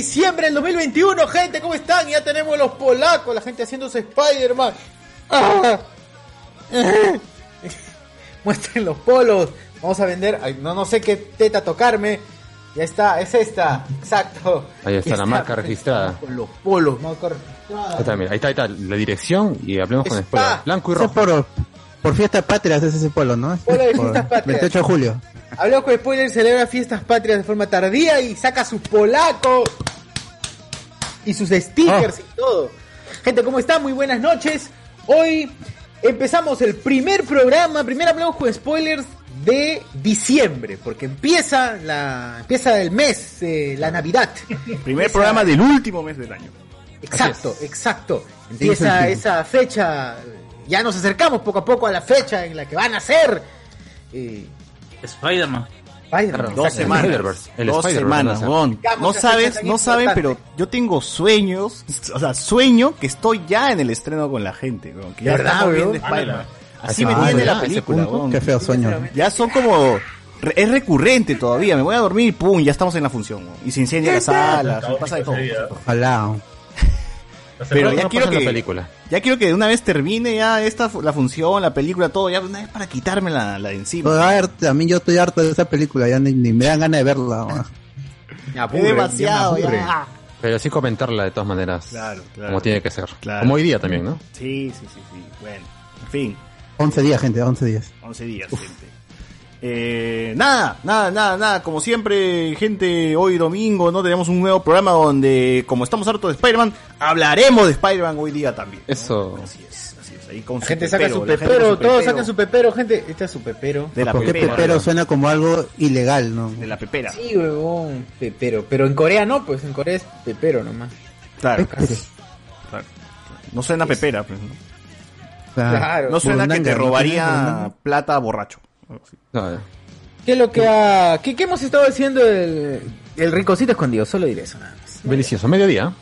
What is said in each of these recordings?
Diciembre del 2021, gente, ¿cómo están? Ya tenemos los polacos, la gente haciéndose Spider-Man. Ah. Muestren los polos, vamos a vender, ay, no, no sé qué teta tocarme. Ya está, es esta, exacto. Ahí está la marca registrada. Con los polos, marca registrada. Ahí está, mira, ahí está, ahí está la dirección y hablemos con spoiler. Blanco y rojo. por, por fiesta patria es ese pueblo, ¿no? Polo de fiestas patrias. 28 de julio. Hablamos con spoiler, celebra fiestas patrias de forma tardía y saca sus polacos y sus stickers Oh. y todo. Gente, ¿cómo están? Muy buenas noches. Hoy empezamos el primer programa, primer hablamos con spoilers de diciembre, porque empieza la empieza el mes, eh, la Navidad. Primer Esa- programa del último mes del año. Exacto, exacto. Empieza esa fecha, ya nos acercamos poco a poco a la fecha en la que van a ser eh, Spider-Man. Spider-Man. Dos semanas. El Dos semanas, weón. No sabes, no saben, pero yo tengo sueños, o sea, sueño que estoy ya en el estreno con la gente, weón. Que ya ¿Verdad, estamos viendo? Spider-Man. Así Ah, me tiene ¿verdad? la Ese película, weón. Qué feo sueño. Ya son como... Es recurrente todavía, me voy a dormir y pum, ya estamos en la función. Y se incendia la sala, se pasa de todo. Ojalá. Pero ya no quiero que la película. ya quiero que de una vez termine ya esta fu- la función, la película, todo, ya de una vez para quitarme la, la de encima. Pero, a ver, a mí yo estoy harto de esa película, ya ni, ni me dan ganas de verla. Me Es aburre, demasiado, me ya. Pero sí comentarla de todas maneras. Claro, claro. Como tiene que ser. Claro. Como hoy día también, ¿no? Sí, sí, sí, sí. Bueno, en fin, 11 días, gente, 11 días. 11 días, gente. Eh, nada, nada, nada, nada. Como siempre, gente, hoy domingo no tenemos un nuevo programa donde, como estamos hartos de Spider-Man, hablaremos de Spider-Man hoy día también. ¿no? Eso. Así es, así es. Ahí con La gente saca su pepero, todos pepero. sacan su pepero, gente. Este es su pepero. De la Porque pepera. Pepero suena como algo ilegal, ¿no? De la pepera. Sí, huevón, pepero. Pero en Corea no, pues en Corea es pepero nomás. Claro, Pepero. claro. No suena pepera, pues, ¿no? Claro. Claro. No suena que te robaría Burundanga. plata borracho. Algo así. No, ¿Qué es lo que ha... ¿Qué, qué hemos estado haciendo el, el rinconcito escondido? Solo diré eso nada más. Delicioso. Mediodía.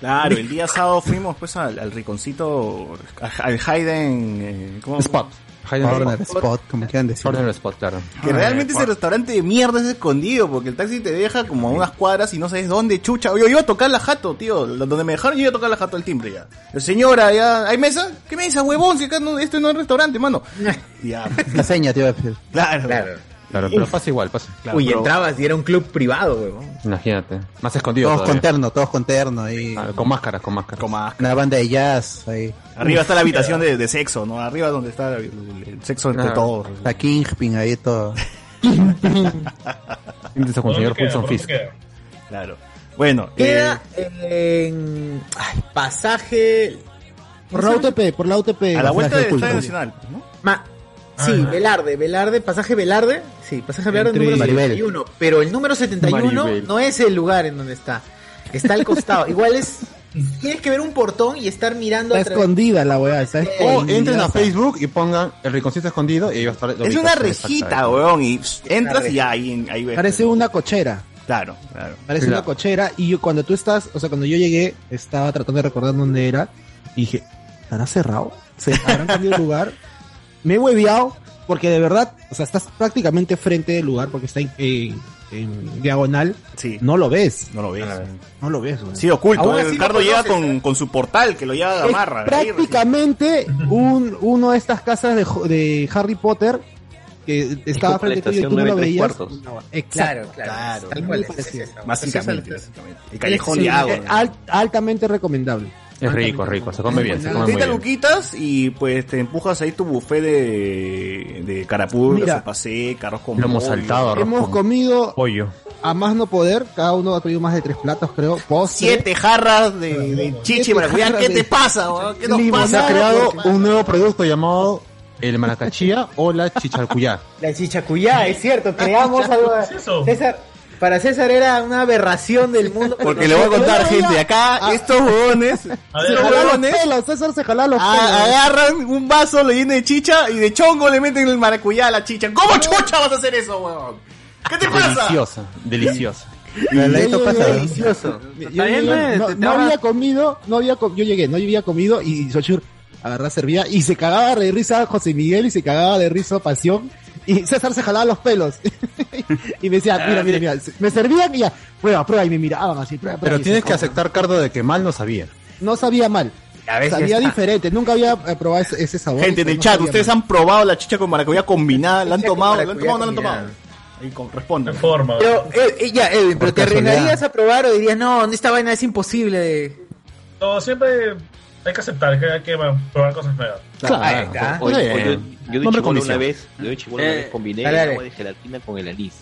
Claro, el día sábado fuimos pues al, al riconcito, al Hayden, eh, ¿cómo? Spot. Corner Spot. Spot, como quieran decir. Corner Spot, claro. Que realmente ese restaurante de mierda es escondido, porque el taxi te deja como a unas cuadras y no sabes dónde chucha. Yo iba a tocar la jato, tío. Donde me dejaron yo iba a tocar la jato al timbre ya. Señora, ya, ¿hay mesa? ¿Qué mesa, huevón? Si acá no, esto no es restaurante, mano. Ya, La seña, decir. claro. Claro. Claro, pero pasa igual, pasa. Claro, Uy, pero- entrabas y era un club privado, huevón. Imagínate. Más escondido Todos con todavía. terno, todos con terno. Ahí. Ah, con máscaras, con máscaras. A- Una banda de jazz, ahí. Arriba está la habitación de, de sexo, ¿no? Arriba donde está el, el sexo entre Ah. todos. La Kingpin ahí todo. Siéntese con el señor Hudson Fisk. Claro. Bueno, Queda eh, en... ay, pasaje... Por la UTP, por la UTP. a la vuelta del Estadio Estadio Nacional, ¿no? Ma- sí, Velarde, Velarde, pasaje Velarde. Sí, pasaje Velarde número Maribel. 71. Pero el número 71 Maribel. no es el lugar en donde está. Está al costado. Igual es... Tienes que ver un portón y estar mirando Está escondida la weá, está O escondida. entren a Facebook y pongan el rinconcito escondido y ahí va a estar. Es una rejita, weón, y entras y ya ahí, ahí ves. Parece una cochera. Claro, claro. Parece Claro. una cochera. Y yo, cuando tú estás, o sea, cuando yo llegué, estaba tratando de recordar dónde era. Y dije, ¿estará cerrado? ¿Se habrán cambiado de lugar? Me he hueveado porque de verdad, o sea, estás prácticamente frente del lugar porque está en, en- en diagonal, Sí. no lo ves. No lo ves. No lo ves. güey. Sí, oculto. Eh. así Ricardo llega con, con su portal que lo lleva a amarra. prácticamente un, uno de estas casas de, jo- de Harry Potter que estaba frente tuyo y estación tú no lo veías. No, Claro, exacto. claro. Claro. Tal cual es, es eso es- básicamente. El callejón Sí, de agua. al- altamente recomendable. Es rico, rico. Se come bien, se come muy 30 bien. luquitas y pues te empujas ahí tu buffet de, de carapulcra, Mira. sopa seca, arroz con pollo. saltado, arroz Hemos con comido pollo. a más no poder, cada uno ha pedido más de tres platos, creo. Postre. Siete jarras de, de chichi maracuyá. ¿Qué de- te pasa? ¿Qué nos Limonada. Se ha pasa? creado un nuevo producto llamado el maracachía o la chichalcuyá. La chichacuyá, es cierto, creamos algo. ¿Qué es eso? César, para César era una aberración del mundo. Porque le voy a contar, gente, acá Ah. estos huevones, estos jalaba los huevones pelos, César se jalaba los pelos. agarran un vaso, lo llenan de chicha y de chongo le meten el maracuyá a la chicha. ¿Cómo chucha vas a hacer eso, huevón? ¿Qué te pasa? Deliciosa, deliciosa. Yo pasa. Delicioso. Yo eh, no, había comido, no había com- yo llegué, no había comido y Sochur agarraba, servía y se cagaba de risa José Miguel y se cagaba de risa Pasión y César se jalaba los pelos y me decía, mira, mira, mira, me servían y ya, prueba, prueba y me miraban así, prueba, prueba, Pero y tienes que aceptar, Cardo, de que mal no sabía. No sabía mal, sabía está. diferente, nunca había eh, probado ese, ese sabor. Gente en el no chat, ¿ustedes mal. han probado la chicha con maracuyá combinada? ¿La han tomado? ¿La han tomado o no la han tomado? combinada. Ahí con- respondan. de forma. Pero, eh, eh, ya, Edwin, pero ¿te arriesgarías a probar o dirías, no, esta vaina es imposible. No, siempre hay que aceptar que hay que probar cosas nuevas. Ahí está. O- o- o Bien. yo, yo de una vez, yo de chibolo una Eh, vez combiné dale, dale. agua de gelatina con el anís.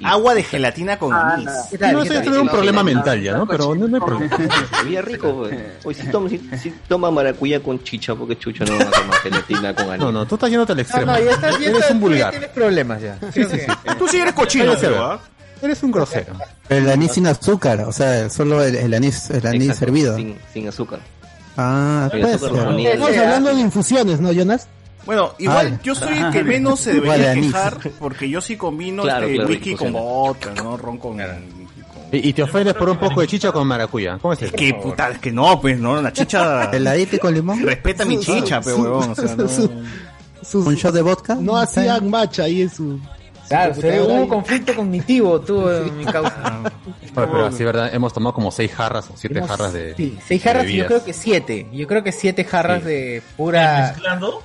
Y Agua de gelatina con anís. ¿Qué tal? No ¿Qué sé, es un problema mental ya, ¿no? Pero no, no hay problema. Sabía rico. Oye, si toma, si, si toma maracuyá con chicha, porque chucha no va a tomar gelatina con anís. No, no, tú estás yéndote al No, extremo. no, ya estás, Eres un vulgar. tienes problemas ya. Creo que- Tú sí eres cochino, ¿verdad? ¿ah? Eres un grosero. El anís sin azúcar, o sea, solo el, el anís, el anís Exacto, servido. Sin, sin azúcar. Ah, anís. Estamos hablando de infusiones, ¿no, Jonas? Bueno, igual Ah, yo soy el que menos se debería quejar porque yo sí combino Claro, este, claro, whisky con vodka, ¿no? Ron con... Y, y te ofendes por un poco de chicha con maracuyá. ¿Cómo es eso? Que puta, es que no, pues, ¿no? La chicha... Heladito con limón. Respeta mi chicha, pero huevón, o sea, no... Sus- Un shot de vodka. no hacían match ahí en su... Claro, se- hubo y- conflicto cognitivo, tuvo en mi causa. Oye, pero así, ¿verdad? Hemos tomado como seis jarras o siete Hemos- jarras de. Sí, seis jarras, de yo creo que siete. Yo creo que siete jarras Sí. de pura... Mezclando.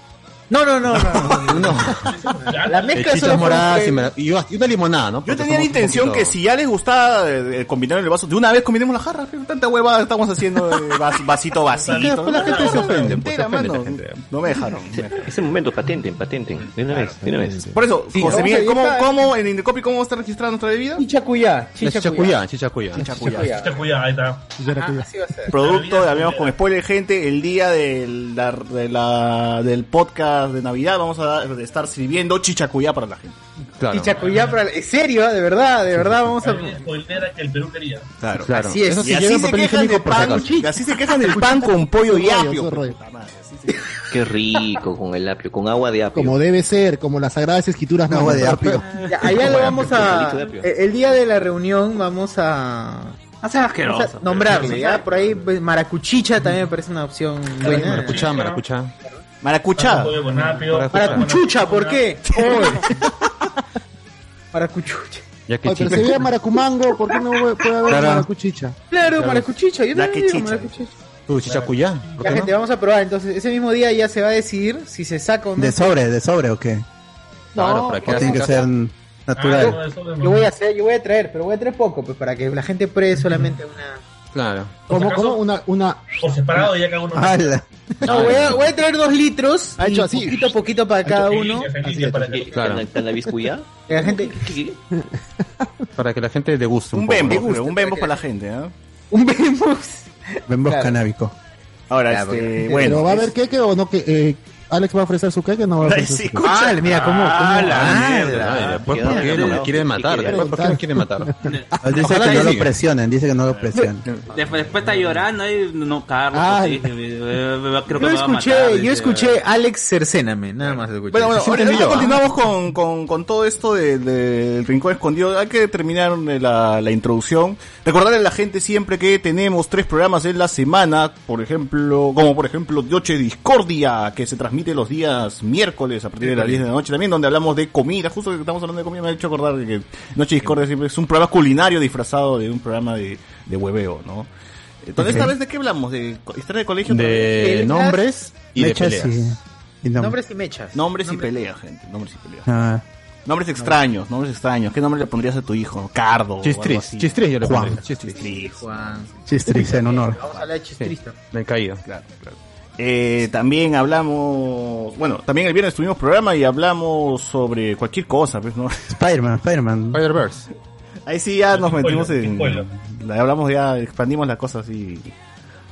No, no, no, no. no. La mezcla chichas solo fue moradas y, un- mara- y y una limonada, ¿no? Yo Porque tenía la somos un intención poquito- que si ya les gustaba eh, eh, combinar el vaso, de una vez combinemos la jarra, pero tanta hueva estamos haciendo eh, vas- vasito, vasito. Que después la gente se ofende, pues, se Entera, ofende mano. la gente. No me dejaron. Ese momento, patenten, patenten. De una vez, de una vez. Por eso, Sí, José vamos Miguel, a ¿cómo, editar. ¿cómo en Indecopy cómo está registrada nuestra bebida? Chichacuyá, chichacuyá, chichacuyá. Chichacuyá. Ahí está. Ah, así va a ser. Producto, hablamos con spoiler, gente, el día del, la- de la- del podcast de Navidad vamos a dar- estar sirviendo chichacuyá para la gente. Claro. Chichacuyá, para... ¿en serio? ¿De verdad? ¿De verdad? Vamos a... Que el Perú quería. Claro. Claro. Así es. Eso Y sí así se papel quejan pan, así se del pan con pollo y apio. se- Qué rico con el apio, con agua de apio. Como debe ser, como las sagradas escrituras Agua de apio. Ya, allá lo vamos a... El día de la reunión vamos a... No seas vamos a nombrarle, ¿ya? Por ahí pues, maracuchicha también me parece una opción buena. Maracuchá, maracuchá. Apio. Maracuchucha, ¿por qué? Maracuchucha. Ya que Oye, pero chicha. se ve maracumango, ¿por qué no puede haber Claro. maracuchicha? Claro, maracuchicha. Yo La también que digo chicha. maracuchicha. Tu chichacuyá. ¿Por Ya, qué gente, no? vamos a probar. Entonces, ese mismo día ya se va a decidir si se saca o no. ¿De sobre, de sobre o qué? Claro, para ¿O que tiene que ser Ah, natural? no, no. Yo voy a hacer, yo voy a traer, pero voy a traer poco, pues para que la gente pruebe solamente una. Claro. ¿Cómo, cómo? Una, una... Por separado, ya cada uno. ¡Hala! No, voy a, voy a traer dos litros, Ha hecho así. poquito a poquito para cada uno. Para que- Claro. ¿Está la biscuya? La gente, Para que la gente deguste un, Un poco. bembo, un bembo para la gente, ¿no? un vemos. Bembos Claro. canábico. Ahora, Ya, este, bueno. ¿Pero va a haber queque o no? que eh, ¿Alex va a ofrecer su queque o no va a ofrecer sí, su. Ah, mira, cómo. cómo Ah, la ah, mierda. Queda ¿por qué me quieren matar? Después, ¿por qué me quieren matar? Dice que no lo presionen, dice que no lo presionen. Después, después está llorando y no, Carlos, Ah. pues, sí, creo que Yo me va a matar, yo escuché Alex Cercéname, nada más escuché. Bueno, bueno, ahora, ¿ah? continuamos con, con, con todo esto de- de- del rincón escondido. Hay que terminar eh, la, la introducción. Recordarle a la gente siempre que tenemos tres programas en la semana, por ejemplo, como por ejemplo Noche Discordia, que se transmite transmite los días miércoles a partir de las 10 de la noche también, donde hablamos de comida. Justo que estamos hablando de comida, me ha hecho acordar de que Noche Discordia siempre es un programa culinario disfrazado de un programa de, de hueveo, ¿no? Entonces, ¿esta vez de qué hablamos? ¿De historia de colegio? De nombres y de Mechas peleas. y- y nom- Nombres y mechas. Nombres y peleas, gente. Nombres y peleas. Ah, Nombres extraños, nombres extraños. ¿Qué nombre le pondrías a tu hijo? Cardo. Chistris, chistris yo le Juan. pondría. Chistris. Chistris. Juan. Chistris en honor. Vamos a hablar de chistrista. Me he caído. Claro, claro. Eh, también hablamos, bueno, también el viernes tuvimos programa y hablamos sobre cualquier cosa, pues, ¿no? Spider-Man, Spider-Man. Spider-Verse. Ahí sí ya nos Spoiler, metimos en, spoiler. la hablamos ya, expandimos la cosa así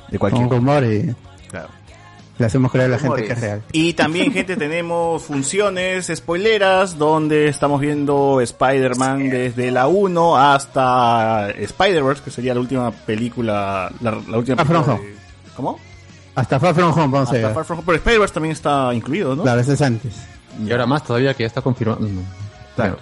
de Con cualquier rumor y claro. le hacemos creer a la gente que es real. Y también, gente, tenemos funciones spoileras donde estamos viendo Spider-Man desde la 1 hasta Spider-Verse, que sería la última película, la, la última From película de- ¿Cómo? Hasta Far From Home, vamos a Hasta llegar. Far From Home, pero Spider-Verse también está incluido, ¿no? Claro, ese es antes. Y ahora más todavía que ya está confirmado. No. Claro.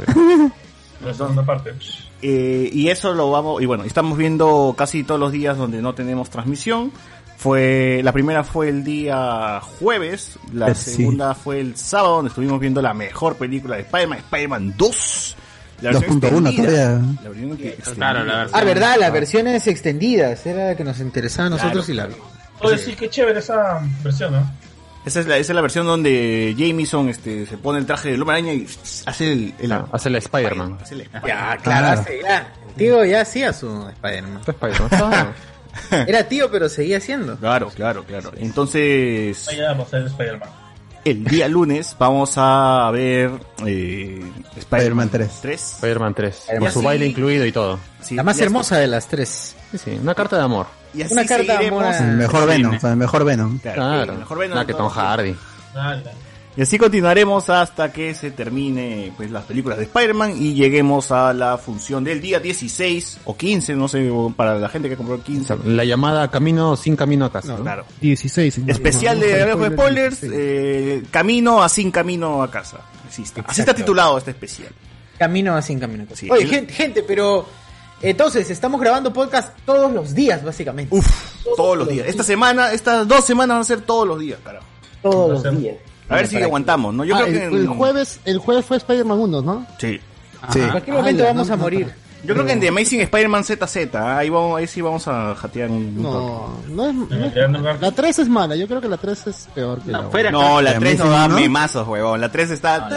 La segunda parte. Eh, y eso lo vamos, y bueno, estamos viendo casi todos los días donde no tenemos transmisión. Fue, la primera fue el día jueves, la Eh, sí. segunda fue el sábado, donde estuvimos viendo la mejor película de Spider-Man, Spider-Man 2. La versión 2.1 extendida. todavía. La versión que- Claro, la versión. Ah, verdad, las versiones extendidas. Era la que nos interesaba a nosotros y la Oye, sí, qué chévere esa versión, ¿no? Esa es, la, esa es la versión donde Jameson este, se pone el traje de hombre araña y hace el, el- Ah, hace la Spider-Man. Ya, claro, Claro. hace- ya. El tío ya hacía su Spider-Man. Ah, Era tío, pero seguía haciendo. Claro, claro, claro. Entonces, Ahí vamos a Spider-Man. El día lunes vamos a ver eh, Spider-Man 3. 3. Spider-Man 3. Spider-Man Con su baile incluido y todo. Sí, La más hermosa de las tres. Sí, sí. Una carta de amor. Y así Una carta de amor a- El mejor Venom, o sea, el mejor Venom. Claro, Claro. el mejor Venom Nada que Tom Hardy. Dale. Y así continuaremos hasta que se termine pues las películas de Spider-Man y lleguemos a la función del día 16 o 15, no sé, para la gente que compró el 15. La llamada camino sin camino a casa. ¿no? Claro. 16. señor. Especial No, no, de Alejo de Spoilers, eh, camino a sin camino a casa. Así está, así está titulado este especial. Camino a sin camino. Sí. Oye, gente, gente, pero entonces estamos grabando podcast todos los días, básicamente. Uf, todos los días. Esta semana, estas dos semanas van a ser todos los días, carajo. todos los días. A ver si aguantamos, ¿no? Yo Ah, creo el, que en- el jueves, el jueves fue Spider-Man 1, ¿no? Sí. Sí. En cualquier momento Ah, vamos no, a no, morir. Yo creo que en The Amazing Spider-Man ZZ, ¿ah? ahí, vamos, ahí sí vamos a jatear un. No, no es, no es- La 3 es mala, yo creo que la 3 es peor que la No, fuera No, la ¿The 3 no da memazos, huevón. La 3 está...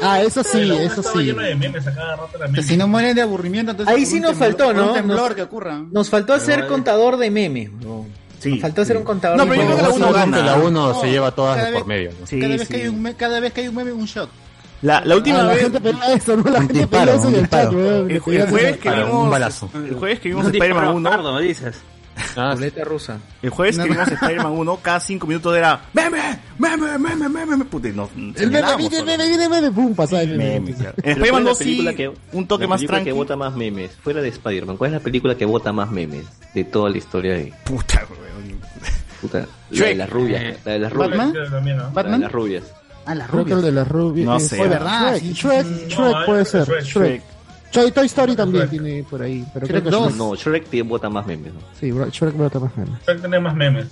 Ah, eso sí, La eso sí. lleno de memes a cada rato si no mueren de aburrimiento, entonces. Ahí sí nos temblor- faltó, ¿no? Un temblor Nos- que ocurra. Nos faltó hacer contador de memes. ¿no? Sí, faltó sí. un contador No, pero yo creo que la uno Básicamente gana. la 1 se lleva todas cada de por medio. ¿no? Sí, cada, vez sí. que hay un cada vez que hay un meme, un shot. La, la última Ah, la vez... gente pelea eso, ¿no? La Un gente disparo, pelea eso en un el chat, weón. Jueves que vimos... El jueves que vimos Un Spider-Man disparo 1... pardo, me dices. Ah, Ruleta rusa. El jueves que No, vimos Spider-Man 1, cada 5 minutos era... ¡Meme! ¡Meme! ¡Meme! ¡Meme! meme". Puta, nos... El meme, viene, meme, viene, meme, pum, pasaba el meme. Meme, claro. En Pero Spider-Man ¿cuál es 2 la sí, que- un toque la más película tranqui. que vota más memes, fuera de Spider-Man, ¿cuál es la película que vota más memes de toda la historia de Puta, weón. Puta, la de las rubias, la de las rubias, Batman. De las rubias? Ah, las Creo que el rubias. de las rubias. No eh, sé. fue ¿verdad? Shrek, Shrek, sí. Shrek No, puede ser. Shrek. Shrek. Toy, Toy Story también tiene por ahí. Pero Shrek creo que 2. No, Shrek tiene vota más memes, ¿no? Sí, Shrek vota más memes. Shrek tiene más memes.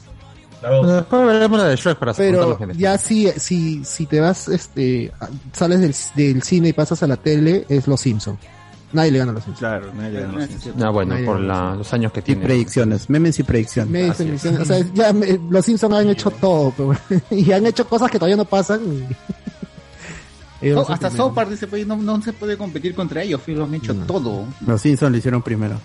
Después veremos la de Shrek para Pero ya si, si, si te vas, este, sales del, del cine y pasas a la tele, es Los Simpsons. Nadie le gana a Los Simpsons. Claro, nadie le gana. Ah, bueno, Nadie por la- los años que Y tiene. predicciones, memes y predicciones. O sea, ya me- Los Simpsons han hecho todo, pero, y han hecho cosas que todavía no pasan. y- hasta. South Park dice, pues, no, no se puede competir contra ellos, lo han hecho todo. Los Simpsons lo hicieron primero.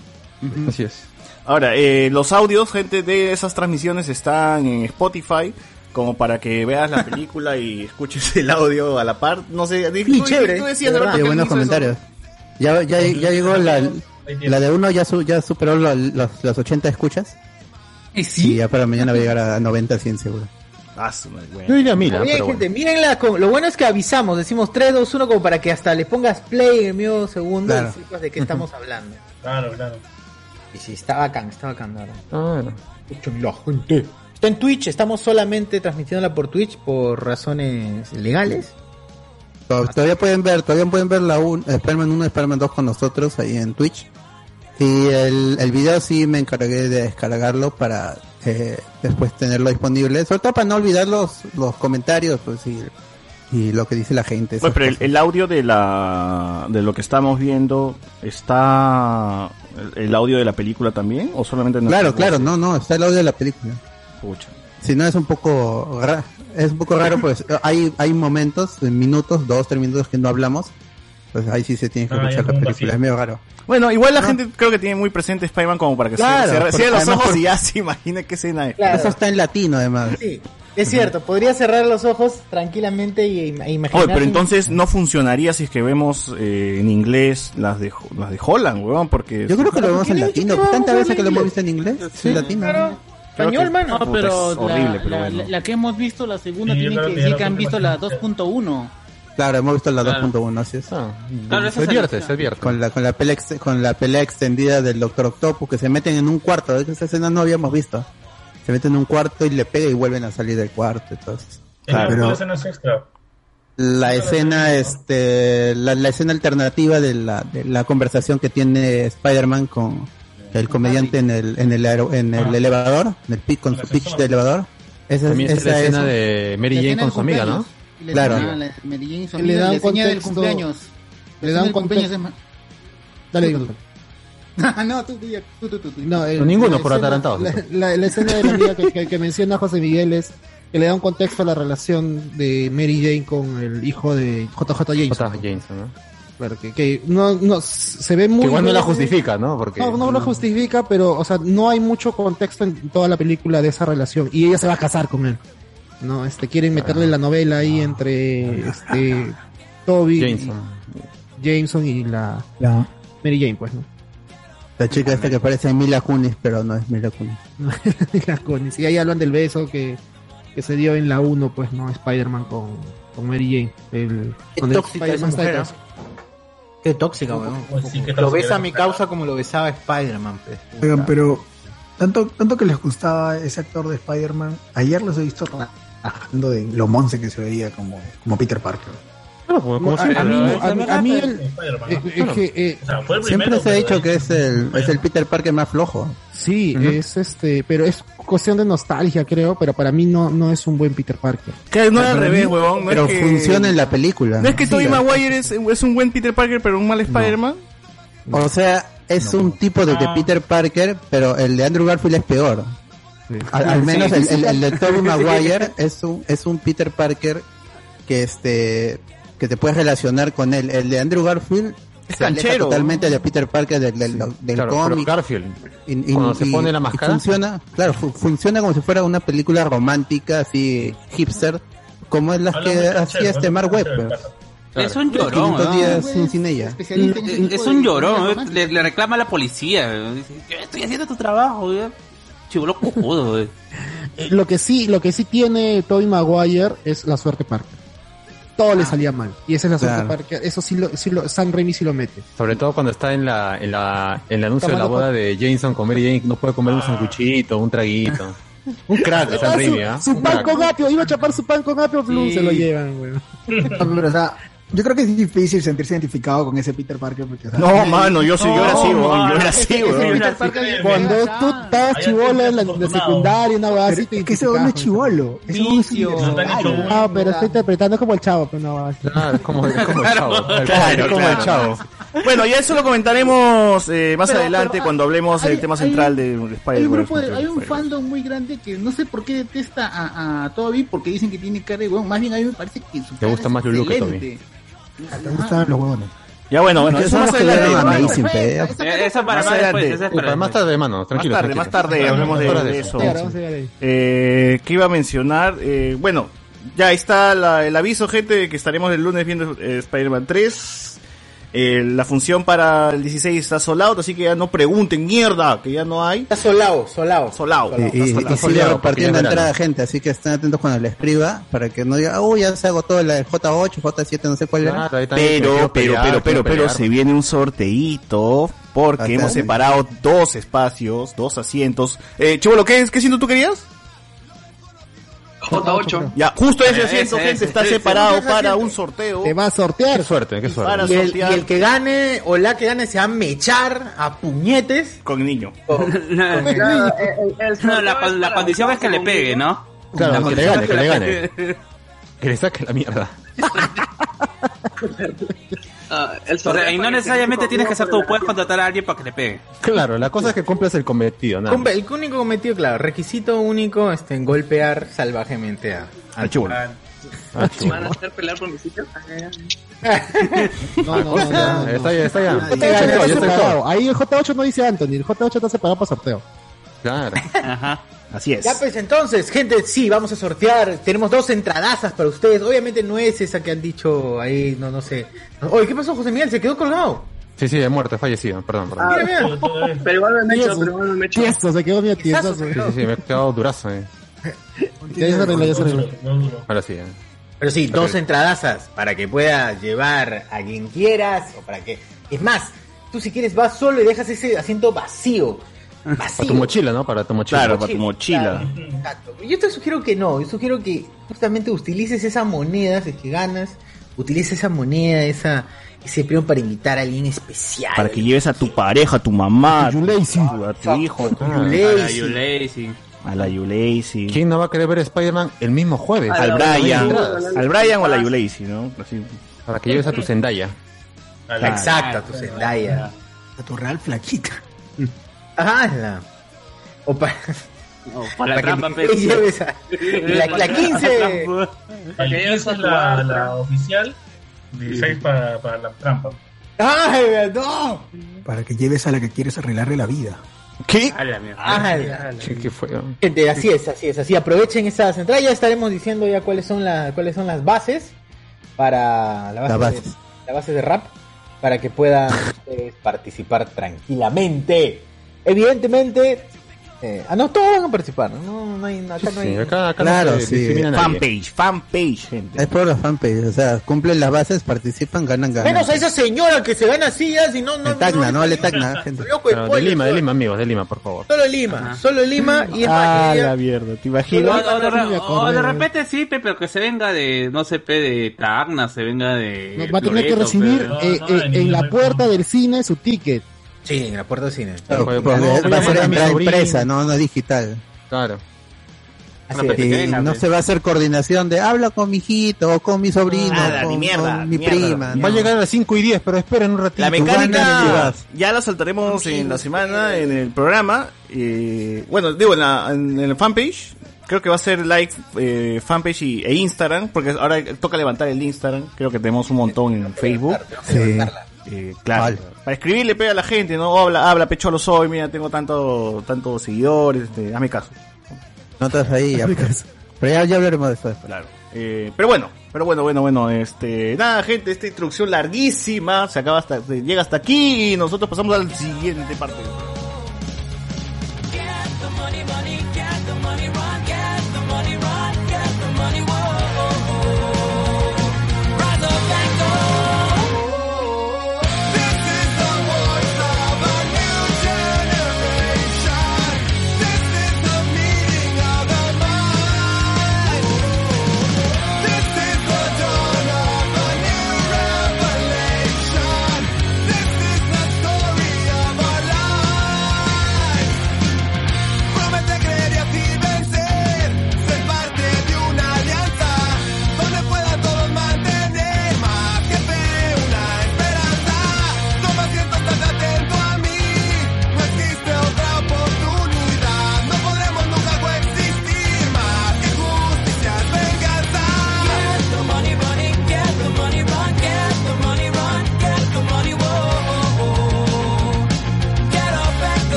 Así es. Ahora, eh, los audios, gente, de esas transmisiones están en Spotify, como para que veas la película y escuches el audio a la par. No sé, Sí, tú, chévere, tú decías de de rato Hay que buenos eso. Ya, ya, ya llegó la, la de uno, ya, su, ya superó la- los, los 80 escuchas. ¿Y Y sí? ya para mañana va a llegar a 90, 100 seguro. Ah, bueno. Yo diría ah, Bien, pero bueno. gente, mírenla. con- Lo bueno es que avisamos, decimos 3, 2, 1, como para que hasta le pongas play en el medio segundo Claro. y sepas de qué estamos hablando. Claro, claro. Y sí, está bacán, está bacán ahora. Ah, bueno. Escuchen la gente. Está en Twitch, estamos solamente transmitiéndola por Twitch por razones legales. To- Todavía pueden ver, todavía pueden ver la un, Spider-Man 1 y Spider-Man 2 con nosotros ahí en Twitch. Y el, el video sí me encargué de descargarlo para eh, después tenerlo disponible, sobre todo para no olvidar los, los comentarios pues, y, y lo que dice la gente. Esas pero el, audio de la de lo que estamos viendo está el, el audio de la película también o solamente en Claro, claro, no, no, está el audio de la película. Pucha. Si no es un poco es un poco raro, pues hay hay momentos, minutos, dos, tres minutos que no hablamos, pues ahí sí se tiene que Ah, escuchar la película, vacío. es medio raro. Bueno, igual la gente creo que tiene muy presente Spider-Man como para que Claro, cierre, porque cierre los ojos por- y ya se imagina qué escena es. Claro. Eso está en latino además. Sí, es cierto, podría cerrar los ojos tranquilamente y, e imaginar. Oye, pero entonces no funcionaría si es que vemos eh, en inglés las de las de Holland, weón, porque Yo creo que lo vemos en latino, tantas veces que lo hemos visto en inglés, en latino. Español, mano. No, pero es horrible, la, pero la- bueno. la- la que hemos visto, la segunda, Sí, creo que decir que han visto la 2.1. Claro, hemos visto la Claro. 2.1, así es. Claro, esa se se divierte. Con la, con la pelea ex- con la pelea extendida del Doctor Octopus que se meten en un cuarto, esa escena no habíamos visto. Se meten en un cuarto y le pega y vuelven a salir del cuarto, entonces. Claro. Pero extra. la escena este la, la escena alternativa de la, de la conversación que tiene Spider-Man con el comediante en el en el aero- en el Ah. elevador, en el pic con su pitch de elevador. Esa, También está la esa escena es- de Mary Jane con su amiga, ¿no? Y le Claro. enseña a la Mary Jane, su Le amiga, dan le enseña del contexto- cumpleaños. le dan del cumpleaños. contexto- es más- Dale, digo. no, tú, tú, tú, tú. No, el- ninguno la por escena- atarantados. La, la- la escena de la amiga que, que- que menciona José Miguel es que le da un contexto a la relación de Mary Jane con el hijo de JJ Jameson. J. Jameson, ¿no? Claro, que, que no, no, se ve muy... Que igual no la justifica, ¿no? Porque No, no lo justifica, pero, o sea, no hay mucho contexto en toda la película de esa relación. Y ella se va a casar con él. No, este, quieren meterle la novela ahí entre, este, Toby, Jameson. y- Jameson y la Mary Jane, pues, ¿no? la chica esta que parece Mila Kunis, pero no es Mila Kunis. Las conis. Y ahí hablan del beso que, que se dio en la 1, pues, ¿no? Spider-Man con, con Mary Jane. El, Qué donde tóxica Spider-Man esa mujer, está. Qué tóxica, weón. Sí, Lo besa a mi causa como lo besaba Spider-Man, pues. Oigan, pero tanto, tanto que les gustaba ese actor de Spider-Man, ayer los he visto trabajando de lo monce que se veía como, como Peter Parker. No, a, a mí, a mí- a mí el- eh, es que, eh, Siempre se ha dicho que es el, es el Peter Parker más flojo. Sí, es este, pero es cuestión de nostalgia, creo, pero para mí no, no es un buen Peter Parker. Que no es al revés, huevón. No pero es que... funciona en la película. No es que Sí, Tobey. Maguire es, es un buen Peter Parker, pero un mal Spider-Man. O sea, es un tipo de, de Peter Parker, pero el de Andrew Garfield es peor. Al, menos sí, el, sí. el- el de Tobey Maguire es un, es un Peter Parker que este que te puedes relacionar con él. El de Andrew Garfield Es canchero. totalmente de Peter Parker del, del, del Claro, cómic. Garfield, Y- y- cuando se pone la máscara. funciona, claro, fu- funciona como si fuera una película romántica, así hipster, como es las que hacía este Mark Webb. pues. Es un llorón, 500 ¿no? días sin, sin ella. Es de un llorón, ¿eh? le, le reclama a la policía. Dice, yo estoy haciendo tu trabajo, ¿eh? Chivolo cojudo, ¿eh? Lo que sí, lo que sí tiene Tobey Maguire es la suerte Parker. Todo le salía mal. Y esa es la suerte Claro. Parker. Eso sí lo, sí lo, Sam Raimi sí lo mete. Sobre todo cuando está en la, en la, en el anuncio de la boda de Jameson con Mary Jane, no puede comer un sanguchito, un traguito. Un crack de Ah, San su, Raimi, ¿ah? su Un pan crack. con apio, iba a chapar su pan con apio, plum, Sí. se lo llevan, güey. Pero, o sea, yo creo que es difícil sentirse identificado con ese Peter Parker. Porque, No, mano, yo sí, yo era así, No, yo era así, Parker- Cuando tú estabas chivola en la de secundaria, una base, Pero es que ese hombre es chivolo. Ese hombre es universitario. Ah, pero está interpretando como el chavo, pero no va Claro, es como, como el chavo. Claro, es como el chavo. Bueno, ya eso lo comentaremos eh, más Pero- adelante pero, cuando hablemos hay- del tema hay- central de Hay un Spider-Man. grupo de- hay un fandom muy grande que no sé por qué detesta a, a Toby porque dicen que tiene cara de huevón. Más bien a mí me parece que su Te gusta más Lulu que Toby. Excelente. Te gustan los huevones. Ya bueno, bueno, eso más adelante. Eh, Eso para Más después, es para más tarde, mano, tranquilo. Más tarde, más tarde hablemos de, eso. Claro, vamos a llegar ahí. Eh, ¿Qué iba a mencionar? Eh, bueno, ya está la- el aviso, gente, de que estaremos el lunes viendo eh, Spider-Man 3. Eh, la función para el 16 está solado, así que ya no pregunten, mierda, que ya no hay. Está solado, solado. Solado. Y, y- y sigue repartiendo es entrada verano. gente, así que estén atentos cuando le escriba, para que no diga, oh, ya se agotó la J8, J7, no sé cuál era. Pero, pero, pelear, pero, pero, pero, se viene un sorteíto porque Acá. hemos separado dos espacios, dos asientos. Eh, Chivolo, ¿qué, ¿qué asiento tú querías? J8. Ya, justo ese asiento, gente, está ese. separado Ese para un sorteo. Te va a sortear. Qué suerte, qué suerte. Para Y el, sortear y el que gane o la que gane se va a mechar a puñetes con niño. con- No, con el no, niño. No, la, con- la condición es que le pegue, ¿no? Claro, La que le gane, que le gane. pegue. Que le saque la mierda. O sea, y no necesariamente tienes que ser tú, puedes contratar a alguien para que le pegue. Claro, la cosa es que cumplas el cometido, nada. Cumple- El único cometido, claro, requisito único, este, en golpear salvajemente a, al chulo. Ah, ¿Van a hacer pelear por mi sitio? No, no, no, no, no. Está ya, está ya. J8 Ya está está, ya está separado. Ahí el J8 no dice Anthony, el J8 está separado para sorteo. Claro. Ajá. Así es. Ya pues entonces, gente, sí, vamos a sortear. Tenemos dos entradazas para ustedes. Obviamente no es esa que han dicho ahí, no, no sé. Oye, ¿qué pasó, José Miguel? Se quedó colgado. Sí, sí, he muerto, he fallecido, perdón, perdón. Ah, Mira, mira. pero igual me he hecho, pero igual me he hecho. Tieso, se quedó tieso. Tiesazo, Sí, sí, sí, me he quedado durazo, eh. Ya se arregló, ya se arregló. Ahora sí, eh. Pero sí, dos entradazas para que puedas llevar a quien quieras o para que... Es más, tú si quieres vas solo y dejas ese asiento vacío. Para tu mochila, ¿no? Para tu mochila. Claro, para tu mochila. Claro, exacto. Yo te sugiero que no, yo sugiero que justamente utilices esa moneda, si es que ganas, utilices esa moneda, esa, ese premio para invitar a alguien especial. Para que lleves a tu pareja, a tu mamá, a tu, a tu hijo, a la Yulacy, ¿Quién no va a querer ver Spider-Man el mismo jueves? al Brian, al Brian o a la Yulacy, ¿no? Así. Para que lleves a tu Zendaya. Exacto, a tu Zendaya. A tu real flaquita. Ajá, o para, No, para la para trampa, que lleves a, la, la 15. El 15 es la, la oficial, 16 para, para la trampa. ¡Ay, no! Para que lleves a la que quieres arreglarle la vida. ¿Qué? A la mierda. ¡Ala! ¿Qué, qué fue? Gente, así es, así es, así aprovechen esas entradas, ya estaremos diciendo ya cuáles son las cuáles son las bases para la base, Las bases. De, la base de rap para que puedan ustedes participar tranquilamente. Evidentemente, eh, ah no, todos van a participar, no, no hay acá no hay Sí, acá, acá Claro, no se sí. Fanpage, fanpage, gente. Es por la fanpage, o sea, cumplen las bases, participan, ganan, ganan. menos a esa señora que se gana sillas y no no Tacna, no le Tacna, gente. Loco, de Lima, de Lima, amigos, de Lima, por favor. Solo Lima, solo Lima y es Ah, la mierda, ¿te O, imaginas? o de, o repente sí, pe, pero que se venga de, no sé, pe, de Tacna, se venga de... Va a tener que recibir eh, eh, en la puerta del cine su ticket. Sí, en la puerta del cine. Claro, pues, no, va a ser entrada impresa, no, no digital. Claro. Así es. no pues. se va a hacer coordinación de habla con mi hijito o con mi sobrino, Nada, con, ni mierda, con mi mierda, prima. Va a llegar a las 5 y 10, pero esperen un ratito. La de mecánica ya la saltaremos en la semana en el programa. eh, bueno, digo, en, la, en el fanpage. Creo que va a ser like eh, fanpage y, e Instagram, porque ahora toca levantar el Instagram. Creo que tenemos un montón en Facebook. Sí. Eh, claro. Vale. Para escribirle pega a la gente, no habla, habla pecholo soy, mira, tengo tanto, tantos seguidores, este, hazme caso. Notas ahí, ya, pues. Pero ya, ya hablaremos de eso después. Claro. Eh, pero bueno, pero bueno, bueno, bueno, este, nada, gente, esta introducción larguísima, se acaba hasta, llega hasta aquí y nosotros pasamos al siguiente parte.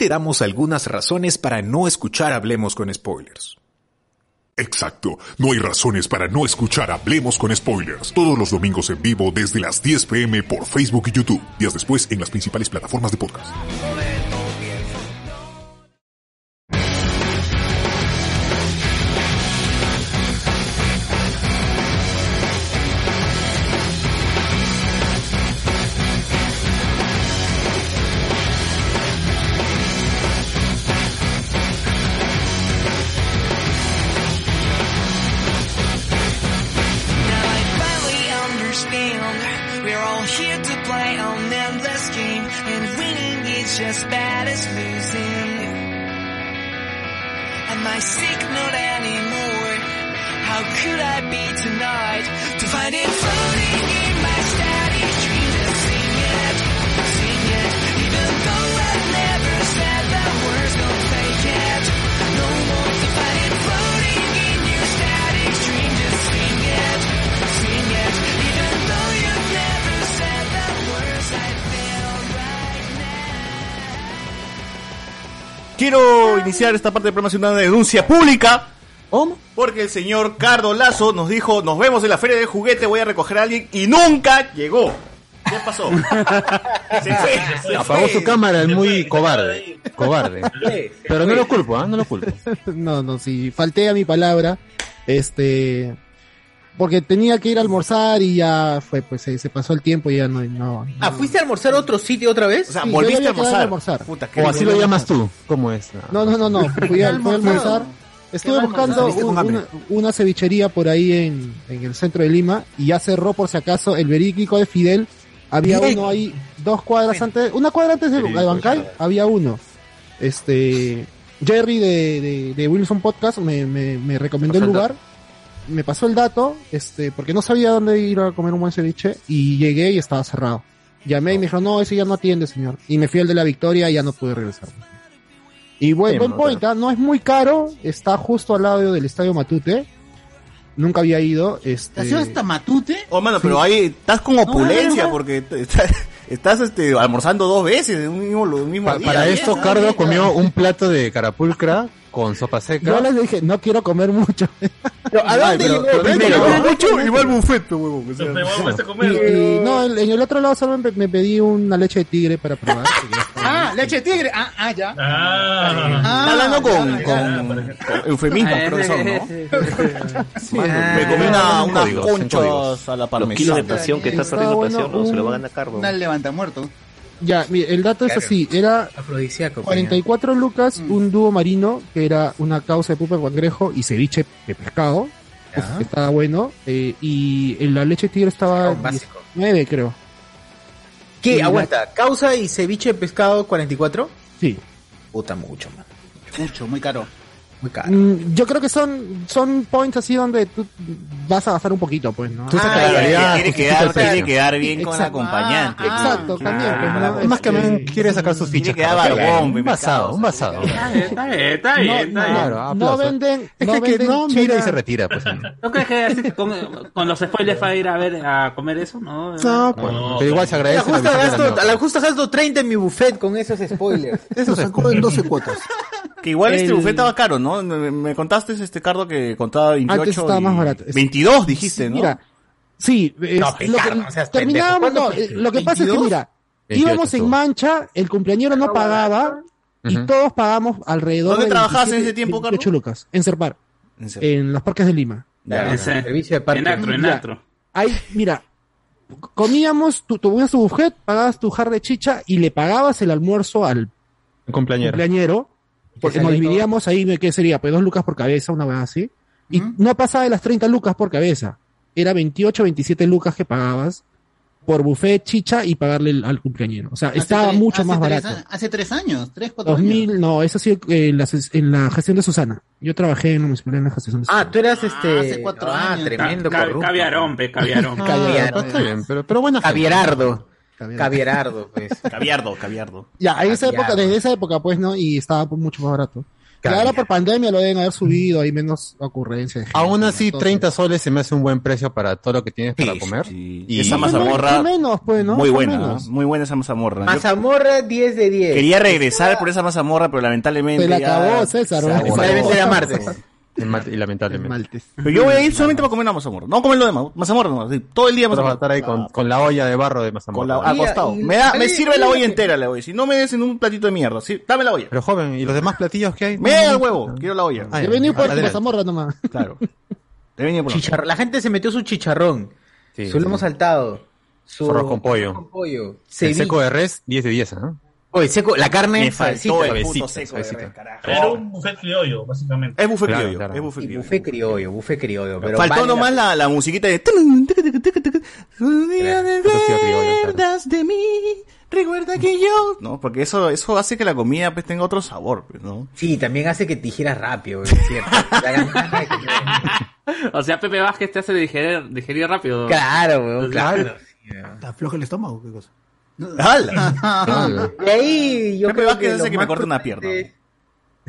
Te damos algunas razones para no escuchar Hablemos con Spoilers. Exacto, no hay razones para no escuchar Hablemos con Spoilers. Todos los domingos en vivo desde las 10 pm por Facebook y YouTube. Días después en las principales plataformas de podcast. Iniciar esta parte del programa haciendo una denuncia pública. Porque el señor Cardo Lazo nos dijo, nos vemos en la feria de juguete, voy a recoger a alguien y nunca llegó. ¿Qué pasó? Se fue, se Apagó fue. su cámara, es muy cobarde. Cobarde. Pero no lo culpo, ¿ah? No lo culpo. no, no, sí, falté a mi palabra. Este. Porque tenía que ir a almorzar y ya fue, pues se, se pasó el tiempo y ya no. no Ah, ¿fuiste a almorzar a otro sitio otra vez? O sea, Sí, volviste a ya había quedado almorzar. a almorzar. Puta, qué O así lo llamas tú. ¿Cómo es? No, no, no, no. Fui a, fui a almorzar. Estuve buscando un- Con hambre. una, una cevichería por ahí en, en el centro de Lima y ya cerró por si acaso el verídico de Fidel. Había Bien. uno ahí, dos cuadras antes, una cuadra antes de, de Bancay, había uno. Este, Jerry de, de, de Wilson Podcast me, me, me recomendó el lugar, me pasó el dato, este, porque no sabía dónde ir a comer un buen ceviche y llegué y estaba cerrado. Llamé y me dijo, no, ese ya no atiende, señor. Y me fui al de la Victoria y ya no pude regresar. Y buen, Sí, buen point, ¿ah? no es muy caro, está justo al lado del Estadio Matute. Nunca había ido. Este... ¿Estación hasta Matute? Oh, mano, pero ahí estás con opulencia porque estás, estás, este, almorzando dos veces en un mismo, un mismo Pa- día. para esto. Cardo comió un plato de carapulcra con sopa seca. Yo les dije, no quiero comer mucho. ¿A dónde pero primero? no, no? mucho y va al buffet, huevón. o sea. Y, comer. y no, en, el otro lado solo me, me pedí una leche de tigre para probar. Ah, leche de tigre. Ah, ah, ya. Ah, Está hablando con, ya, con, con eufemismos, Ah, creo que son, ¿no? Mano, Ah, me comí una, unas conchas a la Los kilos de parmesana. presión que está Está perdiendo presión, no, se lo va a ganar Cardo. Una levanta muerto. Ya, mire, el dato es así, era Afrodisíaco. 44 lucas, Mm. un dúo marino, que era una causa de pupa de cangrejo y ceviche de pescado. Uf, estaba bueno. eh, y en la leche de tigre estaba Pescado básico. 9, creo. ¿Qué? Y la- Aguanta. ¿Causa y ceviche de pescado 44? Sí. Puta, mucho, man. Mucho, muy caro. Muy caro. Mm, yo creo que son, son points así donde tú vas a gastar un poquito, pues, ¿no? Tú Ah, la que justifica quedar, que quedar bien con el Exacto. acompañante. Ah, Exacto, también. pues, ¿no? Es más que también quiere sacar sus Tiene fichas. que dar claro. barbón, un basado, un basado. Está bien, está bien, está no, bien. Claro, no, venden, Es no que, que venden no mira y se retira. Pues, ¿No crees que con, con los spoilers va a ir a ver a comer eso? No, no, pues, pero igual se la, agradece. la gasto, la a la justa gasto 30 en mi buffet con esos spoilers. Eso sacó en 12 cuotas. Que igual este buffet estaba caro, ¿no? Me, me contaste, este Cardo, que contaba 28 Antes estaba y- más barato. 22 dijiste, ¿no? Mira, sí, es- No, lo que- no seas terminábamos, no, ¿Cuánto eh, lo que pasa es que 22? mira, 28 íbamos en mancha, el cumpleañero no pagaba y todos pagamos alrededor ¿Dónde de trabajabas en 27, ese tiempo, 28 lucas, en Serpar, En en los parques de Lima. Ya, Ese- Servicio de parque. en Acro, en. Ahí, mira, comíamos, tú tuvimos tu buffet, pagabas tu jar de chicha y le pagabas el almuerzo al Compañero. cumpleañero, porque nos todo. dividíamos ahí, ¿qué sería? Pues dos lucas por cabeza, una vez así. Y no pasaba de las 30 lucas por cabeza. Era 28, 27 lucas que pagabas por buffet, chicha y pagarle el- al cumpleañero. O sea, Hace estaba tres- mucho más tres barato. a- Hace tres años, tres, cuatro años. 2000, no, eso sí en la, en la gestión de Susana. Yo trabajé en la municipalidad en la gestión de Susana. Ah, tú eras este. hace cuatro ah, años. tremendo Ca- corrupto. Caviarón, pe, caviarón. Ah, Caviar. está bien, pero, pero buena gente. Cavierardo. Pues. Caviardo, caviardo. Ya, en esa época, desde esa época, pues, ¿no? Y estaba pues, mucho más barato. Y Caviar. ahora por pandemia lo deben haber subido, hay menos ocurrencias. Aún así, entonces- 30 soles se me hace un buen precio para todo lo que tienes para comer. sí. Y Esa mazamorra, menos, pues, ¿no? muy buena. ¿no? muy buena esa mazamorra. Mazamorra 10 de 10. quería regresar por esa mazamorra, pero lamentablemente Se la ya acabó, César. Probablemente era martes. Y lamentablemente. Maltes. Pero yo voy a ir solamente para comer una mazamorra. No comer lo demás, mazamorra no, todo el día Vas a mazamorra. estar ahí con, con la olla de barro de Con mazamorra. la, Y- acostado. y- Me, da, me sirve la olla entera, le voy. Si no me des en un platito de mierda, sí, dame la olla. Pero joven, ¿y los demás platillos que hay? Me da el huevo, quiero la olla. Ah, Yo ya. venía por mazamorra nomás. Claro. Te venía por Chicharrón. La gente se metió su chicharrón. Sí, su lomo sí. saltado. Su arroz con pollo. con pollo. El seco de res, 10 de 10, ¿ah? Oye, seco, la carne Me faltó el puto suavecita, seco de res, carajo. Era un buffet criollo, básicamente. Es buffet Claro, criollo, claro. es buffet criollo. buffet criollo, buffet criollo. Pero Faltó nomás la, la musiquita de... Un día de recuerdas de mí, recuerda que yo... No, porque eso, eso hace que la comida pues tenga otro sabor, pues, ¿no? Sí, también hace que te digieras rápido, es cierto. O sea, Pepe Vázquez te hace digerir, digerir rápido. Claro, weón, claro. ¿Te afloja el estómago? ¿Qué cosa? ¡Hala! Y ahí yo Pepe creo Vázquez que hace lo que me más corte una prudente- pierna.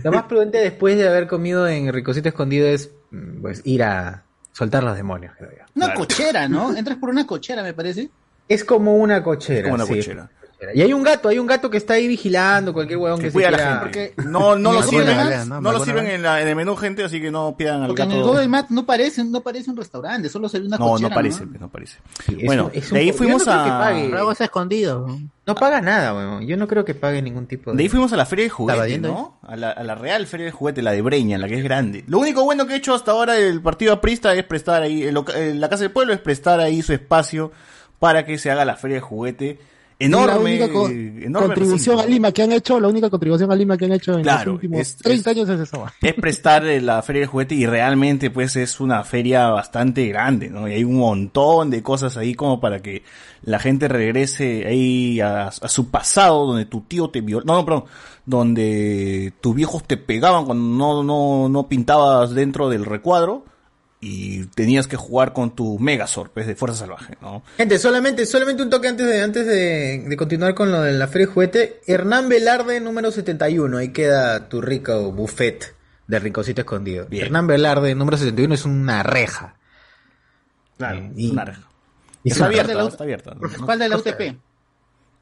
Lo más prudente después de haber comido en Ricocito Escondido es mm, pues, ir a soltar los demonios, creo yo. Una cochera, ¿no? Entras por una cochera, me parece. Es como una cochera. Es como una sí, cochera. Y hay un gato, hay un gato que está ahí vigilando cualquier huevón que, Que se cuida a la quiera- gente. No, no lo sirven, ¿no? no lo sirven en, la- en el menú, gente, así que no pidan al Porque en el gato. Google Maps no parece, no parece un restaurante, solo se ve una No, cochera. no parece, pues, no parece. es Bueno, un- es de ahí fuimos no a... Bravo está escondido. No paga nada, weón. Yo no creo que pague ningún tipo de... De ahí fuimos a la feria de juguete, ¿no? A la, a la real feria de juguete, la de Breña, la que es grande. Lo único bueno que ha hecho hasta ahora el partido aprista es prestar ahí, el eh, la Casa del Pueblo es prestar ahí su espacio para que se haga la feria de juguete. Enorme, la única co- enorme contribución recinto. a Lima que han hecho, la única contribución a Lima que han hecho en Claro, los últimos es- 30 años es eso. es prestar eh, la feria de juguete y realmente pues es una feria bastante grande, ¿no? Y hay un montón de cosas ahí como para que la gente regrese ahí a, a su pasado donde tu tío te violó, no, no, perdón, donde tus viejos te pegaban cuando no, no, no pintabas dentro del recuadro y tenías que jugar con tu Megazord, pues de Fuerza Salvaje, ¿no? Gente, solamente, solamente un toque antes de, antes de, de continuar con lo de la feria de juguete. Hernán Velarde, número 71. Ahí queda tu rico buffet de Ricocito Escondido. Hernán Velarde, número 71, es una reja. Claro, y- una reja. y Está abierta, reja. está abierta. Espalda de la UTP.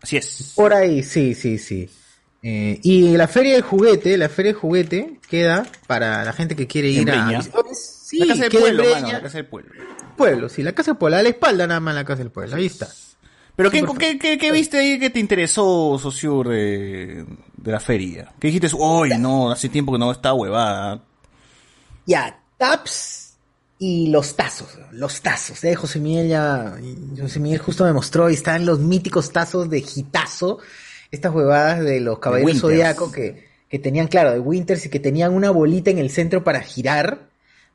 Así es. Por ahí, sí, sí, sí. Eh, y la feria de juguete, la feria de juguete queda para la gente que quiere En ir a... Breña. Sí, la Casa del Pueblo, mano, la Casa del Pueblo. Pueblo, sí, la casa del pueblo, a la espalda nada más la casa del pueblo, ahí está. Pero ¿qué, Sí, qué, qué, qué viste ahí que te interesó, Sociur, de, de la feria? ¿Qué dijiste? Uy, no, hace tiempo que no está huevada. Ya, taps y los tazos, los tazos, eh, José Miguel ya, José Miguel justo me mostró, y están los míticos tazos de gitazo, estas huevadas de los caballeros Winters. zodiaco que, que tenían, claro, de Winters y que tenían una bolita en el centro para girar.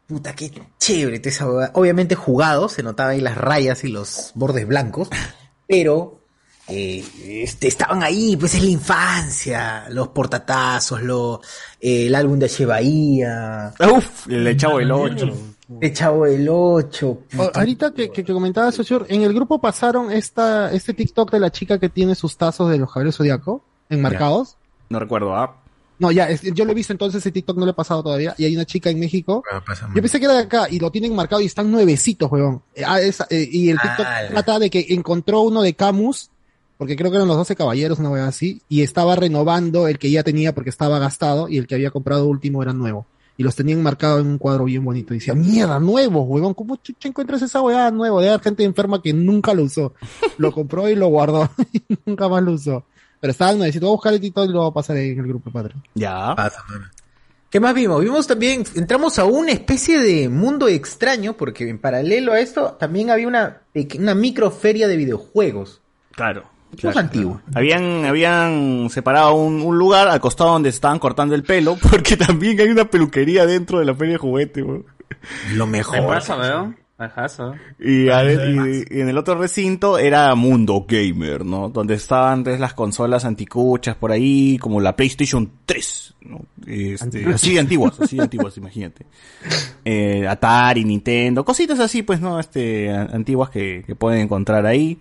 Puta, qué chévere esa. Obviamente jugado, se notaba ahí las rayas y los bordes blancos, pero eh, este, estaban ahí, pues es la infancia, los portatazos, lo, eh, el álbum de Che Bahía. Uf, el Chavo del Ocho. El Chavo del 8. O- ahorita que, que, que comentaba Sochur, en el grupo pasaron esta, este TikTok de la chica que tiene sus tazos de los Caballeros Zodíaco enmarcados. No recuerdo, ¿ah? No, ya, es- yo lo he visto entonces, ese TikTok no lo he pasado todavía. Y hay una chica en México. Yo pensé que era de acá y lo tienen marcado y están nuevecitos, huevón. Eh, ah, eh, y el TikTok Ala. trata de que encontró uno de Camus, porque creo que eran los 12 caballeros, una hueá así, y estaba renovando el que ya tenía porque estaba gastado y el que había comprado último era nuevo. Y los tenían marcado en un cuadro bien bonito. Y decía, mierda, nuevo, huevón, ¿cómo chucha encuentras esa hueá nuevo? De gente enferma que nunca lo usó. Lo compró y lo guardó y nunca más lo usó. Pero estaba nuevecito. Voy a buscar el TikTok y lo voy a pasar ahí en el grupo, padre. Ya. ¿Qué más vimos? Vimos también, entramos a una especie de mundo extraño, porque en paralelo a esto también había una, una microferia de videojuegos. Claro. Es claro, antiguo. claro. Habían, habían separado un, un lugar al costado donde estaban cortando el pelo, porque también hay una peluquería dentro de la feria de juguete, weón. Lo Me pasa, weón. Ajazo. Y, a ver, y- y en el otro recinto era Mundo Gamer, ¿no? Donde estaban entonces las consolas anticuchas por ahí, como la PlayStation 3, ¿no? Este, así de antiguas, así de antiguas, imagínate. Eh, Atari, Nintendo, cositas así, pues, ¿no? Este, antiguas que, que pueden encontrar ahí.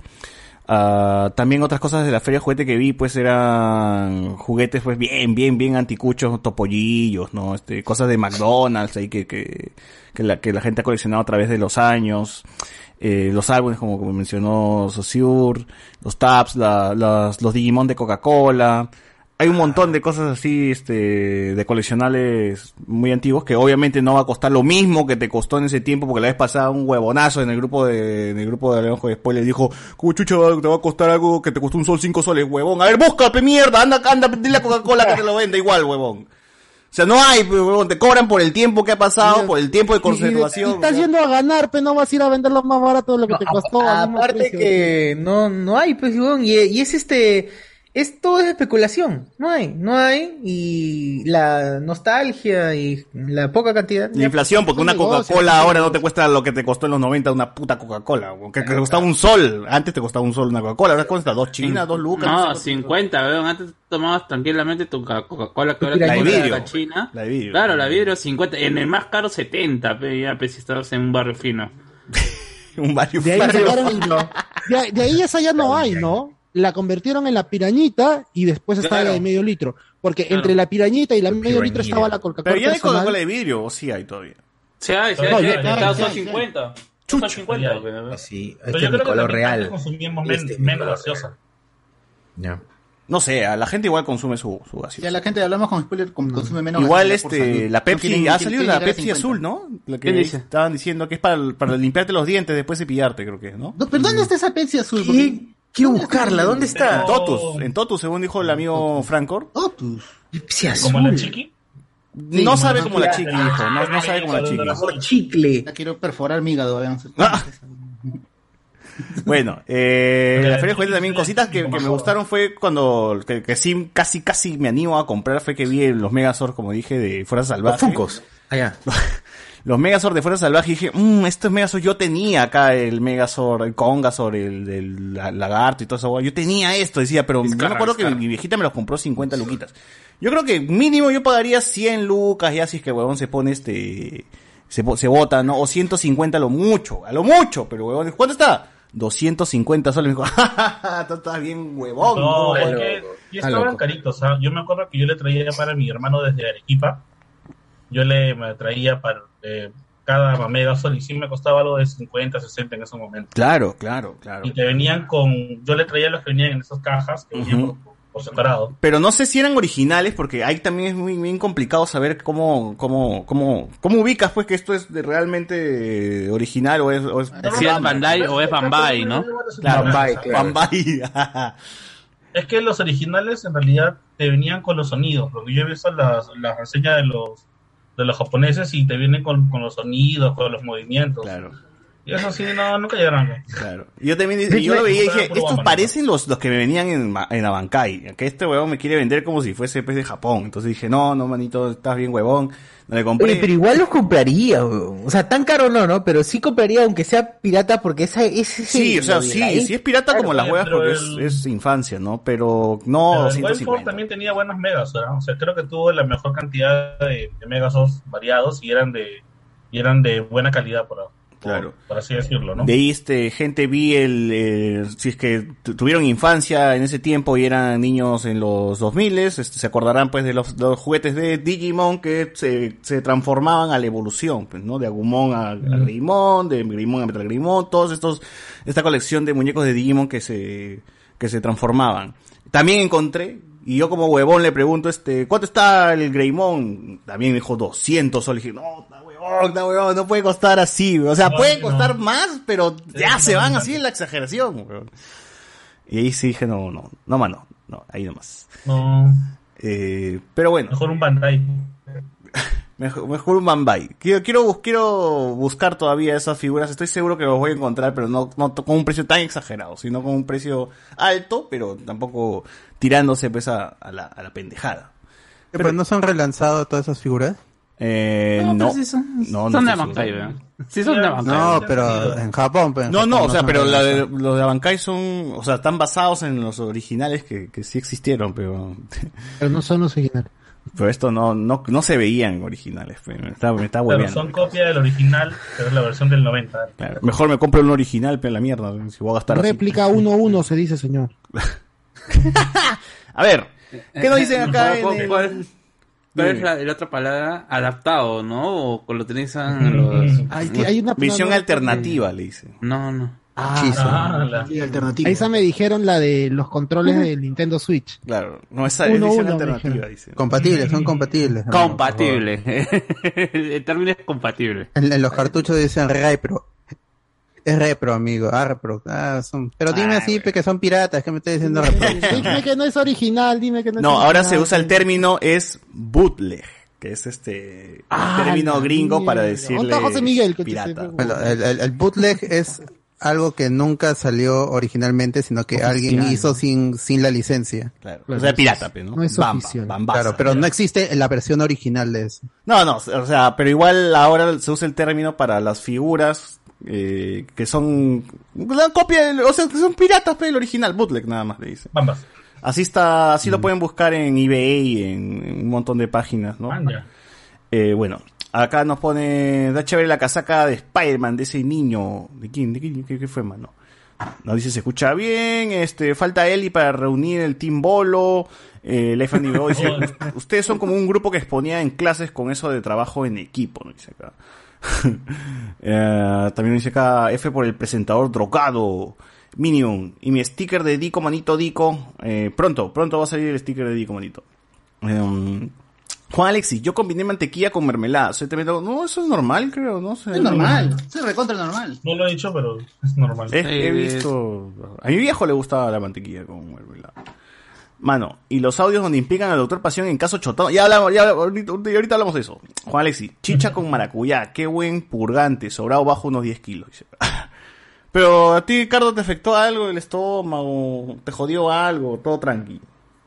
Ah, también otras cosas de la feria de juguete que vi, pues eran juguetes, pues bien, bien, bien anticuchos, topollillos, ¿no? Este, cosas de McDonald's ahí que, que, que la, que la gente ha coleccionado a través de los años. Eh, los álbumes, como, mencionó Saussure, los tabs, la, los Digimon de Coca-Cola. Hay un montón de cosas así, este, de coleccionables muy antiguos que obviamente no va a costar lo mismo que te costó en ese tiempo porque la vez pasada un huevonazo en el grupo de, en el grupo de Leonjo de Spoiler dijo, ¿cómo chucha va- te va a costar algo que te costó un sol cinco soles, huevón? A ver, búscate mierda, anda, anda, dile a Coca-Cola que te lo venda igual, huevón. O sea, no hay, huevón, te cobran por el tiempo que ha pasado, por el tiempo de Y conservación. estás yendo a ganar, pero no vas a ir a venderlo más barato de lo que te costó. Aparte que no, no hay, pues, y, y es este, esto es especulación. No hay, no hay. Y la nostalgia y la poca cantidad. La inflación, porque una Coca-Cola ahora no te cuesta lo que te costó en los 90 una puta Coca-Cola. Que, que costaba un sol. Antes te costaba un sol una Coca-Cola. Ahora cuesta dos chinas, dos lucas. No, no sé 50, weón. Antes tomabas tranquilamente tu ca- Coca-Cola que ahora La te vidrio. la China. La de vidrio. Claro, la vidrio 50. En el más caro 70, pe, ya, pe, si estabas en un barrio fino. un barrio De ahí, sacaron- de, de ahí esa ya no hay, ¿no? La convirtieron en la pirañita y después está Claro. la de medio litro. Porque Claro. entre la pirañita y la medio litro estaba la Coca-Cola Pero ya hay. Coca-Cola de vidrio, o sí hay todavía. Sí, hay, sí, No, hay, ya- sí, ya- está- ya- son ya- 50. Son 50, pe, Sí, Pero yo creo que también antes consumíamos men- menos gaseosa. No sé, a la gente igual consume su, su gaseosa. Ya la gente hablamos con spoiler con- consume menos. Igual este, la No Pepsi, quieren- ha salido la Pepsi 50. azul, ¿no? La que ¿Qué dice? estaban diciendo que es para, para limpiarte los dientes después de cepillarte, creo que, ¿no? No, pero ¿dónde está esa Pepsi azul? Quiero buscarla, ¿dónde está? En Totus, en Totus, según dijo el amigo Francor. Totus. Como la chiqui. No sabe como la chiqui, dijo. No, no sabe como la chiqui. chicle. La quiero perforar mi hígado. vean. Ah. Bueno, eh, la Feria de Juguetes también cositas que, que me gustaron fue cuando, que, que sí, casi, casi me animo a comprar, fue que vi los Megazord, como dije, de Fuerza Salvaje. Los Funkos. Allá. Los Megazord de Fuerza Salvaje dije, mmm, estos Megazord yo tenía acá el Megazord, el Congasord, el, el la- lagarto y todo eso. Yo tenía esto, decía, pero yo me acuerdo que mi, mi viejita me los compró 50 luquitas. Yo creo que mínimo yo pagaría 100 lucas ya si es que huevón se pone este, se, bo- se bota, ¿no? O 150 a lo mucho, a lo mucho, pero huevón, ¿cuánto está? 250 soles. Me dijo, "Ja, tú estás bien huevón. No, es que y Está estaban caritos. ¿ah? Yo me acuerdo que yo le traía para mi hermano desde Arequipa. Yo le me traía para eh, cada Megasol y sí me costaba algo de 50, 60 en ese momento. Claro, claro, claro. Y que venían con. Yo le traía los que venían en esas cajas, que venían Ujú. por, por separado. Pero no sé si eran originales, porque ahí también es muy bien complicado saber cómo, cómo, cómo, cómo ubicas pues que esto es de realmente original o es, o es Si es Bandai o es Bambay, ¿no? Claro. Bambay. Es que los originales en realidad te venían con los sonidos, porque yo he visto las, las reseñas de los de los japoneses y te vienen con, con los sonidos, con los movimientos. Claro. Y eso sí, no, nunca llegaron. Claro. Y yo también lo veía y dije, estos parecen los, los que me venían en, en Abancay, que este huevón me quiere vender como si fuese pues, de Japón. Entonces dije, no, no, manito, estás bien huevón. No le compré. Oye, pero igual los compraría, weón. O sea, tan caro no, ¿no? Pero sí compraría aunque sea pirata porque esa, ese es Sí, o sea, sí, sí es pirata como las huevas porque el- es, es infancia, ¿no? Pero no Pero el 150. Wildford también tenía buenas megas, ¿verdad? O sea, creo que tuvo la mejor cantidad de, de megasos variados y eran de y eran de buena calidad, por, por- Claro. por así decirlo, ¿no? De ahí, este, gente vi el, eh, si es que tu- tuvieron infancia en ese tiempo y eran niños en los 2000, este, se acordarán pues de los, de los juguetes de Digimon que se, se transformaban a la evolución, pues, ¿no? De Agumon a, a Greymon, de Greymon a Metal Greymon, todos estos, esta colección de muñecos de Digimon que se, que se transformaban. También encontré, y yo como huevón le pregunto, este, ¿cuánto está el Greymon? También me dijo 200 soles. Y dije, no, está huevón, no puede costar así. O sea, No, puede no. costar más, pero ya Sí, se no, van no, así en la exageración. huevón. Y ahí sí dije, no, no, no, mano, no, ahí nomás. No. Eh, pero bueno. Mejor un Bandai. Mejor, mejor un Bambay. Quiero, quiero, bus- quiero buscar todavía esas figuras. Estoy seguro que los voy a encontrar, pero no, no con un precio tan exagerado, sino con un precio alto, pero tampoco tirándose pues a, a la, a la pendejada. Pero no son relanzados todas esas figuras. Eh, No, no, pero sí son- no, son no de estoy Bankai, seguro. ¿verdad? Sí son de Bankai. No, pero en Japón. pues, en No, no, Japón o sea, pero la de- los de Abankai son, o sea, están basados en los originales que, que sí existieron, pero, Pero no son los originales. pero esto no, no, no se veían originales, pues, me está, me está Pero hueveando. son copia del original, pero es la versión del 90. Claro, Mejor me compro un original, pero la mierda, si voy a gastar. Réplica 1-1 se dice, señor. A ver, ¿qué nos dicen acá en ¿Cuál, el- cuál- es la, la otra palabra? Adaptado, ¿no? O lo utilizan los... Hay- hay una- Visión alternativa, le dice. No, no. Ah, la- alternativa. Esa me dijeron la de los controles del Nintendo Switch. Claro, no, esa es Uno, visión uno, alternativa, dice. Compatibles, son compatibles. Compatible. El término es compatible. En, en los cartuchos dicen repro. Es repro, amigo. Ah, repro. Ah, son... Pero dime así, pe, que son piratas. que me estás diciendo repro? Dime que no es original, dime que no es No, ahora se usa el término es bootleg, que es este el Ah, término gringo para decirle ¿Dónde está José Miguel? Que te pirata. Bueno, el, el- el bootleg es algo que nunca salió originalmente, sino que alguien hizo sin, sin la licencia. Claro. O sea, pirata, ¿no? No es Bamba. Claro, pero no existe la versión original de eso. No, no, o sea, pero igual ahora se usa el término para las figuras eh, que son la copia, del- o sea, que son piratas, pero el original, bootleg nada más le dice. Bambas. Así está, así lo pueden buscar en eBay, en, en un montón de páginas, ¿no? Anda. Eh, bueno, acá nos pone, da chévere la casaca de Spider-Man, de ese niño. ¿De quién? ¿De quién? ¿Qué, qué fue, mano? Nos dice, se escucha bien, este, falta Eli para reunir el Team Bolo. Eh, Life and dice, ustedes son como un grupo que exponía en clases con eso de trabajo en equipo, ¿no? Dice acá. Eh, también dice acá, F por el presentador drogado. Minion. Y mi sticker de Dico Manito Dico. eh, pronto, pronto va a salir el sticker de Dico Manito. Em, Juan Alexis, yo combiné mantequilla con mermelada. Soy tremendo. No, eso es normal, creo, ¿no? sé. Es normal, es recontra normal. No lo he dicho, pero es normal. Es he visto. A mi viejo le gustaba la mantequilla con mermelada. Mano, y los audios donde implican al doctor Pasión en caso chotado. Ya hablamos, ya ahorita, ahorita hablamos de eso. Juan Alexis, chicha con maracuyá, qué buen purgante, sobrado bajo unos 10 kilos. Pero a ti, Cardo, ¿te afectó algo el estómago? ¿Te jodió algo? Todo tranqui.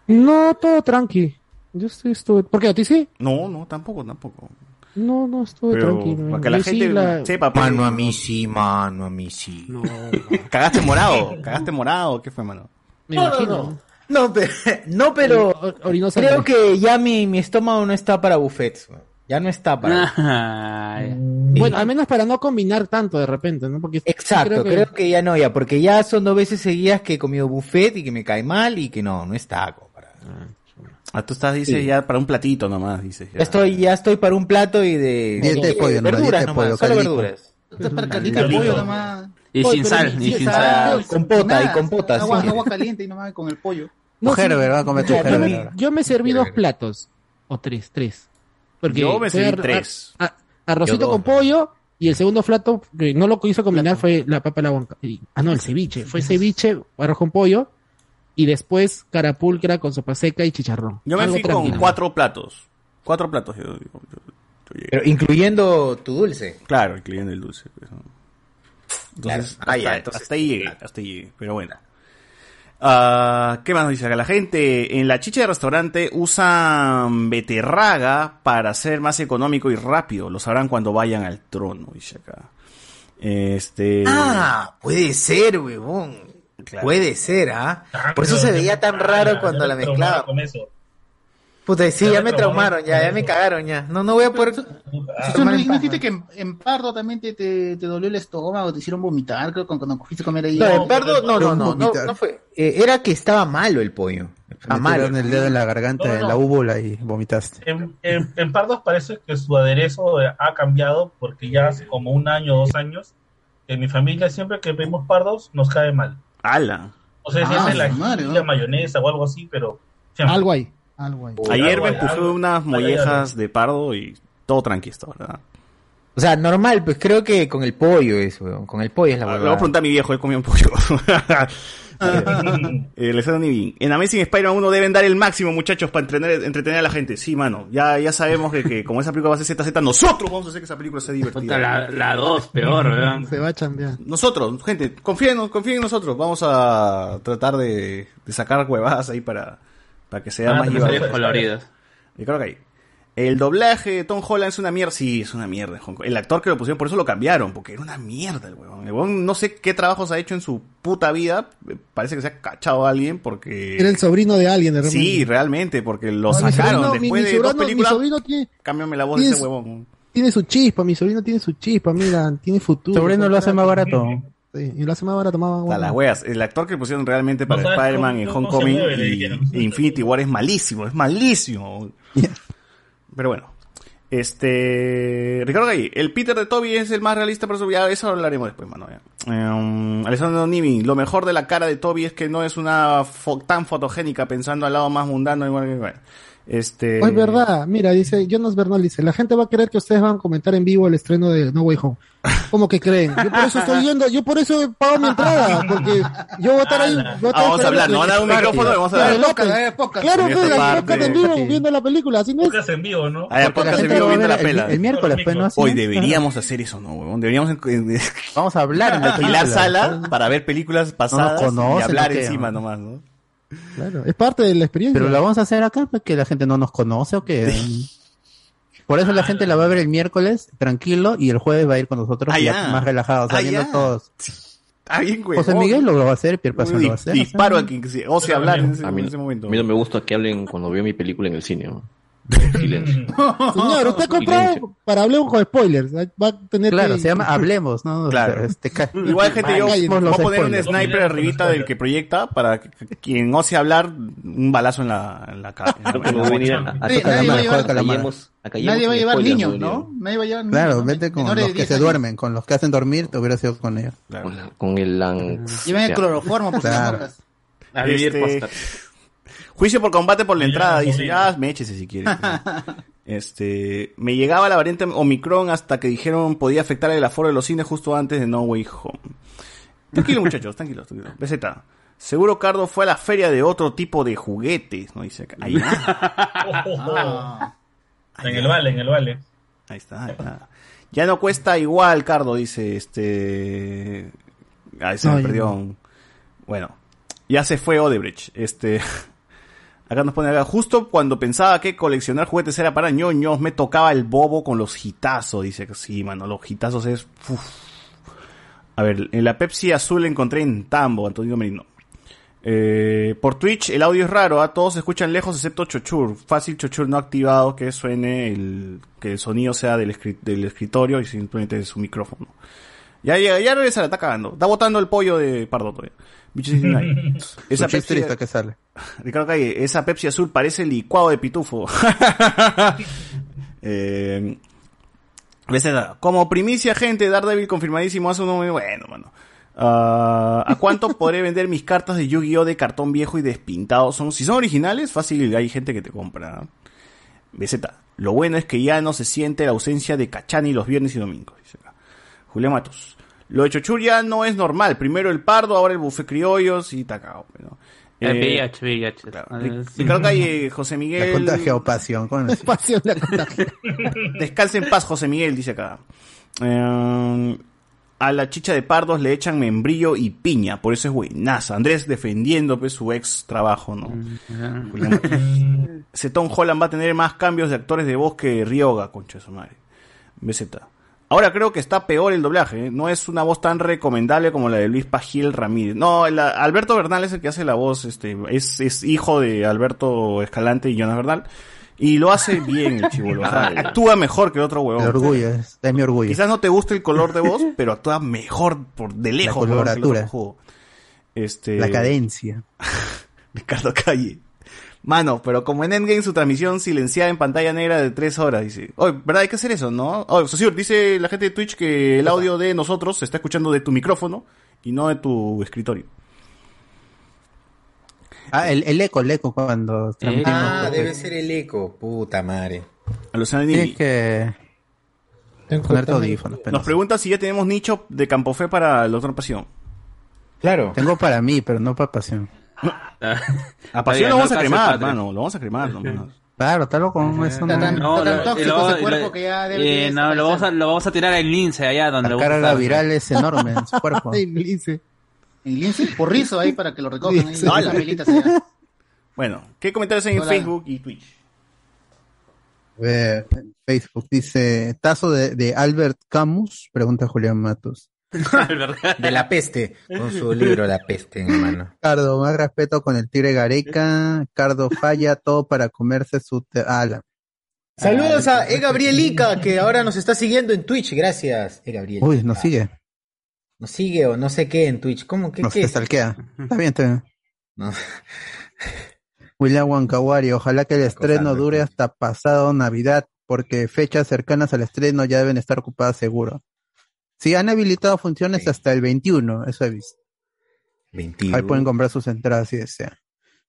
No, todo tranqui. Yo estoy, estuve. ¿Por qué? ¿A ti sí? No, no, tampoco, tampoco. No, no, estuve Pero tranquilo. para que la Yo sí gente la- sepa. pues. Mano a mí sí, mano a mí sí. ¿Cagaste morado? ¿Cagaste morado? ¿Qué fue, mano? Me No, no, imagino. No. No, pero, no, pero creo que ya mi, mi estómago no está para buffets. weón. Ya no está para. Bueno, al menos para no combinar tanto de repente, ¿no? Porque Exacto, creo que... ya no, ya, porque ya son dos veces seguidas que he comido buffet y que me cae mal y que no, no está. como para- Ah, tú estás, dices, Sí. ya para un platito nomás, dices. Ya estoy, ya estoy para un plato y de, de pollo, nomás, verduras de nomás, solo verduras. Para caldito de pollo nomás. Y Oye, sin sal, ni- y sin sal, sal. Compota, nada. y compota, Agua, sí. agua caliente y nomás con el pollo. No, Mujer, sí. ¿verdad? Come tu Yo me- ¿verdad? Yo me serví dos platos. O tres, tres. Porque Yo me serví tres. a- arrocito con pollo. Y el segundo plato, que no lo quiso combinar, fue la papa a la y- Ah, no, el ceviche. Fue ceviche, arroz con pollo. Y después carapulcra con sopa seca y chicharrón. Yo me Algo fui con cuatro platos. Cuatro platos. Yo, yo- yo- yo llegué. Pero incluyendo tu dulce. Claro, incluyendo el dulce. pues, ¿no? Entonces, Claro. Ah, ya, hasta, entonces- hasta ahí llegué, hasta ahí llegué. Pero bueno. Ah, ¿Qué más nos dice acá? La gente en la chicha de restaurante usan beterraga para ser más económico y rápido. Lo sabrán cuando vayan al trono, dice acá. Este. Ah, puede ser, huevón. Puede ser, ¿ah? Por eso se veía tan raro cuando la mezclaba. Con eso. Puta, sí, Ya ya me traumaron ya, ya me cagaron, ya. No, no voy a poder. Tomar no, en ¿no paz, dijiste que en, en Pardo también te, te, te dolió el estómago, te hicieron vomitar, creo, cuando, cuando fuiste a comer ahí. No, en Pardo, no, no, no, no, no fue. Eh, era que estaba malo el pollo. Estaba Me malo. el dedo en la garganta, No, en no. la úvula y vomitaste. En, en, en Pardos parece que su aderezo ha cambiado porque ya hace como un año o dos años, en mi familia siempre que pedimos pardos nos cae mal. ¡Hala! O sea, si Ah, es de la, la mayonesa o algo así, pero... siempre. Algo ahí. Algo ahí. Ayer algo me algo- unas mollejas de pardo y todo tranquilo, ¿verdad? O sea, normal, pues creo que con el pollo es, weón. Con el pollo es la Le voy a preguntar a mi viejo, él comió un pollo. eh, les ni bien. En Amazing Spider-Man 1 deben dar el máximo, muchachos, para entretener, entretener a la gente. Sí, mano. Ya, ya sabemos que, que como esa película va a ser ZZ, nosotros vamos a hacer que esa película sea divertida. La, la dos, peor, weón. Se va a chambear. Nosotros, gente, confíen, confíen en nosotros. Vamos a tratar de, de sacar huevadas ahí para, para que sea Ah, más llevadero. coloridos. Y creo que ahí. El doblaje de Tom Holland es una mierda. Sí, es una mierda. El actor que lo pusieron, por eso lo cambiaron, porque era una mierda el huevón. El huevón no sé qué trabajos ha hecho en su puta vida. Parece que se ha cachado a alguien porque. Era el sobrino de alguien, de repente. Sí, realmente, porque lo No, mi sacaron sobrino- mi- después mi de dos sobrino- mi películas. sobrino tiene- Cámbiame la voz de ese huevón. Tiene su chispa, mi sobrino tiene su chispa, mira, tiene futuro. Sobrino lo hace más barato. Sí, y lo hace más barato, más A bueno. las weas. El actor que pusieron realmente para Spider-Man en Homecoming y, Infinity War es malísimo, es malísimo. Pero bueno. Este. Ricardo Gay, el Peter de Toby es el más realista, pero eso, ya, eso hablaremos después, mano. ya. Eh, Alessandro Nimi, lo mejor de la cara de Toby es que no es una fo- tan fotogénica, pensando al lado más mundano. Igual que, bueno. Este. Oh, es verdad, mira, dice Jonas Bernal, dice, la gente va a creer que ustedes van a comentar en vivo el estreno de No Way Home. ¿Cómo que creen? Yo por eso estoy yendo, yo por eso pago mi entrada, porque yo voy a estar ahí. voy a estar Ah, vamos a hablar, nos van a dar un Claro, micrófono y vamos a hablar. loco, Claro, que esta la podcast en vivo, viendo la película, así no es. Podcast en vivo, ¿no? Ah, podcast en vivo viendo la el- pela. el miércoles, pues, ¿no? Así Hoy deberíamos hacer eso, ¿no, huevón? Deberíamos Vamos a hablar en la alquilar sala para ver películas pasadas y hablar encima nomás, ¿no? Claro, es parte de la experiencia. Pero lo vamos a hacer acá porque la gente no nos conoce o qué. Por eso la gente la va a ver el miércoles tranquilo y el jueves va a ir con nosotros Ah, ya más relajados, Ah, todos. Ah, bien, huevón. José Miguel lo va a hacer, Pierre Pasón lo va a hacer. Disparo a quien se ose hablar en ese, A mí, en ese momento. a mí no me gusta que hablen cuando veo mi película en el cine. ¿no? Silencio. Señor, usted compró para Hablemos con spoilers. Va a tener Claro, que- se llama Hablemos, ¿no? Claro. O sea, este, ca- Igual, gente, yo voy a poner un sniper arribita del que proyecta para que que quien ose hablar, un balazo en la, en la cara. Nadie va a llevar- a callemos- a callemos Nadie va a sin llevar spoilers, niños, ¿no? Nadie va a llevar Claro, niños, vete con los que 10 se duermen, con los que hacen dormir, te hubiera sido con ellos. Con, la- con el anx. Lleven el cloroformo por Claro. moscas. A vivir posta. Juicio por combate por la entrada, dice, jodido. ya, me échese si quiere. este, me llegaba la variante Omicron hasta que dijeron podía afectar el aforo de los cines justo antes de No Way Home. Tranquilo muchachos, tranquilos, tranquilos. BZ. Seguro Cardo fue a la feria de otro tipo de juguetes, ¿no? Dice acá. Ahí, Ah. En el vale, en el vale. ahí está, ahí está. Ya no cuesta igual, Cardo, dice este. Ahí se me perdió. Bueno, ya se fue Odebrecht. Este. Acá nos pone acá, justo cuando pensaba que coleccionar juguetes era para ñoños, me tocaba el bobo con los hitazos. Dice que sí, mano, los hitazos es. uf. A ver, en la Pepsi azul encontré en Tambo, Antonio Merino. Eh, por Twitch el audio es raro, a todos se escuchan lejos excepto Chochur. Fácil Chochur no activado que suene el que el sonido sea del, del escritorio y simplemente de su micrófono. Ya ya, ya regresa, está cagando. Está botando el pollo de Pardo todavía. Bicho 69. Esa Pepsi, que sale. Ricardo Calle, esa Pepsi azul parece licuado de pitufo. eh, BZ, como primicia, gente, Daredevil confirmadísimo hace uno muy bueno, mano. Ah, ¿A cuánto podré vender mis cartas de Yu-Gi-Oh de cartón viejo y despintado? Son, si son originales, fácil, hay gente que te compra. BZ, lo bueno es que ya no se siente la ausencia de Cachani los viernes y domingos. Dice acá. Julián Matos. Lo de Chochur ya no es normal. Primero el pardo, ahora el buffet criollos y tacao. ¿no? Eh, Eh, VIH, VIH. Ah, Ric- sí. Ricardo Calle, José La Miguel. contagio o pasión. Pasión la contagia. Descanse en paz, José Miguel, dice acá. Eh, a la chicha de pardos le echan membrillo y piña, por eso es buenaza. Andrés defendiendo pues, su ex trabajo, ¿no? Ese Tom Holland va a tener más cambios de actores de voz que Ryoga, concha de su madre. BZ. Ahora creo que está peor el doblaje, ¿eh? no es una voz tan recomendable como la de Luis Pagil Ramírez. No, la- Alberto Bernal es el que hace la voz, este, es, es hijo de Alberto Escalante y Jonas Bernal. Y lo hace bien el chivolo. o sea, actúa mejor que el otro huevón. El orgullo, es, es mi orgullo. Quizás no te guste el color de voz, pero actúa mejor por de lejos. el coloratura. Este, La cadencia. Ricardo Calle. Mano, pero como en Endgame su transmisión silenciada en pantalla negra de tres horas, dice. Oye, ¿verdad? Hay que hacer eso, ¿no? Oye, Sosur, dice la gente de Twitch que el audio de nosotros se está escuchando de tu micrófono y no de tu escritorio. Ah, el, el eco, el eco cuando transmitimos. Ah, debe ser el eco, puta madre. A los Tienes que ponerte audífonos. Nos pregunta si ya tenemos nicho de Campofé para el otro pasión. Claro. Tengo para mí, pero no para pasión. A pasión lo vamos a cremar, hermano. Lo vamos a cremar, nomás. Claro, está loco. Eso no. Está tan, No, tan lo- tóxico lo- ese cuerpo lo- que ya debe eh, no, lo vamos, a, lo vamos a tirar en lince allá donde La carga viral es enorme en su cuerpo. Ay, Lince. En lince, porrizo ahí para que lo recojan. ahí, allá. Bueno, ¿qué comentarios hay en Hola. Facebook y Twitch? A ver, en Facebook dice Tazo de, de Albert Camus, pregunta Julián Matos. De la peste, con su libro La peste en mano. Cardo, más respeto con el tigre Gareca. Cardo falla todo para comerse su ala. Saludos a E. Gabrielica, que ahora nos está siguiendo en Twitch. Gracias, E. Gabriel. Uy, nos sigue. Nos sigue o no sé qué en Twitch. ¿Cómo? ¿Qué, Nos qué? Está bien, está bien. No. William Wankawari, ojalá que el estreno dure hasta pasado Navidad, porque fechas cercanas al estreno ya deben estar ocupadas seguro. Sí, han habilitado funciones hasta el 21, eso he visto. 21. Ahí pueden comprar sus entradas si desean.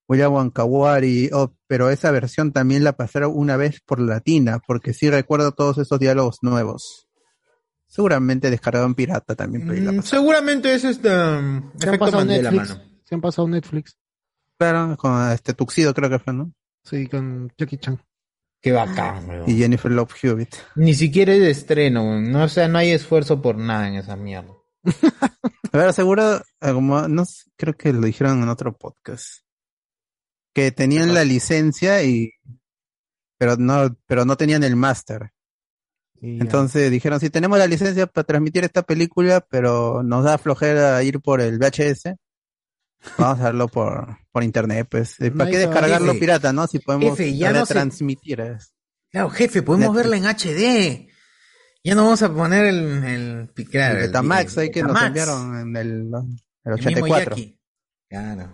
William Wankawari, oh, pero esa versión también la pasaron una vez por latina, porque sí recuerdo todos esos diálogos nuevos. Seguramente descargaron pirata también. la Mm, seguramente es este um, Se han pasado Netflix. mano. Se han pasado Netflix. Claro, con este Tuxido creo que fue, ¿no? Sí, con Jackie Chan. Qué bacán, weón. Y Jennifer Love Hewitt. Ni siquiera es de estreno, weón. no, o sea, no hay esfuerzo por nada en esa mierda. A ver, seguro, eh, como, no creo que lo dijeron en otro podcast. Que tenían la licencia y, pero no, pero no tenían el máster. Entonces dijeron, si tenemos la licencia para transmitir esta película, pero nos da flojera ir por el VHS, vamos a hacerlo por, por internet, pues. Eh, No ¿Para qué descargarlo jefe. pirata, no? Si podemos Jefe, ya no se- retransmitir. eh. Claro, jefe, podemos Netflix. verla en HD. Ya no vamos a poner el, el, el Betamax ahí que nos enviaron en el, el El mismo 84. Jackie. Claro.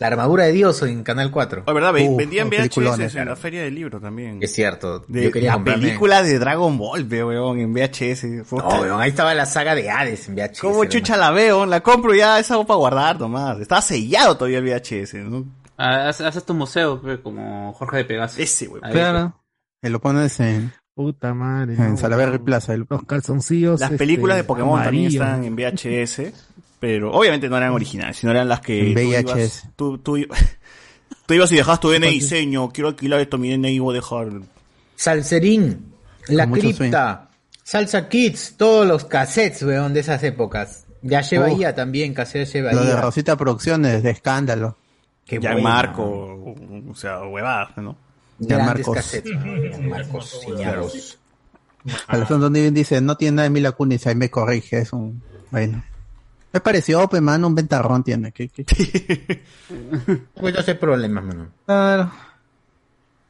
La armadura de Dios en Canal 4. Oh, ¿verdad? Ve- Uf, vendían VHS en la feria del libro también. Es cierto. De, yo quería la comprarme- película de Dragon Ball, weón, en VHS. Puta. No, weón, ahí estaba la saga de Hades en VHS. ¿Cómo chucha la veo? La compro ya, es algo para guardar nomás. Estaba sellado todavía el VHS, ¿no? Ah, Haces tu museo, pe, como Jorge de Pegaso. Ese. Ahí, Claro. Y lo pones en, Puta madre. en no. Salaberry Plaza. Los calzoncillos. Las este, películas de Pokémon también están en VHS, pero obviamente no eran originales, sino eran las que En tú VHS. ibas, tú, tú, tú ibas y dejabas tu DNI diseño, quiero alquilar esto, mi DNI voy a dejar. Salserín, La Cripta, Salsa Kids, todos los cassettes, weón, de esas épocas. Ya lleva Uf. IA también, cassette lleva Lo de. Rosita Producciones, de escándalo. Qué Ya buena. Marco, o sea, huevadas, ¿no? Ya Grandes Marcos. cassettes, weón, Marcos Ciñaros. Alessandro Nivin dice, no tiene nada de Mila Kunis, ahí me corrige, es un... Bueno. Me pareció, Open Man, un ventarrón tiene. ¿qué- qué- Pues no sé problemas, mano. Claro.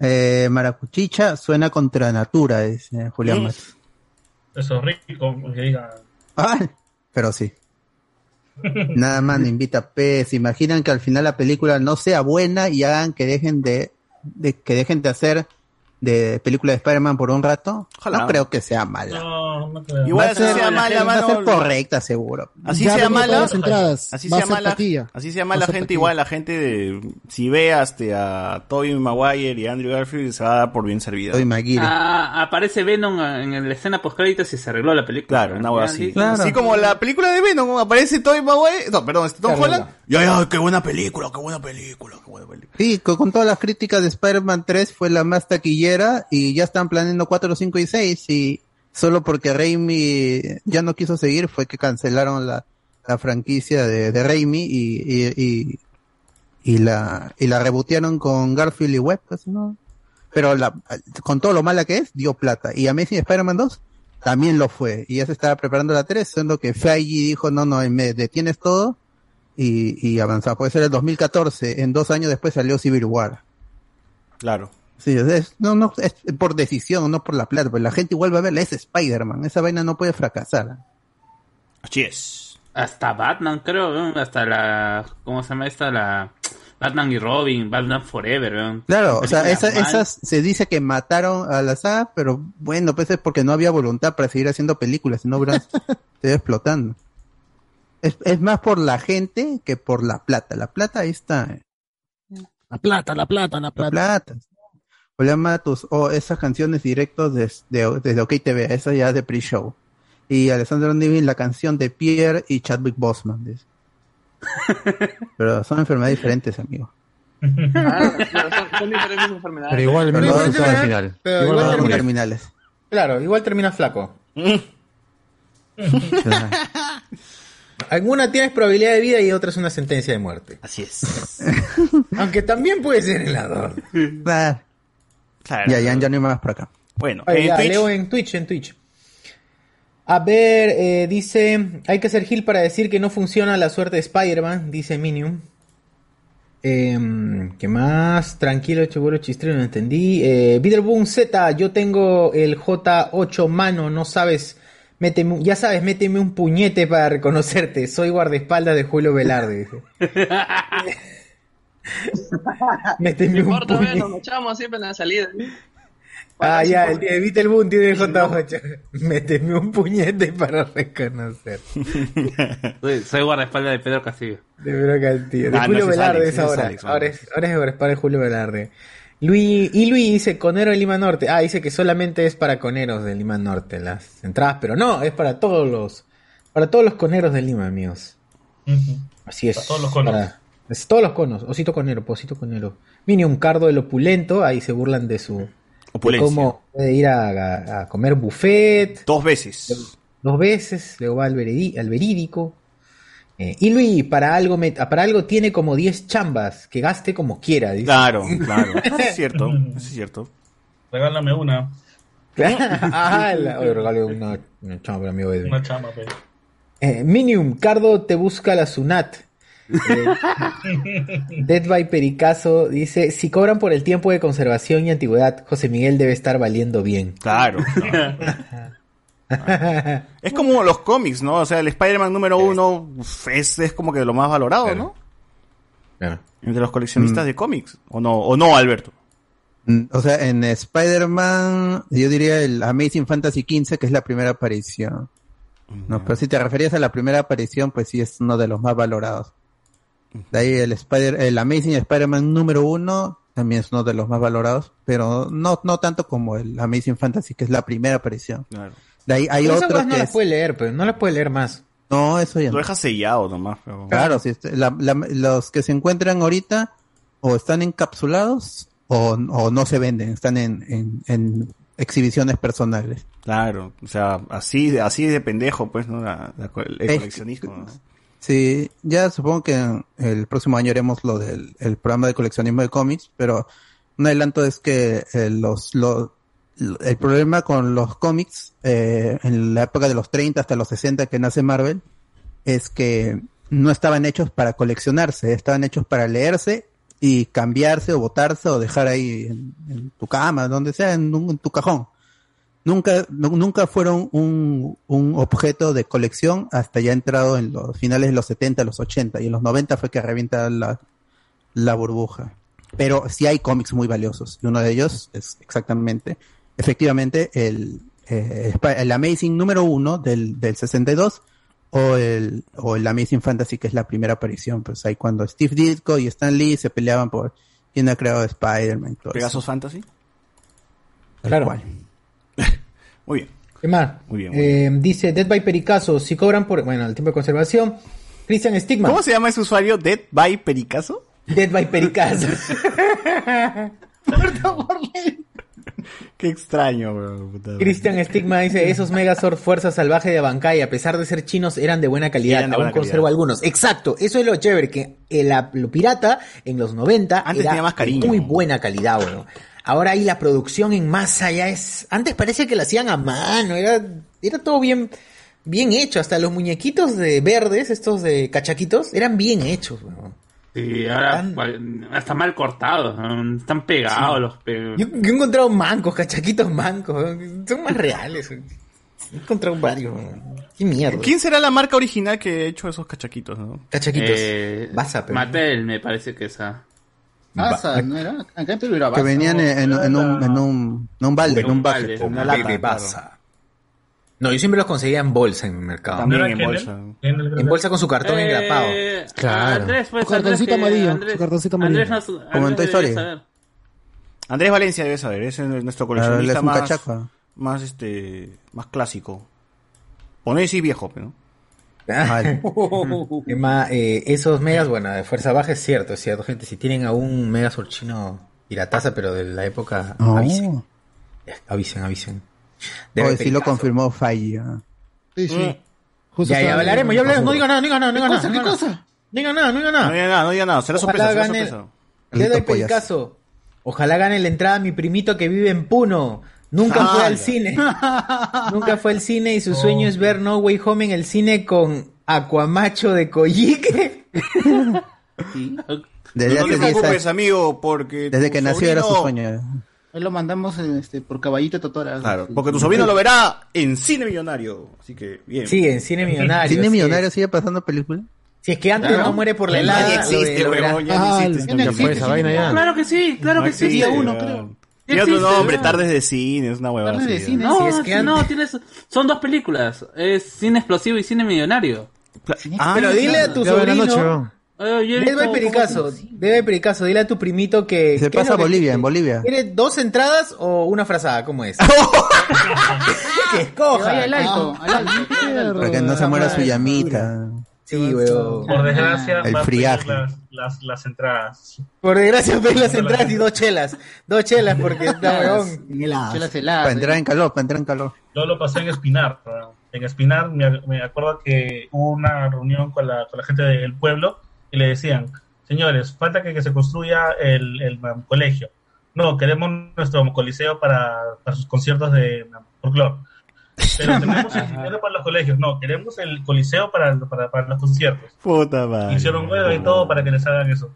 Eh, Maracuchicha suena contra natura, dice Julián. Matos. Eso es rico, que diga. Ah, pero sí. Nada más me invita P. ¿Se imaginan que al final la película no sea buena y hagan que dejen de, de- que dejen de hacer de película de Spider-Man por un rato? Ojalá. No creo que sea mala. No, no creo. Igual va así sea mala, va a ser mano, correcta, seguro. Así Ya sea mala, las entradas. así Va a sea ser mala, taquilla. así sea Va a mala ser gente, taquilla. igual la gente de, si ve hasta a Tobey Maguire y Andrew Garfield se va a dar por bien servida. Soy Maguire. Ah, aparece Venom en la escena post créditos y se arregló la película. Claro, una hueá así. Así como la película de Venom, aparece Tobey Maguire, no, perdón, este Tom Claro, Holland. Ya, ya, qué buena película, qué buena película, qué buena película. Sí, con, con todas las críticas de Spider-Man 3 fue la más taquillera y ya están planeando 4, 5 y 6 y solo porque Raimi ya no quiso seguir fue que cancelaron la, la franquicia de, de Raimi y, y, y, y la, y la rebotearon con Garfield y Webb, pues, ¿no? Pero la, con todo lo mala que es, dio plata. Y Amazing Spider-Man 2 también lo fue. Y ya se estaba preparando la 3, siendo que Feige dijo, no, no, me detienes todo y, y avanzaba. Puede ser el 2014, en dos años después salió Civil War. Claro. Sí, es, no, no, es por decisión, no por la plata, pero la gente igual va a verla, es Spider-Man, esa vaina no puede fracasar. Así es. Hasta Batman, creo, ¿no? hasta la. ¿Cómo se llama esta? La. Batman y Robin, Batman Forever, ¿no? Claro, o sea, esa- esas se dice que mataron a la saga, pero bueno, pues es porque no había voluntad para seguir haciendo películas, si no hubieran seguido explotando. Es, es más por la gente que por la plata. La plata ahí está. La plata, la plata, la La plata. Julián Matus, o esas canciones directos des- de- desde OK TV, esa ya de pre-show. Y Alessandro Nivin, la canción de Pierre y Chadwick Boseman. dice. Pero son enfermedades diferentes, amigo. Ah, pero son, son diferentes enfermedades. Pero igual Pero pero Igual igual va a Son morir. terminales. Claro, igual termina flaco. Alguna tienes probabilidad de vida y otra es una sentencia de muerte. Así es. Aunque también puede ser el lado. Claro. Ya, ya, ya no hay más por acá. Bueno, Oye, en ya, Twitch, leo en Twitch, en Twitch. A ver, eh, dice, hay que ser Gil para decir que no funciona la suerte de Spider-Man, dice Minium. Em, ¿Qué más? Tranquilo, chibolo chistrero, no entendí. Eh, Boom Z, yo tengo el J8 mano, no sabes, méteme, ya sabes, méteme un puñete para reconocerte. Soy guardaespaldas de Julio Velarde. méteme un bueno, nos echamos siempre en la salida. Ah, ya, el de Beetle Boom tiene el J8. Méteme un puñete para reconocer. Soy, soy guardaespaldas de Pedro Castillo. De Pedro Castillo. De Ah, no, Julio Velarde Alex, es ahora. Alex, ahora, es, ahora es guardaespaldas de Julio Velarde. Luis, y Luis dice conero de Lima Norte. Ah, dice que solamente es para coneros de Lima Norte las entradas, pero no, es para todos los, para todos los coneros de Lima, amigos. Así es. Para todos los para- es todos los conos. Osito conero, posito conero. Minium Cardo del opulento, ahí se burlan de su de Opulencia. cómo puede ir a, a- a comer buffet. Dos veces. Dos veces, luego va al, veredi- al verídico. Eh, y Luis, para algo, me- para algo tiene como 10 chambas, que gaste como quiera. dice. Claro, claro. Eso es cierto, eso es cierto. Regálame una. ah, la- oye, regale una, una chamba para amigo Edwin. Una chama, pe. Eh, Minium, Cardo te busca la Sunat. Eh, Dead by Pericazo dice, si cobran por el tiempo de conservación y antigüedad, José Miguel debe estar valiendo bien. Claro. Es como los cómics, ¿no? O sea, el Spider-Man número uno uf, es, es como que lo más valorado, ¿no? Entre los coleccionistas Mm. de cómics. ¿O no, o no Alberto? Mm, O sea, en Spider-Man, yo diría el Amazing Fantasy XV, que es la primera aparición. No, pero si te referías a la primera aparición, pues sí es uno de los más valorados. De ahí el Spider, el Amazing Spider-Man número uno también es uno de los más valorados, pero no, no tanto como el Amazing Fantasy, que es la primera aparición. Claro. De ahí hay Pero otro cosas no que las es- puede leer, pero no las puede leer más. No, eso ya Lo no. deja sellado nomás. Pero... Claro, sí, este, la- la- los que se encuentran ahorita o están encapsulados o, o no se venden, están en, en, en exhibiciones personales. Claro, o sea, así, así de pendejo, pues, ¿no? La- el Es- coleccionismo. ¿no? Sí, ya supongo que el próximo año haremos lo del el programa de coleccionismo de cómics, pero un adelanto es que eh, los, los- el problema con los cómics eh, en la época de los 30 hasta los 60 que nace Marvel es que no estaban hechos para coleccionarse, estaban hechos para leerse y cambiarse o botarse o dejar ahí en, tu cama, donde sea, en, un- en tu cajón. Nunca, nu- nunca fueron un, un objeto de colección hasta ya entrado en los finales de los 70, los 80 y en los 90 fue que revienta la, la burbuja. Pero sí hay cómics muy valiosos y uno de ellos es exactamente, efectivamente, el, eh, el Amazing número uno del, del 62 o el, o el Amazing Fantasy que es la primera aparición. Pues ahí cuando Steve Ditko y Stan Lee se peleaban por quién ha creado Spider-Man. ¿Pegasus Fantasy? Claro. cual. Muy bien. ¿Qué más? Muy bien, muy Eh, dice Dead by Pericazo, si cobran por, bueno, el tiempo de conservación. Christian Stigma. ¿Cómo se llama ese usuario? ¿Dead by Pericazo? Dead by Pericazo. Qué extraño, bro. puta. Cristian Stigma dice, esos Megazord Fuerza Salvaje de Abancay, a pesar de ser chinos, eran de buena calidad. De Aún buena conservo calidad. algunos. Exacto, eso es lo chévere, que el, la- lo pirata en los 90 Antes era tenía más cariño. de muy buena calidad, bueno. Ahora ahí la producción en masa ya es... Antes parecía que la hacían a mano, era, era todo bien, bien hecho. Hasta los muñequitos de verdes, estos de cachaquitos, eran bien hechos, weón. Sí, ahora hasta mal cortados, están pegados Sí. los pe- Yo, yo he encontrado mancos, cachaquitos mancos, son más reales. He encontrado varios. weón. Qué mierda. ¿Quién será la marca original que ha hecho esos cachaquitos, no? Cachaquitos. Eh, pero- Mattel, me parece que esa. Basa, ¿no era? Acá en Perú era Que Basa. venían en, en- en un, en un, en un balde, en un balde, bucket. una lata, Basa. No, yo siempre los conseguía en bolsa en el mercado. También ¿No era en bolsa. En bolsa con su cartón Eh, engrapado. Claro. Andrés, pues, Su cartoncito Andrés, que- amarillo, Andrés- su cartoncito Andrés amarillo. Como en Andrés Toy Story. Andrés Valencia debe saber, ese es nuestro Claro, coleccionista más, más este, más clásico. O no decir viejo, pero. Vale. Es más, eh, esos megas, bueno, de fuerza baja es cierto, es cierto, gente. Si tienen a un mega chino pirataza, pero de la época, Oh. avisen. Avisen, avisen. Hoy sí lo confirmó Falla. Sí, sí. Mm. Justo Ya, ya hablaremos, ya hablaremos. No diga nada, no diga nada, no diga nada. cosa, no qué diga nada. cosa? No diga nada, no diga No nada. no diga nada, será Ojalá sorpresa, será gane- sorpresa. Le doy pollas. Pericazo. Ojalá gane la entrada a mi primito que vive en Puno. Nunca Ah, fue al ya. cine. Nunca fue al cine y su sueño es ver No Way Home en el cine con Aquamacho de Coyique. Desde no te hace 10 preocupes, amigo, porque. Desde que nació era su sueño. Ahí lo mandamos este, por caballito Totora. Claro, porque tu sobrino lo verá en Cine Millonario. Así que, bien. Sí, en cine millonario. ¿Cine sí. millonario sigue pasando película? Si es que antes Claro. no muere por la helada, lo existe, huevón, ya Ah, existe. esa vaina ya. Claro que sí, claro que sí. Día uno, creo. Tiene otro nombre, ¿no? tardes de cine, es una huevada. Tardes de cine. ¿no? No, sí, no, tienes, son dos películas. Es cine explosivo y cine millonario. Ah, Pero dile a tu sobrino. noche, weón. Eh, Debe visto- pericazo, debe pericazo, dile a tu primito que... Se ¿qué es pasa a que Bolivia, en Bolivia. ¿Quiere dos entradas o una frazada? ¿Cómo es? que Que escoja. vaya al alto, al alto. Para que no se muera su llamita. Sí, weón. Por desgracia, El friaje. las, las, las entradas. Por desgracia, ves las entradas y dos chelas. Dos chelas porque está weón. Chelas heladas. Para entrar en calor, para entrar en calor. Yo lo pasé en Espinar. En Espinar me, me acuerdo que hubo una reunión con la, con la gente del pueblo y le decían, señores, falta que, que se construya el, el um, colegio. No, queremos nuestro coliseo para, para sus conciertos de folclore. Pero tenemos el dinero para los colegios. No, queremos el coliseo para, para, para los conciertos. Puta madre. Hicieron huelga y todo para que les hagan eso.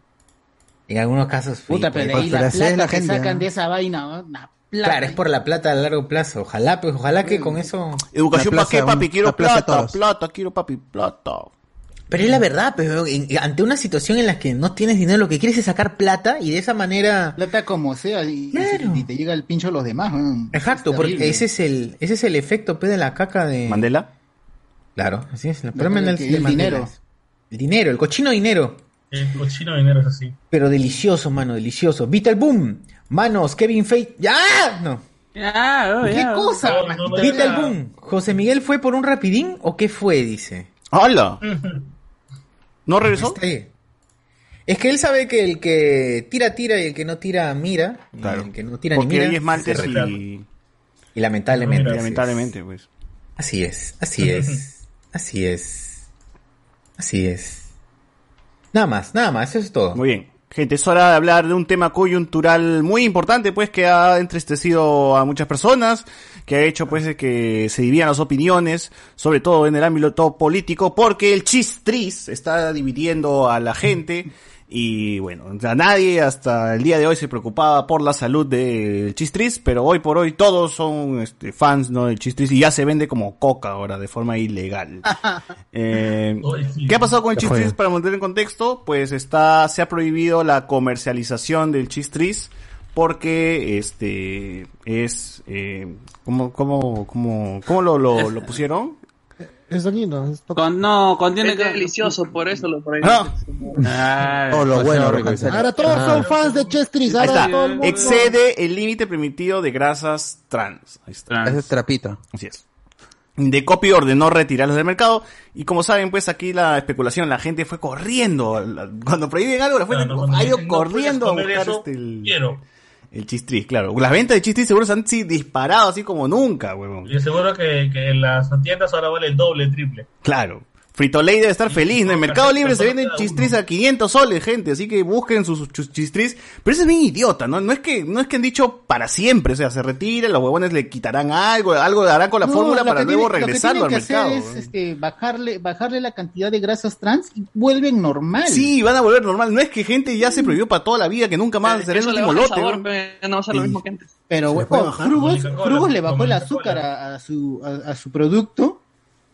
En algunos casos, Puta, pues, pero de ahí pero la plata la que gente, sacan ¿no? de esa vaina, ¿no? La plata. Claro, es por la plata a largo plazo. Ojalá, pues, ojalá que con eso. Educación para qué, papi, quiero plata, plata, quiero papi, plata. Pero es la verdad, pero en- ante una situación en la que no tienes dinero, lo que quieres es sacar plata y de esa manera. Plata como sea y, y te llega el pincho a los demás. ¿no? Exacto, Es porque ese es el, ese es el efecto pe, de la caca de. ¿Mandela? Claro, así es. Problema el dinero. El dinero, el cochino dinero. El cochino dinero es así. Pero delicioso, mano, delicioso. Vital Boom. Manos, Kevin Feige. ¡Ya! No. Ya, oh, ¿Qué ya. cosa? No, no, no, Vital. Boom. ¿José Miguel fue por un rapidín o qué fue? Dice. ¡Hala! ¿No regresó? Está ahí. Es que él sabe que el que tira, tira y el que no tira, mira. Y Claro. el que no tira Porque ni mira. ahí es retira. y... Y lamentablemente. No, así es. Lamentablemente, pues. Así es, así es, así es, así es. Nada más, nada más, eso es todo. Muy bien. Gente, es hora de hablar de un tema coyuntural muy importante, pues, que ha entristecido a muchas personas, que ha hecho, pues, que se dividan las opiniones, sobre todo en el ámbito político, porque el chistris está dividiendo a la gente, y bueno, o sea, nadie hasta el día de hoy se preocupaba por la salud del chistris, pero hoy por hoy todos son este, fans, ¿no? del chistris, y ya se vende como coca ahora, de forma ilegal. Eh. ¿Qué ha pasado con el chistris? Para mantener en contexto, pues está, se ha prohibido la comercialización del chistris porque este es eh, ¿cómo, cómo, cómo, cómo lo, lo, lo pusieron? Es dañino. Es Con, no, contiene Es delicioso, por eso lo prohíben. Ah. Ah, Todo lo bueno, rico. Ahora todos son fans de Chestris. Ahí está. todo el mundo- Excede el límite permitido de grasas trans. Ahí está. Trans. Ese es trapito. Así es. De Copy ordenó retirarlos del mercado y como saben pues aquí la especulación, la gente fue corriendo, cuando prohíben algo la gente ha ido "No corriendo a buscar eso, este, el, Quiero. El chistris, claro. Las ventas de chistris seguro se han sí, disparado así como nunca, huevón. Y seguro que, que en las tiendas ahora vale el doble, triple. Claro. Frito Lay debe estar feliz, ¿no? En Mercado Libre se venden chistris a 500 soles, gente, así que busquen sus, sus chistris. Pero eso es bien idiota, ¿no? No es que no es que han dicho para siempre, o sea, se retira, los huevones le quitarán algo, algo harán con la No, fórmula para luego tiene- regresarlo lo que al que mercado. hacer es este, bajarle, bajarle la cantidad de grasas trans y vuelven normal. Sí, van a volver normal. No es que gente ya se prohibió para toda la vida, que nunca más Eh, será el último el lote. sabor, ¿no? pe, ya no va a ser lo mismo que antes. Pero ¿Se le bueno, bajar? Frugos, le bajó el azúcar a, a su, a, a su producto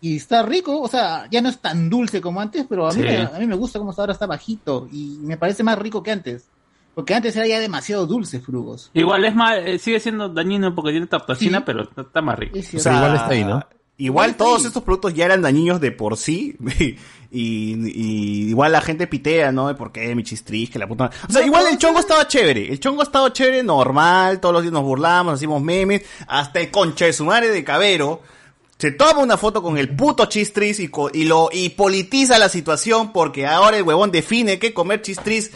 y está rico, o sea, ya no es tan dulce como antes, pero a mí, Sí. me, a mí me gusta como está ahora está bajito y me parece más rico que antes. Porque antes era ya demasiado dulce, Frugos. Igual es más, eh, sigue siendo dañino porque tiene taptoxina, Sí. pero está, está más rico. O sea, igual está ahí, ¿no? Igual está todos estos productos ya eran dañinos de por sí. Y, y igual la gente pitea, ¿no? De por qué mi chistris, que la puta. O sea, No, igual el chongo estaba chévere. El chongo estaba chévere, normal. Todos los días nos burlamos, hacemos memes. Hasta el concha de su madre de cabero. Se toma una foto con el puto chistris y, co- y lo y politiza la situación porque ahora el huevón define que comer chistris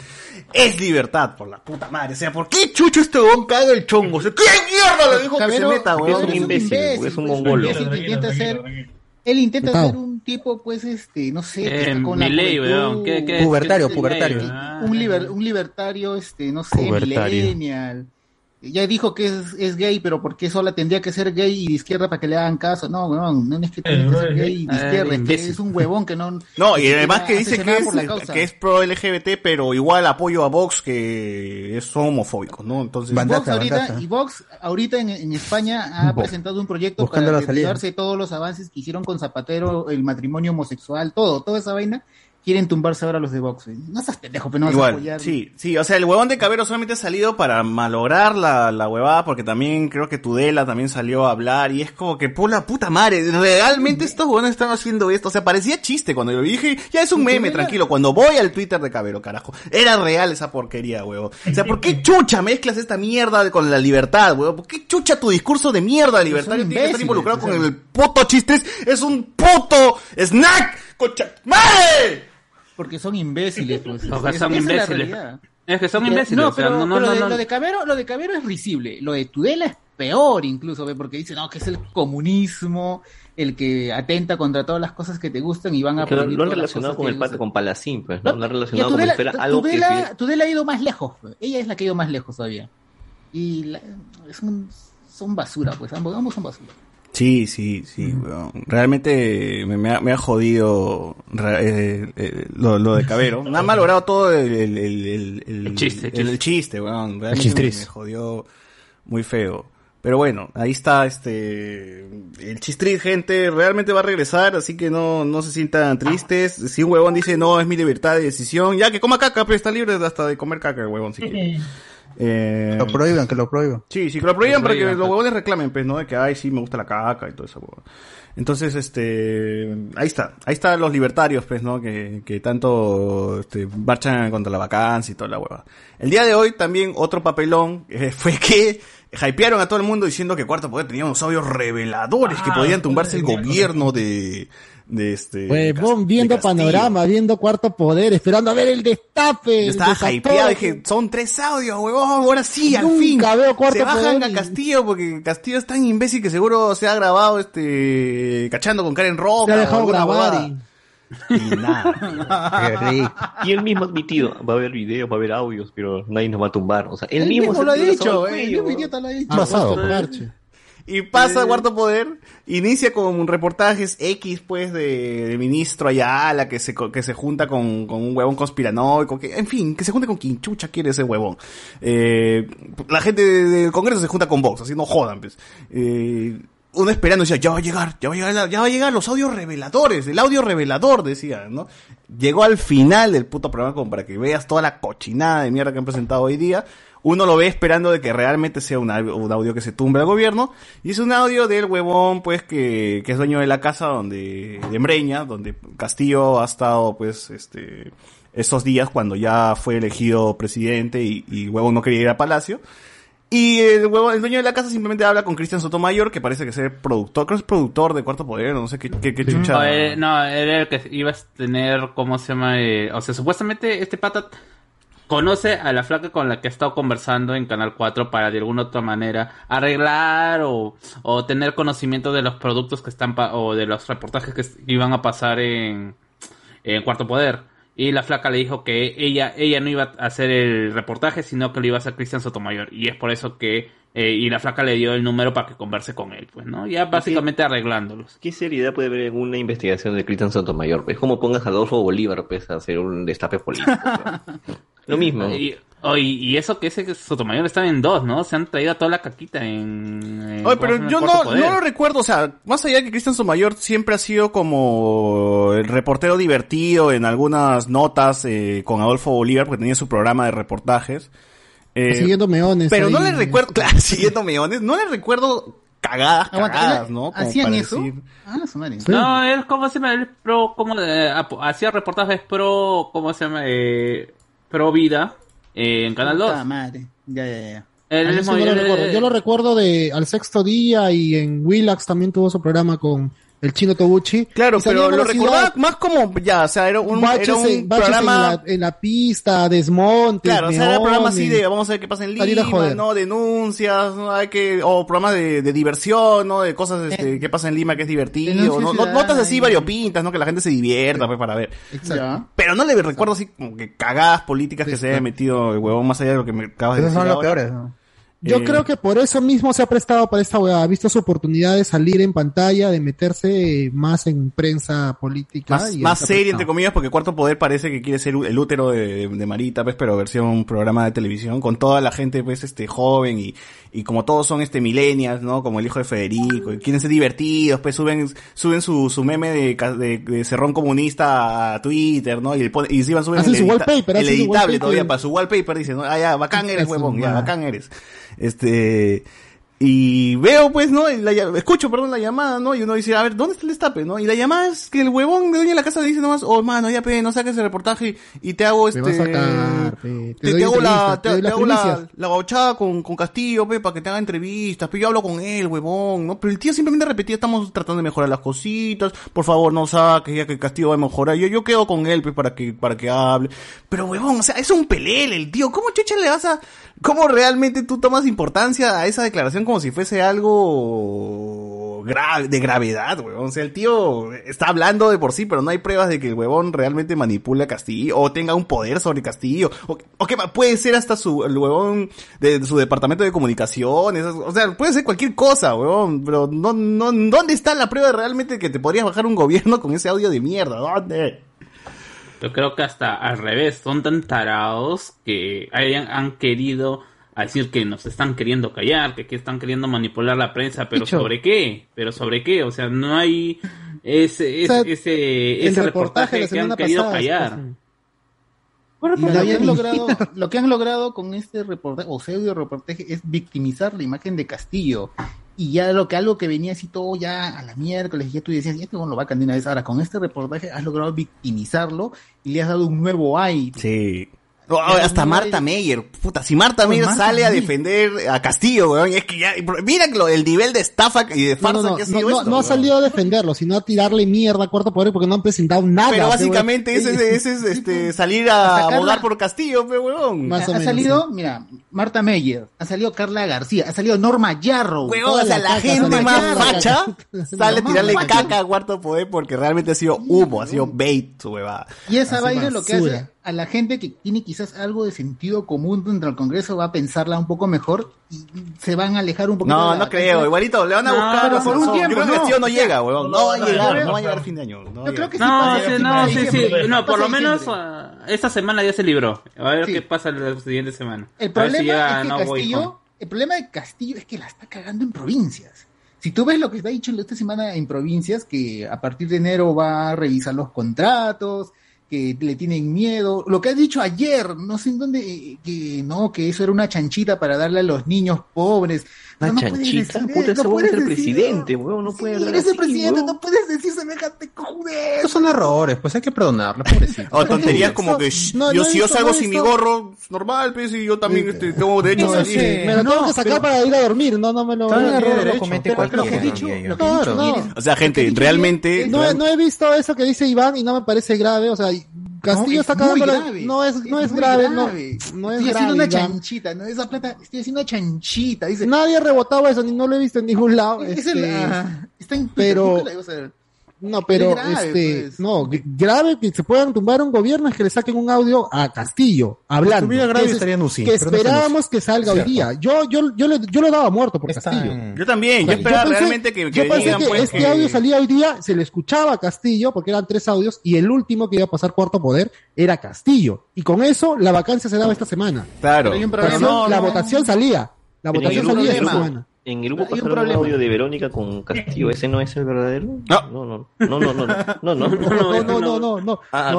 es libertad, por la puta madre. O sea, ¿por qué chucho este huevón caga el chongo? O sea, ¿Qué mierda le dijo Cabero, que se meta, Porque es huevón? un imbécil, es un mongolo. que intenta ser, él intenta ser un tipo, pues, este, no sé, Eh, con la Milei, juventud, weón. ¿Qué- qué es? Pubertario, ¿Qué es pubertario. Un, liber- un libertario, este, no sé, Pubertario. millennial. Ya dijo que es, es gay, pero ¿por qué sola tendría que ser gay y de izquierda para que le hagan caso? No, no, no es que tiene que ser gay y de Eh, izquierda, es que es un huevón que no... No, y además que dice que es, que es pro LGBT, pero igual apoyo a Vox que es- son homofóbicos, ¿no? Entonces, Bandata, Vox ahorita, bandata. y Vox ahorita en, en España ha Vox. presentado un proyecto Buscando para desviarse todos los avances que hicieron con Zapatero, el matrimonio homosexual, todo, toda esa vaina, quieren tumbarse ahora los de Vox. güey. No seas pendejo, pero no vas a Igual, apoyar. sí, sí, o sea, el huevón de Cabero solamente ha salido para malograr la, la huevada, porque también creo que Tudela también salió a hablar, y es como que, por la puta madre, realmente estos huevones están haciendo esto, o sea, parecía chiste cuando yo dije, ya es un meme, tranquilo, cuando voy al Twitter de Cabero, carajo, era real esa porquería, huevón. O sea, ¿por qué chucha mezclas esta mierda con la libertad, huevón? ¿Por qué chucha tu discurso de mierda de libertad tiene que estar involucrado o con el puto chistes? Es un puto snack, concha, ¡madre! Porque son imbéciles, pues. Porque Es- son esa imbéciles. Es que son imbéciles. No, o sea, pero, no, no, pero no, de- no. lo de Cabero, lo de Cabero es risible. Lo de Tudela es peor incluso, ¿ve? porque dice, no, que es el comunismo, el que atenta contra todas las cosas que te gustan y van a Que lo, han relacionado con el gustan. con Palacín, pues, ¿no? Lo han relacionado fuera algo Tudela- Tudela ha ido más lejos. Ella es la que ha ido más lejos todavía. Y la- es un- son basura, pues. Ambos, ambos son basura. Sí, sí, sí, weón. Realmente me, me ha, me ha jodido eh, eh, lo, lo de Cabero. Me ha malogrado todo el, el, el, el, chiste, el- chiste, weón. Realmente me, jodió muy feo. Pero bueno, ahí está este el chistriz, gente, realmente va a regresar, así que no, no se sientan tristes. Si un huevón dice no, es mi libertad de decisión, ya que coma caca, pero está libre hasta de comer caca el huevón si quiere. Eh, Lo prohíban, que lo prohíban. Sí, sí, que lo prohíban para que los huevones reclamen, pues, ¿no? De que, ay, sí, me gusta la caca y todo eso, huevón. Entonces, este, ahí está, ahí están los libertarios, pues, ¿no? Que, que tanto, este, marchan contra la vacancia y toda la hueva. El día de hoy también otro papelón eh, fue que hypearon a todo el mundo diciendo que Cuarto Poder tenía unos audios reveladores que Ah, podían tumbarse el gobierno de, de este... Huevón, viendo panorama, viendo cuarto poder, esperando a ver el destape. Yo estaba hypeado, dije, son tres audios, huevón, ahora sí, al Nunca fin. veo Cuarto se bajan Poder a Castillo porque Castillo es tan imbécil que seguro se ha grabado este cachando con Karen Roja. Se ha dejado grabar y- Y nada. Y él mismo ha admitido, va a haber videos, va a haber audios, pero nadie nos va a tumbar. O sea, él, Él mismo, mismo lo ha dicho, el mismo idiota lo ha dicho. Ah. Y pasa Cuarto Poder, inicia con reportajes X, pues, de, de ministro Ayala, que se, que se junta con, con un huevón conspiranoico, que, en fin, que se junte con quien chucha quiere ese huevón. Eh, la gente de- del Congreso se junta con Vox, así no jodan, pues. Eh, uno esperando decía, ya va a llegar, ya va a llegar, ya va a llegar los audios reveladores, el audio revelador, decía, ¿no? Llegó al final del puto programa como para que veas toda la cochinada de mierda que han presentado hoy día. Uno lo ve esperando de que realmente sea un, au- un audio que se tumbe al gobierno. Y es un audio del huevón, pues, que, que es dueño de la casa donde, de Embreña, donde Castillo ha estado, pues, este, estos días cuando ya fue elegido presidente y, y huevón no quería ir a Palacio. Y el huevón, el dueño de la casa simplemente habla con Cristian Sotomayor, que parece que es productor, creo que es productor de Cuarto Poder, no sé qué, qué, qué chucha. No, era el que iba a tener, ¿cómo se llama? Eh, o sea, supuestamente este pata conoce a la flaca con la que ha estado conversando en Canal 4 para de alguna otra manera arreglar o, o tener conocimiento de los productos que están pa- o de los reportajes que iban a pasar en, en Cuarto Poder. Y la flaca le dijo que ella, ella no iba a hacer el reportaje, sino que lo iba a hacer Cristian Sotomayor. Y es por eso que, eh, y la flaca le dio el número para que converse con él, pues, ¿no? Ya básicamente arreglándolos. ¿Qué seriedad puede haber en una investigación de Cristian Sotomayor? Es como pongas a Adolfo Bolívar pues, a hacer un destape político. Lo mismo. Y, oh, y- y eso que ese Sotomayor está en dos, ¿no? Se han traído a toda la caquita en... en- Oye, ¿cómo se pero yo Poder. no lo recuerdo, o sea, más allá de que Cristian Sotomayor siempre ha sido como el reportero divertido en algunas notas eh, con Adolfo Bolívar, porque tenía su programa de reportajes. Eh, Siguiendo meones. pero no le recuerdo, claro, siguiendo meones, no le recuerdo cagadas, cagadas, ¿era- ¿no? Como ¿Hacían eso? decir- Ah, su madre. No, él, ¿cómo se llama? Él pro, como hacía reportajes pro, ¿cómo se llama? Eh, pro vida eh, en Canal 2. Puta madre. Ya, ya, mismo- no lo. Yo lo recuerdo de al sexto día y en Willax también tuvo su programa con el chino Tobuchi. Claro, pero lo recordaba más como, ya, o sea, era un, baches, era un en, baches en programa... la, en la pista, desmontes, Claro, o sea, era un programa así de vamos a ver qué pasa en Lima. ¿no? Denuncias, ¿no? Hay que, o programas de, de diversión, ¿no? De cosas, este, qué pasa en Lima que es divertido, ¿no? Notas así variopintas, ¿no? Que la gente se divierta, pues, para ver. Ya. Pero no le recuerdo así como que cagadas políticas que se haya metido el huevón más allá de lo que me acabas de Esos decir son los ahora. peores. ¿no? Yo Eh, creo que por eso mismo se ha prestado para esta weá. Ha visto su oportunidad de salir en pantalla, de meterse más en prensa política. Más, y más serie, prestado. entre comillas, porque Cuarto Poder parece que quiere ser el útero de, de Marita, pues, pero versión programa de televisión, con toda la gente, pues, este, joven y, y como todos son, este, millennials, ¿no? Como el hijo de Federico, y quieren ser divertidos, pues, suben, suben su, su meme de, de, de cerrón comunista a Twitter, ¿no? Y, ponen- y encima suben el, su edita- wallpaper, el editable wallpaper. todavía, para su wallpaper, dicen, ¿no? Ah, ya, bacán eres, huevón, ya, bacán eres. Este, y veo, pues, ¿no? La escucho, perdón, la llamada, ¿no? Y uno dice, a ver, ¿dónde está el destape, no? Y la llamada es que el huevón de la casa le dice nomás, oh, mano, ya, pe, no saques el reportaje y te hago este... a sacar, pe, Te, doy te hago la, te, te hago la, la gauchada con, con Castillo, pe, para que te haga entrevistas, pero yo hablo con él, huevón, ¿no? Pero el tío simplemente repetía, estamos tratando de mejorar las cositas, por favor, no saques, ya que Castillo va a mejorar, yo, yo quedo con él, pe, para que, para que hable. Pero, huevón, o sea, es un pelele el tío, ¿cómo chucha le vas a, cómo realmente tú tomas importancia a esa declaración como si fuese algo grave, de gravedad, huevón? O sea, el tío está hablando de por sí, pero no hay pruebas de que el huevón realmente manipule a Castillo o tenga un poder sobre Castillo. O, o que puede ser hasta su, el huevón de, su departamento de comunicaciones. O sea, puede ser cualquier cosa, huevón. Pero no, no, ¿dónde está la prueba realmente que te podrías bajar un gobierno con ese audio de mierda? ¿Dónde? Yo creo que hasta al revés, son tan tarados que hayan, han querido decir que nos están queriendo callar, que, que están queriendo manipular la prensa, pero Dicho. ¿sobre qué? ¿Pero sobre qué? O sea, no hay ese, O sea, ese, ese, reportaje que han querido pasada, callar. Bueno, la lo, que han logrado, lo que han logrado con este reportaje, o pseudo reportaje, es victimizar la imagen de Castillo. Y ya lo que algo que venía así todo ya a la miércoles, ya tú decías, ya no lo va a una vez. Ahora, con este reportaje has logrado victimizarlo y le has dado un nuevo aire. Sí. Oh, hasta Marta Meyer, puta, si Marta Oh, Meyer Marta sale a defender a Castillo, weón, es que ya, mira el nivel de estafa y de farsa no, no, que ha sido no, esto, no ha weón. salido a defenderlo, sino a tirarle mierda a Cuarto Poder porque no han presentado nada. Pero pe, básicamente weón. ese, es- ese es este, salir a abogar por Castillo, pe, weón. Más o ha menos, salido, mira, Marta Meyer, ha salido Carla García, ha salido Norma Yarrow. Weón, o sea, la caca, gente más Yarrow. facha sale a tirarle facha. caca a Cuarto Poder porque realmente ha sido humo, ha sido bait, su huevada. Y esa vaina lo que hace a la gente que tiene quizás algo de sentido común dentro del Congreso va a pensarla un poco mejor y se van a alejar un poquito. No, de la no creo, igualito, le van a No, buscar por un tiempo, Yo creo que no. Castillo no llega, No, weón. no, No va a llegar, no, va a llegar a fin de año. No, va a Yo creo que sí No, pasa, sí, sí no, pasa sí, sí. diciembre. No, por lo menos ah, esta semana ya se libró. A ver Sí. qué pasa la siguiente semana. El problema si es que Castillo, el problema de Castillo es que la está cagando en provincias. Si tú ves lo que está dicho esta semana en provincias, que a partir de enero va a revisar los contratos, que le tienen miedo, lo que ha dicho ayer, no sé en dónde, eh, que no, que eso era una chanchita para darle a los niños pobres. Una No, no puedes chanchita, decir puta, eso, ese no weón es puedes el decir presidente, weón, no puede hablar Eres el presidente, weón. no puedes decir semejante cojudez. Estos son errores, pues hay que perdonarlo, pobrecito. O tonterías como que shh, no, yo no si yo salgo sin mi gorro, normal, pues, y yo también este, tengo derecho No, a sí, salir. me lo No, tengo que sacar pero- para ir a dormir, no, no me lo... El error, lo comete comete Pero lo que he cualquiera, lo que he dicho, O sea, gente, realmente... no he visto eso que dice Iván y no me parece grave, o sea, Castillo No, está cagando la- no es no es, grave, no grave. no es Estoy grave. haciendo una chanchita, ¿no? Esa plata, estoy haciendo una chanchita, dice. Nadie ha rebotado eso, ni no lo he visto en ningún lado. Es el- este, ah, está en Twitter, pero- nunca la ibas a ver. No, pero Es grave, este, pues. no, grave que se puedan tumbar un gobierno es que le saquen un audio a Castillo hablando. estuviera grave se- estaría en UCI, que no esperábamos que salga hoy día. Yo, yo, yo, le, yo lo daba muerto por Está Castillo. en- Yo también, O yo esperaba pensé- realmente que, que yo pensé digan, que pues, este que- audio salía hoy día, se le escuchaba a Castillo, porque eran tres audios, y el último que iba a pasar cuarto poder era Castillo. Y con eso la vacancia se daba esta semana. Claro. Pero no, la no. votación salía. La votación salía esta semana. En el grupo pasaron un audio de Verónica con Castillo. ¿Ese no es el verdadero? No. No, no, no, no, no, no, no, no, No, no, no. Ah,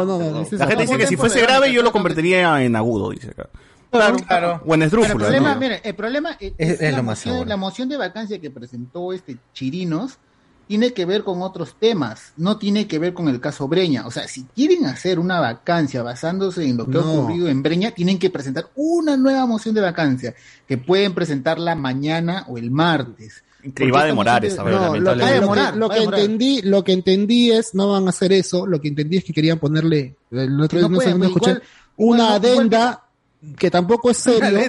La gente dice que si fuese grave yo lo convertiría en agudo, dice acá. Claro, claro. O en el problema, el problema es, Es- es es la, lo más moción, seguro. la moción de vacancia que presentó este Chirinos tiene que ver con otros temas, no tiene que ver con el caso Breña. O sea, si quieren hacer una vacancia basándose en lo que ha No. ocurrido en Breña, tienen que presentar una nueva moción de vacancia, que pueden presentarla mañana o el martes. Que iba a demorar esa, No, lo, que- Va lo lo va entendí, lo que entendí es no van a hacer eso, lo que entendí es que querían ponerle el otro día no no pueden, pues, escuché igual- una igual no- adenda que tampoco es serio,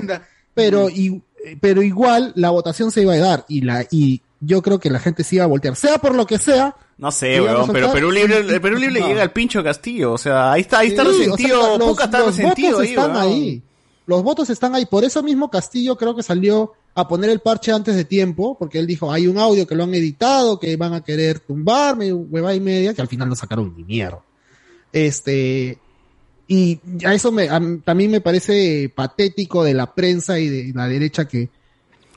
pero y, pero igual la votación se iba a dar y la y yo creo que la gente se iba a voltear, sea por lo que sea. No sé, weón, pero Perú Libre, el Perú Libre No. llega al pincho Castillo, o sea, ahí está, ahí está Sí, o sea, resentido, los, está los resentido votos ahí, están weón. ahí. Los votos están ahí. Por eso mismo Castillo creo que salió a poner el parche antes de tiempo, porque él dijo, hay un audio que lo han editado, que van a querer tumbarme, hueva y media, que al final no sacaron ni mierda. Este, y a eso me, a también me parece patético de la prensa y de la derecha que,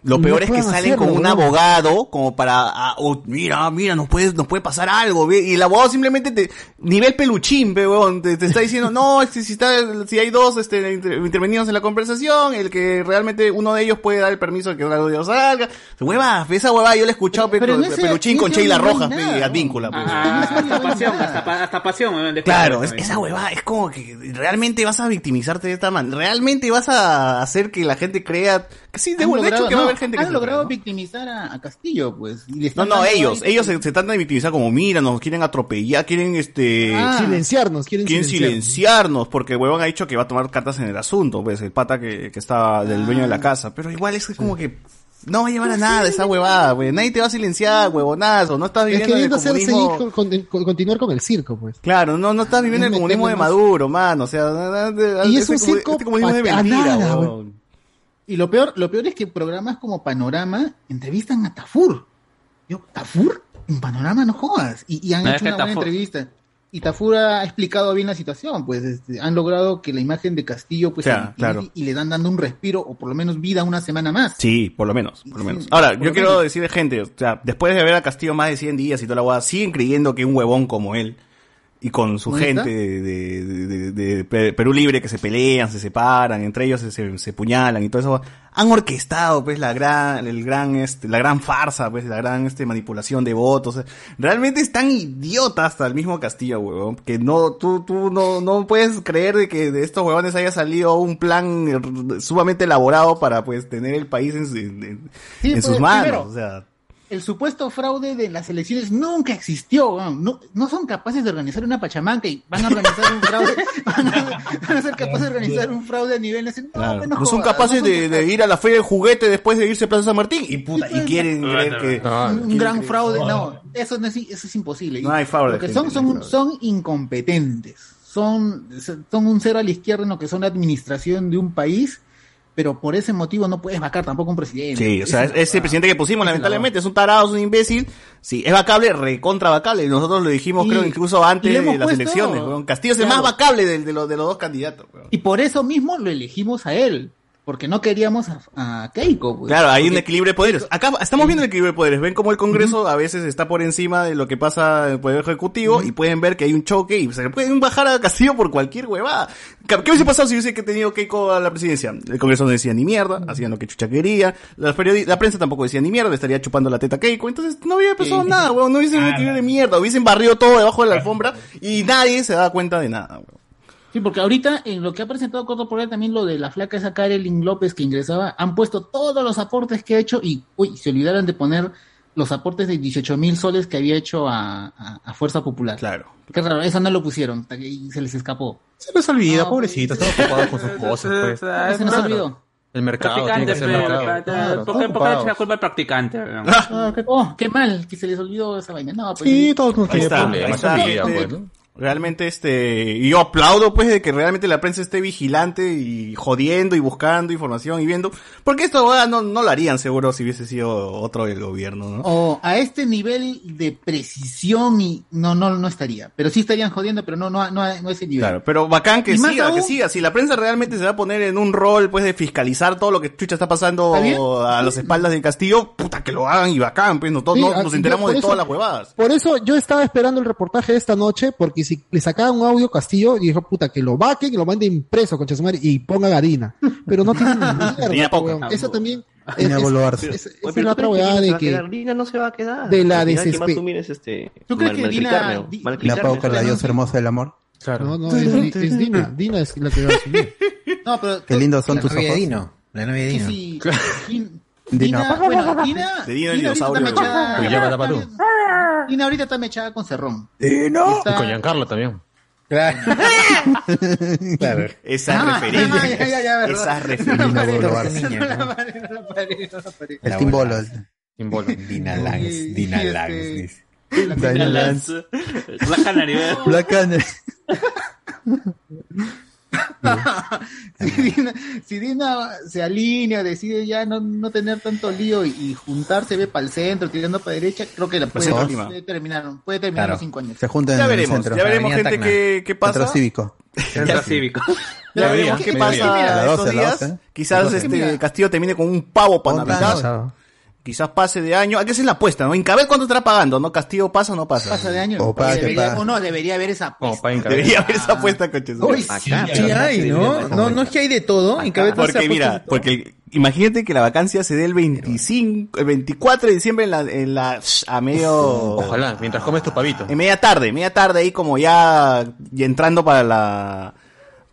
Lo No peor es que salen hacerlo, con un abogado como para, ah, oh, mira, mira, nos puede, nos puede pasar algo, ve, y el abogado simplemente te, nivel peluchín, pe, weón, te, te está diciendo, no, si está, si hay dos, este, inter- intervenidos en la conversación, el que realmente uno de ellos puede dar el permiso de que uno de ellos salga, hueva, esa hueva yo la he escuchado, pe, Pero ese- peluchín con Sheila no Rojas, nada, pe, advíncula. Ah, hasta pasión, hasta, hasta pasión. weón, de Claro, es- esa huevada es como que realmente vas a victimizarte de esta manera, realmente vas a hacer que la gente crea sí, de, de hecho logrado- que va a no, haber gente que han se logrado ¿no? victimizar a, a Castillo, pues. y le No, están no, ellos, ahí- ellos se, se tratan de victimizar como, mira, nos quieren atropellar, quieren este... Ah. silenciarnos, quieren, Quieren silenciarnos. silenciarnos, porque el huevón ha dicho que va a tomar cartas en el asunto, pues, el pata que, que está del dueño de la casa. Pero igual es como que no va a llevar a nada esa huevada, güey. Nadie te va a silenciar, huevonazo. No estás Es viviendo en el queriendo hacer comunismo. seguir con- con- con- continuar con el circo, pues. Claro, no, no estás viviendo el comunismo de Maduro, mano. O sea, Y es este un circo este comunismo de mentira, nada. Y lo peor, lo peor es que programas como Panorama entrevistan a Tafur. Yo, Tafur, en Panorama no jodas. Y, y han No, hecho una buena Tafur- entrevista. Y Tafur ha explicado bien la situación, pues este, han logrado que la imagen de Castillo pues claro. y le dan dando un respiro o por lo menos vida una semana más. Sí, por lo menos, por lo menos. Ahora, por yo quiero menos. decirle gente, o sea, después de ver a Castillo más de 100 días y toda la guada, siguen creyendo que un huevón como él y con su ¿Dónde gente de, de- de- de- de Pe- Perú Libre que se pelean, se separan, entre ellos se, se, se puñalan y todo eso, han orquestado pues la gran, el gran, este, la gran farsa, pues la gran este manipulación de votos. Realmente es tan idiota hasta el mismo Castillo, huevón, que no, tú, tú no, no puedes creer de que de estos huevones haya salido un plan sumamente elaborado para pues tener el país en, en- en- Sí, en sus pues, manos. primero, o sea, El supuesto fraude de las elecciones nunca existió. No, no son capaces de organizar una pachamanca y van a organizar un fraude. Van a, van a ser capaces de organizar un fraude a nivel nacional. No, claro, no, no son capaces no son de, de ir a la feria del juguete después de irse a Plaza San Martín y puta, y quieren creer que un, gran fraude. No, eso, no es, eso es imposible. No hay fraude, Lo que son, son, son incompetentes. Son, son un cero a la izquierda en lo que son la administración de un país, pero por ese motivo no puedes vacar tampoco un presidente. Sí, o sea, es ese presidente que pusimos, lamentablemente, es un tarado, es un imbécil. Sí, es vacable, recontra vacable. Nosotros lo dijimos, Y- creo, incluso antes de las puesto- elecciones. Castillo es el Claro. más vacable de, de los, de los dos candidatos. Y por eso mismo lo elegimos a él, porque no queríamos a, a Keiko. pues. Claro, hay un equilibrio de poderes. Acá estamos viendo el equilibrio de poderes. Ven cómo el Congreso a veces está por encima de lo que pasa en el Poder Ejecutivo y pueden ver que hay un choque y se pueden bajar a Castillo por cualquier huevada. ¿Qué hubiese pasado si hubiese que tenido Keiko a la presidencia? El Congreso no decía ni mierda, hacían lo que chucha quería. La, la prensa tampoco decía ni mierda, le estaría chupando la teta a Keiko. Entonces no hubiera pasado nada, huevón. No hubiese un equilibrio de mierda. Hubiesen barrido todo debajo de la alfombra y nadie se daba cuenta de nada, huevón. Sí, porque ahorita en lo que ha presentado Corto por él también lo de la flaca esa Karelin López que ingresaba, han puesto todos los aportes que ha hecho y uy, se olvidaron de poner los aportes de 18 mil soles que había hecho a, a- a Fuerza Popular. Claro. Qué raro, eso no lo pusieron, y se les escapó. Se les olvida, No, pobrecito, estaba ocupado con sus cosas, pues. ¿Qué se nos olvidó? El mercado, tiene que ser pe, mercado. Claro, ¿por qué- están por qué le echa la culpa al practicante? weón? Ah, qué, oh, qué mal que se les olvidó esa vaina. No, pues, Sí, todos nos Ahí tienen está, problemas, Realmente, este, y yo aplaudo, pues, de que realmente la prensa esté vigilante y jodiendo y buscando información y viendo, porque esto ah, no, no lo harían seguro si hubiese sido otro del gobierno, ¿no? O a este nivel de precisión y no, no, no estaría. Pero sí estarían jodiendo, pero no, no, no, no ese nivel. Claro, pero bacán que siga, que aún- siga. Si la prensa realmente se va a poner en un rol, pues, de fiscalizar todo lo que chucha está pasando ¿Está a las espaldas del castillo, puta, que lo hagan y bacán, pues, no, Sí, no- nos enteramos de todas las huevadas. Por eso yo estaba esperando el reportaje de esta noche, porque si le sacaban un audio Castillo, y dijo, puta, que lo vaquen, que lo manden impreso, con madre, y pongan harina. Pero no tiene ni mierda. Eso también es, es- una otra ¿tú crees weá Dina de que... Dina no se va a quedar. de la Al final, ¿quién más desespe- tú mires este... ¿Tú crees que Dina- La malcriarme? pauca, la diosa hermosa del amor. No, no, es, Di- es Dina. Dina es la que va a asumir. No, pero Qué lindos son tus ojos. Dino. La novia de que Dino. si- Din- Dino. Dina, bueno, Dina, De Dino el Dina Dina ahorita está mechada con Cerrón. ¡Dino! Está- Y con Giancarlo también. Claro. claro. Esas Ah, ya, ya, ya, no la paré. El Team Bolo. Sin bolo. Dina Langs, Dina Y Langs. este- dice. Dina Lance. La canaria. Black Canary. Si Dina, si Dina se alinea, decide ya no, no tener tanto lío y, y juntarse, ve para el centro, tirando para derecha, creo que la puede, centro, puede terminar, puede terminar Claro. los cinco años. Se juntan Ya en veremos, el centro. ya veremos, gente, qué, qué pasa. Centro cívico. Centro cívico. Ya veremos qué pasa estos 12, a las días. 12. Quizás este Mira. Castillo termine con un pavo para Navidad. Quizás pase de año. Hay que hacer la apuesta, ¿no? Incabel cuánto estará pagando, ¿no? Castillo pasa o no pasa. Pasa de año. O debería, o no, debería haber esa apuesta. Debería haber esa apuesta, coches. Uy, sí, sí hay, ¿no? No, no es que hay de todo. Ha Porque mira, porque el- imagínate que la vacancia se dé el 25, el 24 de diciembre en la, en la a medio Ojalá, mientras comes tu pavito. en media tarde, media tarde ahí como ya, y entrando para la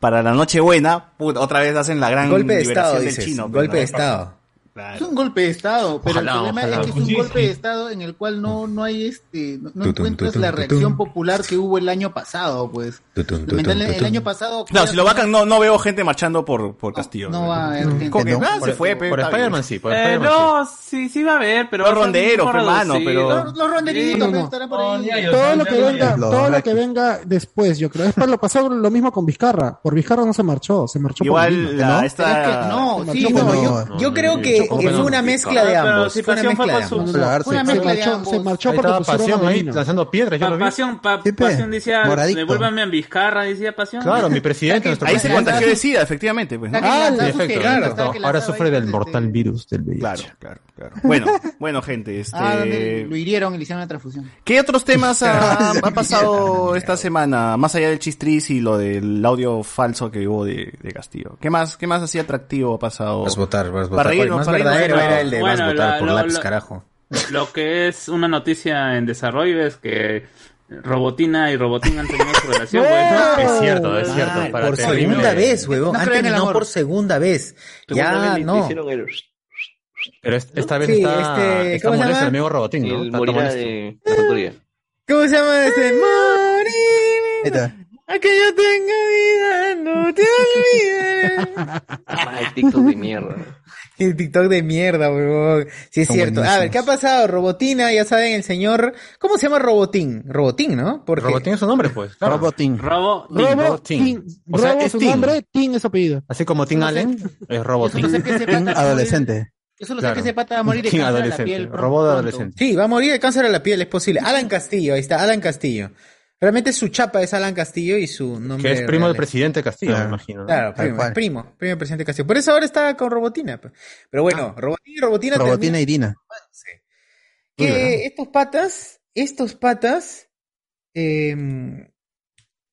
para la Nochebuena, puta, otra vez hacen la gran Golpe de liberación Estado, del dices. chino. Golpe ¿no? de Estado. Es un golpe de Estado, pero Ojalá, el problema ojalá. es que es un Sí, golpe sí. de Estado en el cual no, no hay este, no, encuentras la reacción popular que hubo el año pasado, pues. El año pasado. Claro, si lo vacan no, no veo gente marchando por, por Castillo. No va a haber gente. Se Por- fue, por Spider-Man sí, por Eh, Spider-Man no, sí, sí va a haber, pero Los ronderos, hermano, pero- Los, ronderitos estarán por ahí. Todo lo que venga, Los todo lo que venga después, yo creo. Es para lo pasó lo mismo con Vizcarra. Por Vizcarra no se marchó, se marchó Igual por ¿no? esta- no, sí, no, por yo, creo que, ¿Cómo que que fue una mezcla de Ah, ambos. Fue una mezcla de ambos. una mezcla de marchó, ambos. se marchó estaba pusieron Pasión ahí lanzando piedras, yo Pa- lo vi. pasión, pe. pasión decía, Moradito. devuélvame a Vizcarra, decía Pasión. Claro, mi presidente, nuestro Ahí se presidente. contagió de SIDA, efectivamente. Pues, Ah, efecto, Ahora sufre del este, mortal virus del VIH. Claro, claro, claro. Bueno, bueno, gente, este... Ah, donde lo hirieron y le hicieron una transfusión. ¿Qué otros temas ha, ha pasado esta semana? Más allá del chistris y lo del audio falso que hubo de, de Castillo. ¿Qué más, qué más así atractivo ha pasado? Vas a votar, vas a votar. para reírnos, verdadero era el de vas a Bueno, votar la- por lo- lápiz, lo- carajo. Lo que es una noticia en desarrollo es que Robotina y Robotín han tenido su relación. pues, ¿no? Es cierto, es cierto. Ah, para por terrible- segunda vez, huevón. No por segunda vez. Segunda Ya, vez no. el, Pero es- esta vez Sí, está, este, está ¿cómo se molesto llama? el amigo Robotín, ¿no? el Está- de. ¿Cómo se llama este? Ahí Morir. A que yo tenga vida, no te olvides. Ah, el TikTok de mierda. El TikTok de mierda, huevón. Sí, es Son cierto. A ver. ¿qué ha pasado? Robotina, ya saben, el señor. ¿Cómo se llama Robotín? Robotín, ¿no? Porque Robotín es su nombre, pues. claro. Robotín. Robo, Robo, Tin. Tin. O sea, Robo es su Tin. nombre, Tin es su apellido. Así como Tim Allen, es Robotín. Yo solo sé que ese Tin pata va a morir- adolescente. Yo solo sé que ese pata va a morir de Tin cáncer a la adolescente. piel. Robot adolescente. Sí, va a morir de cáncer a la piel, es posible. Alan Castillo, ahí está, Alan Castillo. Realmente su chapa es Alan Castillo y su nombre. Que es primo real del presidente Castillo, Claro. me imagino. ¿no? Claro, primo, primo, primo del presidente Castillo. Por eso ahora está con Robotina. pues. Pero bueno, Robotina y Robotina Robotina y Dina. que estos patas, estos patas, eh,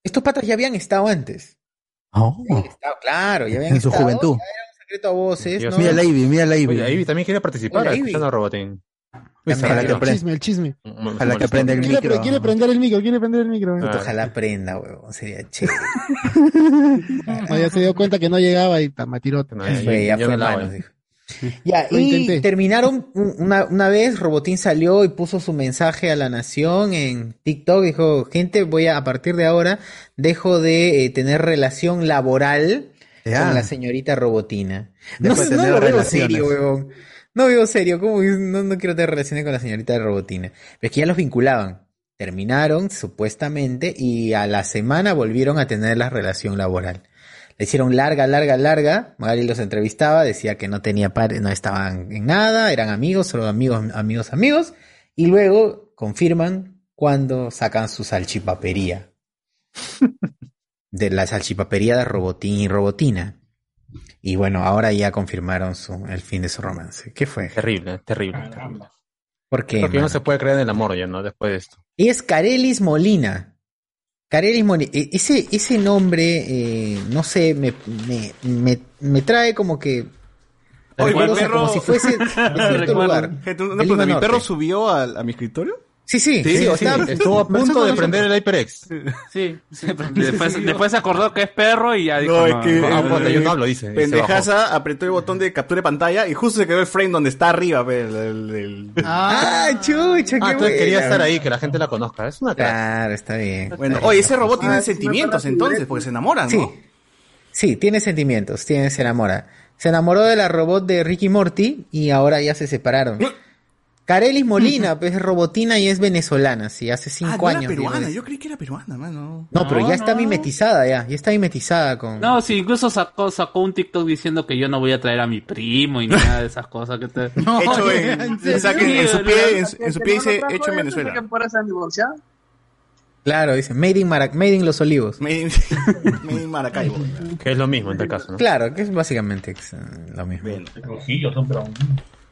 estos patas ya habían estado antes. Oh. Ya habían estado, claro, ya habían En su estado, juventud. ya era un secreto a voces, ¿no? Mira la Ivy, mira la Oye, Ivy. Ivy también quiere participar, Ivy. escuchando a Robotín. Uy, También. Ojalá que. El aprenda. chisme, el chisme. Ojalá que aprenda el Quiere, micro. quiere prender el micro, quiere prender el micro. Ah. Ojalá aprenda, huevón, sería chévere. No, ya se dio cuenta que no llegaba y ta, matirote. No, Ya fue, ya ya fue, me la manos, voy. dijo. Ya, Lo y intenté. terminaron un- una, una vez, Robotín salió y puso su mensaje a la nación en TikTok, dijo, gente, voy a, a partir de ahora, dejo de eh, tener relación laboral Ya. con la señorita Robotina. No, Dejo de no tener lo veo relaciones. serio, weón. No veo serio, como no, no quiero tener relaciones con la señorita Robotina. Pero es que ya los vinculaban. Terminaron, supuestamente, y a la semana volvieron a tener la relación laboral. Le hicieron larga, larga, larga. Magali los entrevistaba, decía que no tenía par no estaban en nada, eran amigos, solo amigos, amigos, amigos. Y luego confirman cuando sacan su salchipapería. De la salchipapería de Robotín y Robotina. Y bueno, ahora ya confirmaron su, el fin de su romance. ¿Qué fue? Terrible, terrible. terrible. ¿Por qué? Creo que no mano? se puede creer en el amor ya, ¿no? Después de esto. Y es Carelis Molina. Carelis Molina. E- Ese, ese nombre, eh, no sé, me, me, me, me trae como que. Oye, mi perro- como si fuese de cierto Recuerdo. lugar. Gente, una de pregunta, Lima ¿Mi perro subió a, mi escritorio? Sí, sí, Sí, sí, estuvo a punto de prender el HyperX. Sí, sí, después, después se acordó que es perro y ya dijo. No, es que no, Ah, no, no, yo no. hablo, dice. Pendejaza apretó el botón de captura de pantalla y justo se quedó el frame donde está arriba. el- el- el- Ah, chucha, qué Ah, entonces quería estar ahí, que la gente la conozca. Es una crack. Claro, está bien. Bueno, oye, ese robot tiene Ah, sentimientos entonces, porque se enamoran, Sí. ¿no? Sí, tiene sentimientos, tiene, se enamora. Se enamoró de la robot de Ricky Morty y ahora ya se separaron. Carelis Molina, pues es robotina y es venezolana, sí, hace ah, cinco ah, años. Era peruana, yo creí que era peruana, mano. No, pero ya está mimetizada, ya, ya está mimetizada con. No, sí, incluso sacó, sacó un TikTok diciendo que yo no voy a traer a mi primo y nada de esas cosas que te. no, hecho en, en, en, su pie, dice hecho en Venezuela. Claro, dice Made in, Marac Made in Los Olivos. Made in, Made in Maracaibo. que es lo mismo en tal caso, ¿no? Claro, que es básicamente lo mismo. Bien, los son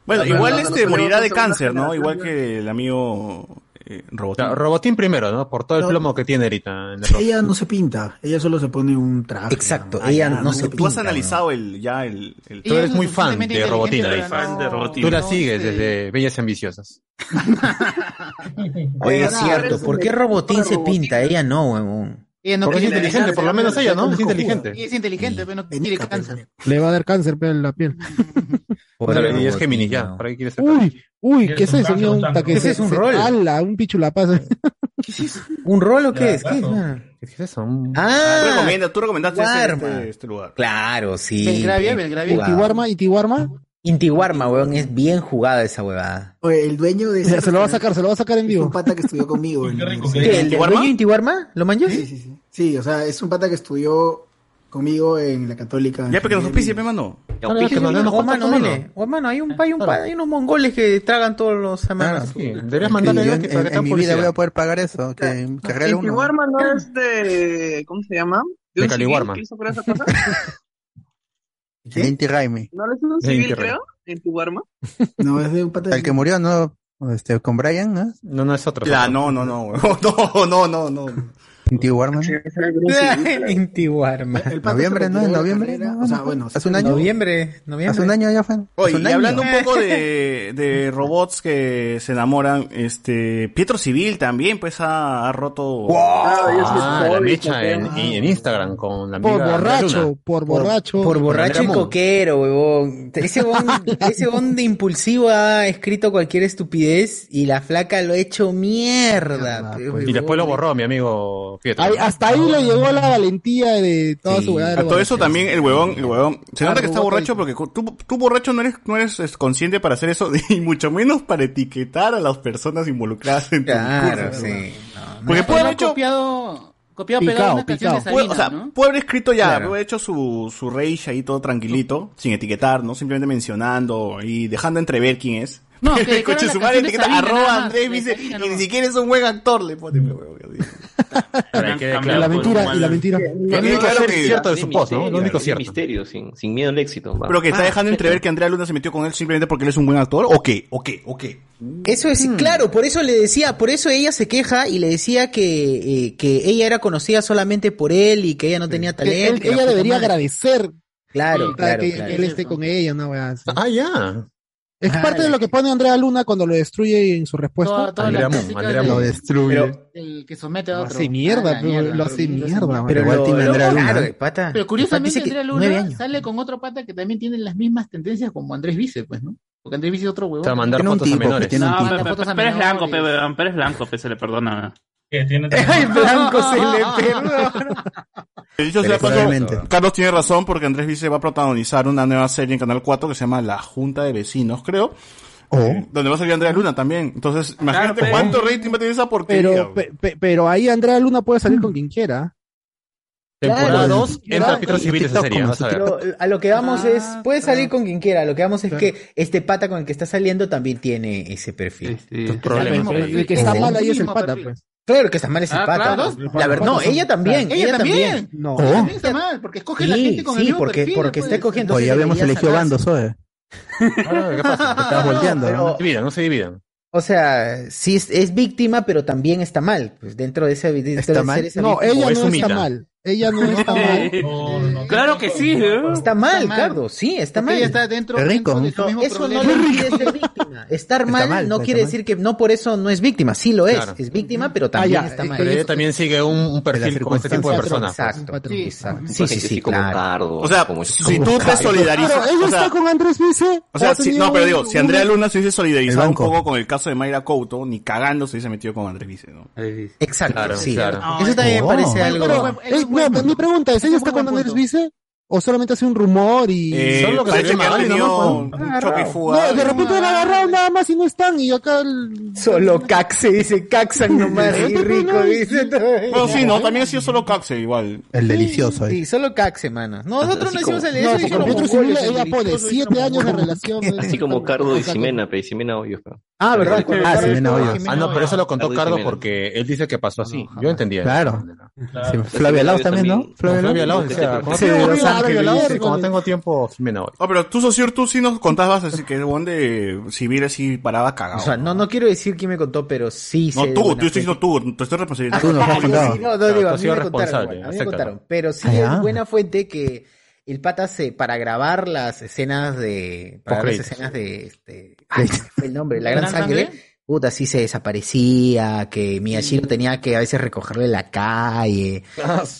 bueno, igual este morirá de cáncer, ¿no? Igual que el amigo eh, Robotín. Robotín primero, ¿no? Por todo el plomo que tiene ahorita. En el ella no se pinta, ella solo se pone un traje. Exacto, ella ah, no, se pinta. Tú has analizado el, ya el, el... Tú eres muy fan de Robotina. Fan de Robotina. Tú la sigues desde Bellas Ambiciosas. Oye, es cierto, ¿por qué Robotín se pinta? Ella no, weón. Es inteligente, por lo menos ella, ¿no? Es inteligente. Y es inteligente, pero no tiene cáncer. Le va a dar cáncer en la piel. y es Gemini ya. Uy, uy, ¿qué es eso? ¿Qué es un rol? ¡Hala! Un pichulapazo. ¿Qué es eso? ¿Un rol o qué es? ¿Qué es eso? Ah, ah, tú recomendaste este, este, lugar. Claro, sí. Belgravia, Belgravia. ¿Y Tiwarma? ¿Y Tiwarma? Intiwarma, weón, es bien jugada esa huevada. Oye, el dueño de. Se lo va a sacar, se lo va a sacar en vivo. Es un pata que estudió conmigo. en ¿Qué, ¿El, dueño de Intiwarma? ¿Lo manchó? Sí, sí, sí. Sí, o sea, es un pata que estudió conmigo en la Católica. Ya, porque los auspicia, me mano. O mano, dile. O mano, hay, un, hay, ah. hay unos mongoles que tragan todos los ah, semanas. Ah. Deberías mandarle yo en, que en, en mi vida voy a poder pagar eso. Que, ah, que Intiwarma no es de. ¿Cómo se llama? ¿De, de ¿Qué hizo por esa cosa? ¿Sí? El Inti Raimi. ¿No es un civil, creo? ¿En tu arma? No, es de un pata. El que murió, ¿no? Este, con Brian, ¿no? No, no es otro. La, no, no, no, no, no, no, no. Inti Warman. Inti Warman. Noviembre, ¿no? En noviembre. No, o sea, bueno, hace un año. Noviembre, noviembre. Hace un año ya fue. Oye, y hablando un poco de, de robots que se enamoran, este, Pietro Civil también, pues ha, ha roto wow, ah, ah, la mecha en, en, Instagram con la amiga Por borracho, por borracho. Por, borracho y coquero, huevón. Ese bon, ese bon impulsivo ha escrito cualquier estupidez y la flaca lo ha hecho mierda. Ah, pues. y después lo borró, mi amigo hasta ahí le llegó la valentía de toda su edad. A todo eso también el huevón, el huevón. Se nota que está borracho porque tú, tú borracho no eres, no eres consciente para hacer eso y mucho menos para etiquetar a las personas involucradas en tu claro, sí. Porque puede haber hecho... copiado... Copiado picao, una picao. De o sea, ¿no? puede haber escrito ya, claro. puede haber hecho su, su rage ahí todo tranquilito, sin etiquetar, ¿no? Simplemente mencionando y dejando entrever quién es. No, que decoran coche su madre etiqueta arroba Andrés y dice, y ni siquiera es un buen actor, le pone, la mentira, y la mentira. Lo único cierto de su post, ¿no? Lo único cierto. misterio, sin, miedo al éxito. Pero que está ah. dejando entrever que Andrea Luna se metió con él simplemente porque él es un buen actor, o qué, o qué, o qué. Eso es, mm. claro, por eso le decía, por eso ella se queja y le decía que, eh, que ella era conocida solamente por él y que ella no tenía talento. Él, ella debería agradecer. Claro, claro, que, él esté con ella, no weá. Ah, ya. Es parte de lo que pone Andrea Luna cuando lo destruye en su respuesta. Toda, toda Andrea, Mon, Andrea Mon. lo destruye. Pero, el que somete a otro. Ah, lo hace mierda, ah, mierda lo hace mierda. Pero igual tiene Andrea Luna. Claro, pata. Pero curiosamente Andrea Luna sale con otro pata que también tiene las mismas tendencias como Andrés Vice, pues, ¿no? Porque Andrés Vice es otro huevón. O sea, mandar fotos a menores. No, pero es blanco, pero es blanco, se le perdona que tiene. ¡Ay, Blanco se le perdona! Carlos tiene razón porque Andrés Vice va a protagonizar una nueva serie en Canal 4 que se llama La Junta de Vecinos, creo. Oh. Eh, donde va a salir Andrea Luna también. Entonces, imagínate cuánto rating va a tener esa porquería. Pero, ahí Andrea Luna puede salir con mm. quien quiera. A, lo que vamos ah, es, puede ah. salir con quien quiera. Lo que vamos es que este pata con el que está saliendo también tiene ese perfil. El, que está mal ahí es el pata, pues. Claro que Samara es ah, simpática. Claro, ¿no? La verdad, no, ella también. Ella, ella también. también. No, oh. también está mal, porque escoge sí, la gente con sí, el mismo porque, perfil, porque está escogiendo. Pues. Oye, habíamos elegido bandos, oye. no, ¿Qué pasa? Te estás volteando. Pero... No se dividan, no se dividan. O sea, sí es, es, víctima, pero también está mal. Pues dentro de ese. Dentro ¿Está de mal? Esa no, víctima. ella no es está mal. Ella no está mal. Claro que sí. ¿eh? Está mal, Cardo, sí, está mal. Ella está dentro, rico. Eso no lo impide ser víctima. Estar mal, no quiere decir que no por eso no es víctima. Sí lo es, es víctima, pero ah, también está mal. Pero ella también sigue un, un perfil con este tipo de personas. Exacto, pues sí. Sí, sí, como. Cardo, o sea, como si tú te solidarizas... Ella o sea, está con Andrés Vice. O sea, si, no, pero digo, si Andrea Luna se hubiese solidarizado un poco con el caso de Mayra Couto, ni cagando se hubiese metido con Andrés Vice, ¿no? Exacto, sí. Eso también parece algo no, pues mi pregunta es, ¿ella está con Andrés Vice? ¿O solamente hace un rumor y... Eh, Solo parece que han tenido. No, de repente la agarraron nada más y no están y acá el... Solo Caxe, dice Caxan nomás, y rico, dice. Bueno, sí, no, también ha sido solo Caxe igual. El delicioso ahí. Sí, solo Caxe, mano. Nosotros no hicimos el No, mongoles, ella el pone delicioso, siete años de los relación. Así como Cardo y Ximena, pero Ximena Hoyos. Ah, ¿verdad? Ah, Ximena Hoyos. Ah, no, pero eso lo contó Cardo porque él dice que pasó así. Yo entendía. Claro. Sí, Flavia Laos también, ¿no? No, Flavia Laos Sí, Flavia Ángeles, Laos, dice. sí, cuando tengo tiempo, Jimena hoy. Ah, pero tú, socio, tú sí nos contabas así que el buen de civil así paraba cagado. O sea, no, no quiero decir quién me contó, pero sí No, sé tú, tú estoy diciendo tú, te estoy. Tú has Ah, sí, no, no, Claro, digo, tú a mí me contaron, a mí me contaron. Pero sí Ah, es ya. buena fuente que el pata se, para grabar las escenas de, para grabar las escenas de, este, ay, fue el nombre, la gran ¿Gran sangre, sangre? puta, sí se desaparecía, que Miyashiro tenía que a veces recogerle la calle.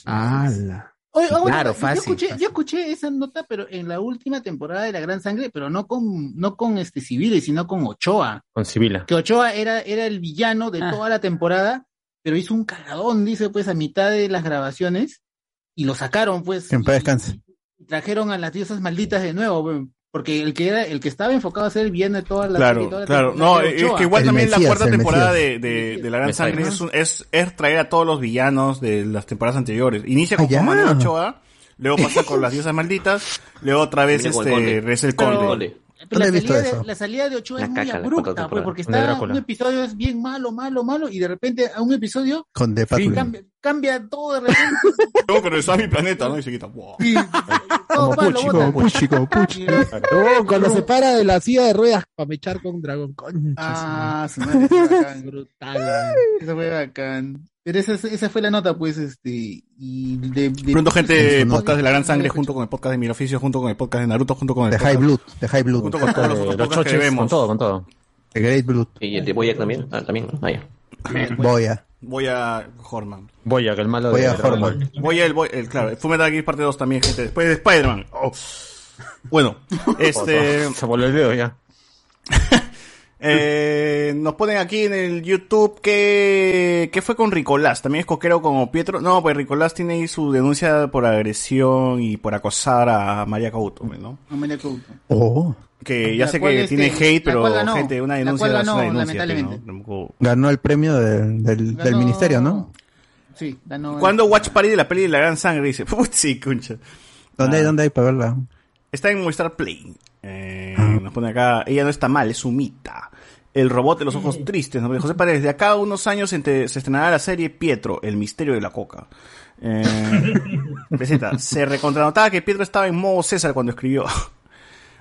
¡Hala! Oye, ah, Claro, yo fácil, escuché, fácil. yo escuché esa nota, pero en la última temporada de La Gran Sangre, pero no con, no con este civiles, sino con Ochoa. Con Sibila. Que Ochoa era, era el villano de Ah. toda la temporada, pero hizo un cagadón, dice, pues, a mitad de las grabaciones, y lo sacaron, pues. En paz y- descanse. y trajeron a las diosas malditas de nuevo, pues, porque el que era, el que estaba enfocado a ser el villano de toda la serie, Claro, toda la claro. No, es que igual El también la Mesías, cuarta el temporada de, de, de La Gran Mesías. Sangre es, un- es, es traer a todos los villanos de las temporadas anteriores. Inicia con Manuel Ochoa, luego pasa con las diosas malditas, luego otra vez el este, conde. regresa el Pero- conde. Pero No la, he visto salida eso. de, la salida de Ochoa La es muy caca, abrupta, pues, porque está un episodio es bien malo, malo, malo, y de repente a un episodio Con de Paco. cambia, cambia todo de repente. Que regresó a mi planeta, ¿no? Y se quita. wow. y todo Como palo, Puchi, bota. como Puchi, como Puchi. No, cuando se para de la silla de ruedas para mechar con un dragón. Concha Ah, su madre, brutal. Eso fue bacán. Pero esa, esa fue la nota, pues, este, y de... de Pronto, gente, Eso no- podcast de La Gran Sangre junto con el podcast de Miroficio, junto con el podcast de Naruto, junto con el De. High Blood, de High Blood. Junto con todos los Eh, otros podcasts que choches, vemos. con todo, con todo. De Great Blood. Y el de Boyac también. Ah, también. ¿no? Ah, ya. Voy a. Voy a Horman. Voy a que el malo Voy de a Dragon Hormon. Ball. Voy a el, voy, el claro, fue Metal Gear parte 2 también, gente. Después de Spider-Man. Oh. Bueno, este... Se volvió el dedo ya. Eh, nos ponen aquí en el YouTube que, ¿qué fue con Ricolás? ¿También es coquero como Pietro? No, pues Ricolás tiene ahí su denuncia por agresión y por acosar a María Couto, ¿no? Le couto. Oh. Que ya La sé que este, tiene hate, pero ganó. gente, una La denuncia ganó, una denuncia. ¿no? Ganó el premio del, del, ministerio, ¿no? Sí, ganó. ¿Cuándo Watch Party de la peli de la gran sangre? Dice, sí, concha. ¿Dónde hay, Ah. dónde hay para verla? Está en Movistar Play. Eh, Nos pone acá, ella no está mal, es sumita. El robot de los ojos tristes. ¿no? José Paredes, de acá a unos años entre- se estrenará la serie Pietro, el misterio de la coca. Eh, presenta, se recontranotaba que Pietro estaba en modo César cuando escribió.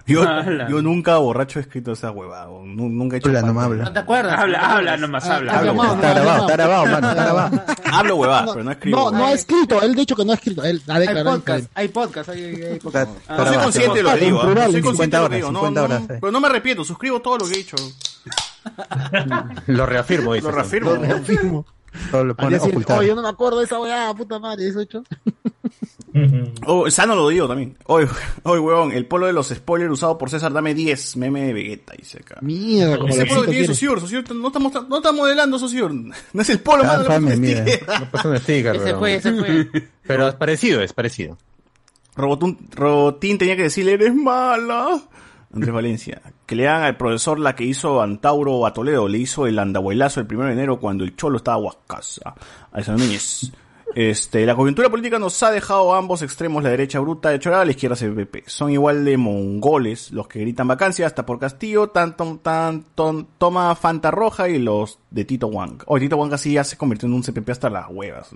Yo, yo nunca borracho he escrito esa huevada. nu- Nunca he hecho Habla, no me habla. ¿No te acuerdas? Habla, ¿No habla nomás, Ah, habla. ah, Habla, llamado, Está no, grabado, está grabado, mano, está grabado. Hablo huevada, pero no escribo. No, no ha escrito, él ha dicho que no ha escrito. Él ha Hay declarado podcast, hay podcast, hay, hay, podcast. está No soy grabado. consciente de lo que En digo. ¿ah? plural, No soy en consciente 50 de lo que horas, digo. No, 50 no, horas, sí. pero no me arrepiento, suscribo todo lo que he dicho. Lo reafirmo, dice. Lo reafirmo. Firmo. Solo lo Al pone día siguiente. Oye, yo no me acuerdo de esa weá, puta madre, eso hecho. Oh, sano lo digo también. Hoy, hoy, huevón, el polo de los spoilers usado por César, dame 10, meme de Vegeta, dice acá. Mierda, como Ese polo que tiene. Sociur, Sociur, no está, no está modelando Sociur. No es el polo, Ah, mano. No pasa un sticker, Ese pero- fue, ese fue. Pero es parecido, es parecido. Robotún, Robotín tenía que decirle, eres mala. Andrés Valencia. Que le hagan al profesor la que hizo Antauro a Toledo. Le hizo el andabuelazo el primero de enero cuando el cholo estaba guascasa. Alessandro Núñez. Este, la coyuntura política nos ha dejado a ambos extremos, la derecha bruta de Chorada, la izquierda CPP. Son igual de mongoles los que gritan vacancia hasta por Castillo, tanto, tanto, toma Fanta Roja y los de Tito Wang. Hoy Tito Wang así ya se convirtió en un CPP hasta las huevas.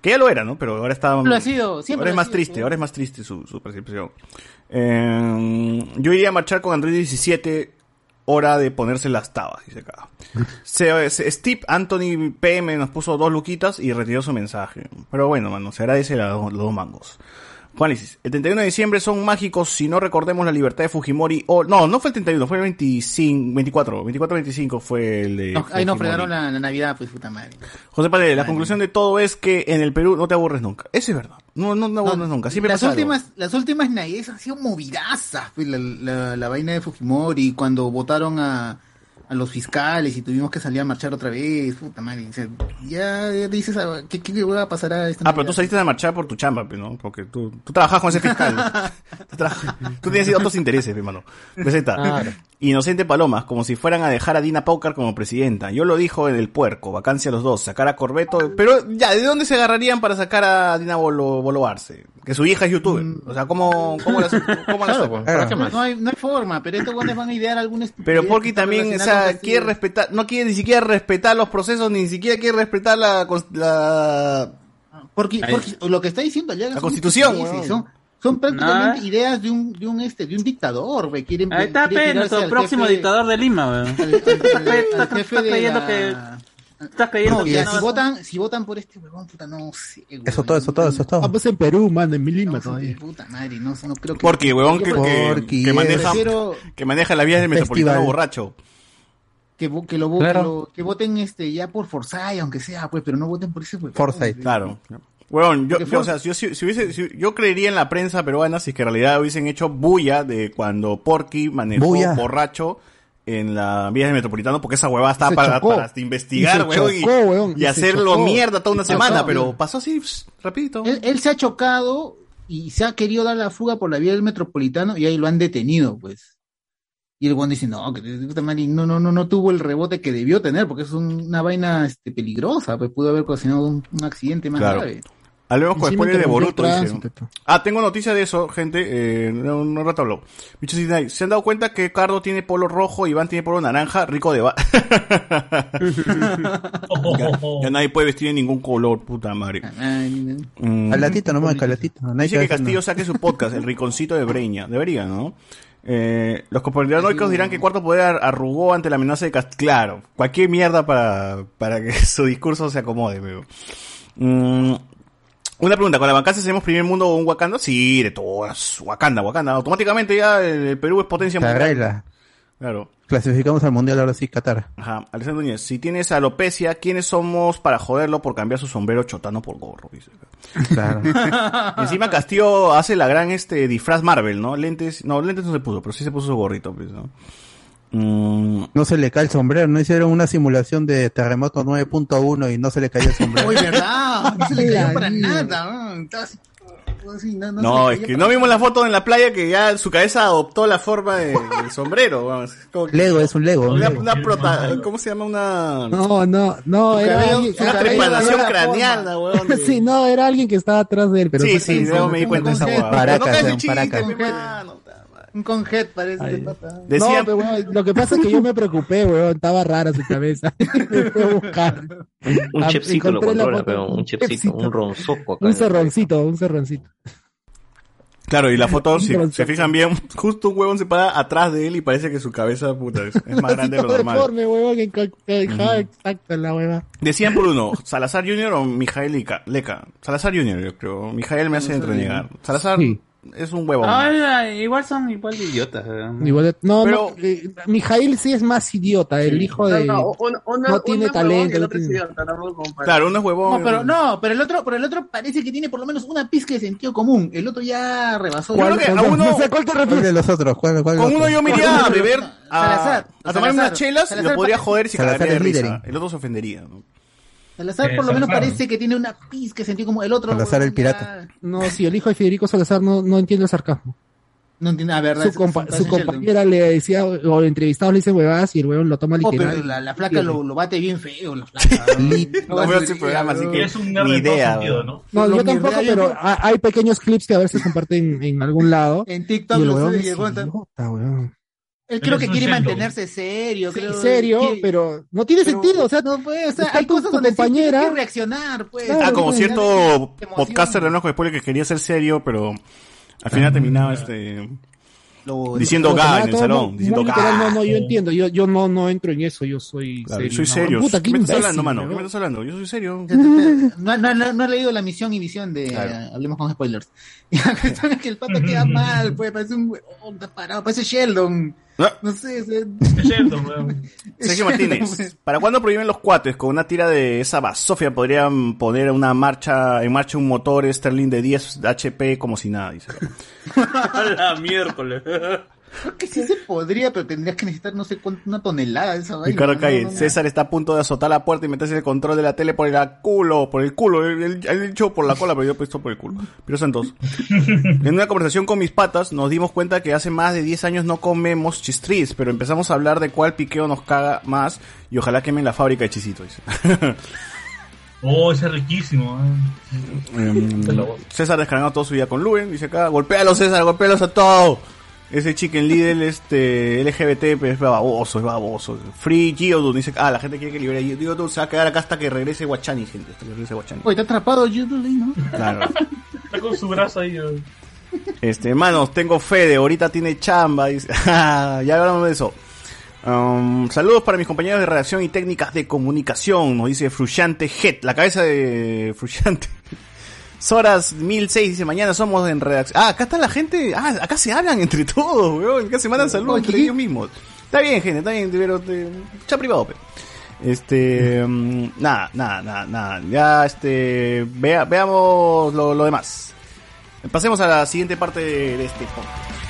Que ya lo era, ¿no? Pero ahora está... Lo ha sido, siempre Ahora es más sido, triste, sí. ahora es más triste su, su percepción. Eh, yo iría a marchar con Android 17, hora de ponerse las tabas, dice acá. Se- se- Steve Anthony PM nos puso dos luquitas y retiró su mensaje. Pero bueno, mano, se agradece la- los dos mangos. Juanis, el 31 de diciembre son mágicos si no recordemos la libertad de Fujimori. O, no, no fue el 31, fue el 25, 24. 24-25 fue el de. No, ahí nos fregaron la, la Navidad, pues puta madre. José Paredes, la conclusión de todo es que en el Perú no te aburres nunca. Eso es verdad. No, no te aburres nunca. Siempre las pasa algo. últimas, las últimas navidades han sido movidazas, pues, la, la, la vaina de Fujimori, cuando votaron a, a los fiscales y tuvimos que salir a marchar otra vez, puta madre. o sea, ya, ya dices, ah, ¿qué, qué, qué va a pasar a esta Ah, pero tú saliste a marchar por tu chamba, pe, ¿no? Porque tú, tú trabajas con ese fiscal. tú, traba- tú tienes otros intereses, mi hermano. Presenta. Claro. Inocente Palomas, como si fueran a dejar a Dina Paucar como presidenta. Yo lo dijo en el puerco, vacancia a los dos, sacar a Corbeto. Pero ya, ¿de dónde se agarrarían para sacar a Dina Bolo, Bolo Arce? Que su hija es youtuber. O sea, ¿cómo, cómo la, cómo la Claro, pues. No hay, no hay forma, pero estos guanes van a idear algún Pero Porky también, o sea, quiere respetar, no quiere ni siquiera respetar los procesos, ni siquiera quiere respetar la, la, Porque, Ahí. porque lo que está diciendo allá La Constitución, son, son prácticamente No. ideas de un, de un este, de un dictador, güey. Quieren, Ahí está, quieren pe, nuestro próximo jefe- dictador de Lima, al- Estás creyendo la- que... Estás creyendo No, que ya, no si votan, si votan por este huevón, puta, no sé. güey. Eso todo, eso todo, eso todo. Vamos en Perú, mano, en mi Lima No, todavía. puta madre, no, no creo que. Porque, huevón, que, que, maneja, prefiero que maneja las vías del metropolitano borracho. que, que lo, Claro. que lo- que voten este ya por Forsyth, aunque sea, pues, pero no voten por ese huevón. Forsyth. Claro. Huevón, yo, yo, o sea, si yo, si, si hubiese, si- yo creería en la prensa peruana si es que en realidad hubiesen hecho bulla de cuando Porky manejó Bulla. borracho en la vía del metropolitano, porque esa huevada estaba para, chocó. para investigar, Y huevón, y, hacerlo chocó. mierda toda una semana, pero huevón. pasó así, pss, rapidito. Él, él se ha chocado y se ha querido dar la fuga por la vía del metropolitano y ahí lo han detenido, pues. Y el guan dice, no, que no, no, no, no tuvo el rebote que debió tener, porque es un- una vaina este, peligrosa, pues pudo haber ocasionado un, un accidente más Claro. grave. Hablemos con spoiler de Boruto. Ah, tengo noticia de eso, gente. Eh, no, no rato habló. ¿se han dado cuenta que Cardo tiene polo rojo, Iván tiene polo naranja? Rico de va. ya, ya nadie puede vestir de ningún color, puta madre. Ay, Mm. Calatito nomás, calatito. No Dice que Castillo saque su podcast, El Riconcito de Breña. Debería, ¿no? Eh, los conspiranoicos dirán que Cuarto Poder ar- arrugó ante la amenaza de Castillo. Claro, cualquier mierda para, para que su discurso se acomode, veo. Mm, una pregunta, ¿con la bancaza hacemos primer mundo o un Wakanda? Sí, de todas. Wakanda, Wakanda. Automáticamente ya el, Perú es potencia mundial. Claro. Clasificamos al mundial ahora sí, Qatar. Ajá. Alessandro Núñez, si tienes alopecia, ¿quiénes somos para joderlo por cambiar su sombrero chotano por gorro? Dice. Claro. Encima Castillo hace la gran este disfraz Marvel, ¿no? Lentes, no, lentes no se puso, pero sí se puso su gorrito, pues, ¿no? Mm, No se le cae el sombrero. No hicieron una simulación de terremoto 9.1 y no se le cayó el sombrero. Uy, ¿verdad? No se le cayó para nada. ¿no? Estaba así, así, no, no no, se le es que para no vimos la foto en la playa que ya su cabeza adoptó la forma de- del sombrero, vamos. Es como que- Lego, es un Lego. un Una, Lego. una prota- ¿cómo se llama? Una, No, no, no, era cabello- alguien, su una trepanación craneal, weón. de- Sí, no, era alguien que estaba atrás de él, pero sí, sí, luego me di cuenta de esa huevada. Paracas, paracas. Un conjet parece Ay. No, pero weón, lo que pasa es que yo me preocupé, weón, estaba rara su cabeza. me fui a buscar. Un Ah, chepsito lo controla, foto. pero un chepsito, un ronzoco acá. Un cerroncito, un cerroncito. Claro, y la foto, si se fijan bien, justo un huevón se para atrás de él y parece que su cabeza, puta, es, es más grande de lo normal. deforme, weón, en dejaba exacto en la hueva. Decían por uno, Salazar Jr. o Mijael Ica- Leca. Salazar Jr. yo creo. Mijael me hace entrenegar. Salazar Sí. Es un huevón. Ay, ay, igual son igual de idiotas. weón. Igual de- no, Pero- no, eh, Mijail sí es más idiota, el hijo de... No, no, uno, uno, no tiene talento, y no tiene- idiota, no. Claro, uno es huevón. No, pero no, pero el otro, pero el otro parece que tiene por lo menos una pizca de sentido común. El otro ya rebasó. Yo creo que a uno, No sé, ¿cuál te ¿Cuál refieres? de los otros? ¿Cuál, cuál con otro? uno yo me iría a beber, a, Salazar, a tomar unas Salazar, chelas y Salazar lo podría joder y Salazar cagaría de risa. El otro se ofendería. ¿no? Salazar Eh, por lo menos Salazar. parece que tiene una pizca de sentido común. El otro. Salazar el ya- pirata. No, sí, el hijo de Federico Salazar no, no entiende el sarcasmo. No entiende, la verdad. Su, compa- su compañera le decía, o el entrevistado le dice huevadas y el huevón lo toma Oh, literal. pero la, la flaca lo, lo bate bien feo, la flaca. No veo ese programa, así que Es un ni idea. sentido. ¿no? No, yo tampoco, pero hay pequeños clips que a veces comparten en algún lado. En Y TikTok el lo huevón sube es y el huevón está- idiota, huevón. Él creo que quiere mantenerse serio. Sí, creo. serio, Quiere- pero no tiene pero- sentido, o sea, no puede, o sea, hay cosas donde compañera- que reaccionar, pues. Claro, Ah, como cierto podcaster de Enojo de Spoiler que quería ser serio, pero al final terminaba este Lo- diciendo Pero ga en el salón, no, diciendo literal, ga. no, no, yo entiendo, yo, yo no, no entro en eso, yo soy Claro, serio. soy no. serio. Puta, ¿Qué me estás hablando, mano? ¿Qué me estás hablando? Yo soy serio. No, no, no, no he leído la misión y visión de Claro. Hablemos con spoilers. Y la cuestión es que el pata queda mal, pues parece un huevón, está parado, parece Sheldon. No. No sé, es Sergio Martínez. ¿para cuándo prohíben los cuates? Con una tira de esa basofia podrían poner una marcha, en marcha un motor Sterling de 10 HP como si nada, dice. A la miércoles. Que sí se podría, pero tendrías que necesitar no sé cuánto, una tonelada de esa vaina. Ricardo. Calle, No, no, César está a punto de azotar la puerta y meterse el control de la tele por el culo, por el culo. Él, dicho por la cola, pero yo he puesto por el culo. Pero Santos. En una conversación con mis patas nos dimos cuenta que hace más de 10 años no comemos chistris, pero empezamos a hablar de cuál piqueo nos caga más y ojalá quemen la fábrica de chisitos. Oh, ese es riquísimo. ¿eh? Em, César descargando todo su día con Luen, dice acá, golpéalos César, golpéalos a todos. Ese chicken Lidl, este, LGBT, pues, es baboso, es baboso. Free Geodude, dice, ah, la gente quiere que libere a Geodude, se va a quedar acá hasta que regrese Guachani, gente, hasta que regrese Guachani. Oye, está atrapado Jubilee, ¿no? Claro. Está con su brazo ahí. Este, hermanos, tengo fe de ahorita tiene chamba, dice, ya hablamos de eso. Um, saludos para mis compañeros de redacción y técnicas de comunicación, nos dice Frusciante Head, la cabeza de Frusciante. Soras 1006 dice, mañana somos en redacción. Ah, acá está la gente, ah, acá se hablan entre todos, weón, acá se mandan saludos entre ellos mismos. Está bien, gente, está bien, pero eh, chat privado, pe. Este, mm, nada, nada, nada, nada. Ya, este, vea, veamos lo, lo demás. Pasemos a la siguiente parte de, de este podcast.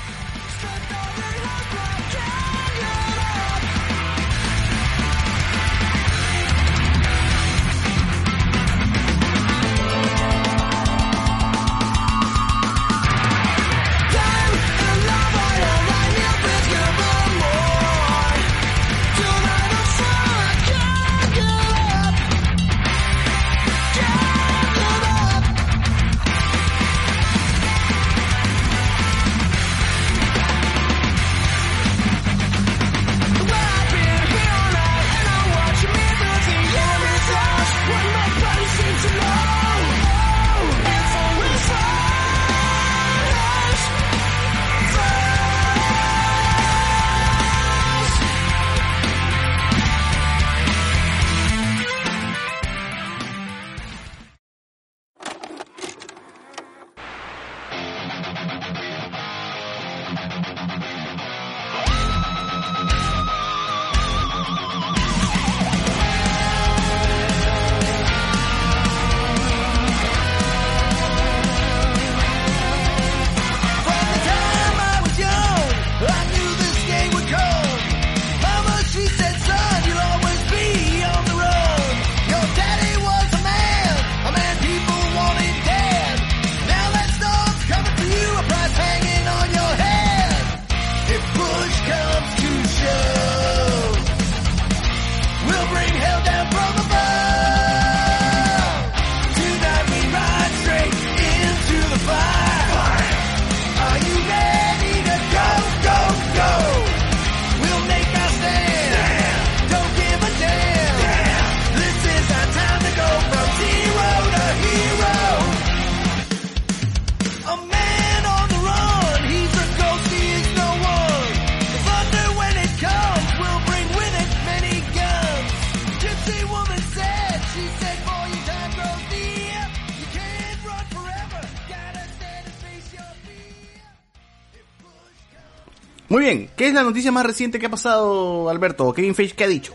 ¿Qué es la noticia más reciente que ha pasado, Alberto? Kevin Feige, ¿qué ha dicho?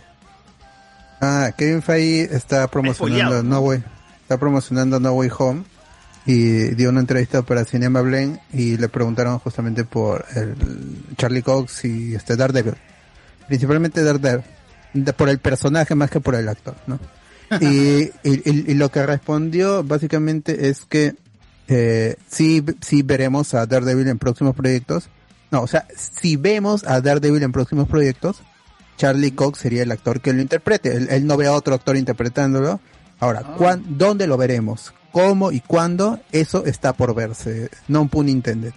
Ah, Kevin Feige está promocionando No Way, está promocionando No Way Home y dio una entrevista para Cinema Blend y le preguntaron justamente por el Charlie Cox y este Daredevil, principalmente Daredevil, de- por el personaje más que por el actor, ¿no? y, y- y- y lo que respondió básicamente es que eh, sí, sí veremos a Daredevil en próximos proyectos. No, o sea, si vemos a Daredevil en próximos proyectos, Charlie Cox sería el actor que lo interprete. Él, él no ve a otro actor interpretándolo. Ahora, ¿cuán- ¿dónde lo veremos? ¿Cómo y cuándo? Eso está por verse. No pun intended.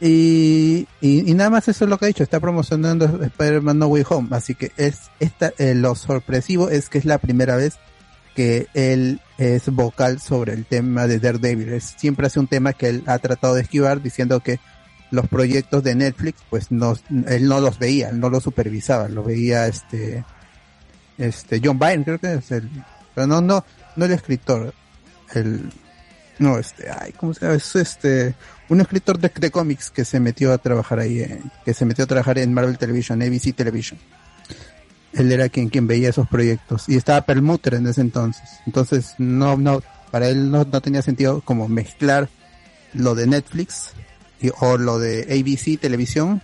Y, y, y nada más eso es lo que ha dicho. Está promocionando Spider-Man No Way Home. Así que es esta, eh, lo sorpresivo es que es la primera vez que él es vocal sobre el tema de Daredevil. Es, siempre hace un tema que él ha tratado de esquivar diciendo que los proyectos de Netflix, pues no, él no los veía, no los supervisaba, lo veía este, este John Byrne, creo que es el, pero no, no, no el escritor, el, no, este, ay, ¿cómo se llama? Es este, un escritor de, de cómics que se metió a trabajar ahí, que se metió a trabajar en Marvel Television, ABC Television. Él era quien, quien veía esos proyectos y estaba Perlmutter en ese entonces. Entonces, no, no, para él no, no tenía sentido como mezclar lo de Netflix o lo de ABC Televisión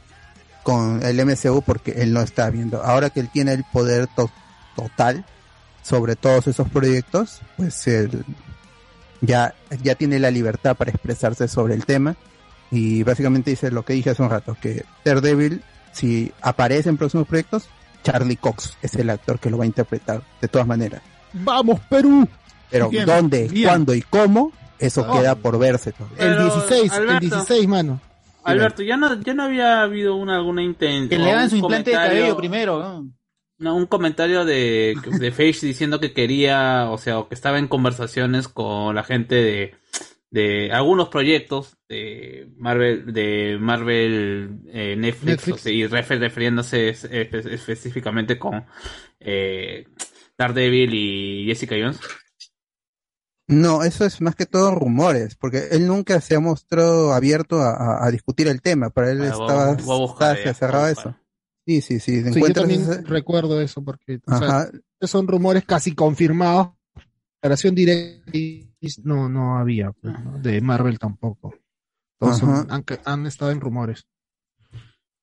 con el MCU porque él no está viendo. Ahora que él tiene el poder to- total sobre todos esos proyectos, pues él ya, ya tiene la libertad para expresarse sobre el tema y básicamente dice lo que dije hace un rato, que Daredevil, si aparece en próximos proyectos, Charlie Cox es el actor que lo va a interpretar de todas maneras. ¡Vamos, Perú! Pero Bien, dónde, bien. cuándo y cómo, eso Oh. queda por verse. El Pero, 16, el Alberto. 16, mano. Alberto, ya no, ya no había habido una, alguna intención. Que le hagan su implante de cabello primero. ¿no? No, un comentario de, de Feige diciendo que quería, o sea, o que estaba en conversaciones con la gente de, de algunos proyectos de Marvel, de Marvel eh, Netflix, Netflix. o sea, y refer- refiriéndose es- espe- específicamente con eh, Daredevil y Jessica Jones. No, eso es más que todo rumores, porque él nunca se ha mostrado abierto a, a- a discutir el tema. Para él Ah, estaba, voy a buscar, estaba ya, cerrado eso. Sí, sí, sí. Sí, yo también ese- recuerdo eso porque o sea, son rumores casi confirmados. Declaración directa no, no había, pues, ¿no? de Marvel tampoco. Todos son- han, han estado en rumores.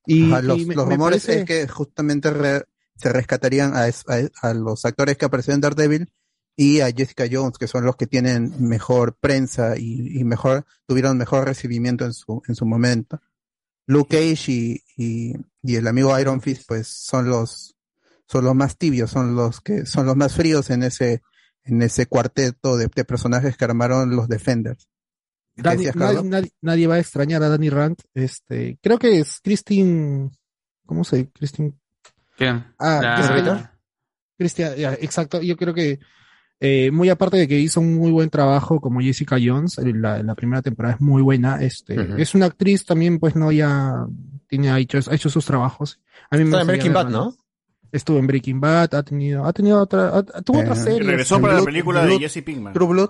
Y, Ajá, los, y me- los me rumores parece- es que justamente re- se rescatarían a, es- a- a los actores que aparecieron en Daredevil y a Jessica Jones, que son los que tienen mejor prensa y, y mejor tuvieron mejor recibimiento en su en su momento. Luke Cage y, y, y el amigo Iron Fist, pues son los son los más tibios, son los que son los más fríos en ese en ese cuarteto de, de personajes que armaron los Defenders. ¿Qué Dani- decías, nadie, Carlos? nadie- nadie va a extrañar a Danny Rand. Este, creo que es Christine, ¿cómo se dice? Christine ¿Quién? Ah, Cristian, ya, exacto. Yo creo que eh, muy aparte de que hizo un muy buen trabajo como Jessica Jones, en la, primera temporada es muy buena. Este, es una actriz también, pues no ya tiene ha hecho, ha hecho sus trabajos. A mí me Está en Breaking Bad, ¿no? Estuvo en Breaking Bad, ha tenido, ha tenido otra, ha- tuvo Eh, otra Y serie. regresó para la película de Jesse Pinkman. True Blood.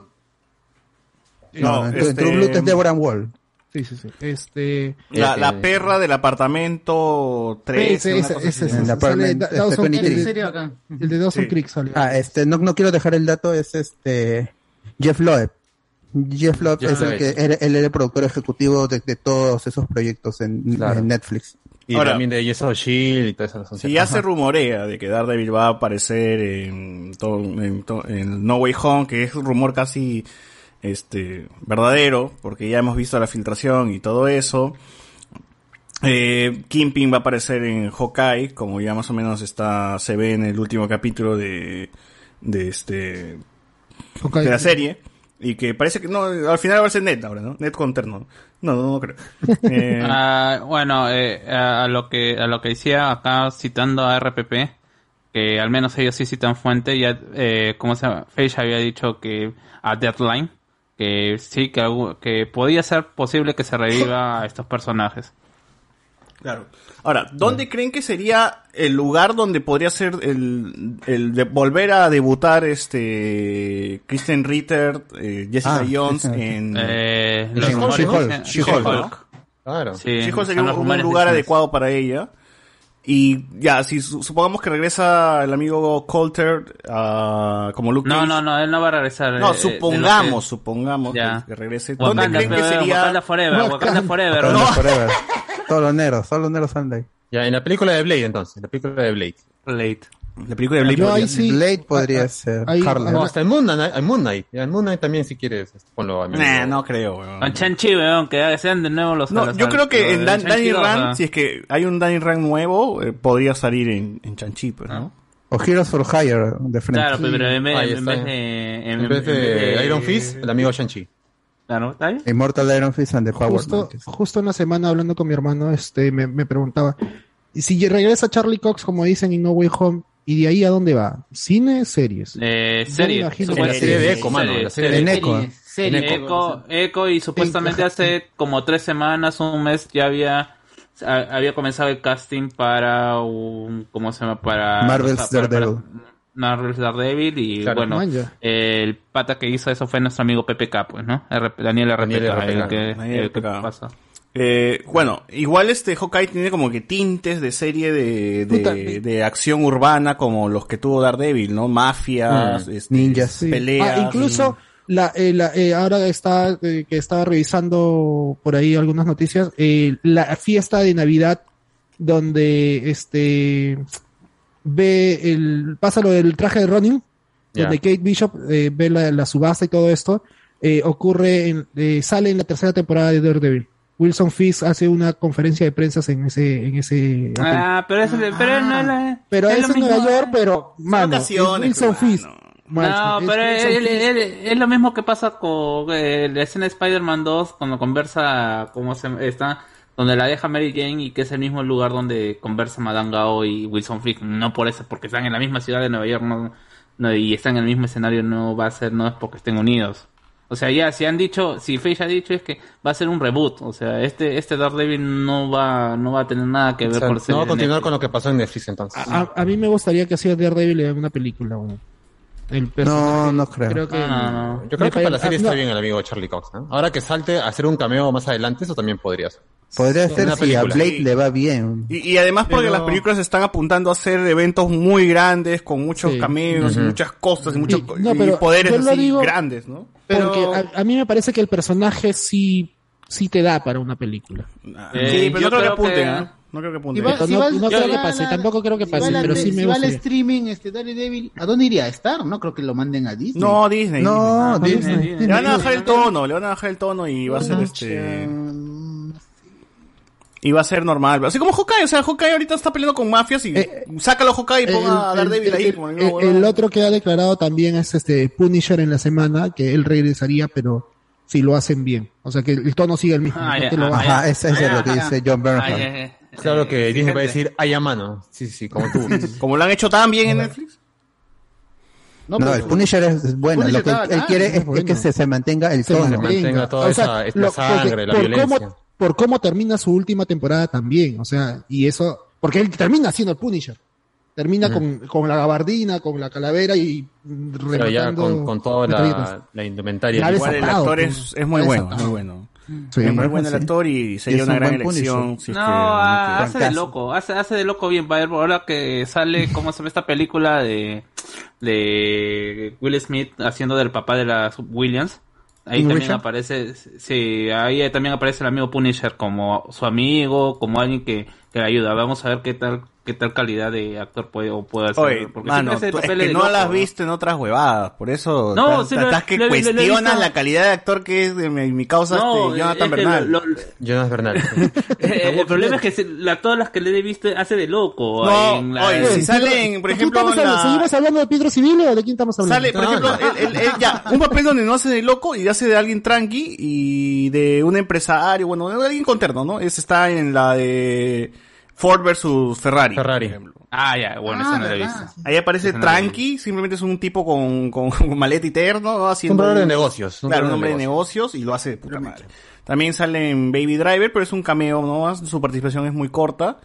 No, No, este- True Blood es Deborah Wall. Sí, sí, sí. Este, La, la Eh, perra del apartamento 3. ese- ese- ese- ese- sale Da- Dawson- este, el, 23. de- acá. el de Dawson Sí. Creek salió. Ah, este, no, no quiero dejar el dato, es este Jeff Loeb. Jeff Loeb Jeff es el que era- él era el productor ejecutivo de, de todos esos proyectos en, Claro. en Netflix. Y Ahora- también de Yes of Shield y todas esas Si ya se rumorea de que Daredevil va a aparecer en, todo, en, to- en No Way Home, que es un rumor casi este verdadero, porque ya hemos visto la filtración y todo eso. Eh, Kingpin va a aparecer en Hawkeye, como ya más o menos está se ve en el último capítulo de, de este de la serie. Y que parece que no, al final va a ser Net ahora, ¿no? Net con Terno. No, no, no creo. Eh, Ah, bueno, eh, a, a lo que a lo que decía acá citando a RPP, que al menos ellos sí citan fuente, ya eh, como se llama, Feige había dicho que a Deadline que sí que que podía ser posible que se reviva a estos personajes. Claro. Ahora, ¿dónde creen que sería el lugar donde podría ser el, el de volver a debutar este Kristen Ritter, eh, Jessica Ah, Jones en Eh, She-Hulk. Claro. Sí, She-Hulk sería un, un lugar adecuado para ella. Y ya, si su- supongamos que regresa el amigo Coulter ah, como Luke No, Cage. no, no, él no va a regresar. eh, No, lo supongamos, que- supongamos Ya. que, regrese. ¿Dónde Wakanda, creen que sería? Wakanda Forever, Wakanda Forever. Wakanda ¿no? Forever. Todos los negros, todos los negros. Ya, en la película de Blade entonces, en la película de Blade. Blade. La película de Blade podría ser. sí. Blade podría ah, ser ahí- Harlem. No, hasta en Moon Knight, en Moon Knight. En Moon Knight también si quieres, ponlo a mí. Nah, no creo, weón. Con Chanchi, weón, que sean de nuevo los No, yo creo que en Dan- Danny Rand, ah. si es que hay un Danny Rand nuevo, eh, podría salir en, en Chanchi, pues, ¿no? O Heroes for Hire de frente. Claro, pero en vez, en de... En vez de Iron Fist, el amigo Shang-Chi. Claro. Immortal Iron Fist and the Power justo, Man. justo una semana hablando con mi hermano, este, me, me preguntaba, ¿y si regresa Charlie Cox, como dicen, en No Way Home, ¿y de ahí a dónde va? ¿Cine? ¿Series? Eh, Yo serie. me imagino Supuestamente- La serie de Echo, mano, la serie de En Echo, Echo y supuestamente hace como tres semanas, un mes, ya había a- había comenzado el casting para un, ¿cómo se llama? Para Marvel's Daredevil. Marvel's Daredevil y Claro, bueno, el pata que hizo eso fue nuestro amigo PPK, pues, ¿no? RP Daniel RPK, Daniel RPK. el que, Daniel el que RPK. pasa. Eh, bueno, igual este Hawkeye tiene como que tintes de serie de, de, de acción urbana como los que tuvo Daredevil, ¿no? Mafias, Mm, este, ninjas. Sí. peleas. Ah, incluso, la, eh, la- eh, ahora está, eh, que estaba revisando por ahí algunas noticias, eh, la fiesta de Navidad donde este ve el, pasa lo del traje de Ronin, donde Kate Bishop eh, ve la, la subasta y todo esto, ocurre, en, eh, sale en la tercera temporada de Daredevil. Wilson Fisk hace una conferencia de prensa en ese, en ese Ah, pero es, pero no la- pero es es, lo en mismo. Nueva York, pero mano, es Wilson Fisk. Macho, No, es pero Wilson él- es lo mismo que pasa con eh, la escena de Spider-Man 2 cuando conversa, ¿cómo se está? Donde la deja Mary Jane y que es el mismo lugar donde conversa Madame Gao y Wilson Fisk. No por eso, porque están en la misma ciudad de Nueva York no, no, y están en el mismo escenario, no va a ser, no es porque estén unidos. O sea, ya, si han dicho, si Feige ha dicho es que va a ser un reboot. O sea, este, este Daredevil no va, no va a tener nada que ver O sea, con no va a ser continuar Netflix. con lo que pasó en Netflix entonces. A, a mí me gustaría que hacía Daredevil en una película. weón. El personaje, no creo. que, Yo creo que para la serie Ah, está no, bien el amigo Charlie Cox, ¿no? Ahora que salte a hacer un cameo más adelante, eso también podría ser. Podría ser Una si a película. Blade le va bien. Y, y además porque Pero- las películas están apuntando a hacer eventos muy grandes, con muchos Sí. cameos, y muchas cosas, y, muchos, no, y poderes así digo grandes, ¿no? Pero- Porque a, a mí me parece que el personaje sí, sí te da para una película. Ah, Eh, sí, pero yo no creo que apunten, que- ¿ah? No creo que. Si va, si no- va- no si creo que pase, la- tampoco creo que si pase, la pero sí me si va al streaming este Daredevil, ¿a dónde iría a estar? No creo que lo manden a Disney. No, Disney. No, Disney. Disney. Disney. Le van a bajar el tono, le van a bajar el tono y va a ser este... Y va a ser normal. Así como Hawkeye, o sea, Hawkeye ahorita está peleando con mafias y Eh, sácalo a Hawkeye y ponga a Daredevil el- ahí. el- como el el- nuevo, el ¿no? otro que ha declarado también es este Punisher en la semana, que él regresaría, pero si lo hacen bien. O sea, que el tono sigue el mismo. Ah, no lo ah, bajen. Ajá, ese es lo que dice John Ah, Bernhardt. Claro que Disney va a gente. decir, hay a mano. Sí, sí, como tú. Como lo han hecho tan bien en Netflix. No, pero- el Punisher es, bueno. Punisher lo que él, quiere es que se, se mantenga el Se tono. mantenga. mantenga toda O sea, esa, esta lo- sangre, porque la por violencia. Cómo, por cómo termina su última temporada también, o sea, y eso, porque él termina siendo el Punisher. Termina con, con la gabardina, con la calavera y Pero ya rematando con, con toda la, la indumentaria. Igual el actor pues. es, es muy bueno, muy bueno. Sí, es muy bueno el sí. actor y sería una un gran buen elección. Es No, que- ah, hace de loco, hace, hace de loco bien, va a ver, ahora que sale, ¿cómo se llama esta película de, de Will Smith haciendo del papá de las Williams? Ahí también Richard. aparece, sí, ahí también aparece el amigo Punisher como su amigo, como alguien que, que le ayuda. Vamos a ver qué tal, qué tal calidad de actor puede, o puede hacer. Oye, porque mano, tú- es que no loco, la has ¿no? visto en otras huevadas, por eso No, lo- estás que lo- lo- lo he cuestiona visto. la calidad de actor que es de mi, mi causa No, este, Jonathan es Bernal. lo- lo- Jonas Bernal. Eh, el problema es que se- la, todas las que le he visto hace de loco. No, en la- oye, si salen, por ¿De quién ejemplo, estamos la- ¿Seguimos hablando de Pedro Civil o de quién estamos hablando? Sale, por ejemplo, él- él- él ya, un papel donde no hace de loco y hace de alguien tranqui y de un empresario, bueno, de alguien conterno, ¿no? Ese está en la de Ford versus Ferrari. Ferrari. por ejemplo. Ah, ya, bueno, Ah, esa no la he visto. Ahí aparece no tranqui, simplemente es un tipo con, con, con maleta y terno, ¿no? Haciendo Un hombre de negocios, un Claro, un hombre de de negocios y lo hace de puta madre. También sale en Baby Driver, pero es un cameo, ¿no? Su participación es muy corta.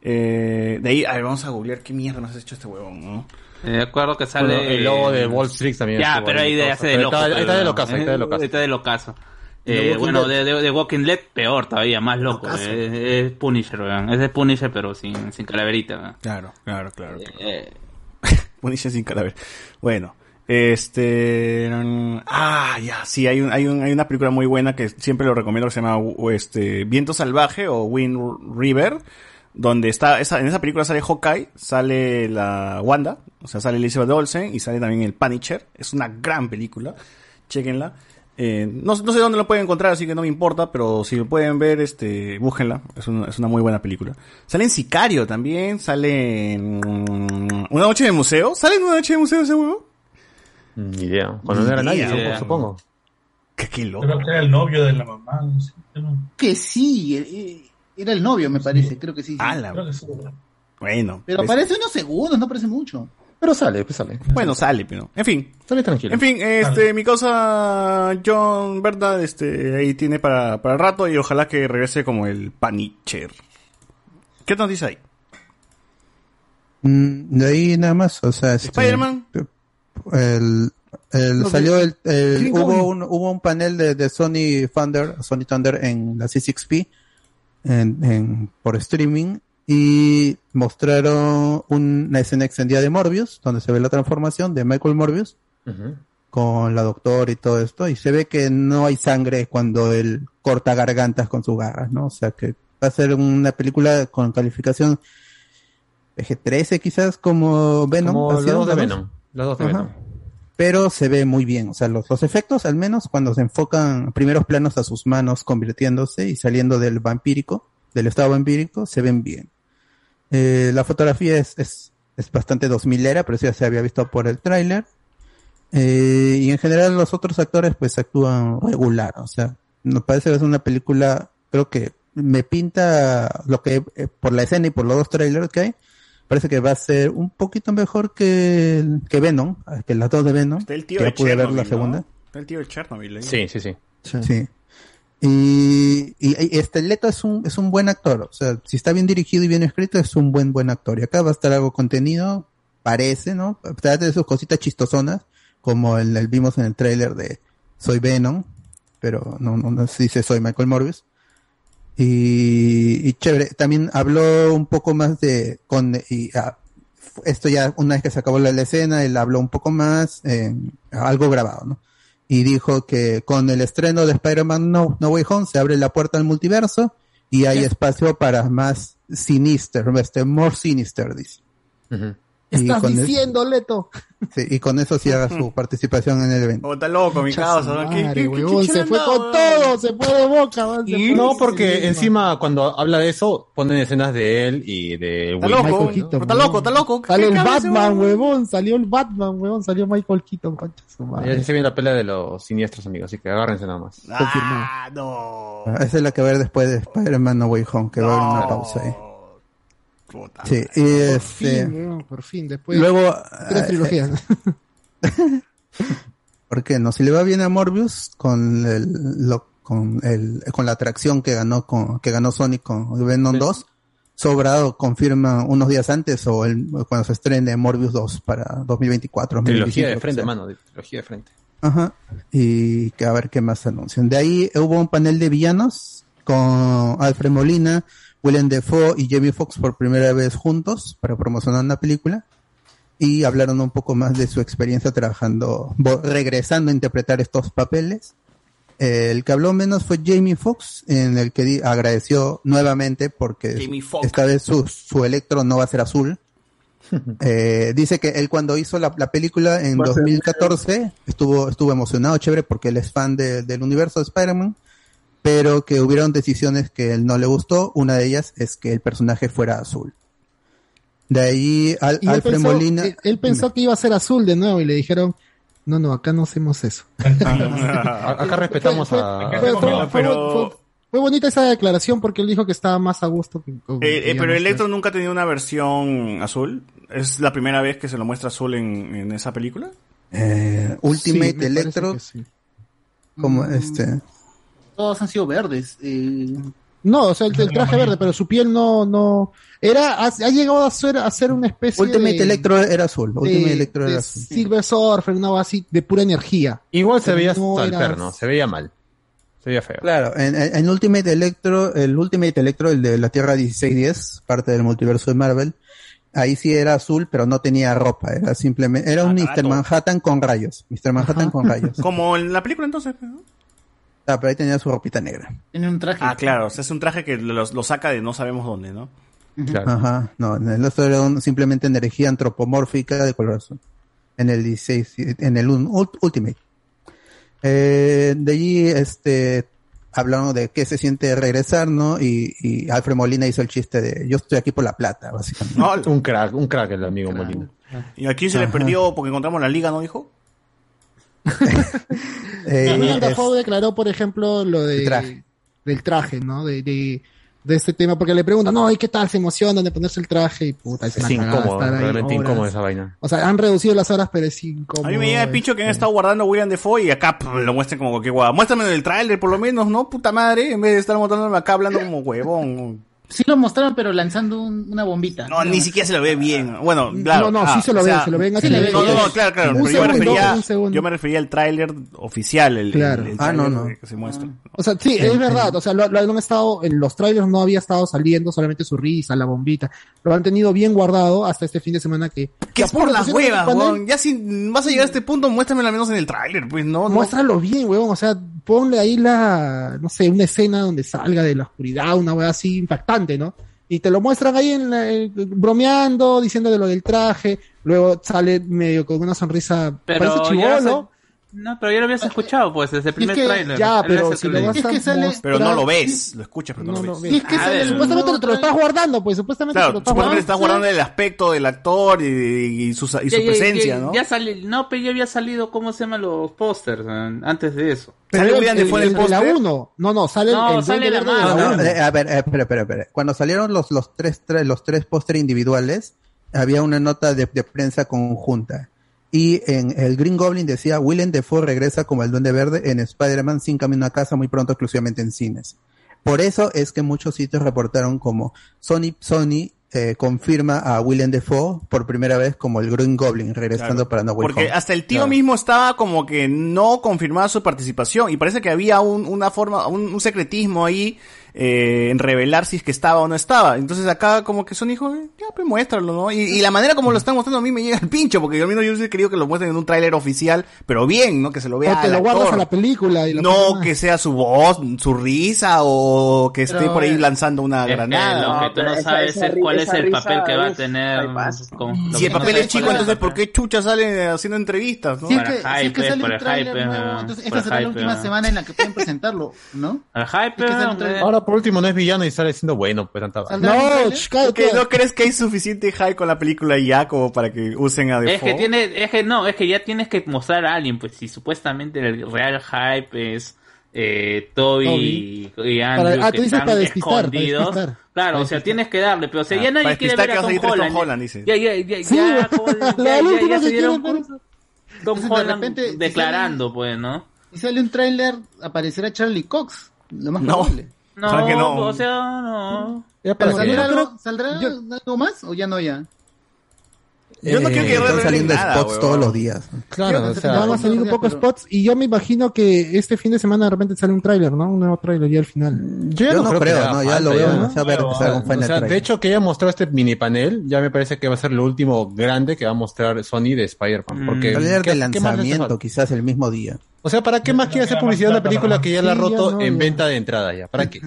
Eh, de ahí, a ver, vamos a googlear qué mierda nos has hecho este huevón, ¿no? Eh, De acuerdo que sale. Bueno, el logo de Wall Street también Ya, pero ahí, de, hace eso. de loco. está- ahí está de locazo, ahí está de locazo. Ahí está de locazo. Eh, bueno, de, de, de Walking Dead, peor todavía, más loco. Es, es Punisher, weón. Es de Punisher, pero sin, sin calaverita. Claro, claro, claro. Eh, Punisher sin cadáver. Bueno, este, mm, ah, ya, sí, hay un, hay un, hay una película muy buena que siempre lo recomiendo que se llama, este, Viento Salvaje o Wind River, donde está, esa, en esa película sale Hawkeye, sale la Wanda, o sea, sale Elizabeth Olsen y sale también el Punisher. Es una gran película, chequenla. Eh, no, no sé dónde lo pueden encontrar, así que no me importa, pero si lo pueden ver, este, búsquenla. Es una, es una muy buena película. Sale en Sicario también, sale en mm, Una Noche de Museo. ¿Sale en Una Noche de Museo ese huevo? Ni idea. Cuando no era nadie, idea. supongo. Qué, qué loco. Creo que era el novio de la mamá. no sé, pero- Que sí, eh, era el novio, me parece, creo que sí. sí. Ala, creo que sí. bueno. Pero pues- aparece unos segundos, no parece mucho. Pero sale, pues sale. Bueno, sale, pero. En fin. Sale tranquilo. En fin, este, mi causa John Verdad, este, ahí tiene para, para el rato y ojalá que regrese como el Panicher. ¿Qué nos dice ahí? Mm, de ahí nada más, o sea, este, Spider-Man. el, el- No, salió el, el- hubo un hubo un panel de, de Sony Thunder, Sony Thunder en la C6P en, en- por streaming y mostraron una escena extendida de Morbius donde se ve la transformación de Michael Morbius con la doctora y todo esto, y se ve que no hay sangre cuando él corta gargantas con sus garras, ¿no? O sea que va a ser una película con calificación PG-13 quizás como Venom. Como los dos de ¿no? Venom. Los dos de. Venom. Pero se ve muy bien, o sea, los, los efectos al menos cuando se enfocan primeros planos a sus manos convirtiéndose y saliendo del vampírico, del estado vampírico, se ven bien. Eh, la fotografía es, es, es bastante 2000 era, pero eso ya se había visto por el tráiler. Eh, y en general los otros actores pues actúan regular, o sea, nos parece que es una película, creo que me pinta lo que eh, por la escena y por los dos trailers que hay, parece que va a ser un poquito mejor que, que Venom, que las dos de Venom, Está el tío que de pude ver la Chernobyl, segunda. ¿no? Está el tío de Chernobyl. ahí. Sí, sí, sí. Sí. Y, y, este Leto es un, es un buen actor. O sea, si está bien dirigido y bien escrito, es un buen, buen actor. Y acá va a estar algo contenido, parece, ¿no? Trata de sus cositas chistosonas, como el, el vimos en el tráiler de Soy Venom, pero no, no, dice Soy Michael Morbius. Y, y chévere, también habló un poco más de, con, y, ah, esto ya una vez que se acabó la, la escena, él habló un poco más, eh, algo grabado, ¿no? Y dijo que con el estreno de Spider-Man No, no Way Home se abre la puerta al multiverso y hay espacio para más sinister, este, more sinister, dice. Estás diciendo, Leto. sí, y con eso cierra su participación en el evento. Oh, está loco, mi causa. su ¿no? ¿Qué- madre, qué- qué- huevón, qué se fue con todo, se fue de boca, man, se fue- No, porque encima cuando habla de eso, ponen escenas de él y de Está Will loco, está loco, está loco. Sale ¿Qué el Batman, huevón? salió el Batman, huevón, salió Michael Keaton, concha su Ya madre. se viene la pelea de los siniestros, amigos, así que agárrense nada más. Ah, no. Ah, Esa es la que va a ver después de Spider-Man No Way Home, que va a haber una pausa ahí. Sí, y Por este, fin, por fin, después luego, de tres eh, trilogías. ¿Por qué no? Si le va bien a Morbius con el, lo- con el, con la atracción que ganó con, que ganó Sonic con Venom 2, sobrado confirma unos días antes o el, cuando se estrene Morbius 2 para 2024. Trilogía de 2025, frente, o sea. mano, de- trilogía de frente. Ajá. Y que a ver qué más anuncian. De ahí hubo un panel de villanos con Alfred Molina, Willem Dafoe y Jamie Foxx por primera vez juntos para promocionar una película. Y hablaron un poco más de su experiencia trabajando, regresando a interpretar estos papeles. Eh, el que habló menos fue Jamie Foxx, en el que agradeció nuevamente porque Jamie Foxx. esta vez su, su electro no va a ser azul. Eh, dice que él cuando hizo la, la película en Va a ser 2014 estuvo, estuvo emocionado, chévere, porque él es fan de- del universo de Spider-Man, pero que hubieron decisiones que él no le gustó. Una de ellas es que el personaje fuera azul. De ahí Al- Y él Alfred pensó, Molina. él, él pensó que iba a ser azul de nuevo y le dijeron, no, no, acá no hacemos eso. Acá respetamos Fue- a... fue- fue- fue- pero- fue- fue bonita esa declaración porque él dijo que estaba más a gusto. que- Eh, eh, pero Electro nunca ha tenido una versión azul. ¿Es la primera vez que se lo muestra azul en, en esa película? Eh, Ultimate Sí, Electro, sí. como Mm. este. Todos han sido verdes. eh, No, o sea, el, el traje verde, pero su piel no, no, era, ha, ha llegado a ser, a ser una especie Ultimate de, Electro era azul. de- Ultimate Electro era azul. Silver Surfer, una así de pura energía. Igual se veía no era- alterno, se veía mal. Se veía feo. Claro, en, en- en Ultimate Electro, el Ultimate Electro, el de la Tierra 1610, parte del multiverso de Marvel, ahí sí era azul, pero no tenía ropa, era simplemente, era un Mr. Manhattan con rayos, Mr. Manhattan con rayos. Como en la película entonces. ¿no? Ah, pero ahí tenía su ropita negra. Tiene un traje. Ah, claro, o sea, es un traje que lo, lo saca de no sabemos dónde, ¿no? Ajá, no, en el otro era un- simplemente energía antropomórfica de color azul. En el 16, en el un- ult- Ultimate. Eh, de allí, este, hablaron de qué se siente regresar, ¿no? Y, y Alfred Molina hizo el chiste de, yo estoy aquí por la plata, básicamente. Un crack, un crack el amigo Molina. ¿Y a quién se le Ajá. perdió porque encontramos la liga, no dijo? Eh, También es- Dafoe declaró, por ejemplo, lo de, traje. del traje, ¿no? De, de, de este tema, porque le preguntan, no, ¿y qué tal? Se emocionan de ponerse el traje y puta, es, Es incómodo, estar ahí realmente horas. incómodo esa vaina. O sea, han reducido las horas, pero es incómodo. A mí me llega el pincho que han estado guardando William Defoe y acá pff, lo muestran como que guau. Muéstrame el tráiler por lo menos, ¿no? Puta madre, en vez de estar mostrándome acá hablando como huevón. Sí lo mostraron, pero lanzando un- una bombita. No, ni siquiera se lo ve bien. Bueno, claro. No, no, ah, sí se lo o ve, sea, se lo ven sí le ve No, no, bien. no, claro, claro. Un pero yo, me segundo, refería, un segundo. yo me refería al tráiler oficial, el, Claro. el, el Ah, no, tráiler no. que se muestra. O sea, sí, es verdad. O sea, lo, lo han estado, en los trailers no había estado saliendo solamente su risa, la bombita. Lo han tenido bien guardado hasta este fin de semana que. Que es por las pusieron en el huevas, panel. weón. Ya si vas a llegar a este punto, muéstramelo al menos en el tráiler, pues no. no. Muéstralo bien, weón. O sea, ponle ahí la, no sé, una escena donde salga de la oscuridad, una weá así impactante, ¿no? Y te lo muestran ahí en la- eh, bromeando, diciendo de lo del traje. Luego sale medio con una sonrisa. Pero parece chivolo. No, pero ya lo habías escuchado, pues, desde el primer que- tráiler. ya, pero es si lo le- vas Es que sale- Pero no lo ves, lo escuchas, pero no, No lo ves. es que A sale ver, Supuestamente te lo estás guardando, pues. Supuestamente te Claro, lo estás supuestamente guardando. estás guardando el aspecto del actor y, y su, y su Ya, presencia, ya, ¿no? Ya sali- no, pero ya había salido, ¿cómo se llaman los pósters? Antes de eso. Pero ¿Sale William Dafoe en el el de la póster? 1. No, no, sale el- No, el, sale la la No, eh, a ver, eh, espera, espera, espera. Cuando salieron los, los tres, tra- los tres póster individuales, había una nota de, de prensa conjunta. Y en el Green Goblin decía, Willem Dafoe regresa como el Duende Verde en Spider-Man sin camino a casa muy pronto exclusivamente en cines. Por eso es que muchos sitios reportaron como Sony, Sony eh, confirma a Willem Dafoe por primera vez como el Green Goblin regresando Claro. para No Way Porque Home. hasta el tío Claro. mismo estaba como que no confirmaba su participación y parece que había un, una forma, un, un secretismo ahí eh, en revelar si es que estaba o no estaba. Entonces acá como que son hijos, ya pues muéstralo, ¿no? Y, y la manera como lo están mostrando a mí me llega al pincho porque yo al menos yo hubiese querido que lo muestren en un tráiler oficial, pero bien, ¿no? Que se lo vea O te al lo guardas a la película. Y lo No que sea su voz, su risa o que esté Pero, por ahí eh, lanzando una Es que granada. lo que No, tú no esa- sabes esa es cuál es el papel que va a tener. con- Si el que papel no es chico, entonces ¿por qué Chucha sale haciendo entrevistas, no? Si es que, el si es hype, que sale un hype, nuevo, eh, entonces esta será la hype, última eh. semana en la que pueden presentarlo, ¿no? El hype, Es que sale por último no es villano y sale siendo bueno, pues tanta ¿Saldrá un No. ¿Que ¿No crees que hay suficiente hype con la película ya como para que usen a Es Defoe? que tiene, es que no, es que ya tienes que mostrar a alguien, pues si supuestamente el real hype es eh, Toby y, y Andrew Para- ah, que tú dices están para despistar, para escondidos. despistar. Claro, Para o sea, despistar. tienes que darle, pero o sea, Ah, ya nadie para quiere ver a Tom tres Tom Holland. Holland, dice. Ya, ya, ya, Sí, ya, ya, ya, última ya se dieron cuenta. Tom Entonces, de Holland repente, si declarando, pues, ¿no? Si sale un tráiler, aparecerá Charlie Cox. Lo más No. probable. No, Ojalá que no. o sea, no. Ya, ¿Pero saldrá, yo algo, ¿saldrá algo más o ya no ya? Yo no quiero que están saliendo nada, spots todos los días. Claro, o sea, van a salir un poco pero- spots y yo me imagino que este fin de semana de repente sale un tráiler, ¿no? Un nuevo tráiler ya al final. Yo, Yo no creo, no, ya lo veo ya. demasiado ver que salga un O final sea, de hecho que haya mostrado este mini panel, ya me parece que va a ser lo último grande que va a mostrar Sony de Spider-Man. Mm. Porque ¿qué- de lanzamiento, quizás el mismo día. O sea, ¿para qué más quiere hacer publicidad de una película que ya la ha roto en venta de entrada ya? ¿Para qué?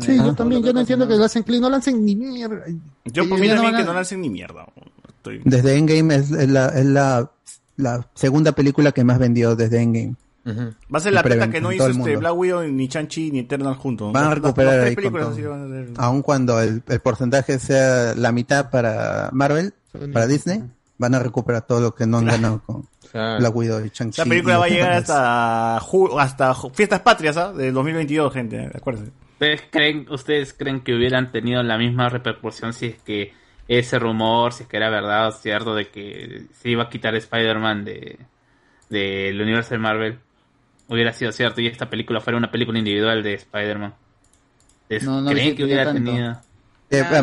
Sí, yo también, yo no entiendo que lo hacen clic, no lancen ni mierda. Yo por mí también que no lancen ni mierda. Estoy... Desde Endgame es, la, es la, la segunda película que más vendió desde Endgame. Ujú. Va a ser la plata que no hizo este. Black Widow, ni Chanchi, ni Eternal juntos. Van a recuperar ahí van a Aun cuando el, el porcentaje sea la mitad para Marvel, para Disney, van a recuperar todo lo que no han ganado con Claro. Black Widow y Shang-Chi. La película va a llegar hasta hasta fiestas patrias, ¿ah? Del 2022, gente, acuérdense. ¿Ustedes creen, ¿Ustedes creen que hubieran tenido la misma repercusión si es que ese rumor, si es que era verdad o cierto, de que se iba a quitar Spider-Man de del universo de Marvel? Hubiera sido cierto y esta película fuera una película individual de Spider-Man. ¿Ustedes No, no ¿Creen que hubiera tanto. tenido? Ah,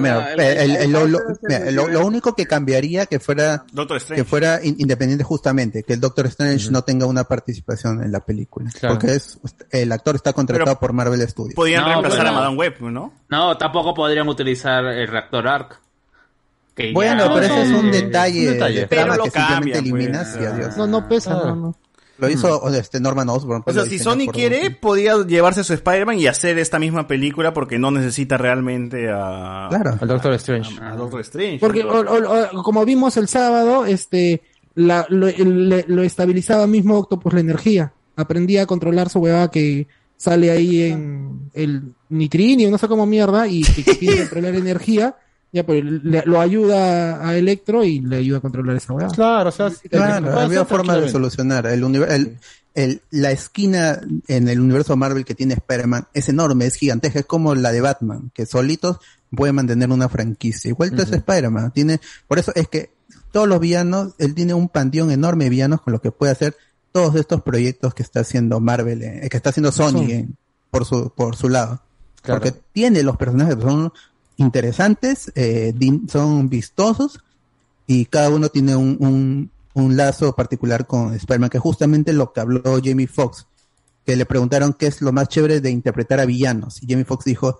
lo, único que cambiaría que fuera que fuera in- independiente justamente, que el Doctor Strange no tenga una participación en la película, Claro. porque es el actor está contratado Pero- por Marvel Studios. Podían No, reemplazar pero- a Madame Web, ¿no? No, tampoco podrían utilizar el reactor ARC. que Bueno, ya- pero ese es un detalle, un detalle. de Pero lo que simplemente cambian, pues. eliminas y adiós. No, no pesa, Ah. no, no. Lo hizo este Norman Osborn. O sea, si Sony quiere, podía llevarse a su Spider-Man y hacer esta misma película porque no necesita realmente a, Claro. Al Doctor Strange. a Doctor Strange. Porque, o- o- o- como vimos el sábado, este, la, lo, le- lo estabilizaba mismo Octopus la energía. Aprendía a controlar su huevada que sale ahí en el nitrinio, no sé cómo mierda, y que, que tiene que controlar energía. Ya, pero le- lo ayuda a Electro y le ayuda a controlar esa huevada. Claro, o sea, Claro, puede había forma de solucionar. El, univer- el, el- la esquina en el universo Marvel que tiene Spider-Man es enorme, es gigantesca, es como la de Batman, que solitos puede mantener una franquicia. Igual es Spider-Man. Tiene, por eso es que todos los villanos, él tiene un panteón enorme de villanos con lo que puede hacer todos estos proyectos que está haciendo Marvel, eh, que está haciendo Sony Sony. eh, por su, por su lado. Claro. Porque tiene los personajes que son interesantes, eh, son vistosos y cada uno tiene un, un, un lazo particular con Spider-Man, que es justamente lo que habló Jamie Foxx, que le preguntaron qué es lo más chévere de interpretar a villanos. Y Jamie Foxx dijo,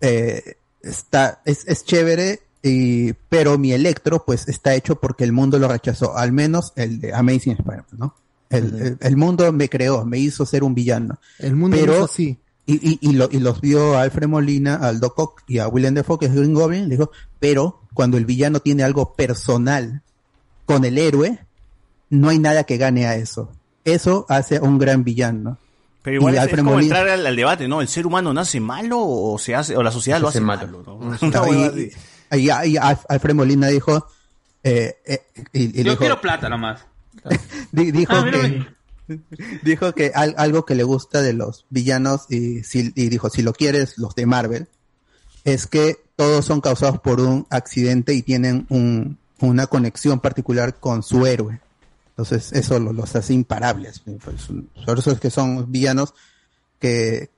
eh, está, es, es chévere, y, pero mi Electro pues está hecho porque el mundo lo rechazó, al menos el de Amazing Spider-Man, ¿no? El, el- el mundo me creó, me hizo ser un villano. El mundo pero, lo hizo así. Y, y, y, lo- y los vio a Alfred Molina, al Doc Ock y a Willem Dafoe, que es Green Goblin, le dijo, pero cuando el villano tiene algo personal con el héroe, no hay nada que gane a eso. Eso hace a un gran villano. Pero igual Y es, es como Molina- entrar al, al debate, ¿no? ¿El ser humano nace malo o se hace o la sociedad lo hace malo. malo? ¿no? Y- así. y- y- y Alf- Alfred Molina dijo, eh, eh, y, y Yo dijo, quiero plata nomás. di- dijo Ah, que dijo que al- algo que le gusta de los villanos y, si- dijo si lo quieres los de Marvel es que todos son causados por un accidente y tienen un- una conexión particular con su héroe. Entonces eso lo- los hace imparables. Pues, por eso es que son villanos que,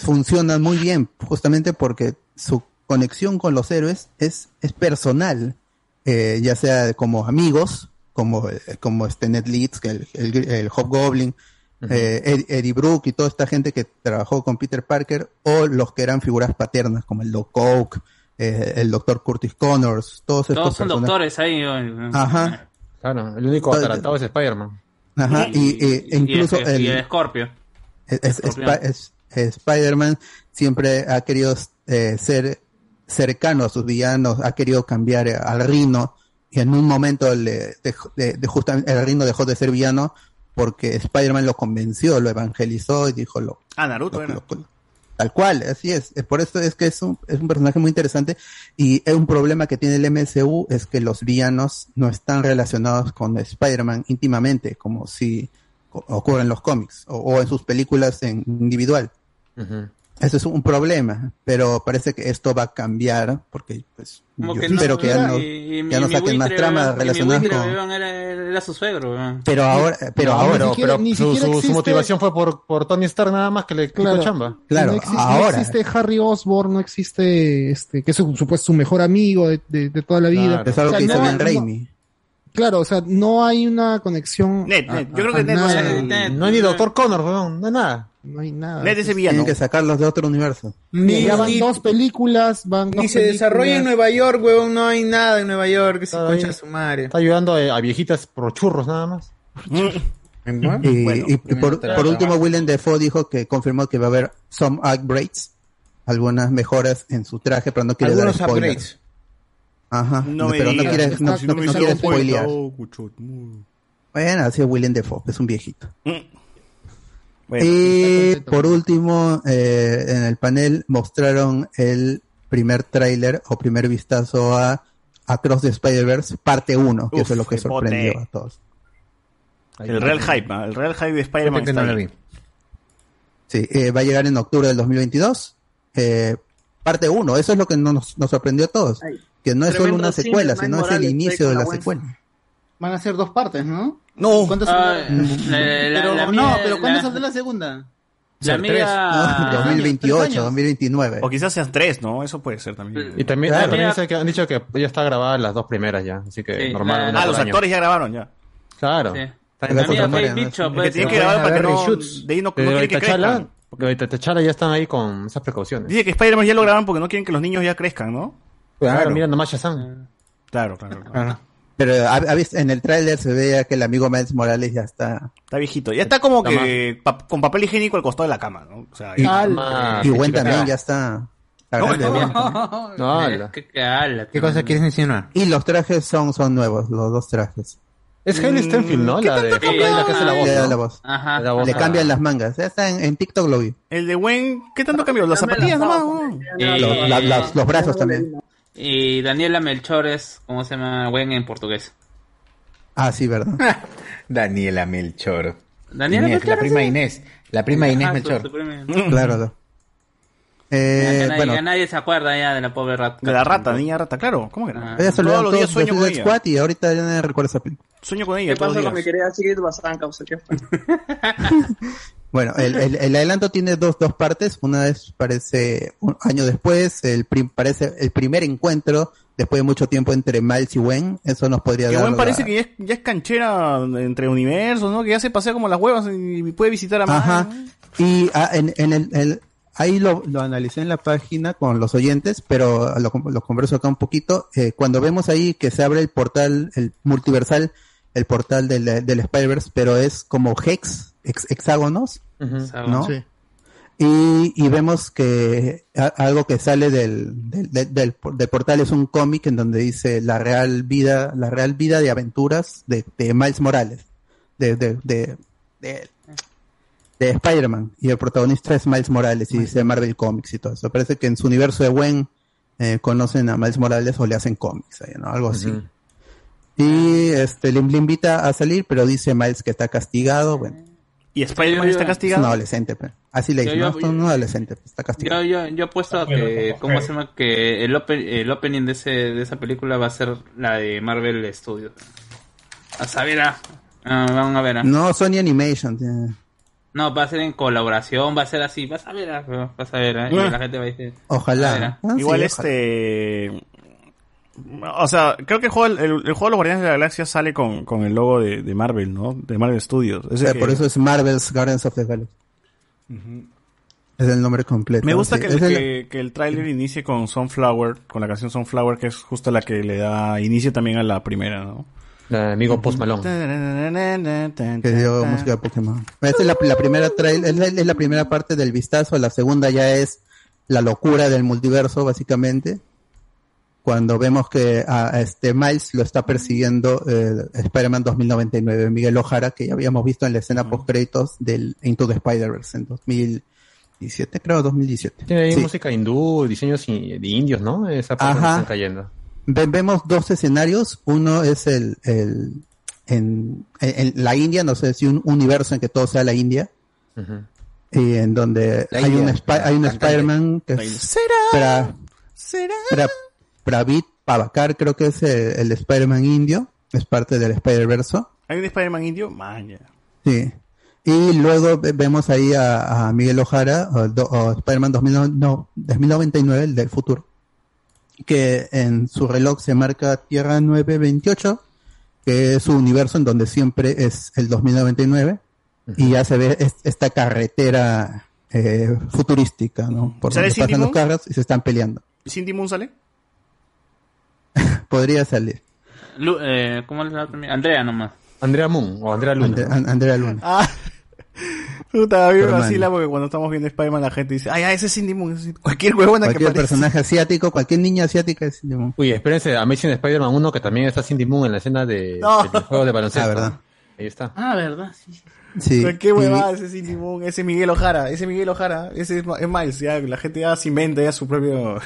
funcionan muy bien justamente porque su conexión con los héroes es, es personal eh, ya sea como amigos, como, eh, como este Ned Leeds, que el, el, el Hobgoblin, eh, Ed- Eddie Brooke y toda esta gente que trabajó con Peter Parker, o los que eran figuras paternas, como el Doc Ock, eh, el Doctor Curtis Connors, todos estos Todos son personajes. doctores ahí. eh, Ajá. Claro, el único ataratado es Spider-Man. Ajá, y, y- e incluso y el, y el el, Scorpio. es- es- Escorpión. Spi- es- Spider-Man siempre ha querido eh, ser cercano a sus villanos, ha querido cambiar al Rino y en un momento le de, de justamente el Rino dejó de ser villano porque Spider-Man lo convenció, lo evangelizó y dijo lo, Ah, Naruto lo- era. lo- tal cual, así es. Por eso es que es un, es un personaje muy interesante y es un problema que tiene el MCU es que los villanos no están relacionados con Spider-Man íntimamente, como si ocurre en los cómics o, o en sus películas en individual. Eso es un problema, pero parece que esto va a cambiar porque pues Como yo que no, espero que ya no, y- y ya no saquen más tramas relacionadas con... era, era su suegro. weón. Pero ahora, pero No, ahora, pero, siquiera- pero ni su, siquiera su- su motivación fue por, por Tony Stark nada más que le quitó Claro. chamba. Claro, no existe, no ahora. existe Harry Osborn, no existe este, que es su, supuesto su mejor amigo de, de- de toda la vida. es algo O sea, que hizo no- bien no- Raimi. Claro, o sea, no hay una conexión. Net, a- net. Yo a- creo que Net Net, No hay ni Doctor Connor, weón, no hay nada. No hay nada. Net ese villano. Tienen que sacarlos de otro universo. Ni, ya van ni- dos películas, van dos ni se desarrolla en. Nueva York, weón. No hay nada en Nueva York. Que se ahí. su madre. Está ayudando a, a viejitas por churros nada más. Y, Bueno, y- y por, por último, Willem Dafoe dijo que confirmó que va a haber some upgrades, algunas mejoras en su traje, pero no quiere Algunos dar spoilers. upgrades. Ajá, No no, me pero no digas, quiere, no, si no- no hizo quiere algo spoilear. bueno, mm. Así es Willem Dafoe, es un viejito. Bueno, y por último, eh, en el panel mostraron el primer tráiler o primer vistazo a Across the Spider-Verse, parte 1, que Uf, eso es lo que sorprendió pote. a todos. el real hype, el real hype de Spider-Man no. Sí, eh, va a llegar en octubre del 2022. Eh, parte 1, eso es lo que nos, nos sorprendió a todos. Ay, Que no es solo una secuela, sino es el inicio de la secuela. Van a ser dos partes, ¿no? No. ¿Cuándo Ah, pero, no, pero ¿cuándo saldrá la segunda? La amiga. 2028, años. 2029. O quizás sean tres, ¿no? Eso puede ser también. Y también, Claro. también sé que han dicho que ya está grabada las dos primeras ya, así que Sí, normal. la- Ah, los año. actores ya grabaron ya. Claro. Sí. La amiga ¿no? Bicho, Es que pues. tienen que grabar para que no, reshoots. de ahí no, no quieren que crezcan. lo de T'Challa ya están ahí con esas precauciones. Dice que Spider-Man ya lo grabaron porque no quieren que los niños ya crezcan, ¿no? Claro, mira nomás Shazam. Claro, claro. claro. Claro. Pero en el tráiler se veía que el amigo Miles Morales ya está. Está viejito. Ya está como que pa- con papel higiénico al costado de la cama, ¿no? O sea, Y, ya- y qué Gwen también ya está. está No, grande, no, bien. No, ala, ¿Qué cosa quieres insinuar? Y los trajes son, son nuevos, los dos trajes. Es Hailey Stenfield, ¿no? La de la que hace la voz. Le la voz. Ajá. La voz Le cambian las mangas. Ya está en, en TikTok lo vi. el de Gwen, ¿qué tanto cambió? Las zapatillas nomás. los brazos también. Y Daniela Melchor es, ¿cómo se llama? Gwen en portugués. Ah, sí, verdad. Daniela Melchor. Daniela Inés, Melchor, la prima sí. Inés. La prima Inés Melchor. su prima. claro. Ya Eh, que nadie, bueno, ya nadie se acuerda ya de la pobre rata. De la rata, niña rata, claro. ¿Cómo que no? Ah. ella Todos los días sueño con ella. Squad y ahorita ya no recuerdo esa película. Sueño con ella ¿Qué pasó con mi querida Sigrid Bazán, causa? ¿Qué fue? Bueno, el, el, el adelanto tiene dos, dos partes. Una es, parece, un año después, el prim- parece el primer encuentro después de mucho tiempo entre Miles y Gwen. Eso nos podría Que dar. buen parece la- que ya es, ya es canchera entre universos, ¿no? Que ya se pasea como las huevas y puede visitar a más. Ajá. Y ah, en, en el, el- ahí lo, lo analicé en la página con los oyentes, pero lo, lo converso acá un poquito. Eh, cuando vemos ahí que se abre el portal, el multiversal, el portal del, del Spider-Verse, pero es como hex, hex- hexágonos, ¿no? Sí. Y, y vemos que a- algo que sale del, del, del- del por- del portal es un cómic en donde dice la real vida, la real vida de aventuras de, de Miles Morales, de, de, de, de, de Spider-Man. Y el protagonista es Miles Morales y dice Marvel Comics y todo eso. Parece que en su universo de Gwen eh, conocen a Miles Morales o le hacen cómics, ¿no? Algo así. Y este le, le invita a salir, pero dice Miles que está castigado, bueno. ¿Y Spider-Man está Es castigado? un adolescente, pues. así le dicen, yo- ¿no? Es un adolescente, pues, está castigado. Yo, yo, yo apuesto a que, ¿cómo se llama? Que el, open, el opening de, ese, de esa película va a ser la de Marvel Studios. A saber, ah, ah, vamos a ver. ah. No, Sony Animation. tiene- No, va a ser en colaboración, va a ser así, vas a ver, ah, vas a ver, ah, y Ah. la gente va a decir. Ojalá. a ver, ah. Ah, sí, Igual ojalá. O sea, creo que el juego, el, el juego de los Guardianes de la Galaxia sale con, con el logo de, de Marvel, ¿no? De Marvel Studios. O Ese sea, que- Por eso es Marvel's Guardians of the Galaxy. Es el nombre completo. Me gusta sí. que, el, el- que, que el tráiler inicie con Sunflower, con la canción Sunflower, que es justo la que le da inicio también a la primera, ¿no? La amigo Post Malone. que dio música de Pokémon. Esta es la, la primera trail, es la, es la primera parte del vistazo, la segunda ya es la locura del multiverso, básicamente. Cuando vemos que a, a este Miles lo está persiguiendo eh, Spider-Man 2099, Miguel Ojara, que ya habíamos visto en la escena post créditos del Into the Spider-Verse en 2017, creo, 2017. Tiene ahí Sí. música hindú, diseños de indios, ¿no? Esa parte están cayendo. Ve- vemos dos escenarios. Uno es el, el en, en- en la India, no sé si un universo en que todo sea la India, y en donde La hay India, un, hay un. Spider-Man que India. Pra, ¿Será? Pra- Pravit Pavakar, creo que es el, el Spider-Man indio, es parte del Spider-Verso. ¿Hay un Spider-Man indio? Man, ya. Sí. Y luego ve- vemos ahí a, a Miguel Ojara, o, Spider-Man 2009 no, 2099, el del futuro, que en su reloj se marca Tierra 928, que es su universo en donde siempre es el 2099, y ya se ve es- esta carretera eh, futurística, ¿no? Por ¿Sale donde pasan los carros y se están peleando. ¿Y Cindy Moon sale? Podría salir. Lu- eh, ¿Cómo le llama también? Andrea nomás. Andrea Moon o Andrea Luna. Ande- An- Andrea Luna. Ah, puta, a mí me vacila porque cuando estamos viendo Spider-Man la gente dice, ay, ah, ese es Cindy Moon. Cualquier huevona que Cualquier personaje asiático, cualquier niña asiática es Cindy Moon. Uy, espérense, Amazing Spider-Man 1 que también está Cindy Moon en la escena de, No. del juego de baloncesto. Ah, ¿verdad? Ahí está. Ah, ¿verdad? Sí. sí. Cualquier Y- huevada, ese es Cindy Moon, ese es Miguel Ojara, ese Miguel Ojara, ese es, es Miles, ya, la gente ya se inventa ya su propio,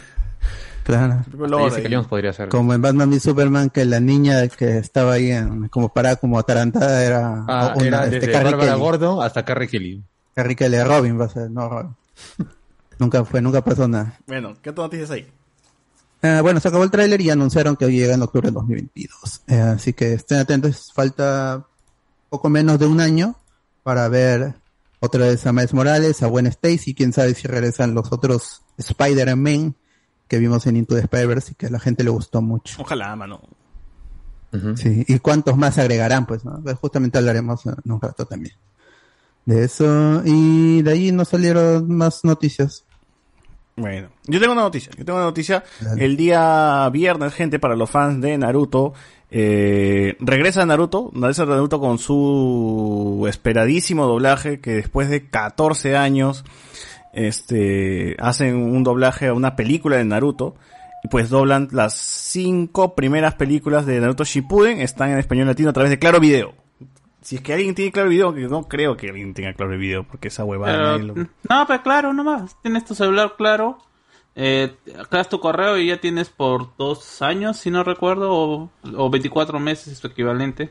Claro. Jones podría ser. Como en Batman v Superman, que la niña que estaba ahí en- como parada, como atarantada, era, Ah, una, era este, desde Kelly. Gordo hasta Carrie Kelly. Carrie Kelly, Robin va a ser, no Robin. nunca fue, nunca pasó nada. Bueno, ¿qué noticias hay? Eh, bueno, se acabó el tráiler y anunciaron que llega en octubre del 2022. Eh, así que estén atentos, falta poco menos de un año para ver otra vez a Miles Morales, a Gwen Stacy, quién sabe si regresan los otros Spider-Man que vimos en Into the Spider-Verse y que a la gente le gustó mucho. Ojalá, mano. Sí, y cuántos más agregarán, pues, ¿no? Pues justamente hablaremos en un rato también. De eso, y de ahí no salieron más noticias. Bueno, yo tengo una noticia. Yo tengo una noticia. El día viernes, gente, para los fans de Naruto, eh, regresa Naruto, regresa Naruto con su esperadísimo doblaje que después de 14 años, este, hacen un doblaje a una película de Naruto. Y pues doblan las cinco primeras películas de Naruto Shippuden, están en español latino a través de Claro Video. Si es que alguien tiene Claro Video, que no creo que alguien tenga Claro Video, porque esa huevada... Pero, lo- No, pero claro, nomás. Tienes tu celular claro. Eh, acá tu correo y ya tienes por dos años, si no recuerdo, o, o 24 meses, su equivalente.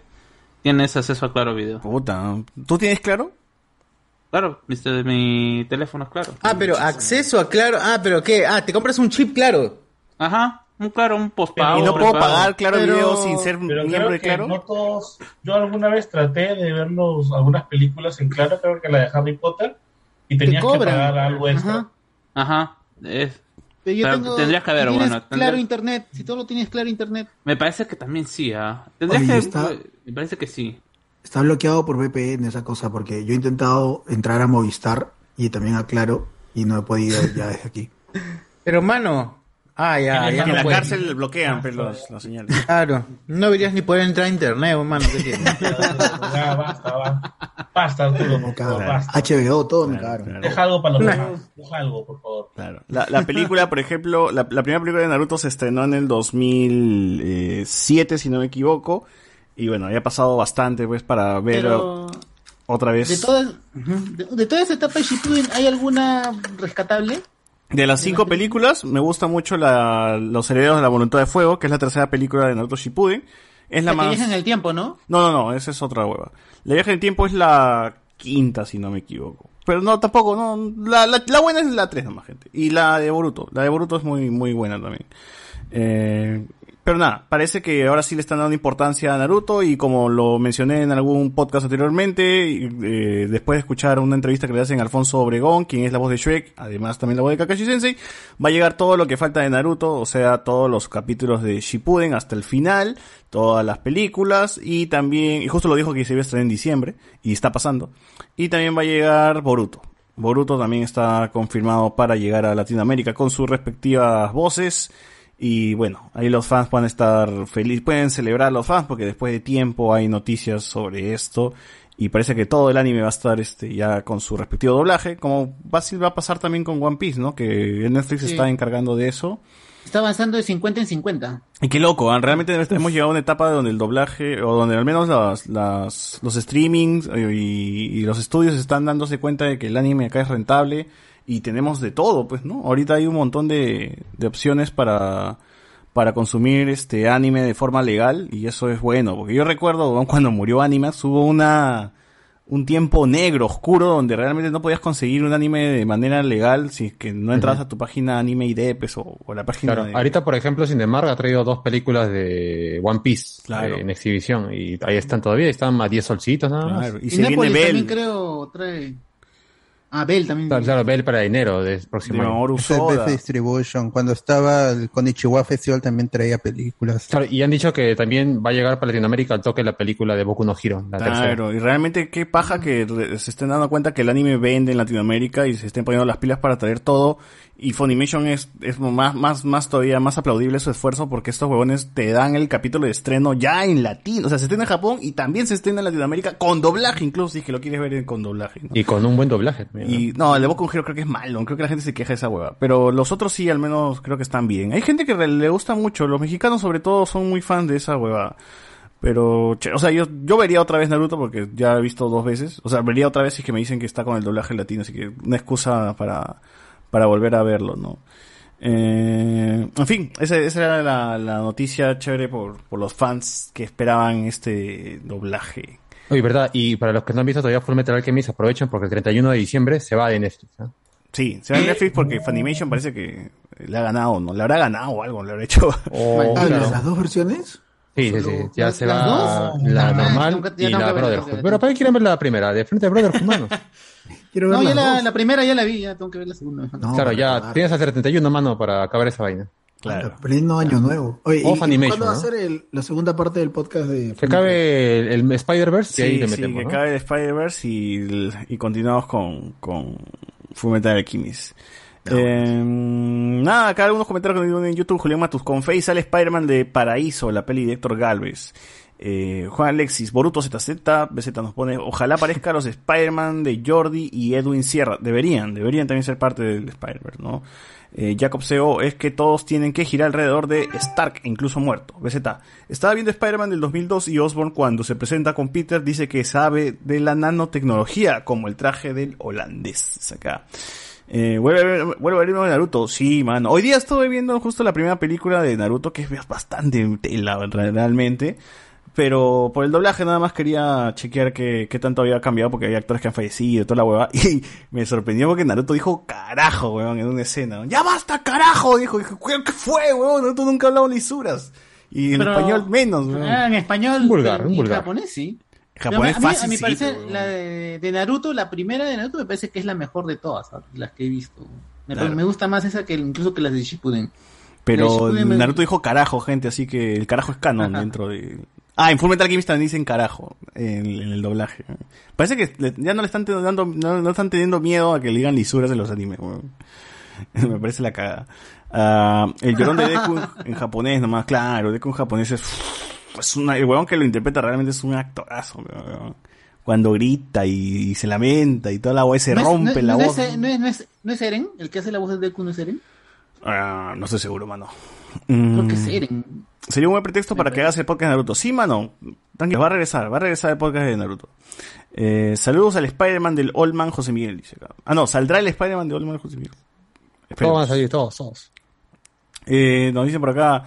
Tienes acceso a Claro Video. Puta, ¿tú tienes Claro? Claro, viste mi teléfono es claro. Ah, pero acceso a claro. Ah, pero ¿qué? Ah, te compras un chip claro. Ajá. Un claro, un postpago. Y no puedo pagar Claro Pero- Video sin ser pero miembro creo de que Claro. No todos, yo alguna vez traté de ver los- algunas películas en Claro, creo que la de Harry Potter, y tenías que cobran. pagar algo extra. Ajá. Ajá. Es- Pero yo Pero tengo, tendrías que tienes bueno, claro internet, si tú lo tienes claro internet. Me parece que también sí, ¿ah? Tendrías Oye, que... está- Me parece que sí. Está bloqueado por VPN esa cosa, porque yo he intentado entrar a Movistar y también a Claro y no he podido ya desde aquí. Pero, mano. Ah, ya, ya en no la cárcel bloquean pues, los, las señales. Claro. No deberías ni poder entrar a internet, hermano. ¿Qué tienes? Ya, basta, basta. Basta, Arturo, por favor, basta. HBO, todo me cagaron. Deja algo para los demás. Deja algo, por favor. Claro. La, la película, por ejemplo, la, la primera película de Naruto se estrenó en el 2007, si no me equivoco. Y bueno, había pasado bastante, pues, para ver Pero otra vez. de todas, de, de toda esa etapa de Shippuden, ¿hay alguna rescatable? De las cinco películas, me gusta mucho la, Los Herederos de la Voluntad de Fuego, que es la tercera película de Naruto Shippuden. Es la La que más... viaja en el tiempo, ¿no? No, no, no, esa es otra hueva. La viaje en el tiempo es la quinta, si no me equivoco. Pero no, tampoco, no. La, la, la buena es la 3 nomás, gente. Y la de Boruto. La de Boruto es muy, muy buena también. Eh, pero nada, parece que ahora sí le están dando importancia a Naruto y como lo mencioné en algún podcast anteriormente, eh, después de escuchar una entrevista que le hacen a Alfonso Obregón, quien es la voz de Shrek, además también la voz de Kakashi Sensei, va a llegar todo lo que falta de Naruto, o sea, todos los capítulos de Shippuden hasta el final, todas las películas y también, y justo lo dijo que se iba a estrenar en diciembre, y está pasando, y también va a llegar Boruto. Boruto también está confirmado para llegar a Latinoamérica con sus respectivas voces. Y bueno, ahí los fans pueden estar felices, pueden celebrar los fans porque después de tiempo hay noticias sobre esto. Y parece que todo el anime va a estar este ya con su respectivo doblaje, como fácil va a pasar también con One Piece, ¿no? Que Netflix Sí. está encargando de eso. Está avanzando de 50 en 50. Y qué loco, ¿ah? realmente hemos llegado a una etapa donde el doblaje, o donde al menos las, las, los streamings eh, y, y los estudios están dándose cuenta de que el anime acá es rentable y tenemos de todo, pues, ¿no? Ahorita hay un montón de, de opciones para, para consumir este anime de forma legal y eso es bueno, porque yo recuerdo ¿no? cuando murió Animax hubo una, un tiempo negro, oscuro, donde realmente no podías conseguir un anime de manera legal si es que no entras a tu página Anime ID pues, o, o la página Claro, de... ahorita por ejemplo Cinemark ha traído dos películas de One Piece Claro. eh, en exhibición y ahí están todavía, están a 10 solcitos nada más. Claro, y Y, se viene Bell. también creo trae... Ah, Bell también. Claro, claro, Bell para enero del próximo año. Es BC Distribution. Cuando estaba el Konichiwa Festival también traía películas. Claro, y han dicho que también va a llegar para Latinoamérica al toque la película de Boku no Hero, la tercera. Claro, y realmente qué paja que se estén dando cuenta que el anime vende en Latinoamérica y se estén poniendo las pilas para traer todo. Y Funimation es, es más, más, más todavía más aplaudible su esfuerzo porque estos huevones te dan el capítulo de estreno ya en latino. O sea, se estrena en Japón y también se estrena en Latinoamérica con doblaje incluso, si es que lo quieres ver con doblaje. ¿no? Y con un buen doblaje. ¿no? Y no, el de Boku Hero creo que es malo, creo que la gente se queja de esa hueva. Pero los otros sí, al menos creo que están bien. Hay gente que le gusta mucho, los mexicanos sobre todo son muy fans de esa hueva. Pero, che, o sea, yo, yo vería otra vez Naruto porque ya he visto dos veces. O sea, vería otra vez si es que me dicen que está con el doblaje latino, así que una excusa para, para volver a verlo, ¿no? Eh, en fin, esa, esa era la, la noticia chévere por, por los fans que esperaban este doblaje. Oye, verdad, y para los que no han visto todavía Full Metal Alchemist, aprovechen porque el 31 de diciembre se va de Netflix. ¿ah? Sí, se va a Netflix porque Funimation parece que le ha ganado, ¿no? Le habrá ganado o algo, le habrá hecho. Oh. ¿Las dos versiones? Sí, sí, sí, ya ¿Las- se va dos? la Ah, normal y ya la Brotherhood. Pero para qué quieren ver la primera, de frente Brotherhood, mano. Quiero No, ver ya las la, la primera ya la vi, ya tengo que ver la segunda. No, claro, ya acabar. tienes hasta el 31, mano, para acabar esa vaina. Claro. Pleno año nuevo. Oye, Off ¿y- ¿cuándo va a ¿no? ser el- la segunda parte del podcast de... Que acabe el, el Spider-Verse y ahí Sí, le sí, metemos. que ¿no? acabe el Spider-Verse y, y continuamos con, con Fullmetal Alchemist. Eh, nada, acá algunos comentarios en YouTube, Julián Matus, con Face sale Spider-Man de Paraíso, la peli de Héctor Galvez. Eh, Juan Alexis, Boruto ZZ, BZ nos pone, ojalá aparezcan los Spider-Man de Jordi y Edwin Sierra. Deberían, deberían también ser parte del Spider-Verse, ¿no? Eh, Jacob CO, es que todos tienen que girar alrededor de Stark, incluso muerto. BZ, estaba viendo Spider-Man del 2002 y Osborn cuando se presenta con Peter dice que sabe de la nanotecnología, como el traje del holandés. Acá. Eh, vuelve, a ver, vuelve a ver uno de Naruto. Sí, mano. Hoy día estuve viendo justo la primera película de Naruto, que es bastante tela re- realmente. Pero por el doblaje nada más quería chequear qué, qué tanto había cambiado porque había actores que han fallecido y toda la hueva. Y me sorprendió porque Naruto dijo carajo, weón, en una escena. ¡Ya basta, carajo! Dijo, Dije, "¿Qué- ¿qué fue, weón? Naruto nunca ha hablado lisuras. Y en Pero- español menos, weón. Ah, en español. Un vulgar, vulgar. japonés sí. Japonés a mí, fácil, a mi sí, parecer, pero- la de, de Naruto, la primera de Naruto me parece que es la mejor de todas, ¿sabes? las que he visto. Me, Claro. me gusta más esa que incluso que las de Shippuden. De Pero me- Naruto dijo carajo, gente, así que el carajo es canon dentro de... Ah, en Fullmetal Alchemist también dicen carajo en, en el doblaje. Parece que ya no le están dando- no, no están teniendo miedo a que le digan lisuras en los animes. Me parece la cagada. Ah, el llorón de Deku en japonés nomás, claro, Deku en japonés es... es una, el weón que lo interpreta realmente es un actorazo. weón. Cuando grita y, y se lamenta y toda la voz se ¿No es- rompe no- la no voz. Es, no, es, no, es, ¿No es Eren? ¿El que hace la voz de Deku no es Eren? Ah, no estoy seguro, mano. Creo que es Mm. Eren. Sería un buen pretexto para que hagas el podcast de Naruto. Sí, mano. Tranquilo, va a regresar, va a regresar el podcast de Naruto. Eh, saludos al Spider-Man del Old Man José Miguel, dice acá. Ah, no, saldrá el Spider-Man del Old Man José Miguel. Todos van a salir, todos, todos. Eh, nos dicen por acá,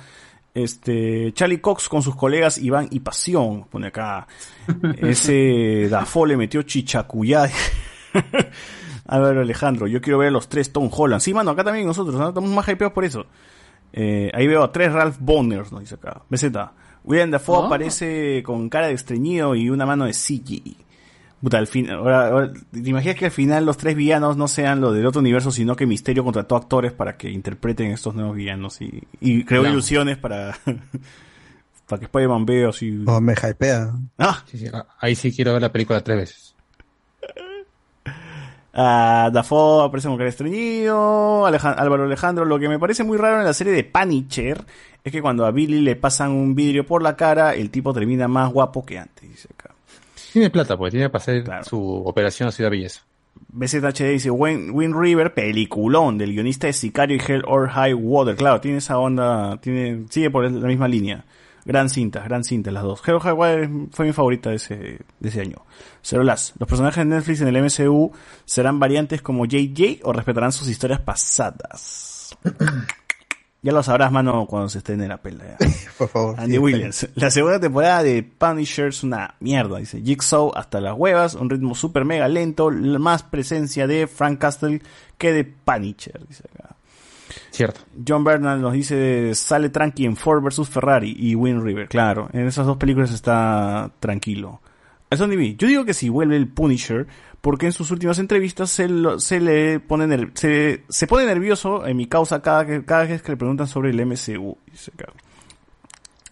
este, Charlie Cox con sus colegas Iván y Pasión, pone acá. Ese Dafo le metió chichacuyá. Álvaro Alejandro, yo quiero ver a los tres Tom Holland. Sí, mano, acá también nosotros, ¿no? estamos más hypeados por eso. Eh, ahí veo a tres Ralph Bonners, nos dice acá. BZ. William Dafoe Ah. aparece con cara de estreñido y una mano de CGI. Puta, al fin, ahora, ahora, ¿te imaginas que al final los tres villanos no sean los del otro universo, sino que Misterio contrató actores para que interpreten estos nuevos villanos y, y creó Claro. ilusiones para, para que Spider-Man vea así. Oh, me hypea. Ah, Sí, sí, ah, ahí sí quiero ver la película tres veces. Ah, Dafoe aparece con cara estreñido. Álvaro Alejandro. Lo que me parece muy raro en la serie de Punisher es que cuando a Billy le pasan un vidrio por la cara, el tipo termina más guapo que antes. Dice acá. Tiene plata, pues tiene para hacer su operación a Ciudad Belleza. BZHD dice Win, Wind River, peliculón del guionista de Sicario y Hell or High Water. Claro, tiene esa onda, tiene, sigue por la misma línea. Gran cinta, gran cinta las dos. Hell or High Water fue mi favorita de ese, de ese año. Cerolas, ¿los personajes de Netflix en el MCU serán variantes como JJ o respetarán sus historias pasadas? Ya lo sabrás, mano, cuando se esté en la pela. ya. Por favor. Andy sí, Williams. La segunda temporada de Punisher es una mierda, dice. Jigsaw hasta las huevas, un ritmo super mega lento, más presencia de Frank Castle que de Punisher, dice acá. Cierto. John Bernal nos dice, sale tranqui en Ford vs Ferrari y Wind River. Claro, en esas dos películas está tranquilo. Eso ni vi. Yo digo que si vuelve el Punisher, porque en sus últimas entrevistas se, lo- se le pone ner- se, se pone nervioso en mi causa cada, que- cada vez que le preguntan sobre el MCU. Dice.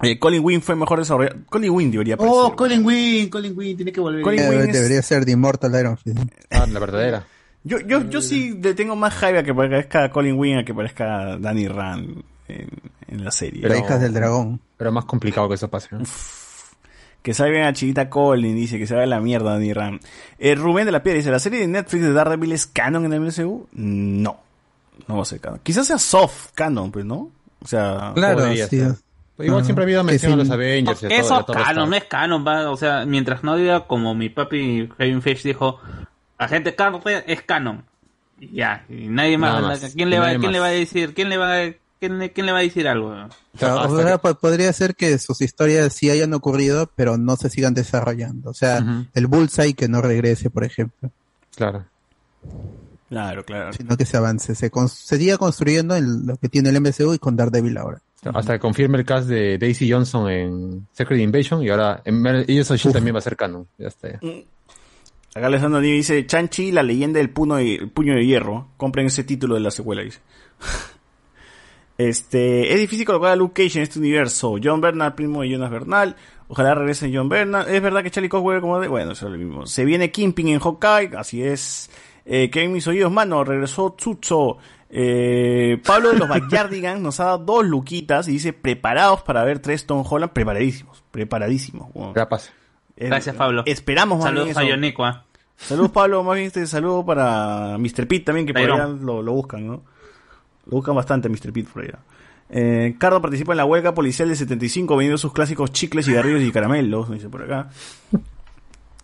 Eh, Colin Wynn fue mejor desarrollado. Colin Wynn debería aparecer. Oh, Colin Wynn, Colin Wynn, tiene que volver. Colin Eh, Wynn es- Debería ser The Immortal Iron Fist. Ah, la verdadera. Yo, yo, yo sí le tengo más hype a que parezca Colin Wynn a que parezca Danny Rand en, en la serie. Las hijas del dragón. Pero más complicado que eso pase. ¿no? Que salga a Chiquita Colin, dice que se vaya a la mierda Danny Rand. Eh, Rubén de la Piedra dice, ¿la serie de Netflix de Daredevil es canon en el MCU? No. No va a ser canon. Quizás sea soft canon, pues, ¿no? O sea... Claro, sí. Igual siempre ha habido mención a los Avengers. y a todo- Eso a es todo canon, no es canon, va. O sea, mientras no diga como mi papi Kevin Feige dijo, agente Carter es canon. Y Ya, y nadie más. Nada más. ¿Quién, le va, Nadie ¿Quién le va a decir? ¿Quién le va a, quién, le- quién le va a decir algo? Claro, Hasta o sea, po- podría ser que sus historias sí hayan ocurrido, pero no se sigan desarrollando. O sea, Ujú. el Bullseye que no regrese, por ejemplo, Claro. Claro, claro. sino que se avance, se, siga construyendo en lo que tiene el MCU y con Daredevil ahora. Hasta que confirme el cast de Daisy Johnson en Secret Invasion y ahora en Shield también va a ser canon. Ya está. ya. Acá Alessandro dice, Chanchi, la leyenda del puño de, el puño de hierro. Compren ese título de la secuela, dice. Este, es difícil colocar a Luke Cage en este universo. John Bernal, primo de Jonas Bernal. Ojalá regrese John Bernal. Es verdad que Charlie Cox como de... Bueno, eso es lo mismo. Se viene Kimping en Hawkeye, así es. Eh, que en mis oídos, mano, regresó Chucho. Eh, Pablo de los Backyardigans nos ha dado dos luquitas y dice, preparados para ver tres Tom Holland. Preparadísimos, preparadísimos. Bueno, eh, Gracias, Pablo. Esperamos Saludos a eso. Yonequa. Saludos Pablo, más bien este saludo para Mr. Pete también, que por allá lo buscan, ¿no? Lo buscan bastante Mr. Pete allá. Eh, Cardo participa en la huelga policial del 75 vendiendo sus clásicos chicles, cigarrillos y caramelos, dice por acá.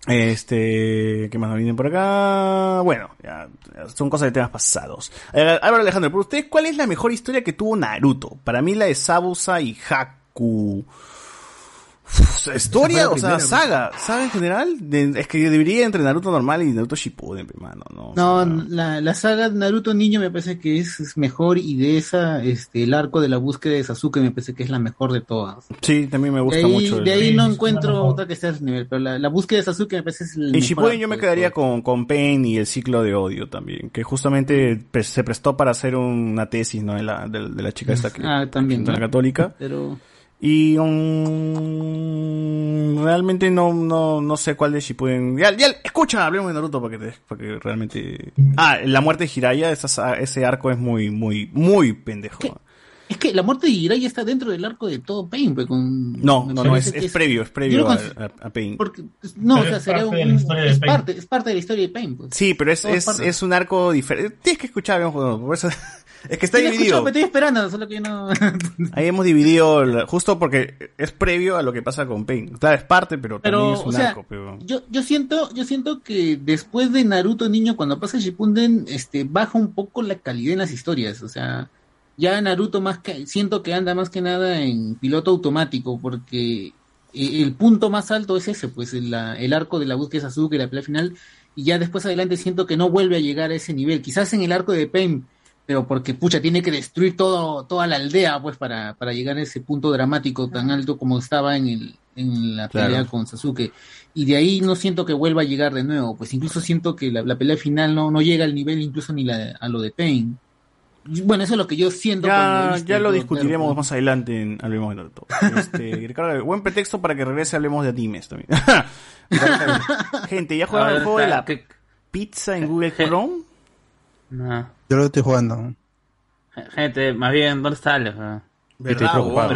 Este, ¿qué más nos vienen por acá? Bueno, ya son cosas de temas pasados. Eh, Álvaro Alejandro, ¿por ustedes cuál es la mejor historia que tuvo Naruto? Para mí la de Sabusa y Haku. Historia, o sea, saga, saga en general, de- es que debería entre Naruto normal y Naruto Shippuden, hermano, no. No, la, la saga Naruto Niño me parece que es, es mejor y de esa, este, el arco de la búsqueda de Sasuke me parece que es la mejor de todas. Sí, también me gusta de ahí, mucho. el- De ahí no encuentro otra que esté a ese nivel, pero la, la búsqueda de Sasuke me parece es el En Shippuden yo me quedaría con, con Pain y el ciclo de odio también, que justamente se prestó para hacer una tesis, ¿no? De la, de, de la chica esta que, Ah, también, de la ¿no? católica. Pero Y um, realmente no, no, no sé cuál de Shippuden. Ya, ya, escucha, hablemos de Naruto para que, te- para que realmente. Ah, la muerte de Jiraiya, esa- ese arco es muy, muy, muy pendejo. es que la muerte de Jiraiya está dentro del arco de todo Pain, pues, con, No, no, no, es, previo, es previo a, a- Pain. porque, no, Pero o sea, es sería parte de un, la historia de es Pain. parte, es parte de la historia de Pain, pues. Sí, pero es, es un arco diferente. Tienes que escuchar, por eso- es que está Sí, dividido. pero estoy esperando, solo que yo no... Ahí hemos dividido, justo porque es previo a lo que pasa con Pain. Claro, es parte, pero, también Pero, es un o sea, arco. Pero... yo, yo siento, yo siento que después de Naruto niño, cuando pasa Shippuden, este, baja un poco la calidad en las historias, o sea, ya Naruto más que, siento que anda más que nada en piloto automático, porque eh, el punto más alto es ese, pues, el, el arco de la búsqueda de Sasuke, la pelea final, y ya después adelante siento que no vuelve a llegar a ese nivel, quizás en el arco de Pain, pero porque, pucha, tiene que destruir todo, toda la aldea, pues, para, para llegar a ese punto dramático tan alto como estaba en el, en la pelea Claro. con Sasuke. Y de ahí no siento que vuelva a llegar de nuevo, pues incluso siento que la, la pelea final no, no llega al nivel incluso ni la, a lo de Pain. Bueno, eso es lo que yo siento. Ya, visto ya lo todo, discutiremos claro, más adelante en Hablemos de Naruto. Este, Ricardo, buen pretexto para que regrese Hablemos de animes también. Gente, ¿ya jugaron el juego de la ¿qué- pizza en Google Chrome? No. Yo lo estoy jugando. Gente, más bien, ¿dónde está Alex? weón? ¿Verdad, preocupado. Me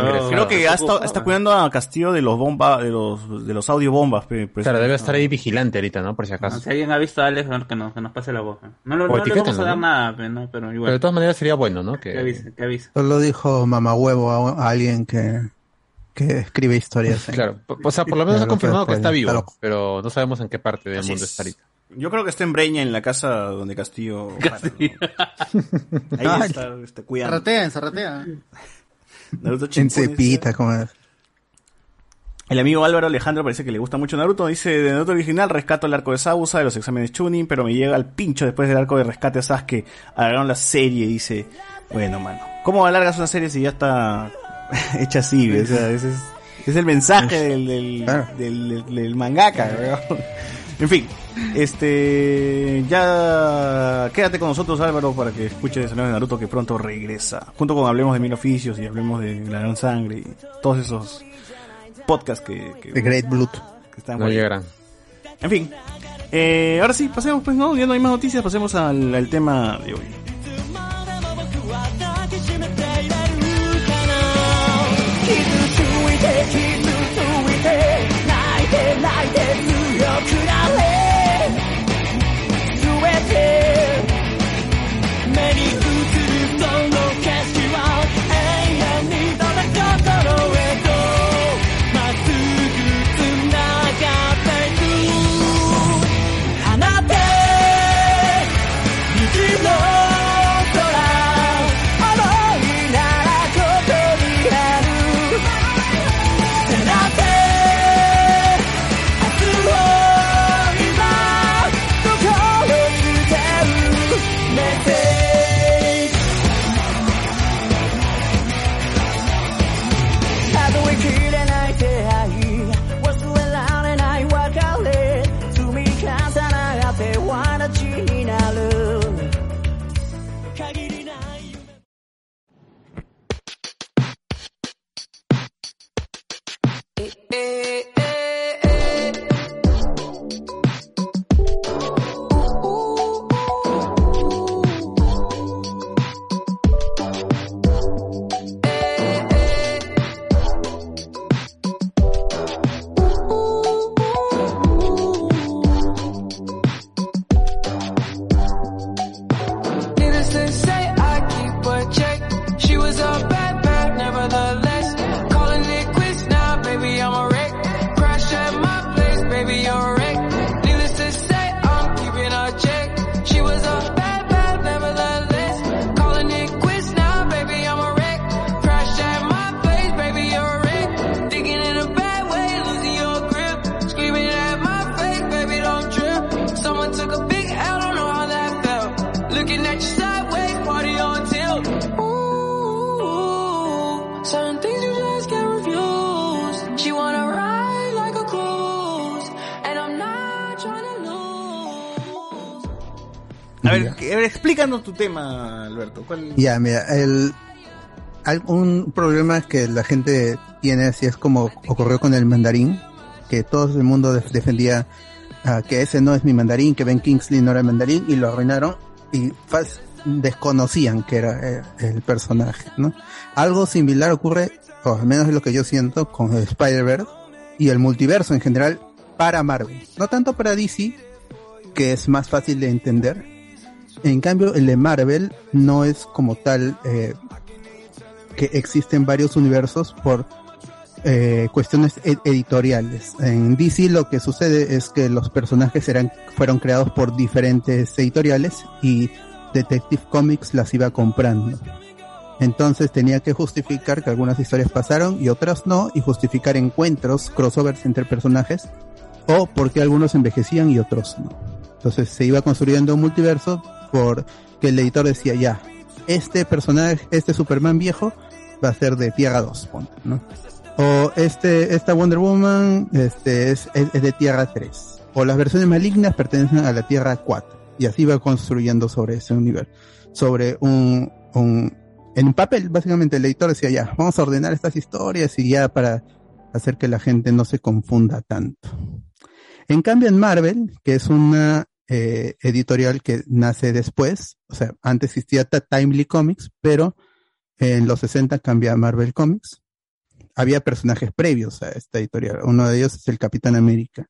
preocupa. Creo que está, cuidando a Castillo de los bomba, de los, de los audio bombas. pues. Claro, debe estar ahí vigilante ahorita, ¿no? Por si acaso. Si alguien ha visto a Alex, que nos, que nos pase la voz. No, lo- no le vamos a dar ¿no? nada, pero Pero igual. de todas maneras sería bueno, ¿no? Que Que, avise, que avise. Solo dijo mamahuevo a, a alguien que, que escribe historias. en- Claro, o sea, por lo menos ha confirmado que está vivo, pero no sabemos en qué parte del Así mundo es. está ahorita. Yo creo que está en Breña, en la casa donde Castillo. para, ¿no? Ahí está, está cuidando. Zarratea, zarratea. Naruto En cepita, como es. El amigo Álvaro Alejandro parece que le gusta mucho Naruto. Dice, de Naruto original rescato el arco de Sausa de los exámenes Chunin, pero me llega al pincho después del arco de rescate a Sasuke. Alargaron la serie, dice. Bueno, mano. ¿Cómo alargas una serie si ya está hecha así? güey? O sea, ese es, es el mensaje del, del, del, del- del mangaka, weón. En fin, este ya quédate con nosotros Álvaro para que escuches el nuevo de Naruto que pronto regresa. Junto con Hablemos de Mil Oficios y Hablemos de La Gran Sangre y todos esos podcasts que, que, The Great Blood. que están No llegarán. En fin, eh, ahora sí, pasemos pues, no, ya no hay más noticias, pasemos al, al tema de hoy. Tema, Alberto. ¿Cuál- Ya, mira, el, un problema que la gente tiene, así es como ocurrió con el mandarín, que todo el mundo def- defendía ah, que ese no es mi mandarín, que Ben Kingsley no era el mandarín, y lo arruinaron, y desconocían que era eh, el personaje, ¿no? Algo similar ocurre, o al menos es lo que yo siento, con Spider-Verse y el multiverso en general para Marvel. No tanto para DC, que es más fácil de entender, en cambio, el de Marvel no es como tal eh, que existen varios universos por eh, cuestiones ed- editoriales. En DC lo que sucede es que los personajes eran, fueron creados por diferentes editoriales y Detective Comics las iba comprando. Entonces tenía que justificar que algunas historias pasaron y otras no, y justificar encuentros, crossovers entre personajes, o porque algunos envejecían y otros no. Entonces se iba construyendo un multiverso porque el editor decía ya, este personaje, este Superman viejo va a ser de Tierra 2, ponte, ¿no? O este, esta Wonder Woman este, es, es- es de Tierra 3. O las versiones malignas pertenecen a la Tierra 4. Y así va construyendo sobre ese universo. Sobre un, un, en papel, básicamente el editor decía ya, vamos a ordenar estas historias y ya para hacer que la gente no se confunda tanto. En cambio, en Marvel, que es una eh, editorial que nace después, o sea, antes existía Timely Comics, pero en los 60 cambia a Marvel Comics. Había personajes previos a esta editorial. Uno de ellos es el Capitán América.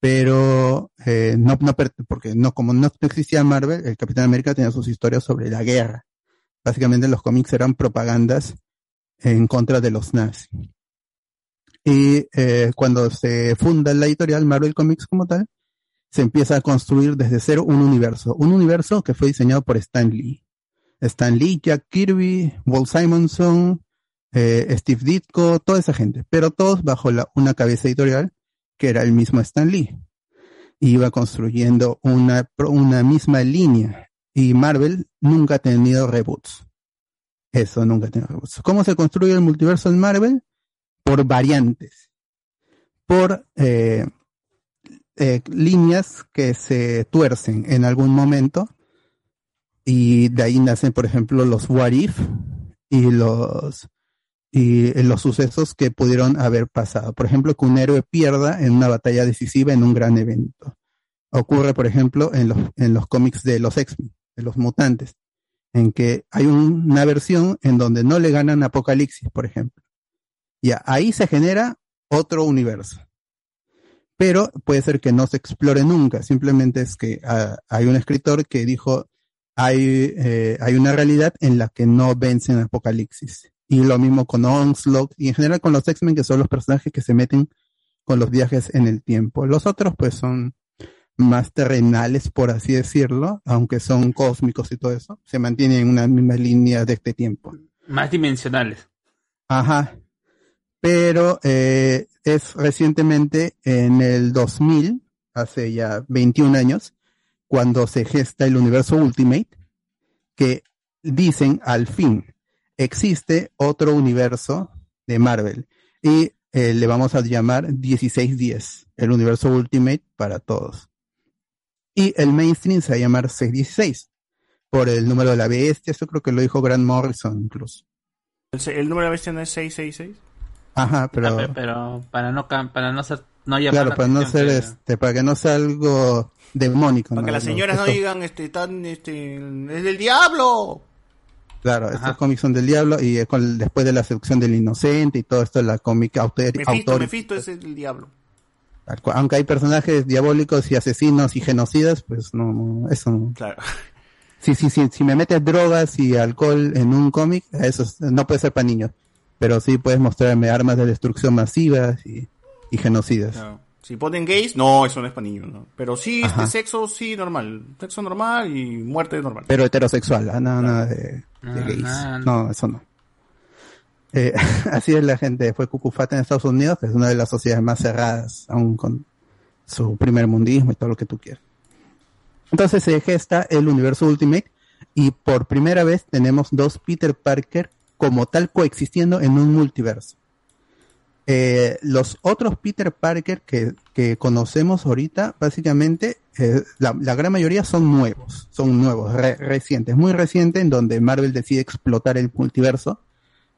Pero eh, no, no, porque no, como no existía Marvel, el Capitán América tenía sus historias sobre la guerra. Básicamente los cómics eran propagandas en contra de los nazis. Y eh, cuando se funda la editorial Marvel Comics como tal, se empieza a construir desde cero un universo. Un universo que fue diseñado por Stan Lee. Stan Lee, Jack Kirby, Walt Simonson, eh, Steve Ditko, toda esa gente. Pero todos bajo una cabeza editorial que era el mismo Stan Lee. Iba construyendo una, una misma línea. Y Marvel nunca ha tenido reboots. Eso nunca ha tenido reboots. ¿Cómo se construye el multiverso en Marvel? Por variantes. Por eh, eh, líneas que se tuercen en algún momento. Y de ahí nacen, por ejemplo, los What If y los y los sucesos que pudieron haber pasado. Por ejemplo, que un héroe pierda en una batalla decisiva en un gran evento. Ocurre, por ejemplo, en los, en los cómics de los X-Men, de los mutantes, en que hay un- una versión en donde no le ganan Apocalipsis, por ejemplo. Ya, ahí se genera otro universo. Pero puede ser que no se explore nunca, simplemente es que ah, hay un escritor que dijo, hay, eh, hay una realidad en la que no vencen Apocalipsis. Y lo mismo con Onslaught y en general con los X-Men, que son los personajes que se meten con los viajes en el tiempo. Los otros, pues, son más terrenales, por así decirlo, aunque son cósmicos y todo eso. Se mantienen en una misma línea de este tiempo. Más dimensionales. Ajá. Pero eh, es recientemente en el 2000, hace ya 21 años, cuando se gesta el universo Ultimate, que dicen al fin, existe otro universo de Marvel y eh, le vamos a llamar 1610, el universo Ultimate para todos. Y el mainstream se va a llamar 616, por el número de la bestia, eso creo que lo dijo Grant Morrison incluso. ¿El, el número de la bestia no es 666? Ajá, pero... Pe- pero para no cam- para no ser no llamar Claro, la para no ser que- este, para que no sea algo demónico. Para ¿no? que las señoras no digan, este, tan, este, es del diablo. Claro, estos cómics son del diablo y con- después de la seducción del inocente y todo esto, la cómic autor, Mefisto, autor- Mefisto es el diablo. aunque hay personajes diabólicos y asesinos y genocidas, pues no, no, eso no. Claro. Sí, sí, sí, si me metes drogas y alcohol en un cómic, eso es- no puede ser para niños, pero sí puedes mostrarme armas de destrucción masivas y, y genocidas. Claro. Si ponen gays, no, eso no es para niños, ¿no? Pero sí, este sexo, sí, normal. Sexo normal y muerte normal. Pero heterosexual, ¿ah? nada, nada de, de Ah, gays. nada. No, eso no. Eh, así es la gente. Fue Cucufata en Estados Unidos, que es una de las sociedades más cerradas, aún con su primer mundismo y todo lo que tú quieras. Entonces se gesta el universo Ultimate y por primera vez tenemos dos Peter Parker como tal coexistiendo en un multiverso. Eh, los otros Peter Parker que, que conocemos ahorita, básicamente, eh, la, gran mayoría son nuevos, son nuevos, re- recientes, muy recientes, en donde Marvel decide explotar el multiverso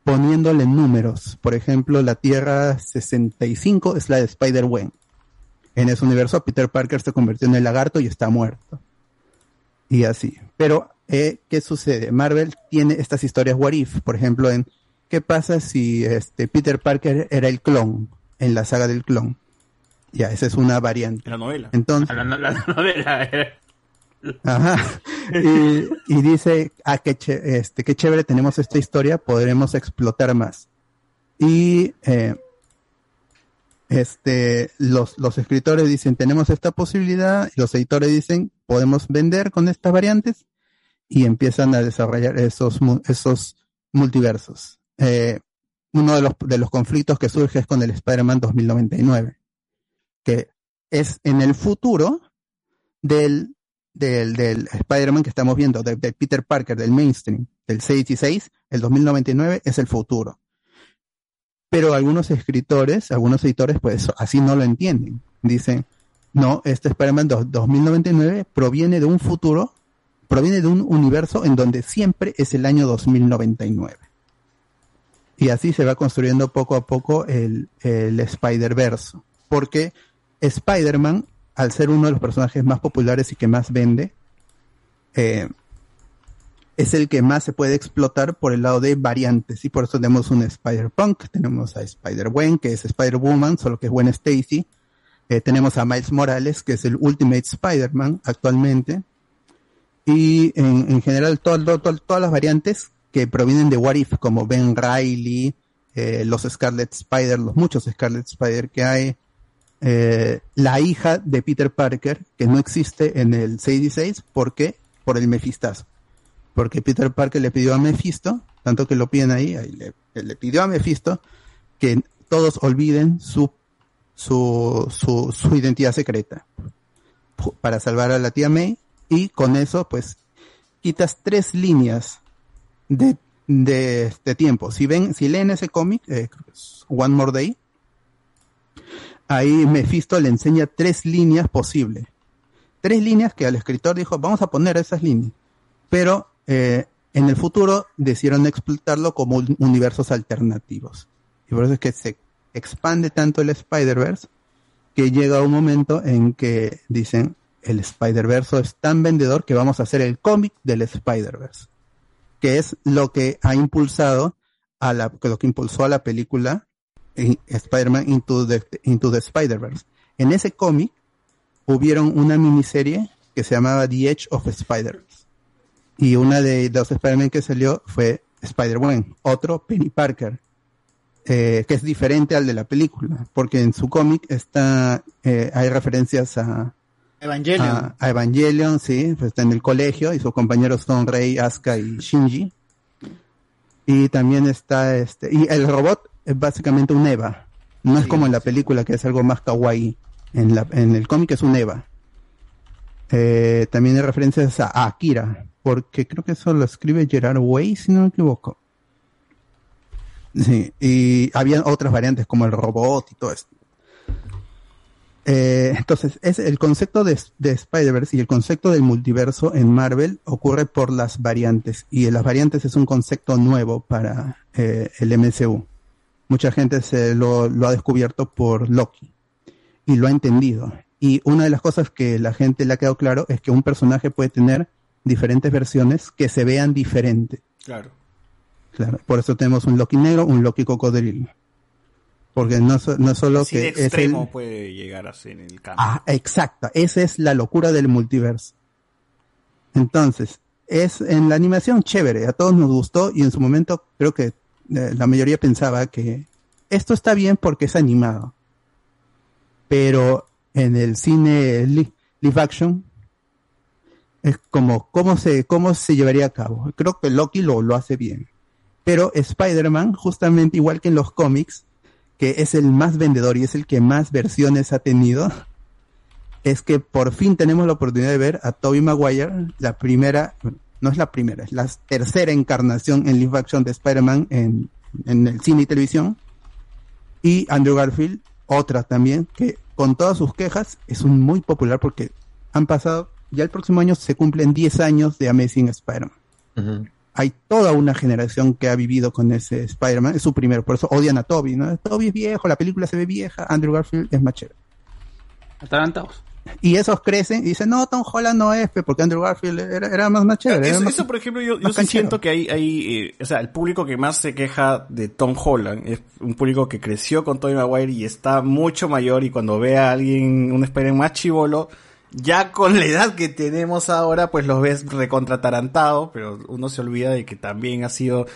poniéndole números. Por ejemplo, la Tierra 65 es la de Spider-Gwen. En ese universo, Peter Parker se convirtió en el lagarto y está muerto. Y así. Pero, eh, ¿qué sucede? Marvel tiene estas historias what if, por ejemplo, en ¿qué pasa si este Peter Parker era el clon en la saga del clon? Ya, esa es una variante. La novela. Entonces, La, la novela era- Ajá. Y, y dice, ah, qué, este, qué chévere tenemos esta historia, podremos explotar más. Y eh, este, los, los escritores dicen, tenemos esta posibilidad, y los editores dicen, podemos vender con estas variantes, y empiezan a desarrollar esos, esos multiversos. Eh, uno de los, de los conflictos que surge es con el Spider-Man 2099, que es en el futuro del, del, del Spider-Man que estamos viendo, de, Peter Parker, del mainstream, del 616, el 2099 es el futuro. Pero algunos escritores, algunos editores, pues así no lo entienden. Dicen, no, este Spider-Man do- 2099 proviene de un futuro, proviene de un universo en donde siempre es el año 2099. Y así se va construyendo poco a poco el, el Spider-Verse. Porque Spider-Man, al ser uno de los personajes más populares y que más vende, eh, es el que más se puede explotar por el lado de variantes. Y por eso tenemos un Spider-Punk, tenemos a Spider-Gwen, que es Spider-Woman, solo que es Gwen Stacy. Eh, tenemos a Miles Morales, que es el Ultimate Spider-Man actualmente. Y en, en general todas las variantes que provienen de What If, como Ben Riley, eh, los Scarlet Spider, los muchos Scarlet Spider que hay, eh, la hija de Peter Parker, que no existe en el 616, ¿por qué? Por el Mephistazo. Porque Peter Parker le pidió a Mephisto, tanto que lo piden ahí, ahí le, le pidió a Mephisto que todos olviden su, su, su, su identidad secreta para salvar a la tía May y con eso pues quitas tres líneas de, de, tiempo. Si ven, si leen ese cómic, eh, One More Day, ahí Mephisto le enseña tres líneas posibles. Tres líneas que al escritor dijo, vamos a poner esas líneas. Pero eh, en el futuro decidieron explotarlo como un- universos alternativos. Y por eso es que se expande tanto el Spider-Verse que llega un momento en que dicen, el Spider-Verse es tan vendedor que vamos a hacer el cómic del Spider-Verse. Que es lo que ha impulsado a la, lo que impulsó a la película eh, Spider-Man Into the, Into the Spider-Verse. En ese cómic hubieron una miniserie que se llamaba The Edge of Spider-Verse. Y una de los Spider-Man que salió fue Spider-Man, otro Penny Parker, eh, que es diferente al de la película, porque en su cómic está, eh, hay referencias a, Evangelion. a, a Evangelion, sí, pues está en el colegio y sus compañeros son Rei, Asuka y Shinji. Y también está este, y el robot es básicamente un Eva. No es como en la película que es algo más kawaii. En, la, en el cómic es un Eva. Eh, también hay referencias a, a Akira, porque creo que eso lo escribe Gerard Way, si no me equivoco. Sí, y había otras variantes como el robot y todo eso. Eh, entonces, es el concepto de, de Spider-Verse y el concepto del multiverso en Marvel ocurre por las variantes. Y las variantes es un concepto nuevo para eh, el MCU. Mucha gente se lo, lo ha descubierto por Loki y lo ha entendido. Y una de las cosas que la gente le ha quedado claro es que un personaje puede tener diferentes versiones que se vean diferentes. Claro. Claro, por eso tenemos un Loki negro, un Loki cocodrilo. Porque no, no solo Así de que es el, extremo puede llegar a ser el cambio. Ah, exacto. Esa es la locura del multiverso. Entonces, es en la animación chévere, a todos nos gustó y en su momento creo que eh, la mayoría pensaba que esto está bien porque es animado. Pero en el cine li- live action es como cómo se cómo se llevaría a cabo. Creo que Loki lo, lo hace bien. Pero Spider-Man, justamente igual que en los cómics, que es el más vendedor y es el que más versiones ha tenido, es que por fin tenemos la oportunidad de ver a Tobey Maguire, la primera, no es la primera, es la tercera encarnación en live action de Spider-Man en, en el cine y televisión. Y Andrew Garfield, otra también, que con todas sus quejas es muy popular porque han pasado, ya el próximo año se cumplen 10 años de Amazing Spider-Man. Hay toda una generación que ha vivido con ese Spider-Man, es su primero, por eso odian a Toby, ¿no? Toby es viejo, la película se ve vieja, Andrew Garfield es más chévere. Atarantados. Y esos crecen y dicen, no, Tom Holland no es, porque Andrew Garfield era, era más, más chévere. era Eso, más- eso, por ejemplo, yo, sí siento que hay, hay eh, o sea, el público que más se queja de Tom Holland es un público que creció con Tobey Maguire y está mucho mayor y cuando ve a alguien, un Spider-Man más chivolo, ya con la edad que tenemos ahora, pues los ves recontratarantado, pero uno se olvida de que también ha sido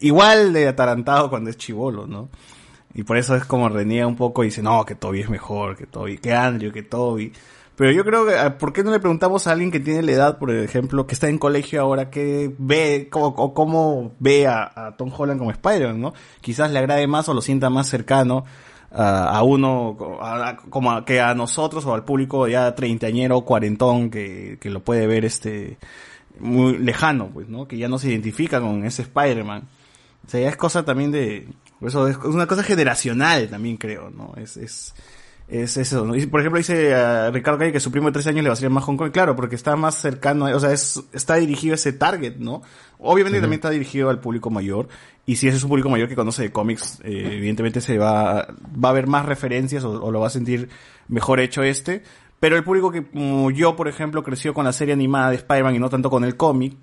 igual de atarantado cuando es chivolo, ¿no? Y por eso es como reniega un poco y dice, no, que Toby es mejor, que Toby, que Andrew, que Toby. Pero yo creo que, ah, ¿por qué no le preguntamos a alguien que tiene la edad, por ejemplo, que está en colegio ahora, que ve, o cómo ve a, a Tom Holland como Spider-Man, ¿no? Quizás le agrade más o lo sienta más cercano a, a uno, como a- que a nosotros o al público ya treintañero, cuarentón, que, que lo puede ver este, muy lejano, pues, ¿no? Que ya no se identifica con ese Spider-Man. O sea, ya es cosa también de, eso es una cosa generacional también creo, ¿no? Es, es, es eso, ¿no? Y, por ejemplo, dice a Ricardo Calle que su primo de 13 años le va a ser más Hong Kong, claro, porque está más cercano, o sea, es, está dirigido a ese target, ¿no? Obviamente también está dirigido al público mayor, y si ese es un público mayor que conoce de cómics, eh, evidentemente se va, va a haber más referencias o, o lo va a sentir mejor hecho este, pero el público que, como yo, por ejemplo, creció con la serie animada de Spider-Man y no tanto con el cómic,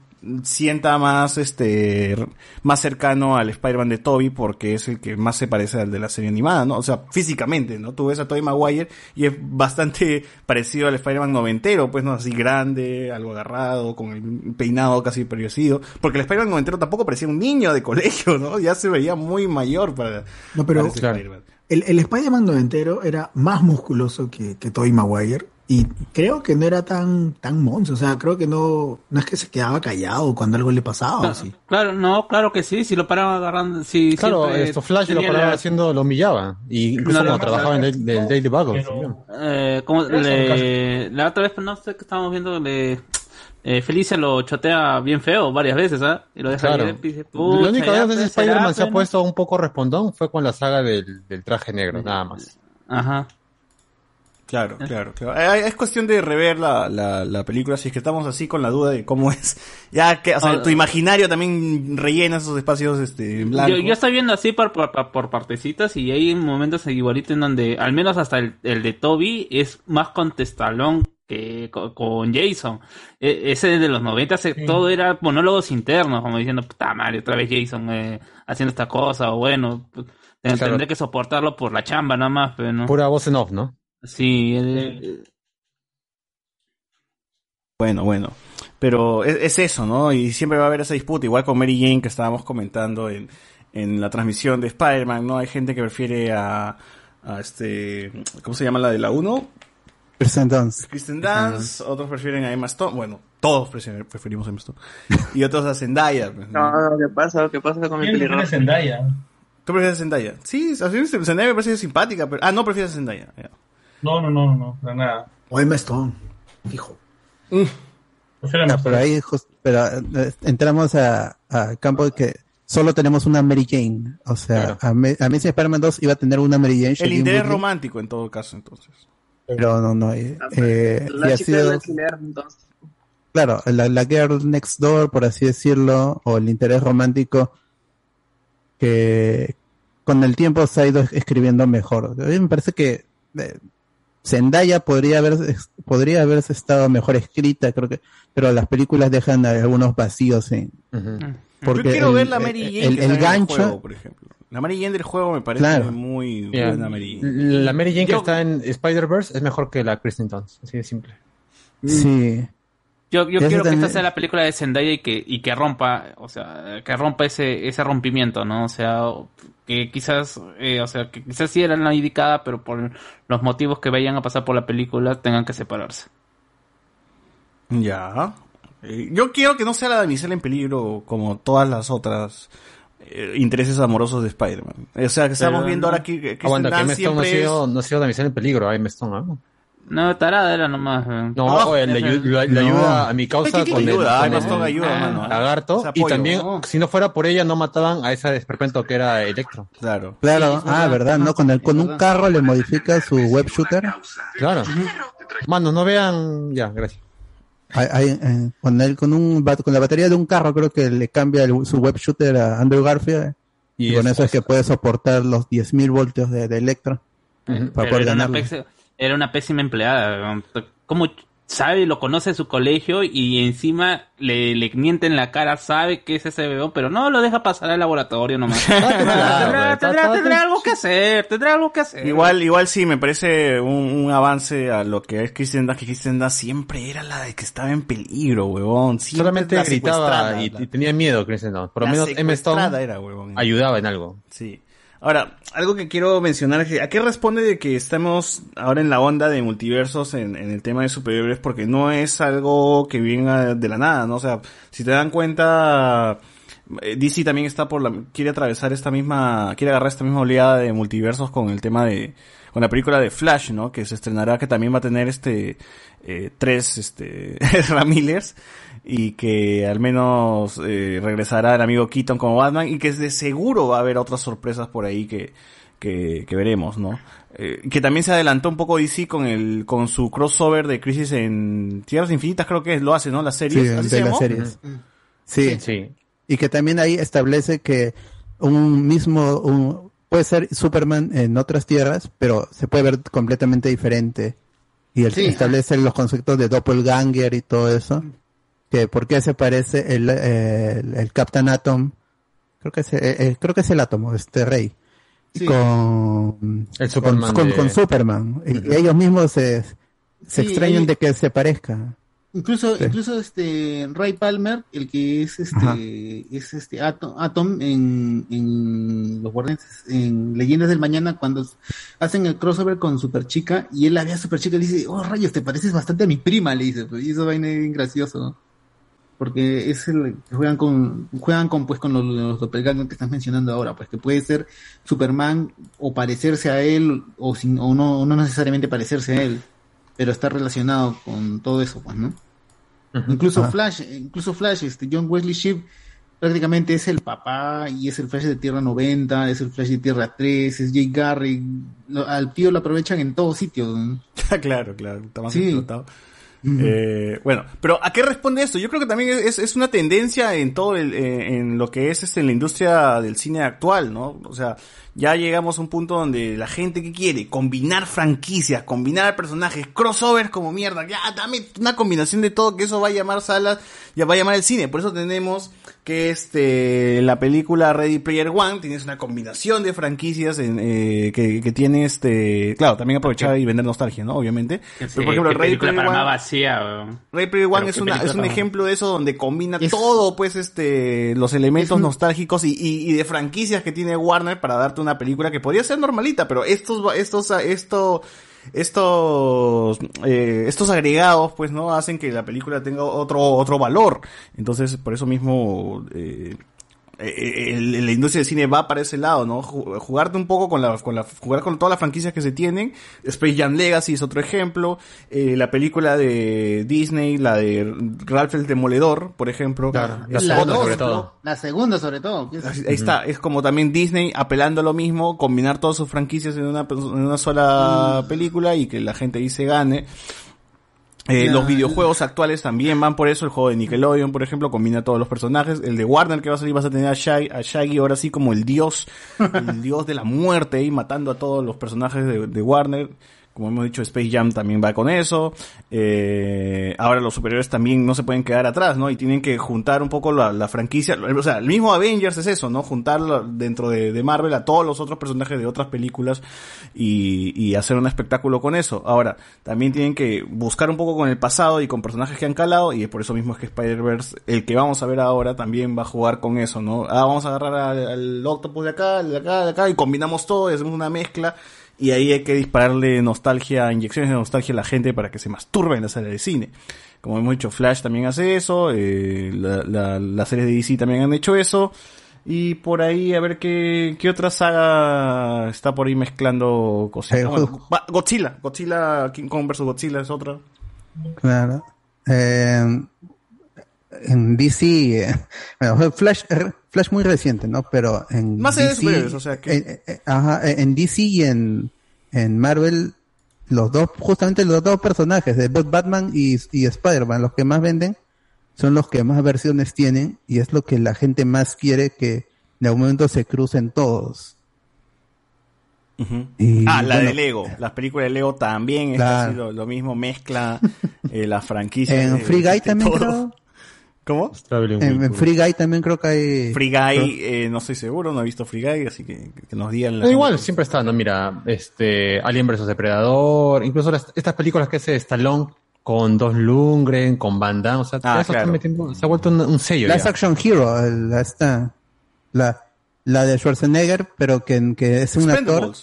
sienta más este más cercano al Spider-Man de Toby porque es el que más se parece al de la serie animada, ¿no? O sea, físicamente, ¿no? Tú ves a Tobey Maguire y es bastante parecido al Spider-Man noventero, pues no así grande, algo agarrado, con el peinado casi parecido, porque el Spider-Man noventero tampoco parecía un niño de colegio, ¿no? Ya se veía muy mayor para No, pero para ese Spider-Man. el, el Spider-Man noventero era más musculoso que, que Tobey Maguire y creo que no era tan tan monzo, o sea, creo que no no es que se quedaba callado cuando algo le pasaba. Claro, no, claro que sí, si lo paraban agarrando, si Claro, esto Flash lo paraba la- haciendo, lo humillaba. Y incluso No, cuando trabajaba en el del Daily Bugle. Eh, como Eso, le- la otra vez, no sé que estábamos viendo, le, eh, Felicia lo chotea bien feo varias veces, ¿ah? Y lo deja Claro. y dice, La "Pucha, única vez que Spider-Man se ha pues, puesto un poco respondón fue con la saga del, del traje negro, nada más. Ajá. Claro, claro, claro. Eh, Es cuestión de rever la, la, la película, si es que estamos así con la duda de cómo es. Ya que, o sea, Ah, tu imaginario también rellena esos espacios este, en blanco. Yo, yo estoy viendo así por, por, por partecitas y hay momentos igualitos en donde, al menos hasta el, el de Toby, es más contestalón que co- con, Jason. E- ese de los 90 se- todo era monólogos internos, como diciendo, puta madre, otra vez Jason eh, haciendo esta cosa, o bueno, Claro. tendré que soportarlo por la chamba nada más, pero no. Pura voz en off, ¿no? Sí, eh, Bueno, bueno. Pero es, es eso, ¿no? Y siempre va a haber esa disputa, igual con Mary Jane que estábamos comentando en, en la transmisión de Spider-Man, ¿no? Hay gente que prefiere a, a este, ¿cómo se llama la de la 1? Kristen Dunst. Kristen Dance, otros prefieren a Emma Stone, bueno, todos prefieren- preferimos a Emma Stone. Y otros a Zendaya. pues, ¿no? No, no, ¿qué pasa? ¿Qué pasa con mi ¿Quién prefiere pelirroja? Zendaya? ¿Tú prefieres a Zendaya? Sí, a mí Zendaya me parece simpática, pero... Ah, no prefieres a Zendaya. ya. No, no, no, no, para nada. O Emma Stone, fijo. Prefiero a Emma Pero ahí pero, eh, entramos a, a campo de que solo tenemos una Mary Jane. O sea, a, mí a mí si Spider-Man 2 iba a tener una Mary Jane. El interés Woodley, romántico en todo caso, entonces. Pero no, no. eh, eh, La alquiler, entonces. claro, la, la girl next door, por así decirlo, o el interés romántico que con el tiempo se ha ido escribiendo mejor. A mí me parece que eh, Zendaya podría haber podría haberse estado mejor escrita, creo que, pero las películas dejan algunos vacíos en Yo quiero el- ver la Mary Jane el, gancho juego, por ejemplo. La Mary Jane del juego me parece Claro. muy buena Mary Jane. La Mary Jane que está en Spider-Verse es mejor que la Kristen Dunst, así de simple. sí Yo, yo quiero que también- esta sea la película de Zendaya y que, y que rompa, o sea, que rompa ese, ese rompimiento, ¿no? O sea, que quizás, eh, o sea, que quizás sí era la indicada, pero por los motivos que vayan a pasar por la película tengan que separarse. Ya. Eh, Yo quiero que no sea la damisela en peligro como todas las otras eh, intereses amorosos de Spider-Man. O sea, que estamos Pero viendo ahora que, que Aguanta, que Stone no ha es... sido, no ha sido damisela en peligro, a Stone, ¿no? No, tarada era nomás. eh. No, Ah, oye, le, ese- ayu- le- le No. ayuda a mi causa ¿Qué- qué- con el, con el ayuda, mano. lagarto. Y también, No. si no fuera por ella, no mataban a ese desperpento que era Electro. Claro. Claro, ah, verdad, ¿no? Con, el, con un carro le modifica su web shooter. Claro. Manos, no vean. Ya, gracias. Hay- hay, eh, con, el, con, un, bat- con la batería de un carro creo que le cambia el- su web shooter a Andrew Garfield. Y, Y con es- eso es que puede soportar los 10.000 voltios de, de Electro. Para Pero poder era una, ganarle. pésima, era una pésima empleada. ¿Cómo sabe, lo conoce de su colegio y encima le, le miente en la cara, sabe que es ese bebé, pero no lo deja pasar al laboratorio nomás. tendrá, tendrá- tendrá algo que hacer, tendrá algo que hacer. Igual, igual sí, me parece un, un avance a lo que es Kristen Dunst, que Kristen Dunst siempre era la de que estaba en peligro, huevón. Siempre Solamente la gritaba y, la- y tenía miedo, Kristen Dunst. Por lo menos Emma Stone era, huevón. ayudaba en algo. Sí. Ahora, algo que quiero mencionar es que, ¿a qué responde de que estamos ahora en la onda de multiversos en, en el tema de superhéroes? Porque no es algo que venga de la nada, ¿no? O sea, si te dan cuenta, eh, DC también está por la, quiere atravesar esta misma, quiere agarrar esta misma oleada de multiversos con el tema de, con la película de Flash, ¿no? Que se estrenará, que también va a tener este, eh, tres, este, Ramillers y que al menos eh, regresará el amigo Keaton como Batman y que de seguro va a haber otras sorpresas por ahí que, que, que veremos, ¿no? Eh, que también se adelantó un poco DC con el con su crossover de Crisis en Tierras Infinitas, creo que es, lo hace, ¿no? Las series. Sí, ¿Así de se las llamó? series. Sí. Sí. Y que también ahí establece que un mismo, un- puede ser Superman en otras tierras, pero se puede ver completamente diferente. Y Sí. establece los conceptos de doppelganger y todo eso. Que por qué se parece el, el, el Captain Atom, creo que es, eh, eh, creo que es el átomo, este rey. Sí. Con, El Superman con, con- de- con Superman. Y ellos mismos se, se Sí, extrañan de que se parezca. Incluso, Sí. incluso este Ray Palmer, el que es Ajá. este, es este Atom, Atom en, en los Guardianes, en Leyendas del Mañana, cuando hacen el crossover con Superchica, y él la ve a Superchica y le dice, oh rayos, te pareces bastante a mi prima, le dice, pues, y eso vaina es bien gracioso, ¿no? Porque es el que juegan con, juegan con pues con los, los doppelganger que estás mencionando ahora, pues que puede ser Superman o parecerse a él, o sin, o no, o no necesariamente parecerse a él, pero está relacionado con todo eso, pues, ¿no? Incluso Ah. Flash, incluso Flash, este John Wesley Shipp prácticamente es el papá y es el Flash de Tierra 90, es el Flash de Tierra 3, es Jay Garrick, al tío lo aprovechan en todos sitios. ¿no? claro, claro, está más Sí. explotado. Eh, bueno, pero ¿a qué responde esto? Yo creo que también es, es una tendencia en todo el, eh, en lo que es este, en la industria del cine actual, ¿no? O sea, ya llegamos a un punto donde la gente que quiere combinar franquicias, combinar personajes, crossovers como mierda, ya dame una combinación de todo, que eso va a llamar salas, ya va a llamar el cine. Por eso tenemos que este, la película Ready Player One, tienes una combinación de franquicias en, eh, que, que tiene este, claro, también aprovechar y vender nostalgia, ¿no? Obviamente. Pero, por ejemplo, ¿Qué Ready película Player para One, más vacía, weón? Ready Player One es, una, es un para- ejemplo de eso donde combina todo, pues, este, los elementos nostálgicos y, y, y de franquicias que tiene Warner para darte una película que podría ser normalita, pero estos, va- estos, esto, estos, eh, estos agregados, pues, ¿no? Hacen que la película tenga otro, otro valor. Entonces, por eso mismo, eh, la industria del cine va para ese lado, ¿no? Ju- Jugarte un poco con la, con la, jugar con todas las franquicias que se tienen. Space Jam Legacy es otro ejemplo. Eh, la película de Disney, la de Ralph el Demoledor, por ejemplo. la Es segunda otro sobre todo. La segunda sobre todo. Ahí está, es como también Disney apelando a lo mismo, combinar todas sus franquicias en una, en una sola película y que la gente ahí se gane. Eh. Los videojuegos actuales también van por eso. El juego de Nickelodeon, por ejemplo, combina todos los personajes. El de Warner que va a salir, vas a tener a Shaggy, a Shaggy ahora sí como el dios, el dios de la muerte y matando a todos los personajes de, de Warner. Como hemos dicho, Space Jam también va con eso. Eh, ahora los superiores también no se pueden quedar atrás, ¿no? Y tienen que juntar un poco la, la franquicia. O sea, el mismo Avengers es eso, ¿no? Juntar dentro de, de Marvel a todos los otros personajes de otras películas y, y hacer un espectáculo con eso. Ahora, también tienen que buscar un poco con el pasado y con personajes que han calado y por eso mismo es que Spider-Verse, el que vamos a ver ahora, también va a jugar con eso, ¿no? Ah, vamos a agarrar al, al Octopus de acá, de acá, de acá y combinamos todo y hacemos una mezcla y ahí hay que dispararle nostalgia, inyecciones de nostalgia a la gente para que se masturbe en la sala de cine. Como hemos dicho, Flash también hace eso, eh, la, la, las series de DC también han hecho eso. Y por ahí, a ver qué, qué otra saga está por ahí mezclando cosas. Eh, Bueno, Godzilla. Godzilla, King Kong vs. Godzilla es otra. Claro. Eh, en DC, bueno, Flash, Flash muy reciente, ¿no? Pero en Más DC, superhéroes, o sea que- eh, eh, ajá, eh, en DC y en, en Marvel, los dos, justamente los dos personajes de Bat- Batman y, y Spider-Man, los que más venden, son los que más versiones tienen y es lo que la gente más quiere que de algún momento se crucen todos. Y, ah, la bueno, de Lego. Las películas de Lego también es Claro. casi lo, lo mismo. Mezcla eh, la franquicia. En de- Free Guy de también todo. creo. ¿Cómo? En, en Free Guy también creo que hay. Free Guy, eh, no estoy seguro, no he visto Free Guy, así que, que nos digan la No, igual, siempre está, ¿no? Mira, este, Alien vs. Depredador, incluso las- estas películas que hace Stallone con Dos Lundgren, con Van Damme, o sea, Ah, claro. metiendo- se ha vuelto un, un sello Last ya. Action Hero, el- la, esta, la, la de Schwarzenegger, pero que, que es un actor.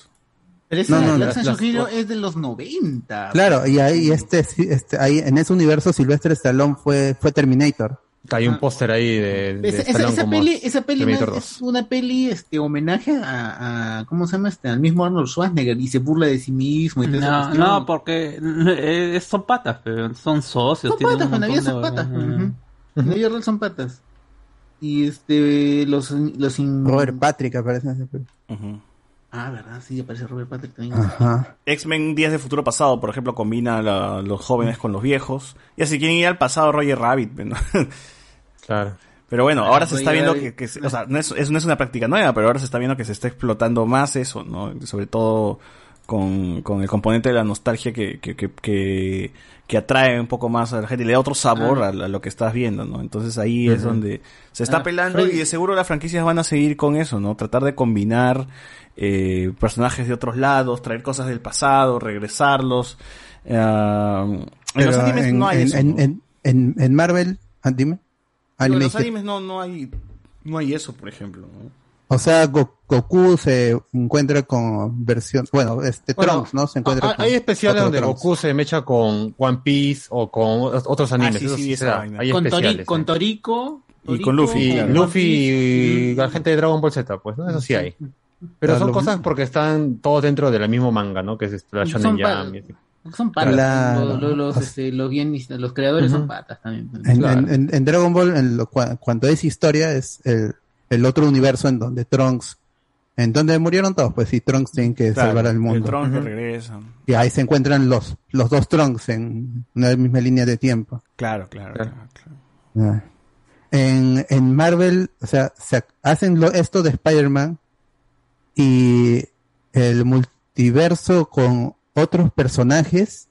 Expendables. No, no, la las- Last las- Hero es de los 90. Claro, y ahí este, sí, este, ahí en ese universo Sylvester Stallone fue, fue Terminator. Hay un póster ahí de, de Esa, esa- peli, esa peli no es, Terminator 2. es una peli este homenaje a, a ¿cómo se llama este? al mismo Arnold Schwarzenegger y se burla de sí mismo y No, no, porque eh, son patas, pero son socios. son patas, vida montón son patas. En la vida real son patas. Y este los los in- Robert Patrick aparece en esa película. Ah, verdad, sí, aparece Robert Patrick también. X-Men Días de Futuro Pasado, por ejemplo, combina la- los jóvenes con los viejos. Y así quieren ir al pasado Roger Rabbit. ¿no? Claro. Pero bueno, ahora se está viendo que, o sea, no es, no es una práctica nueva, pero ahora se está viendo que se está explotando más eso, ¿no? Sobre todo con, con el componente de la nostalgia que, que, que, que, que atrae un poco más a la gente y le da otro sabor Ah. a, a lo que estás viendo, ¿no? Entonces ahí es donde se está Ah, pelando Freddy. y de seguro las franquicias van a seguir con eso, ¿no? Tratar de combinar eh, personajes de otros lados, traer cosas del pasado, regresarlos. Eh, en los animes en, no hay en, eso, en, ¿no? en, en- en Marvel, ah, dime. En los animes no, no hay no hay eso, por ejemplo. ¿no? O sea, Go- Goku se encuentra con versión, bueno, este Bueno, Trunks, ¿no? Se encuentra hay- con hay especiales donde Trunks. Goku se mecha con One Piece o con otros animes. Ah, sí, sí. Hay con, Tori- especiales. con ¿eh? Torico, Y con Luffy, Y. Luffy y la gente de Dragon Ball Z, pues, ¿no? Eso sí hay. Pero son cosas porque están todos dentro del mismo manga, ¿no? Que es este, la Son Shonen así. Son patas. Los, los, los, este, los guionistas, los creadores son patas también. En, Claro. en- en- en Dragon Ball, en lo cua- cuando es historia, es el, el otro universo en donde Trunks, en donde murieron todos, pues sí, Trunks tiene que Claro, salvar al El mundo. tron que Ujú. regresa. Y ahí se encuentran los, los dos Trunks en una misma línea de tiempo. Claro, claro, claro. claro. Ah. En, en Marvel, o sea, se hacen lo, esto de Spider-Man y el multiverso con otros personajes,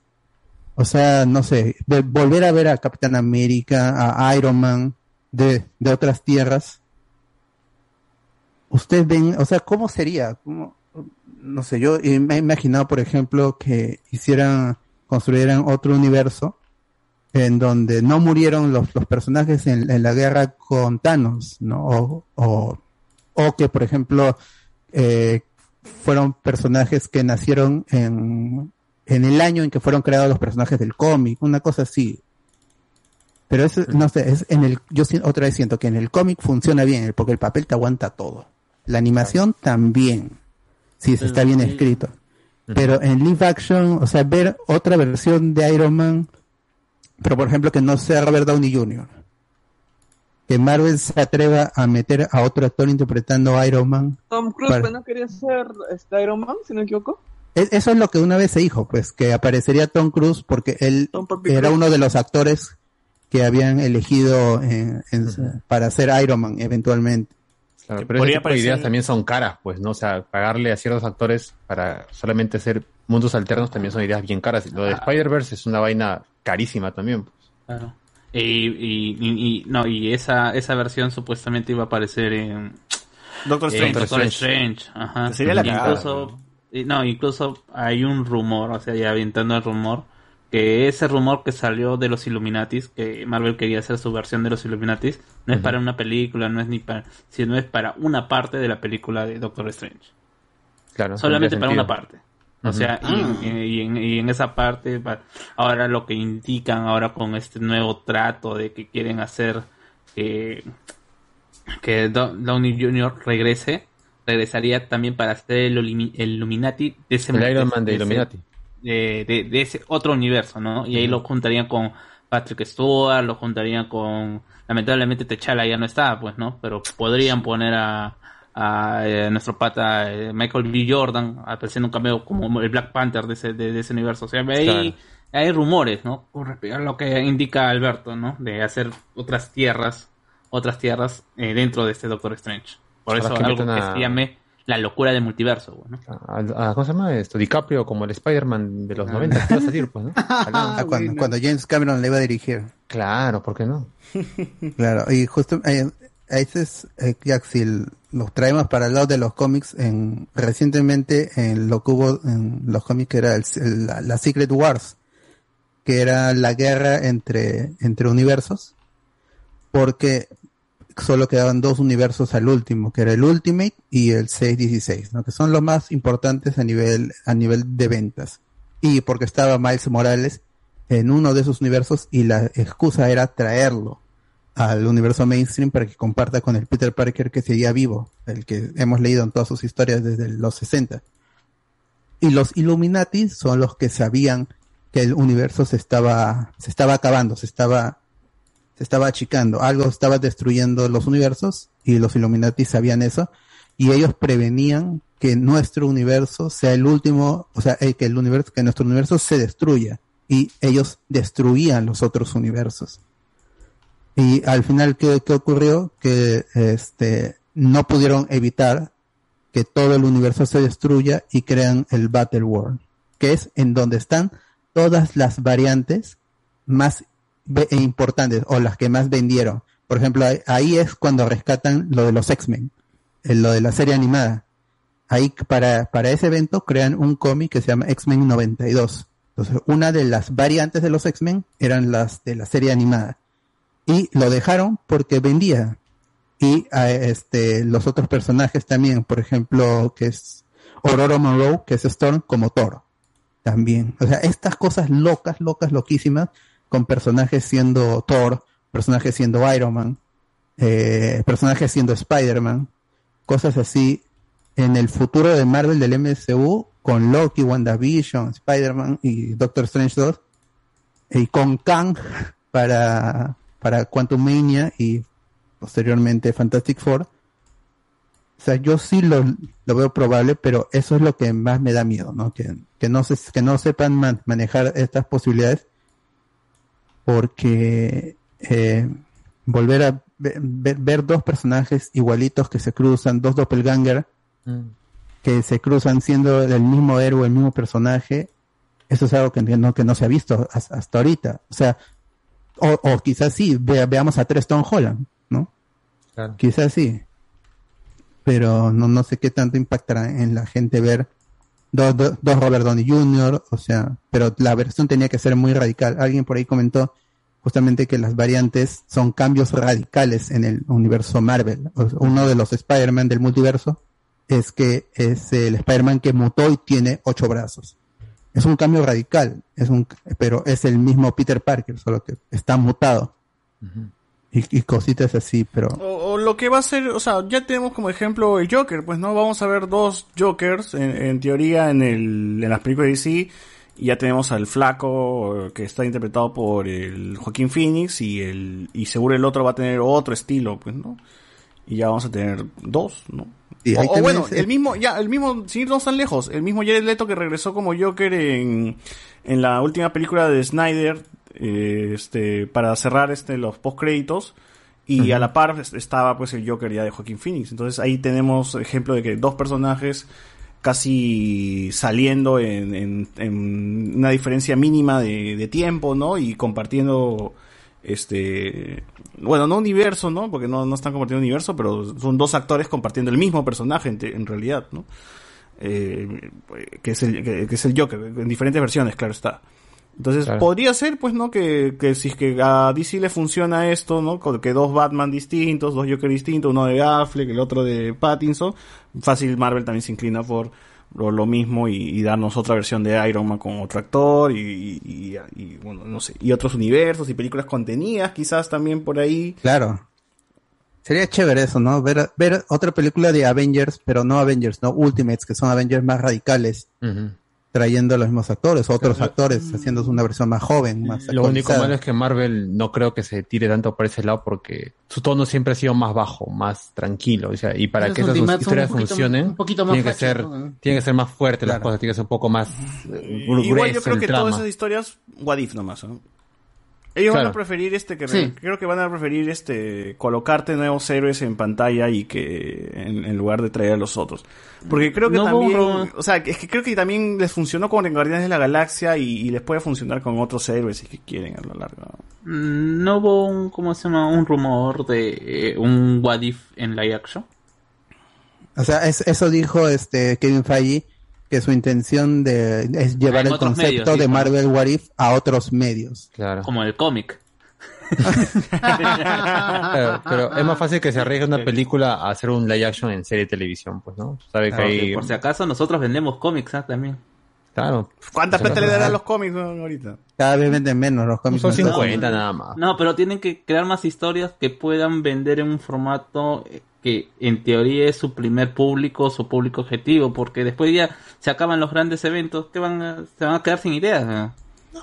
o sea, no sé, de- volver a ver a Capitán América, a Iron Man de, de otras tierras. Ustedes ven, o sea, ¿cómo sería? No sé, yo me he imaginado, por ejemplo, que hicieran, construyeran otro universo en donde no murieron los, los personajes en, la guerra con Thanos, ¿no? O, o que, por ejemplo, eh, fueron personajes que nacieron en, en el año en que fueron creados los personajes del cómic, una cosa así. Pero es, no sé, es en el, yo otra vez siento que en el cómic funciona bien, porque el papel te aguanta todo. La animación también, si se está bien escrito. Pero en live action, o sea, ver otra versión de Iron Man, pero por ejemplo que no sea Robert Downey Jr. Que Marvel se atreva a meter a otro actor interpretando a Iron Man. Tom Cruise, Para- pues, ¿no quería ser este, Iron Man, si no me equivoco? Eso es lo que una vez se dijo, pues, que aparecería Tom Cruise porque él era uno de los actores que habían elegido en- en- para ser Iron Man eventualmente. Claro, pero de ideas también son caras, pues, ¿no? O sea, pagarle a ciertos actores para solamente hacer mundos alternos también son ideas bien caras. Lo de Spider-Verse es una vaina carísima también. pues. Claro. Y, y, y- y- no, y esa, esa versión supuestamente iba a aparecer en Doctor en Strange. Doctor Strange. Ajá. Sería la incluso, no, incluso hay un rumor, o sea, ya aventando el rumor, que ese rumor que salió de los Illuminatis, que Marvel quería hacer su versión de los Illuminatis, no es para una película, no es ni para, sino es para una parte de la película de Doctor Strange. Claro, Solamente para una parte. O sea, y, en- y en, y en esa parte, ahora lo que indican ahora con este nuevo trato de que quieren hacer que que Do- Downey Jr. regrese, regresaría también para ser el, el Illuminati de ese El Iron Man de ese- Illuminati. de, de- de ese otro universo, ¿no? Y ahí lo juntarían con Patrick Stewart, lo juntarían con... Lamentablemente T'Challa ya no está, pues, ¿no? Pero podrían poner a, a, eh, nuestro pata eh, Michael B. Jordan apareciendo un cameo como el Black Panther de ese, de, de ese universo. O sea, ahí Claro. hay rumores, ¿no? Con respecto a lo que indica Alberto, ¿no? De hacer otras tierras, otras tierras eh, dentro de este Doctor Strange. Por eso que algo que se llame la locura del multiverso, ¿no? A- a- ¿Cómo se llama esto? DiCaprio como el Spider-Man de los 90 que iba a salir, pues, ¿no? Ah, cuando, cuando James Cameron le iba a dirigir. Claro, ¿por qué no? Claro, y justo eh, a ese es, eh, el- los traemos para el lado de los cómics, en, recientemente en lo que hubo en los cómics que era el- la Secret Wars, que era la guerra entre, entre universos, porque solo quedaban dos universos al último, que era el Ultimate y el 616, ¿no? que son los más importantes a nivel, a nivel de ventas. Y porque estaba Miles Morales en uno de esos universos y la excusa era traerlo al universo mainstream para que comparta con el Peter Parker que seguía vivo, el que hemos leído en todas sus historias desde los 60. Y los Illuminati son los que sabían que el universo se estaba, se estaba acabando, se estaba, se estaba achicando, algo estaba destruyendo los universos y los Illuminati sabían eso y ellos prevenían que nuestro universo sea el último, o sea, eh, que el universo, que nuestro universo se destruya y ellos destruían los otros universos. Y al final, ¿qué, qué ocurrió? Que este, no pudieron evitar que todo el universo se destruya y crean el Battle World, que es en donde están todas las variantes más e importantes o las que más vendieron. Por ejemplo, ahí, ahí es cuando rescatan lo de los X-Men, eh, lo de la serie animada. Ahí para, para ese evento crean un cómic que se llama X-Men 92. Entonces, una de las variantes de los X-Men eran las de la serie animada. Y lo dejaron porque vendía. Y eh, este, los otros personajes también, por ejemplo, que es Aurora Monroe, que es Storm, como Thor. También. O sea, estas cosas locas, locas, loquísimas, con personajes siendo Thor, personajes siendo Iron Man, eh, personajes siendo Spider-Man, cosas así. En el futuro de Marvel del MCU, con Loki, WandaVision, Spider-Man y Doctor Strange 2, y con Kang para, para Quantum Mania y posteriormente Fantastic Four. O sea, yo sí lo, lo veo probable, pero eso es lo que más me da miedo, ¿no? Que, que no se, que no sepan man- manejar estas posibilidades, porque eh, volver a ve- ver, ver dos personajes igualitos que se cruzan, dos doppelganger, que se cruzan siendo el mismo héroe, el mismo personaje, eso es algo que no, que no se ha visto has- hasta ahorita. O sea, o, o quizás sí, vea- veamos a tres Tom Holland, ¿no? Claro. Quizás sí. Pero no, no sé qué tanto impactará en la gente ver dos, dos, dos Robert Downey Jr., o sea, pero la versión tenía que ser muy radical. Alguien por ahí comentó justamente que las variantes son cambios radicales en el universo Marvel. Uno de los Spider-Man del multiverso es que es el Spider-Man que mutó y tiene ocho brazos. Es un cambio radical, es un, pero es el mismo Peter Parker, solo que está mutado. y, y cositas así, pero O, o lo que va a ser, o sea, ya tenemos como ejemplo el Joker, pues no, vamos a ver dos Jokers en, en teoría en, el, en las películas de DC. Y ya tenemos al flaco eh, que está interpretado por el Joaquín Phoenix y el y seguro el otro va a tener otro estilo, pues, ¿no? Y ya vamos a tener dos, ¿no? Sí, o, bueno, es- el mismo, ya, el mismo, sin irnos tan lejos, el mismo Jared Leto que regresó como Joker en, en la última película de Snyder, eh, este, para cerrar este, los post créditos. Y a la par es- estaba pues el Joker ya de Joaquín Phoenix. Entonces ahí tenemos ejemplo de que dos personajes casi saliendo en, en- en una diferencia mínima de, de tiempo, ¿no? Y compartiendo este bueno, no universo, ¿no? Porque no, no están compartiendo universo, pero son dos actores compartiendo el mismo personaje en, te- en realidad, ¿no? Eh, que, es el, que, que es el Joker, en diferentes versiones, claro está. Entonces, Claro. podría ser, pues, ¿no? Que, que si es que a DC le funciona esto, ¿no? Que dos Batman distintos, dos Joker distintos, uno de Affleck, el otro de Pattinson, fácil Marvel también se inclina por lo, lo mismo y, y darnos otra versión de Iron Man con otro actor y, y- y- y, bueno, no sé, y otros universos y películas contenidas quizás también por ahí. claro. Sería chévere eso, ¿no? Ver, ver otra película de Avengers, pero no Avengers, no Ultimates, que son Avengers más radicales, trayendo a los mismos actores, otros actores, haciendo una versión más joven, más Lo único malo es que Marvel no creo que se tire tanto por ese lado porque su tono siempre ha sido más bajo, más tranquilo. O sea, y para Esos que esas historias un poquito- funcionen, un poquito más tiene que ser, ¿no? tiene que ser más fuerte las cosas, tiene que ser un poco más gru- Igual yo creo el que trama. todas esas historias, what if nomás, ¿no? Ellos van a preferir este que Sí. creo que van a preferir este colocarte nuevos héroes en pantalla y que en, en lugar de traer a los otros. Porque creo que No, también, o sea, es que creo que también les funcionó con en Guardianes de la Galaxia y, y les puede funcionar con otros héroes si que quieren a lo largo. Mm, ¿No hubo un, ¿cómo se llama? Un rumor de eh, un What If en live action? O sea, es- eso dijo este Kevin Feige, que su intención de, es llevar el concepto medios, de. Marvel What If a otros medios. Claro. Como el cómic. Pero es más fácil que se arriesgue una película a hacer un live action en serie de televisión, pues, ¿no? Sabe que hay... Por si acaso nosotros vendemos cómics ¿ah? también. Claro. ¿Cuánta Por si plata le darán los cómics no, ahorita? Cada vez venden menos los cómics. Son más 50 caros. nada más. No, pero tienen que crear más historias que puedan vender en un formato eh, que en teoría es su primer público, su público objetivo, porque después ya se acaban los grandes eventos, que van a- se van a quedar sin ideas. ¿no?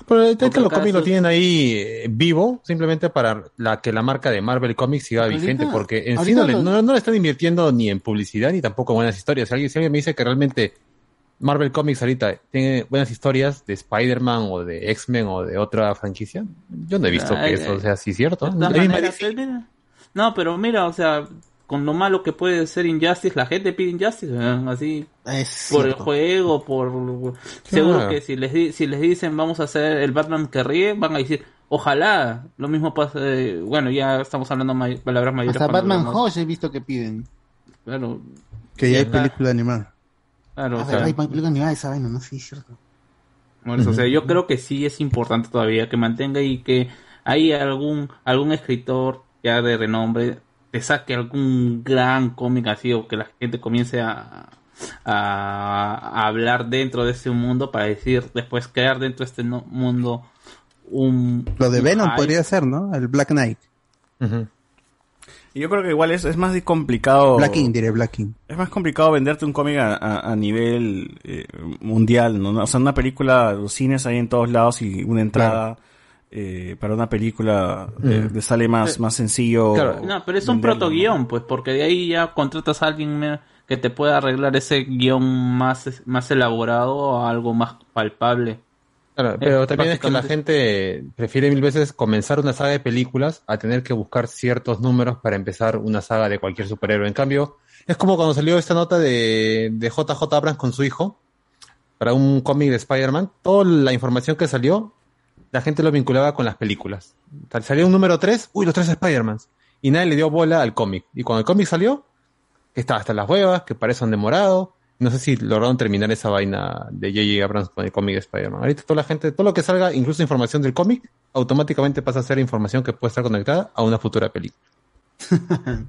Pero es que los cómics lo tienen ahí eh, vivo, simplemente para la que la marca de Marvel Comics siga Ahorita- vigente, porque en sí no le, no, no le están invirtiendo ni en publicidad ni tampoco en buenas historias. Si alguien, si alguien me dice que realmente Marvel Comics ahorita tiene buenas historias de Spider-Man o de X-Men o de otra franquicia, yo no he visto Ay, que eso sea así cierto. No, pero mira, o sea, con lo malo que puede ser Injustice, la gente pide Injustice, así por el juego, por seguro que si les di- si les dicen vamos a hacer el Batman que ríe, van a decir ojalá. Lo mismo pasa, eh, bueno, ya estamos hablando may- palabras mayores. Hasta Batman Hush he visto que piden. Claro, Que ya hay película animada. claro, o sea, verdad, hay película animada de esa vaina, ¿no? Sí, es cierto. Eso, o sea, yo creo que sí es importante todavía que mantenga y que hay algún algún escritor ya de renombre te saque algún gran cómic así o que la gente comience a, a, a hablar dentro de ese mundo para decir después crear dentro de este no- mundo un Lo de un Venom hype. podría ser, ¿no? El Black Knight. Y yo creo que igual es, es más complicado. Black King, diré Black King. Es más complicado venderte un cómic a, a- a nivel eh, mundial, ¿no? O sea, una película, los cines hay en todos lados y una entrada eh, para una película eh, le sale más, más sencillo. No, pero es un protoguión, pues, porque de ahí ya contratas a alguien que te pueda arreglar ese guion más, más elaborado a algo más palpable. Claro, pero Eh, también es que la gente prefiere mil veces comenzar una saga de películas a tener que buscar ciertos números para empezar una saga de cualquier superhéroe. En cambio, es como cuando salió esta nota de, de JJ Abrams con su hijo para un cómic de Spider-Man. Toda la información que salió, la gente lo vinculaba con las películas. Sal- Salió un número 3, uy, los tres Spider-Mans. Y nadie le dio bola al cómic. Y cuando el cómic salió, que estaba hasta las huevas, que parece un demorado. No sé si lograron terminar esa vaina de J.J. Abrams con el cómic de Spider-Man. Ahorita toda la gente, todo lo que salga, incluso información del cómic, automáticamente pasa a ser información que puede estar conectada a una futura película.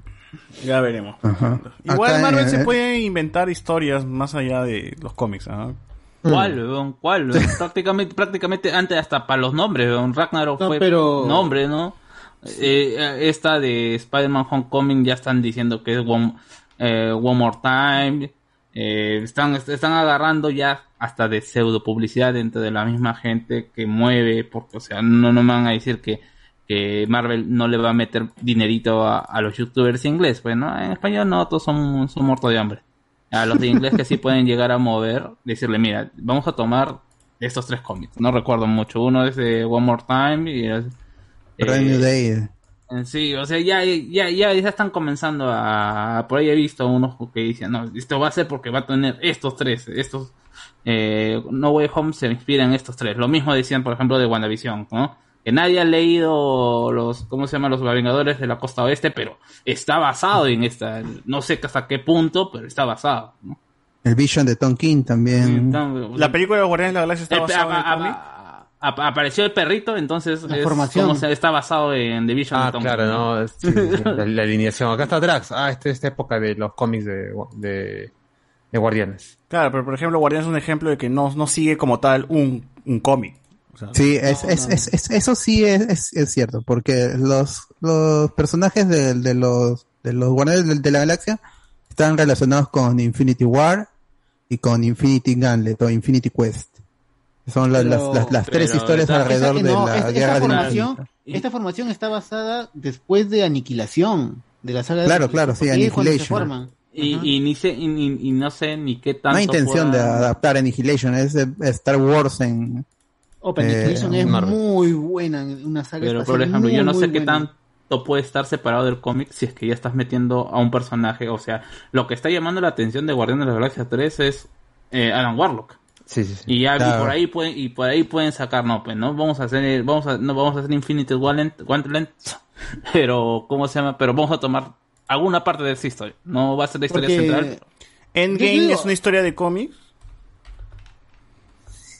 Ya veremos. Ajá. Igual Acá, Marvel eh, se puede inventar historias más allá de los cómics. ¿ah? ¿Cuál, weón? ¿Cuál? weón? prácticamente, prácticamente antes hasta para los nombres, weón. Ragnarok No, fue pero- nombre, ¿no? Eh, esta de Spider-Man Homecoming ya están diciendo que es One, eh, One More Time. Eh, están, están agarrando ya hasta de pseudo publicidad dentro de la misma gente que mueve, porque, o sea, no, no me van a decir que, que Marvel no le va a meter dinerito a, a los youtubers inglés, pues, ¿no? En español no, todos son, son muertos de hambre. A los de inglés que sí pueden llegar a mover, decirle, mira, vamos a tomar estos tres cómics. No recuerdo mucho. Uno es de One More Time y es, Brand New Day. eh, Sí, o sea, ya, ya, ya, ya están comenzando a... Por ahí he visto unos que dicen, no, esto va a ser porque va a tener estos tres, estos... Eh, no Way Home se inspira en estos tres. Lo mismo decían, por ejemplo, de WandaVision, ¿no? Que nadie ha leído los, ¿cómo se llama? Los Vengadores de la Costa Oeste, pero está basado en esta. No sé hasta qué punto, pero está basado. ¿no? El Vision de Tom King también. La película de Guardianes de la Galaxia está basada en el apareció el perrito, entonces es formación. como se- está basado en The Vision. Ah, de Tom claro, King, ¿no? Sí, sí, la, la alineación. Acá está Drax. Ah, este, esta época de los cómics de, de, de Guardianes. Claro, pero por ejemplo, Guardianes es un ejemplo de que no, no sigue como tal un, un cómic. O sea, Sí, es, es, es, es- eso sí es, es, es cierto, porque los, los personajes de, de los de los Guardianes de, de la Galaxia están relacionados con Infinity War y con Infinity Gauntlet o Infinity Quest. Son las, Pero- las, las, las tres pero historias esta- alrededor esa- de no, la esta- guerra esta de formación, Infinito. esta formación está basada después de Aniquilación, de la saga de Claro, Aniquilación, claro, sí, Annihilation. Y, y, ni sé, y, no sé ni qué tanto. No hay intención de adaptar Annihilation, es de Star Wars en... Annihilation eh, es Marvel. muy buena, una saga Pero, por ejemplo, yo no sé qué buena. tanto puede estar separado del cómic si es que ya estás metiendo a un personaje. O sea, lo que está llamando la atención de Guardianes de la Galaxia 3 es eh, Alan Warlock. Sí, sí, sí. Y ya y por ahí pueden y por ahí pueden sacar no pues no vamos a hacer vamos a no vamos a hacer Infinite Gauntlet, Gauntlet, pero cómo se llama pero vamos a tomar alguna parte de esa historia no va a ser la historia Porque central Endgame digo- es una historia de cómics.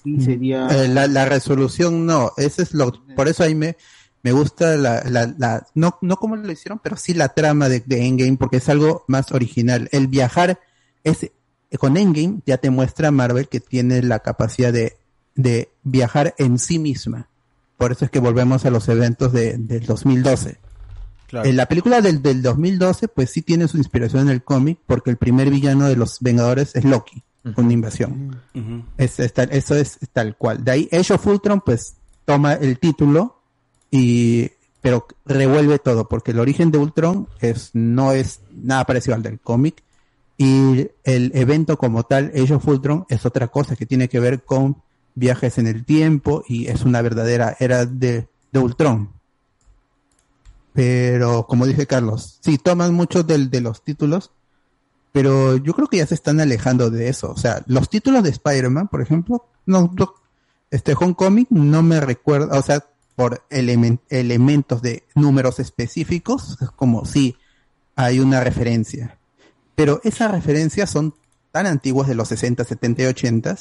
Sí, sería... Eh, la, la resolución no, ese es lo, por eso ahí me, me gusta la, la, la no, no como lo hicieron, pero sí la trama de, de Endgame, porque es algo más original. El viajar, es, con Endgame ya te muestra Marvel que tiene la capacidad de, de viajar en sí misma. Por eso es que volvemos a los eventos de, del 2012. Claro. En la película del, del 2012, pues sí tiene su inspiración en el cómic, porque el primer villano de los Vengadores es Loki, una invasión. Es, es tal- eso es tal cual. De ahí Age of Ultron pues toma el título y pero revuelve todo porque el origen de Ultron es no es nada parecido al del cómic y el evento como tal Age of Ultron es otra cosa que tiene que ver con viajes en el tiempo y es una verdadera era de, de Ultron. Pero como dice Carlos, sí toman muchos del, de los títulos, pero yo creo que ya se están alejando de eso. O sea, los títulos de Spider-Man, por ejemplo, no, no- este Homecoming no me recuerda, o sea, por elemen- elementos de números específicos, es como si hay una referencia. Pero esas referencias son tan antiguas de los 60, 70 y 80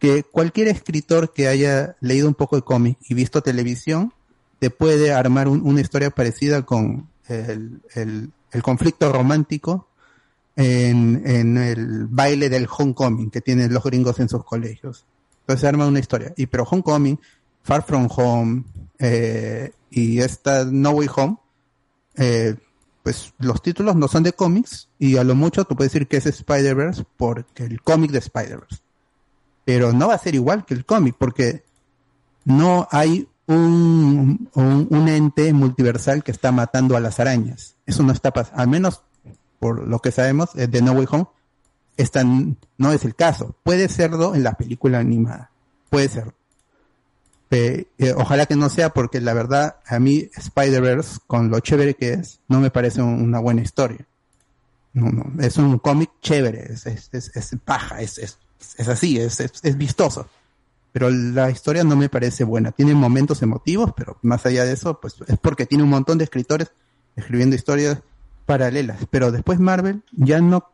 que cualquier escritor que haya leído un poco de cómic y visto televisión te puede armar un- una historia parecida con el, el- el conflicto romántico en, el baile del homecoming que tienen los gringos en sus colegios. Entonces se arma una historia. Y pero homecoming, Far From Home eh, y esta No Way Home, eh, pues los títulos no son de cómics y a lo mucho tú puedes decir que es Spider-Verse porque el cómic de Spider-Verse. Pero no va a ser igual que el cómic porque no hay un, un, un ente multiversal que está matando a las arañas. Eso no está pasando. Al menos por lo que sabemos eh, de No Way Home, esta no es el caso. Puede serlo en la película animada. Puede serlo. Pe- eh, ojalá que no sea porque la verdad a mí Spider-Verse, con lo chévere que es, no me parece un- una buena historia. No, no, es un cómic chévere, es, es, es, es paja, es, así, es vistoso. Pero la historia no me parece buena. Tiene momentos emotivos, pero más allá de eso, pues es porque tiene un montón de escritores escribiendo historias paralelas. Pero después Marvel ya no.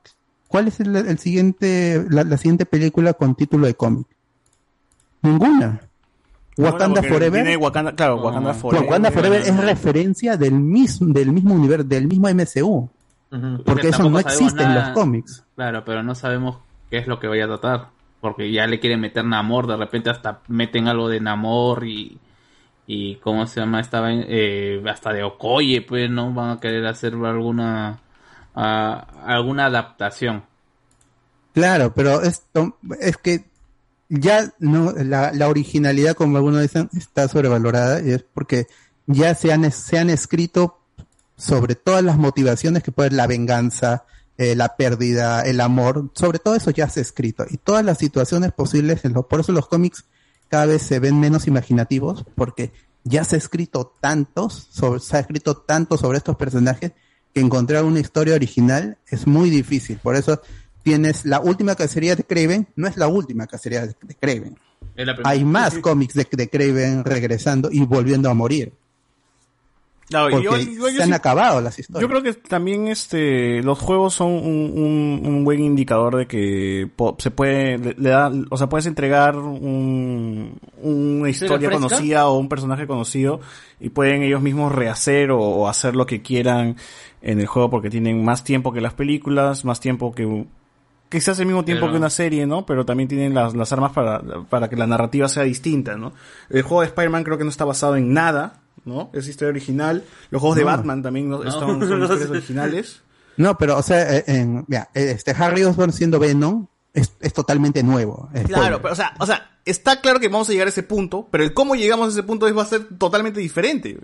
¿Cuál es el, el siguiente, la, la siguiente película con título de cómic? Ninguna. Wakanda porque Forever. tiene Wakanda- claro, Wakanda Forever. Wakanda Forever es referencia del mismo, del mismo universo, del mismo MCU. Porque eso no existe en los cómics. claro pero no sabemos qué es lo que vaya a tratar porque ya le quieren meter Namor de repente hasta meten algo de Namor y y cómo se llama estaba eh, hasta de Okoye pues no van a querer hacer alguna alguna adaptación. Claro, pero esto es que ya no la, la originalidad, como algunos dicen, está sobrevalorada y es porque ya se han, se han escrito sobre todas las motivaciones que puede la venganza, eh, la pérdida, el amor, sobre todo eso ya se ha escrito y todas las situaciones posibles, en los, por eso los cómics cada vez se ven menos imaginativos porque ya se ha escrito tantos, sobre, se ha escrito tanto sobre estos personajes que encontrar una historia original es muy difícil. Por eso tienes la última cacería de Craven, no es la última cacería de, Craven. Hay más cómics de, de Craven regresando y volviendo a morir. Claro, Porque yo se han sí- acabado las historias. Yo creo que también este los juegos son un, un, un buen indicador de que po- se puede le, le da, o sea, puedes entregar un, una historia conocida o un personaje conocido y pueden ellos mismos rehacer o, o hacer lo que quieran en el juego porque tienen más tiempo que las películas, más tiempo que quizás el mismo tiempo Pero- que una serie, ¿no? Pero también tienen las, las armas para, para que la narrativa sea distinta, ¿no? El juego de Spider-Man creo que no está basado en nada ¿no? Es historia original. Los juegos de No. Batman también ¿no? Están- son historias originales. No, pero, o sea, eh, en, este Harry Osborn siendo Venom es, es totalmente nuevo. Claro, pero, o sea, o sea, está claro que vamos a llegar a ese punto, pero el cómo llegamos a ese punto es, va a ser totalmente diferente.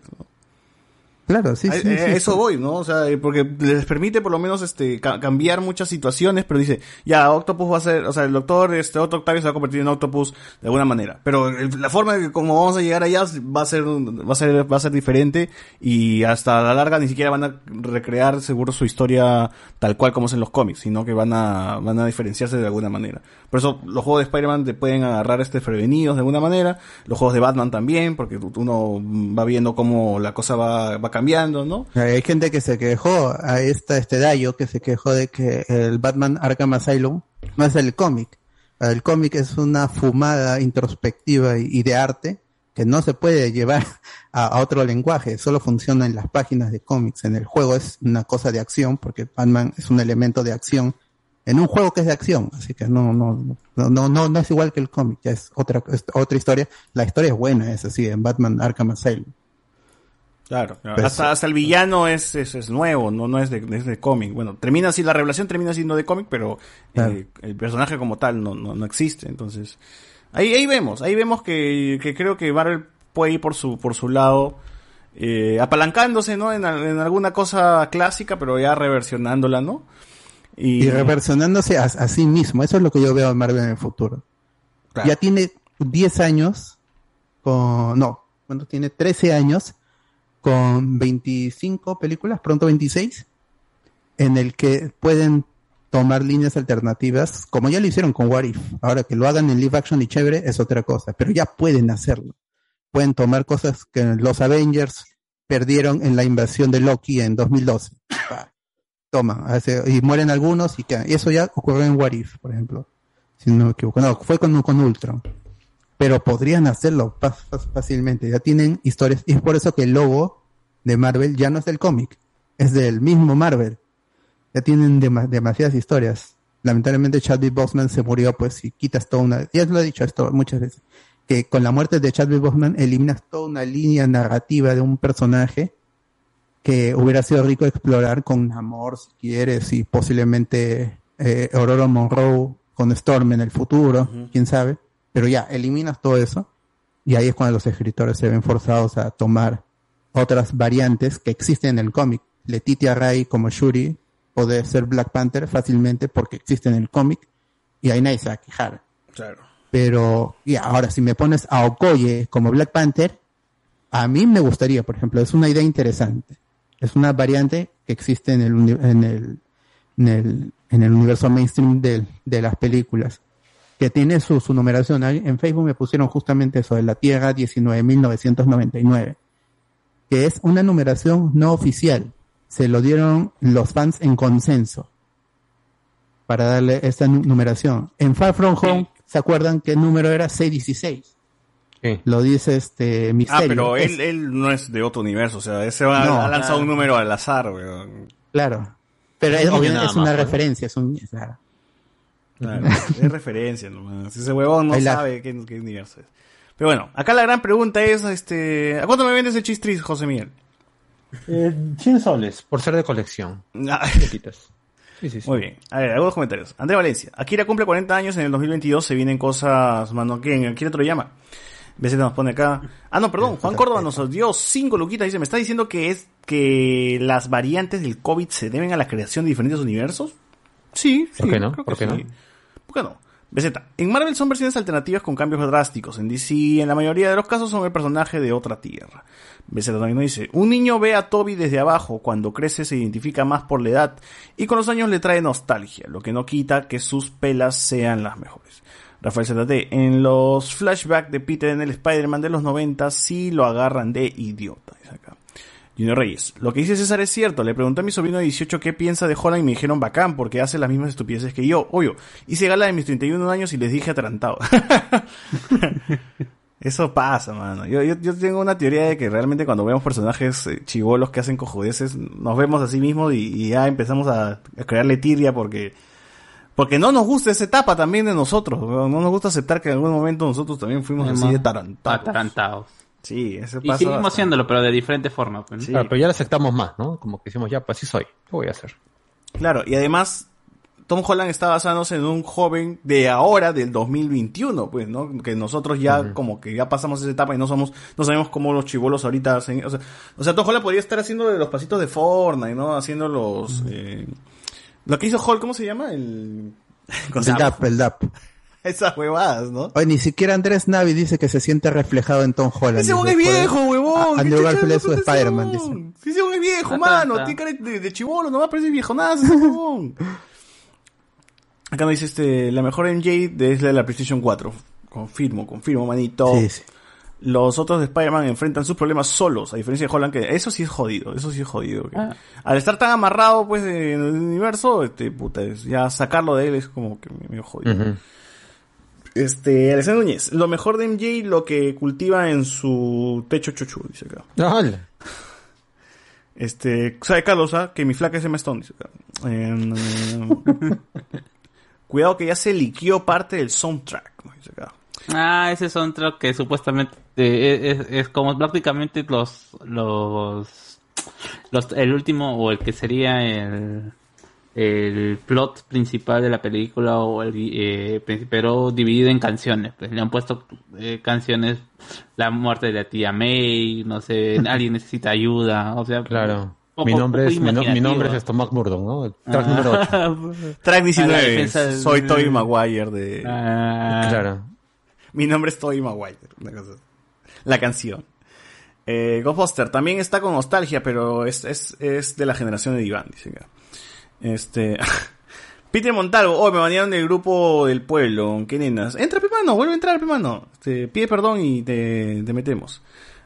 Claro, sí, A- sí, a sí, eso sí. voy, ¿no? O sea, eh, porque les permite por lo menos este ca- cambiar muchas situaciones, pero dice, ya Octopus va a ser, o sea, el doctor este Otto Octavio se va a convertir en Octopus de alguna manera, pero el- la forma de como vamos a llegar allá va a ser va a ser va a ser diferente y hasta la larga ni siquiera van a recrear seguro su historia tal cual como es en los cómics, sino que van a van a diferenciarse de alguna manera. Por eso los juegos de Spider-Man te pueden agarrar este prevenidos de alguna manera, los juegos de Batman también, porque uno va viendo cómo la cosa va, va cambiando, ¿no? Hay gente que se quejó, a esta, este Dayo, que se quejó de que el Batman Arkham Asylum no es el cómic. El cómic es una fumada introspectiva y, y de arte que no se puede llevar a, a otro lenguaje, solo funciona en las páginas de cómics. En el juego es una cosa de acción, porque Batman es un elemento de acción en un juego que es de acción, así que no, no, no, no, no, no es igual que el cómic, ya es otra, es otra historia. La historia es buena, es así, en Batman Arkham Asylum. Claro, claro. Pues, hasta, hasta el villano es, es, es nuevo, no, no es de, es de cómic. Bueno, termina así, la revelación termina siendo de cómic, pero eh, el personaje como tal no, no, no existe. Entonces, ahí, ahí vemos, ahí vemos que, que creo que Marvel puede ir por su, por su lado, eh, apalancándose, ¿no? En, en alguna cosa clásica, pero ya reversionándola, ¿no? y, reversionándose a, a sí mismo. Eso es lo que yo veo en Marvel en el futuro. Ya tiene 10 años con, no, ¿cuánto tiene? 13 años con 25 películas, pronto 26, en el que pueden tomar líneas alternativas, como ya lo hicieron con What If. Ahora que lo hagan en live action y chévere es otra cosa, pero ya pueden hacerlo. Pueden tomar cosas que los Avengers perdieron en la invasión de Loki en 2012. Pa, Toma, hace- y mueren algunos y, eso ya ocurrió en What If, por ejemplo. Si no me equivoco. No, fue con Ultron. Pero podrían hacerlo fácilmente. Ya tienen historias. Y es por eso que el logo de Marvel ya no es del cómic. Es del mismo Marvel. Ya tienen dema- demasiadas historias. Lamentablemente Chadwick Boseman se murió, pues, si quitas toda una... Ya lo he dicho esto muchas veces. Que con la muerte de Chadwick Boseman eliminas toda una línea narrativa de un personaje que hubiera sido rico explorar con Namor, si quieres, y posiblemente eh, Aurora Monroe con Storm en el futuro, quién sabe. Pero ya, eliminas todo eso y ahí es cuando los escritores se ven forzados a tomar otras variantes que existen en el cómic. Letitia Ray como Shuri puede ser Black Panther fácilmente porque existe en el cómic y ahí nadie se va a quejar. Claro. Pero, ya, ahora si me pones a Okoye como Black Panther, a mí me gustaría, por ejemplo, es una idea interesante. Es una variante que existe en el, en el, en el, en el universo mainstream de, las películas, que tiene su, su numeración. En Facebook me pusieron justamente eso, de la Tierra 19.999, que es una numeración no oficial. Se lo dieron los fans en consenso para darle esta nu- numeración. En Far From Home, ¿se acuerdan que el número era 616? Lo dice este Ah, Misterio. pero Es- él, él no es de otro universo, o sea, ese va, No. ha lanzado Ah. un número al azar, weón. Claro. Pero es, obviamente una más, ¿no? referencia, es un... Claro, es referencia nomás. Ese huevón no sabe qué, qué universo es. Pero bueno, acá la gran pregunta es, este, ¿a cuánto me vendes el chistris, José Miguel? Eh, 100 soles, por ser de colección. Ah. Le quitas. Sí, sí, sí. Muy bien. A ver, algunos comentarios. Andrea Valencia. Akira cumple 40 años en el 2022. Se vienen cosas, mano. ¿Quién? Akira llama. BZ nos pone acá. Ah, no, perdón. Juan Córdoba nos dio 5 luquitas. Dice, ¿me está diciendo que es que las variantes del COVID se deben a la creación de diferentes universos? Sí, sí. ¿Por qué no? creo que ¿Por qué no? ¿Por qué no? BZ. En Marvel son versiones alternativas con cambios drásticos. En DC, en la mayoría de los casos, son el personaje de otra tierra. BZ también nos dice, un niño ve a Toby desde abajo, cuando crece se identifica más por la edad y con los años le trae nostalgia, lo que no quita que sus pelas sean las mejores. Rafael ZT, en los flashbacks de Peter en el Spider-Man de los 90 sí lo agarran de idiota. Junior Reyes, lo que dice César es cierto. Le pregunté a mi sobrino de 18 qué piensa de Holland y me dijeron bacán porque hace las mismas estupideces que yo. Obvio, hice gala de mis 31 años y les dije atarantado. Eso pasa, mano. Yo, yo, yo tengo una teoría de que realmente cuando vemos personajes eh, chivolos que hacen cojudeces, nos vemos a sí mismos y, y ya empezamos a, a crearle tiria porque, porque no nos gusta esa etapa también de nosotros. No nos gusta aceptar que en algún momento nosotros también fuimos así de tarantados. Atarantados. Sí, eso Y seguimos haciéndolo, pero de diferente forma. pues, ¿no? Claro, pero ya lo aceptamos más, ¿no? Como que decimos, ya, pues así soy. ¿Qué voy a hacer? Claro, y además Tom Holland está basándose en un joven de ahora, del 2021, pues, ¿no? Que nosotros ya como que ya pasamos esa etapa y no somos, no sabemos cómo los chivolos ahorita hacen, o sea, o sea, Tom Holland podría estar haciendo los pasitos de Fortnite, ¿no? Haciendo los, eh, lo que hizo Hulk, ¿cómo se llama? El, El DAP, el DAP. Esas huevadas, ¿no? Oye, ni siquiera Andrés Navi dice que se siente reflejado en Tom Holland. Ese es viejo, huevón. A- Andrew ¿Qué Garfield es su Spider-Man, dice. ese huevón es viejo, mano. Tiene cara de, de chivolo, nomás parece viejonazo ese huevón. Acá me dice este, la mejor MJ es la de la PlayStation 4. Confirmo, confirmo, manito. Sí, sí. Los otros de Spider-Man enfrentan sus problemas solos, a diferencia de Holland, que eso sí es jodido, eso sí es jodido. que- Ah. Al estar tan amarrado, pues, en el universo, este, puta, es- ya sacarlo de él es como que medio jodido. Este, Alexander Núñez, lo mejor de MJ, lo que cultiva en su techo chuchu, dice acá. Dale. Este, sabe Carlos, ¿ah? que mi flaca es Emma Stone, dice acá. Em, cuidado que ya se liqueó parte del soundtrack, dice acá. Ah, ese soundtrack que supuestamente eh, es, es como prácticamente los, los, los, el último o el que sería el, el plot principal de la película o el, eh, pero dividido en canciones. Pues le han puesto eh, canciones, la muerte de la tía May, no sé, alguien necesita ayuda, o sea, Claro. poco- mi nombre es mi, no- mi nombre es Stomach Murdoch, ¿no? El track Ah. número 8. Track A la 19, defensa del- soy Toby Maguire de... Ah. Claro. Mi nombre es Toby Maguire. una cosa así. La canción. Eh, Ghostbuster también está con nostalgia, pero es, es, es de la generación de Iván, dice acá. Este. Peter Montalvo, oh, me banearon del grupo del pueblo. ¿Qué nenas? Entra, Pimano, vuelve a entrar, Pimano. Este, pide perdón y te, te metemos.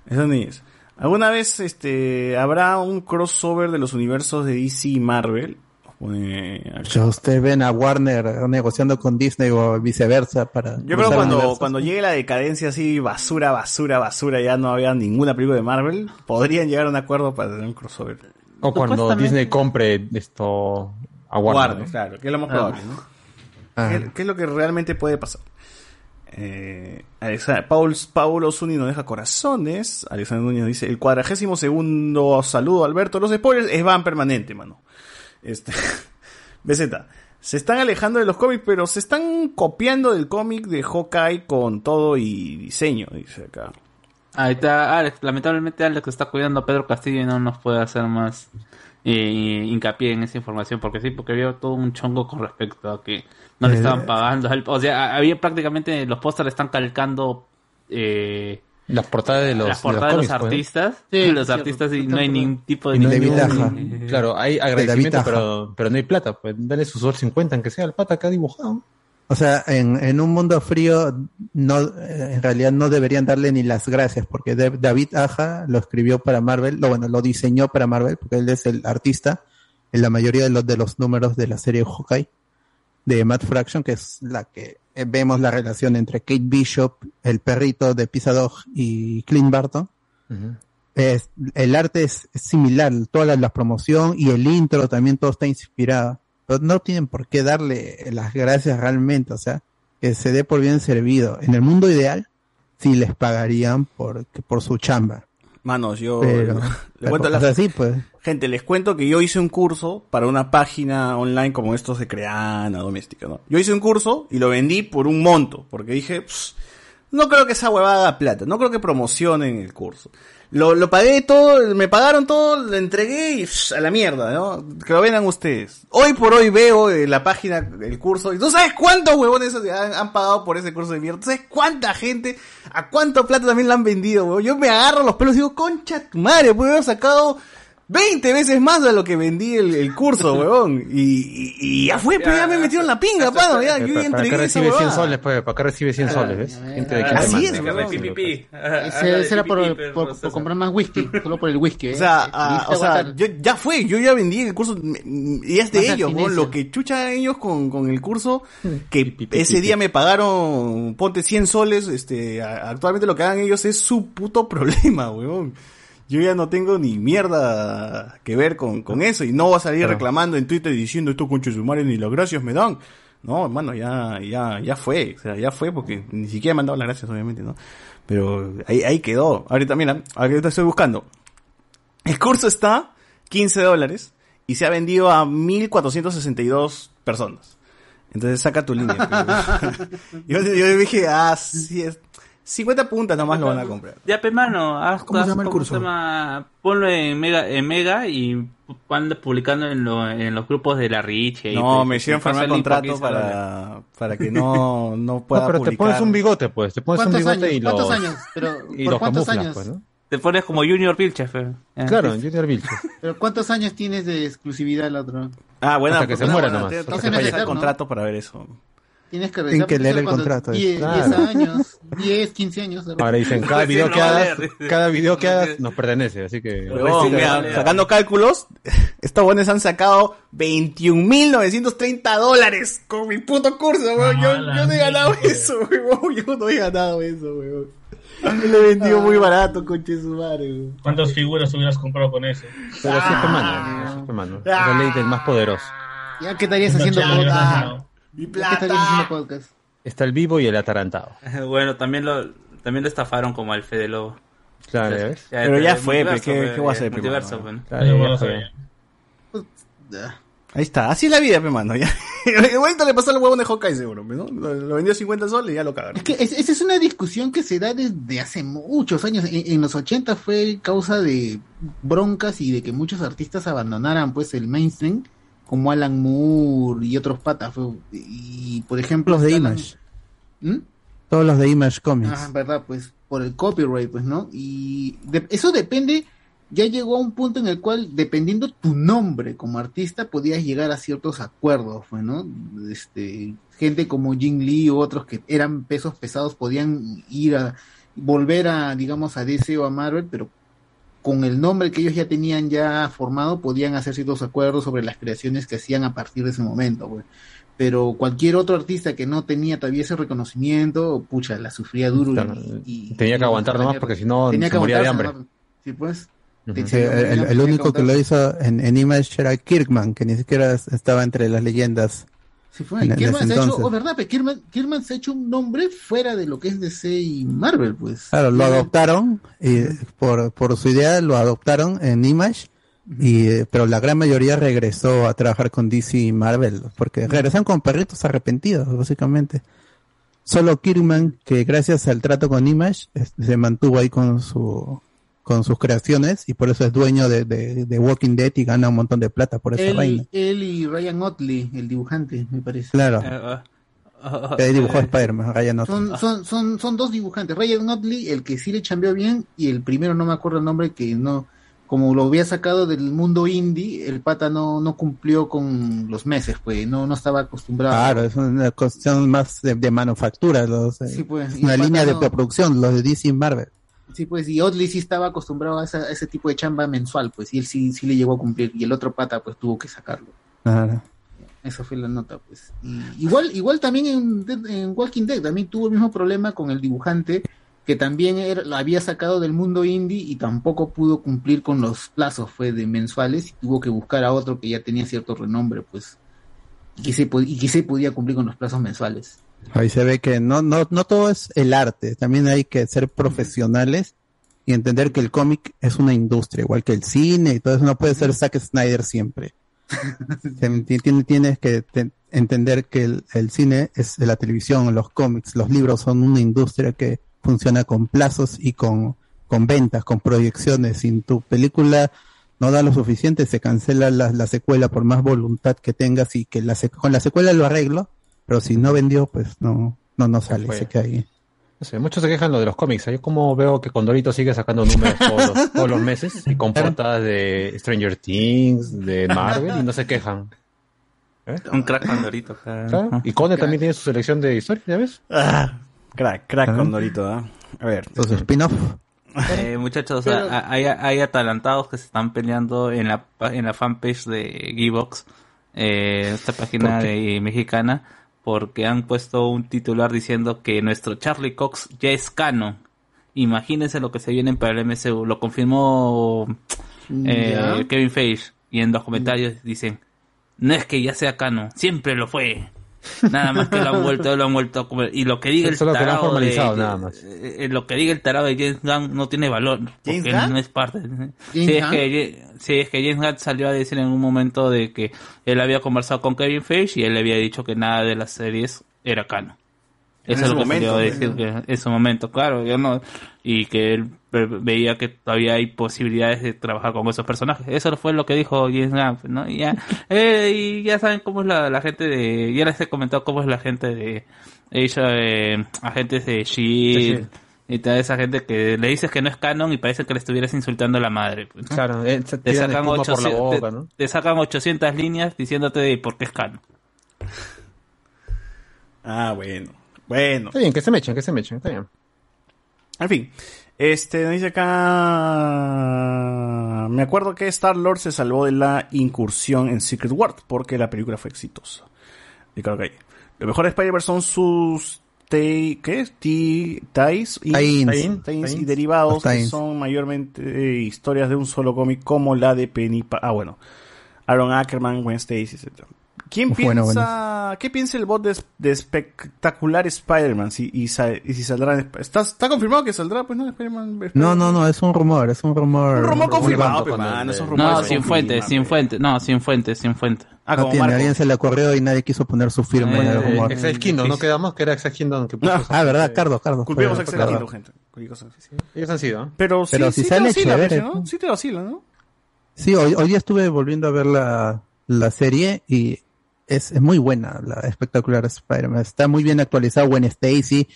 Eso ni es. ¿Alguna vez este, habrá un crossover de los universos de DC y Marvel? Ya ustedes ven a Warner negociando con Disney o viceversa para. Yo creo cuando, cuando llegue la decadencia así, basura, basura, basura, ya no había ninguna película de Marvel, podrían llegar a un acuerdo para tener un crossover. O cuando Supuestamente- Disney compre esto a Warner. Warner, ¿no? claro, que es lo más Ah. probable, ¿no? Ah. ¿Qué, qué es lo que realmente puede pasar? Eh, Alexa- Paul, Paulo Zuni nos deja corazones. Alexander Núñez dice: El cuadragésimo segundo saludo, Alberto. Los spoilers es van permanente, mano. Este. BZ. Se están alejando de los cómics, pero se están copiando del cómic de Hawkeye con todo y diseño, dice acá. Ahí está Alex. Lamentablemente Alex está cuidando a Pedro Castillo y no nos puede hacer más eh, hincapié en esa información. Porque sí, porque había todo un chongo con respecto a que no le Eh, estaban pagando. O sea, había prácticamente los pósteres están calcando eh, Las portadas de los, las portadas de los, pues, artistas. Sí, los cierto. artistas y no hay ningún tipo de... No hay David ningún- Aja. Claro, hay agradecimiento, pero, pero no hay plata. Pues dale su sol 50, aunque sea el pata que ha dibujado. O sea, en, en un mundo frío, no, en realidad no deberían darle ni las gracias, porque David Aja lo escribió para Marvel, lo, bueno, lo diseñó para Marvel, porque él es el artista en la mayoría de los, de los números de la serie Hawkeye, de Matt Fraction, que es la que eh, vemos la relación entre Kate Bishop, el perrito de Pizza Dog y Clint Barton. Es, el arte es, es similar, toda la, la promoción y el intro también todo está inspirado. Pero no tienen por qué darle las gracias realmente, o sea, que se dé por bien servido. En el mundo ideal, sí les pagarían por, por su chamba. Manos, yo Pero, le cuento o la- sea, sí, pues. Gente, les cuento que yo hice un curso para una página online como estos de Creana Doméstica, ¿no? Yo hice un curso y lo vendí por un monto, porque dije, "Pss, no creo que esa huevada haga plata, no creo que promocionen el curso. Lo, lo pagué todo, me pagaron todo, lo entregué y pss, a la mierda, ¿no? Que lo vendan ustedes. Hoy por hoy veo eh, la página, el curso, y tú sabes cuántos huevones han, pagado por ese curso de mierda, tú sabes cuánta gente, a cuánto plata también la han vendido, huevón. Yo me agarro los pelos y digo, concha madre, puedo haber sacado 20 veces más de lo que vendí el, el curso, huevón. Y, y, y ya fue, pero ya me metieron la pinga, pano, ya, yo ya ¿Para, qué recibe 100 huevada. soles? Pues? ¿Para qué recibe 100 soles? ¿ves? Gente de Así es, huevón. Ese, era por, por- por comprar más whisky, solo por el whisky. O ¿eh? sea, Y ah, o sea, ya fue, yo ya vendí el curso y es de Más ellos. ¿no? lo que chucha ellos con, con el curso, que ese día me pagaron, ponte 100 soles, este, actualmente lo que hagan ellos es su puto problema, weón. Yo ya no tengo ni mierda que ver con, con eso y no voy a salir Claro. reclamando en Twitter diciendo esto concha de su madre ni las gracias me dan. No, hermano, ya, ya, ya fue, o sea, ya fue porque ni siquiera he mandado las gracias, obviamente, ¿no? Pero ahí, ahí quedó. Ahorita, mira, ahorita estoy buscando. El curso está 15 dólares y se ha vendido a 1462 personas. Entonces saca tu línea. yo, yo dije, ah, sí, es 50 puntas nomás lo van a comprar. Ya, pe mano, haz, ¿Cómo se llama el curso? se llama? Ponlo en Mega, en Mega y anda publicando en, lo- en los grupos de la Rich. y ahí No, te- me te hicieron firmar el contrato 15 dólares. para, para que no, no pueda No, pero te publicar. pones un bigote, pues. Te pones un ¿Cuántos bigote años? y lo, ¿Cuántos años? Pero, y ¿por lo cuántos camuflas, años? pues, ¿no? Te pones como Junior Vilches, fe. Ya. Claro, Junior Vilches. Pero ¿cuántos años tienes de exclusividad el otro? Ah, bueno, Hasta que se bueno, muera nomás. Se revisar fallezca, el ¿no? contrato para ver eso. Tienes que Tienen que revisar leer el contrato, 10, claro. 10 años, 10, 15 años. de repente. Ahora dicen, cada Sí, video no que hagas, cada video que hagas nos pertenece, así que... Sí, mira, vale. sacando cálculos, estos buenos han sacado 21.930 dólares con mi puto curso, weón. Yo, Ah, yo no he ganado eso, weón. Yo no he ganado eso, weón. Yo lo he vendido muy barato, conche su madre. ¿Cuántas figuras hubieras comprado con eso? Pero sí, pe, mano, sí, pe, mano. Es la ley del más poderoso. Ya que estarías haciendo gracias. Mi Ya podcast. Está el vivo y el atarantado. Bueno, también lo, también lo estafaron como al Fede Lobo. Claro, ¿ya ves? Pero ya fue, ¿qué- qué voy a hacer, multiverso, pe. Claro, Pero ya bueno, fue. Ahí está, así es la vida, pe, mano. Ya. Igualito le pasó al huevón de Hawkeye, seguro, pe, ¿no? Lo, lo vendió a 50 soles y ya lo cagaron. Es que es- esa es una discusión que se da desde hace muchos años. En, en los 80 fue causa de broncas y de que muchos artistas abandonaran pues el mainstream, como Alan Moore y otros patas. y por ejemplo, Los de Alan- Image. ¿Mm? Todos los de Image Comics. Ah, verdad, pues por el copyright, pues, ¿no? Y de- eso depende, ya llegó a un punto en el cual, dependiendo tu nombre como artista, podías llegar a ciertos acuerdos, pues, ¿no? Este, gente como Jing Lee u otros que eran pesos pesados podían ir a, volver a, digamos, a DC o a Marvel, pero con el nombre que ellos ya tenían ya formado, podían hacer ciertos acuerdos sobre las creaciones que hacían a partir de ese momento, pues pero cualquier otro artista que no tenía todavía ese reconocimiento, pucha, la sufría duro. y- Claro, y- Tenía y que aguantar nomás porque si no Tenía se moría de hambre. ¿no? Sí, pues. Sí, el, el- el tenía único que lo hizo en, en Image era Kirkman, que ni siquiera estaba entre las leyendas. Sí, fue. ese se ha hecho, oh, ¿verdad? Kirkman se ha hecho un nombre fuera de lo que es DC y Marvel, pues. Claro, lo adoptaron y por, por su idea lo adoptaron en Image, y, eh, pero la gran mayoría regresó a trabajar con DC y Marvel, porque regresan con perritos arrepentidos, básicamente. Solo Kirkman, que gracias al trato con Image, se mantuvo ahí con su con sus creaciones y por eso es dueño de, de, de Walking Dead y gana un montón de plata por esa él, vaina. él y Ryan Otley, el dibujante, me parece. Claro. Eh, ah, ah, Que dibujó Spider-Man, Ryan Otley. Son, son, son, son dos dibujantes. Ryan Otley, el que sí le chambeó bien, y el primero no me acuerdo el nombre, que no, como lo había sacado del mundo indie, el pata no, no cumplió con los meses, pues, no, no estaba acostumbrado. Claro, es una cuestión más de, de manufactura, los, Sí, pues, una línea de producción, los de DC y Marvel. Sí, pues, y Otley sí estaba acostumbrado a, esa- a ese tipo de chamba mensual, pues, y él sí, sí le llegó a cumplir, y el otro pata, pues, tuvo que sacarlo. Claro. Esa fue la nota, pues. Y igual, igual también en, Walking Dead también tuvo el mismo problema con el dibujante, que también era, lo había sacado del mundo indie y tampoco pudo cumplir con los plazos, fue de mensuales, y tuvo que buscar a otro que ya tenía cierto renombre, pues. Y que se, y que se podía cumplir con los plazos mensuales. Ahí se ve que no, no, no todo es el arte, también hay que ser profesionales y entender que el cómic es una industria, igual que el cine y todo eso, no puede ser Zack Snyder siempre. Tien- tien- Tienes que te- entender que el, el cine es la televisión, los cómics, los libros son una industria que funciona con plazos y con, con ventas, con proyecciones. Si tu película no da lo suficiente, se cancela la, la secuela por más voluntad que tengas y que la con la secuela lo arreglo, pero si no vendió, pues no, no, no sale, se queda ahí. No sé, muchos se quejan lo de los cómics. Yo como veo que Condorito sigue sacando números todos los, todos los meses y con portadas de Stranger Things, de Marvel y no se quejan. ¿Eh? Un crack Pandorito. Claro. Y Conde también tiene su selección de historias, ¿ya ves? Ah, crack, crack Ah. con Dorito, ¿ah? A ver. Entonces, spin-off. Eh, muchachos, Pero- sea, hay, hay atalantados que se están peleando en la, pa- en la fanpage de Gearbox, eh, esta página ¿Por de, mexicana, porque han puesto un titular diciendo que nuestro Charlie Cox ya es canon. Imagínense lo que se viene para el MCU. Lo confirmó eh. Kevin Feige. Y en los comentarios dicen, no es que ya sea canon, siempre lo fue. Nada más que lo han vuelto, lo han vuelto a comer. Y lo que diga el lo tarado de, formalizado, de- nada más. eh, eh, lo que diga el tarado de James Gunn no tiene valor. ¿James Porque Gunn? no es parte. Sí, ¿James es Gunn? que, sí, es que James Gunn salió a decir en un momento de que él había conversado con Kevin Feige y él le había dicho que nada de las series era canon. Eso es lo que momento, decir que en ese momento, claro, yo no, y que él ve- veía que todavía hay posibilidades de trabajar con esos personajes. Eso fue lo que dijo James Gunn, ¿no? Y ya, eh, y ya saben cómo es la, la gente de, ya les he comentado cómo es la gente de, ellos, eh, agentes de Shield. Y toda esa gente que le dices que no es canon y parece que le estuvieras insultando a la madre. pues, ¿no? Claro, eh, se te sacan, espuma por la 800, boca, te- ¿no? te sacan 800 líneas diciéndote de por qué es canon. Ah, bueno. Bueno. Está bien, que se me echen, que se me echen, está bien. En fin, este nos dice acá. Me acuerdo que Star Lord se salvó de la incursión en Secret World porque la película fue exitosa. Y claro que hay. Lo mejor de Spider-Man son sus te- ¿qué? Ti- ties y, Tie-ins. y derivados que son mayormente eh, historias de un solo cómic como la de Penny Pa- ah bueno Aaron Ackerman, Stacy, etc. ¿Quién piensa, bueno, qué piensa el bot de, de espectacular Spider-Man si, y, si saldrá ¿Está, está confirmado que saldrá pues no Spider-Man No, no, no, es un rumor, es un rumor. Un rumor confirmado, Cuando- pe, mano, esos No, rumores sin se fuente, sin pe. fuente, no, sin fuente, sin fuente. Ah, no tiene, Marco. alguien se le ocurrió y nadie quiso poner su firma en el rumor. Ex Kingdom, ¿no quedamos? Que era Ex Kingdom que puso esa- Ah, ¿verdad? Cardo, Cardo. Culpemos a Excel Kingdom, gente. Ellos han sido, ¿eh? Pero sí, Pero sí, si te sale vacila, chévere, pues, ¿no? Sí te vacila, ¿no? Sí, hoy, hoy día estuve volviendo a ver la, la serie y es, es muy buena, la espectacular Spider-Man. Está muy bien actualizado Gwen Stacy,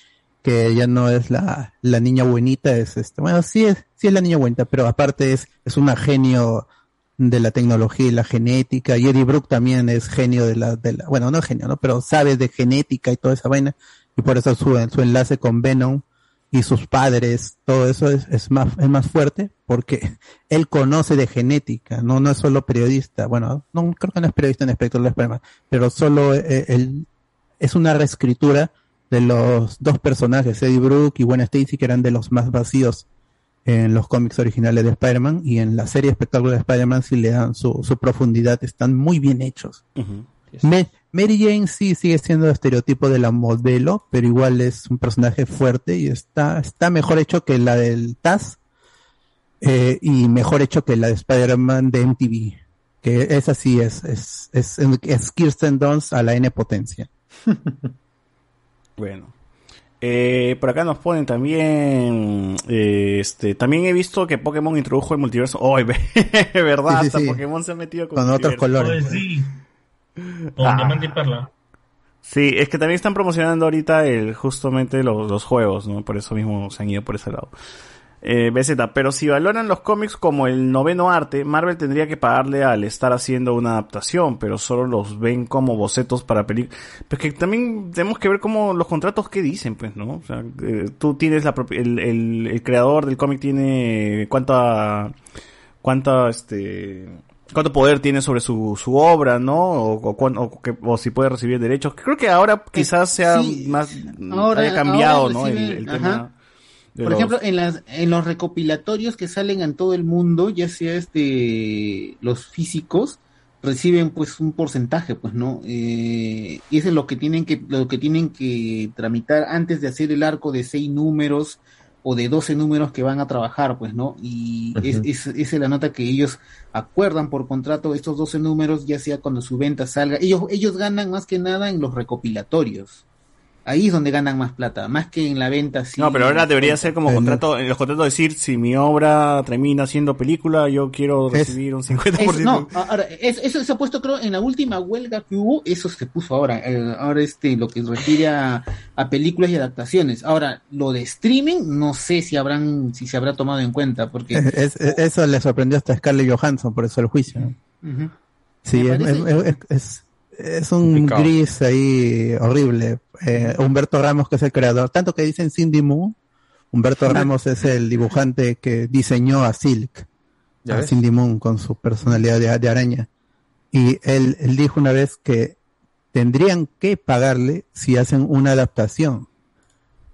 que ya no es la, la niña buenita, es este, bueno, sí es, sí es la niña buenita, pero aparte es, es una genio de la tecnología y la genética, y Eddie Brooke también es genio de la, de la, bueno, no genio, ¿no? Pero sabe de genética y toda esa vaina, y por eso su, su enlace con Venom y sus padres, todo eso es, es más, es más fuerte, porque él conoce de genética, no, no es solo periodista, bueno, no creo que no es periodista en aspecto de Spider-Man, pero solo eh, él es una reescritura de los dos personajes, Eddie Brooke y Gwen Stacy, que eran de los más vacíos en los cómics originales de Spider-Man, y en la serie espectacular de Spider-Man sí le dan su, su profundidad, están muy bien hechos. Ma- Mary Jane sí sigue siendo el estereotipo de la modelo, pero igual es un personaje fuerte y está, está mejor hecho que la del Taz eh, y mejor hecho que la de Spider-Man de MTV. Que esa sí es, es, es, es Kirsten Dunst a la N potencia. Bueno. Eh, por acá nos ponen también, eh, este, también he visto que Pokémon introdujo el multiverso. Oh, verdad, Sí, sí, hasta sí. Pokémon se ha metido con, Con otros colores. Pues Con Ah. diamante y perla. Sí, es que también están promocionando ahorita el, justamente los, los juegos, ¿no? Por eso mismo se han ido por ese lado. Eh, BZ, pero si valoran los cómics como el noveno arte, Marvel tendría que pagarle al estar haciendo una adaptación, pero solo los ven como bocetos para películas. Pues que también tenemos que ver como los contratos que dicen, pues, ¿no? O sea, eh, tú tienes la el, el, el creador del cómic tiene cuánta, cuánta, este, cuánto poder tiene sobre su, su obra, ¿no? O, o, o que- o si puede recibir derechos. Creo que ahora quizás sea sí, más, ahora- haya cambiado, ahora ¿no? El, tema. Por los- ejemplo, en las en los recopilatorios que salen en todo el mundo, ya sea este los físicos reciben pues un porcentaje, pues no, eh, y eso es lo que tienen que lo que tienen que tramitar antes de hacer el arco de seis números o de 12 números que van a trabajar, pues no, y es, es- esa es la nota que ellos acuerdan por contrato estos 12 números, ya sea cuando su venta salga, ellos ellos ganan más que nada en los recopilatorios. Ahí es donde ganan más plata, más que en la venta. No, pero ahora debería ser como contrato, en los contratos decir, si mi obra termina siendo película, yo quiero recibir un 50%. Es- no, ahora, es- eso se ha puesto, creo, en la última huelga que hubo, eso se puso ahora. eh, ahora, este, lo que refiere a, a películas y adaptaciones. Ahora, lo de streaming, no sé si habrán, si se habrá tomado en cuenta, porque. Es- es- eso le sorprendió hasta Scarlett Johansson, por eso el juicio. ¿no? Sí, Me es, parece- es- es- un Complicado. gris ahí horrible. Eh, Humberto Ramos, que es el creador, tanto que dicen Cindy Moon, Humberto Ramos es el dibujante que diseñó a Silk, ¿Ya a? Cindy Moon con su personalidad de, de araña. Y él, él dijo una vez que tendrían que pagarle si hacen una adaptación,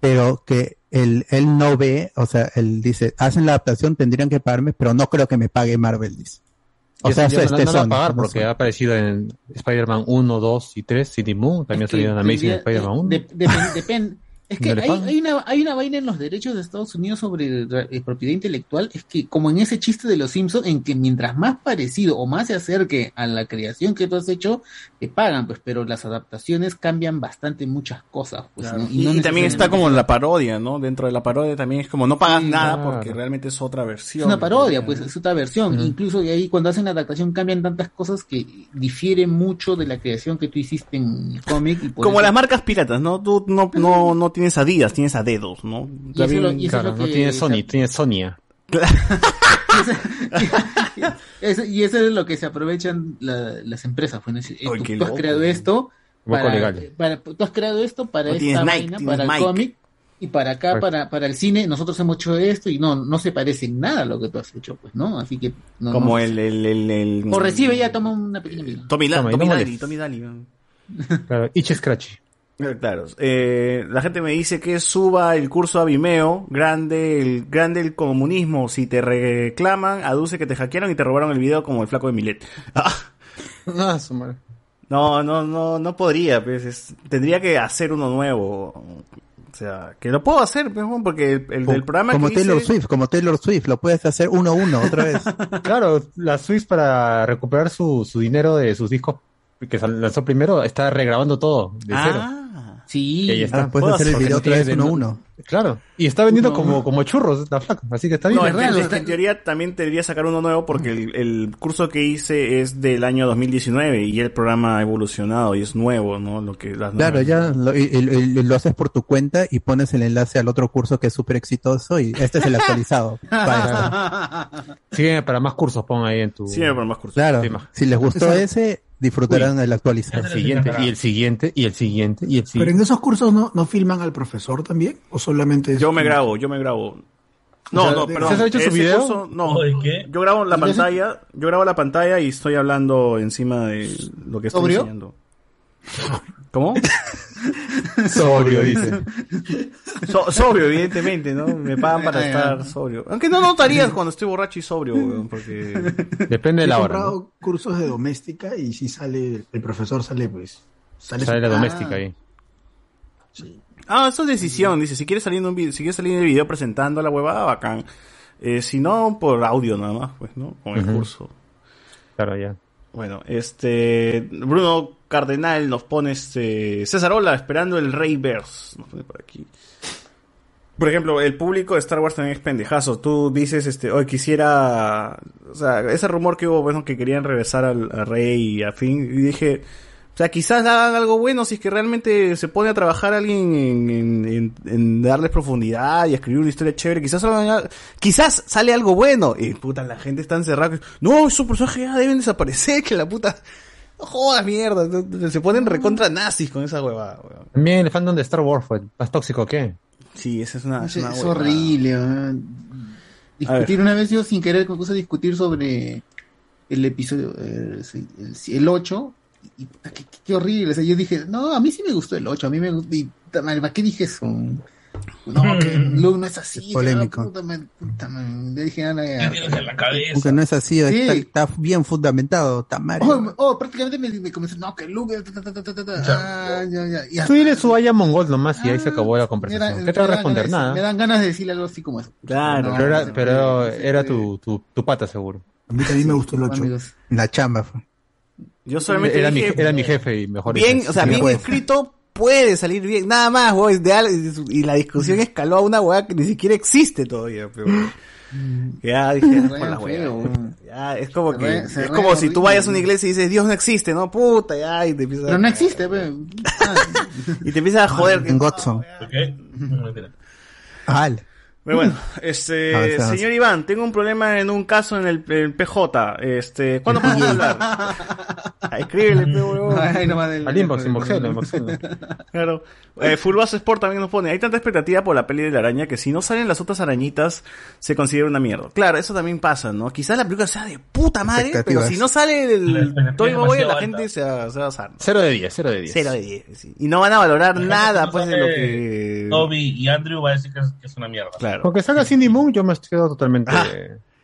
pero que él, él no ve, o sea, él dice, hacen la adaptación, tendrían que pagarme, pero no creo que me pague Marvel, dice. O sea, eso no, es no pagar porque ha aparecido en Spider-Man 1, 2 y 3, City Moon, también ha salido en Amazing Spider-Man 1. de- depen- depen- Es que ¿No le hay, hay una, hay una vaina en los derechos de Estados Unidos sobre eh, propiedad intelectual, es que como en ese chiste de los Simpsons, en que mientras más parecido o más se acerque a la creación que tú has hecho, te pagan, pues, pero las adaptaciones cambian bastante muchas cosas. Pues, Claro. ¿no? Y, no y también está como la parodia, ¿no? Dentro de la parodia también es como no pagas nada claro. porque realmente es otra Es versión. una parodia, pues es otra versión. Incluso de ahí cuando hacen la adaptación cambian tantas cosas que difieren mucho de la creación que tú hiciste en el cómic. y Como eso- las marcas piratas, ¿no? Tú no, no, no tienes Adidas, tienes a dedos, ¿no? Lo- Claro, no que- tiene Sony, tiene Sonia. Eso- y eso es lo que se aprovechan la- las empresas. Pues, ¿no? Es decir, eh, Ay, tú, has creado esto para, tú has creado esto para No esta tienes Nike, vaina, tienes para el cómic y para acá, para, para el cine, nosotros hemos hecho esto y no, no se parece en nada a lo que tú has hecho, pues, ¿no? Así que no, Como no- el, el, el, el- o recibe ya toma una pequeña vida. Tommy, La- Toma, y Tommy no Daly. Tommy Daly. Claro, Itchy Scratchy. Eh, Claro, eh, la gente me dice que suba el curso a Vimeo, grande el, grande el comunismo, si te reclaman, aduce que te hackearon y te robaron el video como el flaco de Milet. Ah, Ah, su madre. no, no, no, no podría, pues, es- tendría que hacer uno nuevo. O sea, que lo puedo hacer, pues, porque el, el del programa como que Taylor hice- Swift, como Taylor Swift, lo puedes hacer uno a uno otra vez. Claro, la Swiss para recuperar su, su dinero de sus discos que lanzó primero, está regrabando todo de cero. Sí, Y ahí está. Ah, puedes hacer el video otra vez tiene- uno a uno. Claro. Y está vendiendo Uno, como, uno. como churros la flaca, así que está bien. No, es que, verdad, es que en teoría también debería sacar uno nuevo porque el, el curso que hice es del año 2019 y el programa ha evolucionado y es nuevo, ¿no? Lo que las Claro, ya lo, y- y- y lo haces por tu cuenta y pones el enlace al otro curso que es súper exitoso y este es el actualizado. Para- Sígueme para más cursos, pon ahí en tu. Sí, para más cursos. claro, si les gustó ese, disfrutarán el actualizado. El siguiente, y el siguiente, y el siguiente, y el Pero en siguiente. esos cursos no, no filman al profesor también o solamente Yo me grabo, yo me grabo. No, O sea, no, perdón. ¿César ha hecho su video? curso, no. ¿qué? Yo grabo la pantalla, yo grabo la pantalla y estoy hablando encima de lo que estoy ¿Sobrio? enseñando. ¿Cómo? Sobrio, dice. So- sobrio, evidentemente, ¿no? Me pagan para estar sobrio. Aunque no notarías cuando estoy borracho y sobrio, weón, porque... Depende de he la hora. comprado ¿no? cursos de doméstica y si sale, el profesor sale pues. Sale, Sale la doméstica ahí. Ah, eso es decisión, dice, si quieres salir en un video, si quieres salir en el video presentando la huevada, bacán. Eh, si no, por audio nada más, pues, ¿no? Con el curso. Claro, ya. Bueno, este Bruno Cardenal nos pone este César Ola esperando el Rey Verse. Por aquí. Por ejemplo, el público de Star Wars también es pendejazo. Tú dices, este, hoy quisiera, o sea, ese rumor que hubo, bueno, que querían regresar al, Rey y a Finn, y dije, o sea, quizás hagan algo bueno si es que realmente se pone a trabajar alguien en, en, en- en darles profundidad y escribir una historia chévere. Quizás, hagan- quizás sale algo bueno. Y puta, la gente está encerrada. No, esos personajes ya deben desaparecer, que la puta. No jodas, mierda. Se ponen recontra nazis con esa huevada, weón. También el fandom de Star Wars fue más tóxico que. Sí, esa es una. Es, una es huevada. horrible. Discutir una vez yo sin querer me puse a discutir sobre el episodio el, el 8 y puta, qué, horrible. O sea, yo dije, no, a mí sí me gustó el 8, a mí me gustó. Y, ¿para qué dije eso? No, que Luke no es así. Polémico. ah, puta. Le dije, ah, ya. la cabeza. No es así, Sí. está, está bien fundamentado, está mal. Oh, oh, prácticamente me, me comenzó, no, que Luke, ta, ta, ta, ta, ta, ta, ah, ya, ya, y Tú dile su haya mongol nomás y ahí se acabó la conversación. dan- ¿Qué te va a responder? ganas- Nada. Me dan ganas de decirle algo así como eso. Claro. No, Pero era, pero era puede. tu, tu, tu pata seguro. A mí también me gustó el 8. Amigos. La chamba fue. Yo solamente Era mi, era mi jefe y mejor. bien, o sea, bien escrito puede salir bien. Nada más, weón. Y la discusión escaló a una hueá que ni siquiera existe todavía, pero. Ya dije, por la hueá. weón. Ya, es como Se que, re- es re como si tú vayas a una iglesia y dices, Dios no existe, ¿no? Puta, ya, y te empiezas Pero no existe. Ah, y te empiezas a joder. que- En Godson. No, mentira. Al. Pero bueno, este, Avanza, avanza. señor Iván, tengo un problema en un caso en el, el PJ. Este, ¿cuándo podemos hablar? Ah, Escríbele, Al inbox, inboxelo, inboxelo. Claro. Eh, Fulbazo Sport también nos pone, hay tanta expectativa por la peli de la araña que si no salen las otras arañitas se considera una mierda. Claro, eso también pasa, ¿no? Quizás la película sea de puta madre, pero si no sale el Toy Maguire, la gente se va, se va a asar. Cero de 10, cero de 10. Cero de 10. sí. Y no van a valorar nada, pues, de lo que... Toby y Andrew va a decir que es, que es una mierda. Claro. Con que salga Cindy Moon, yo me quedo totalmente.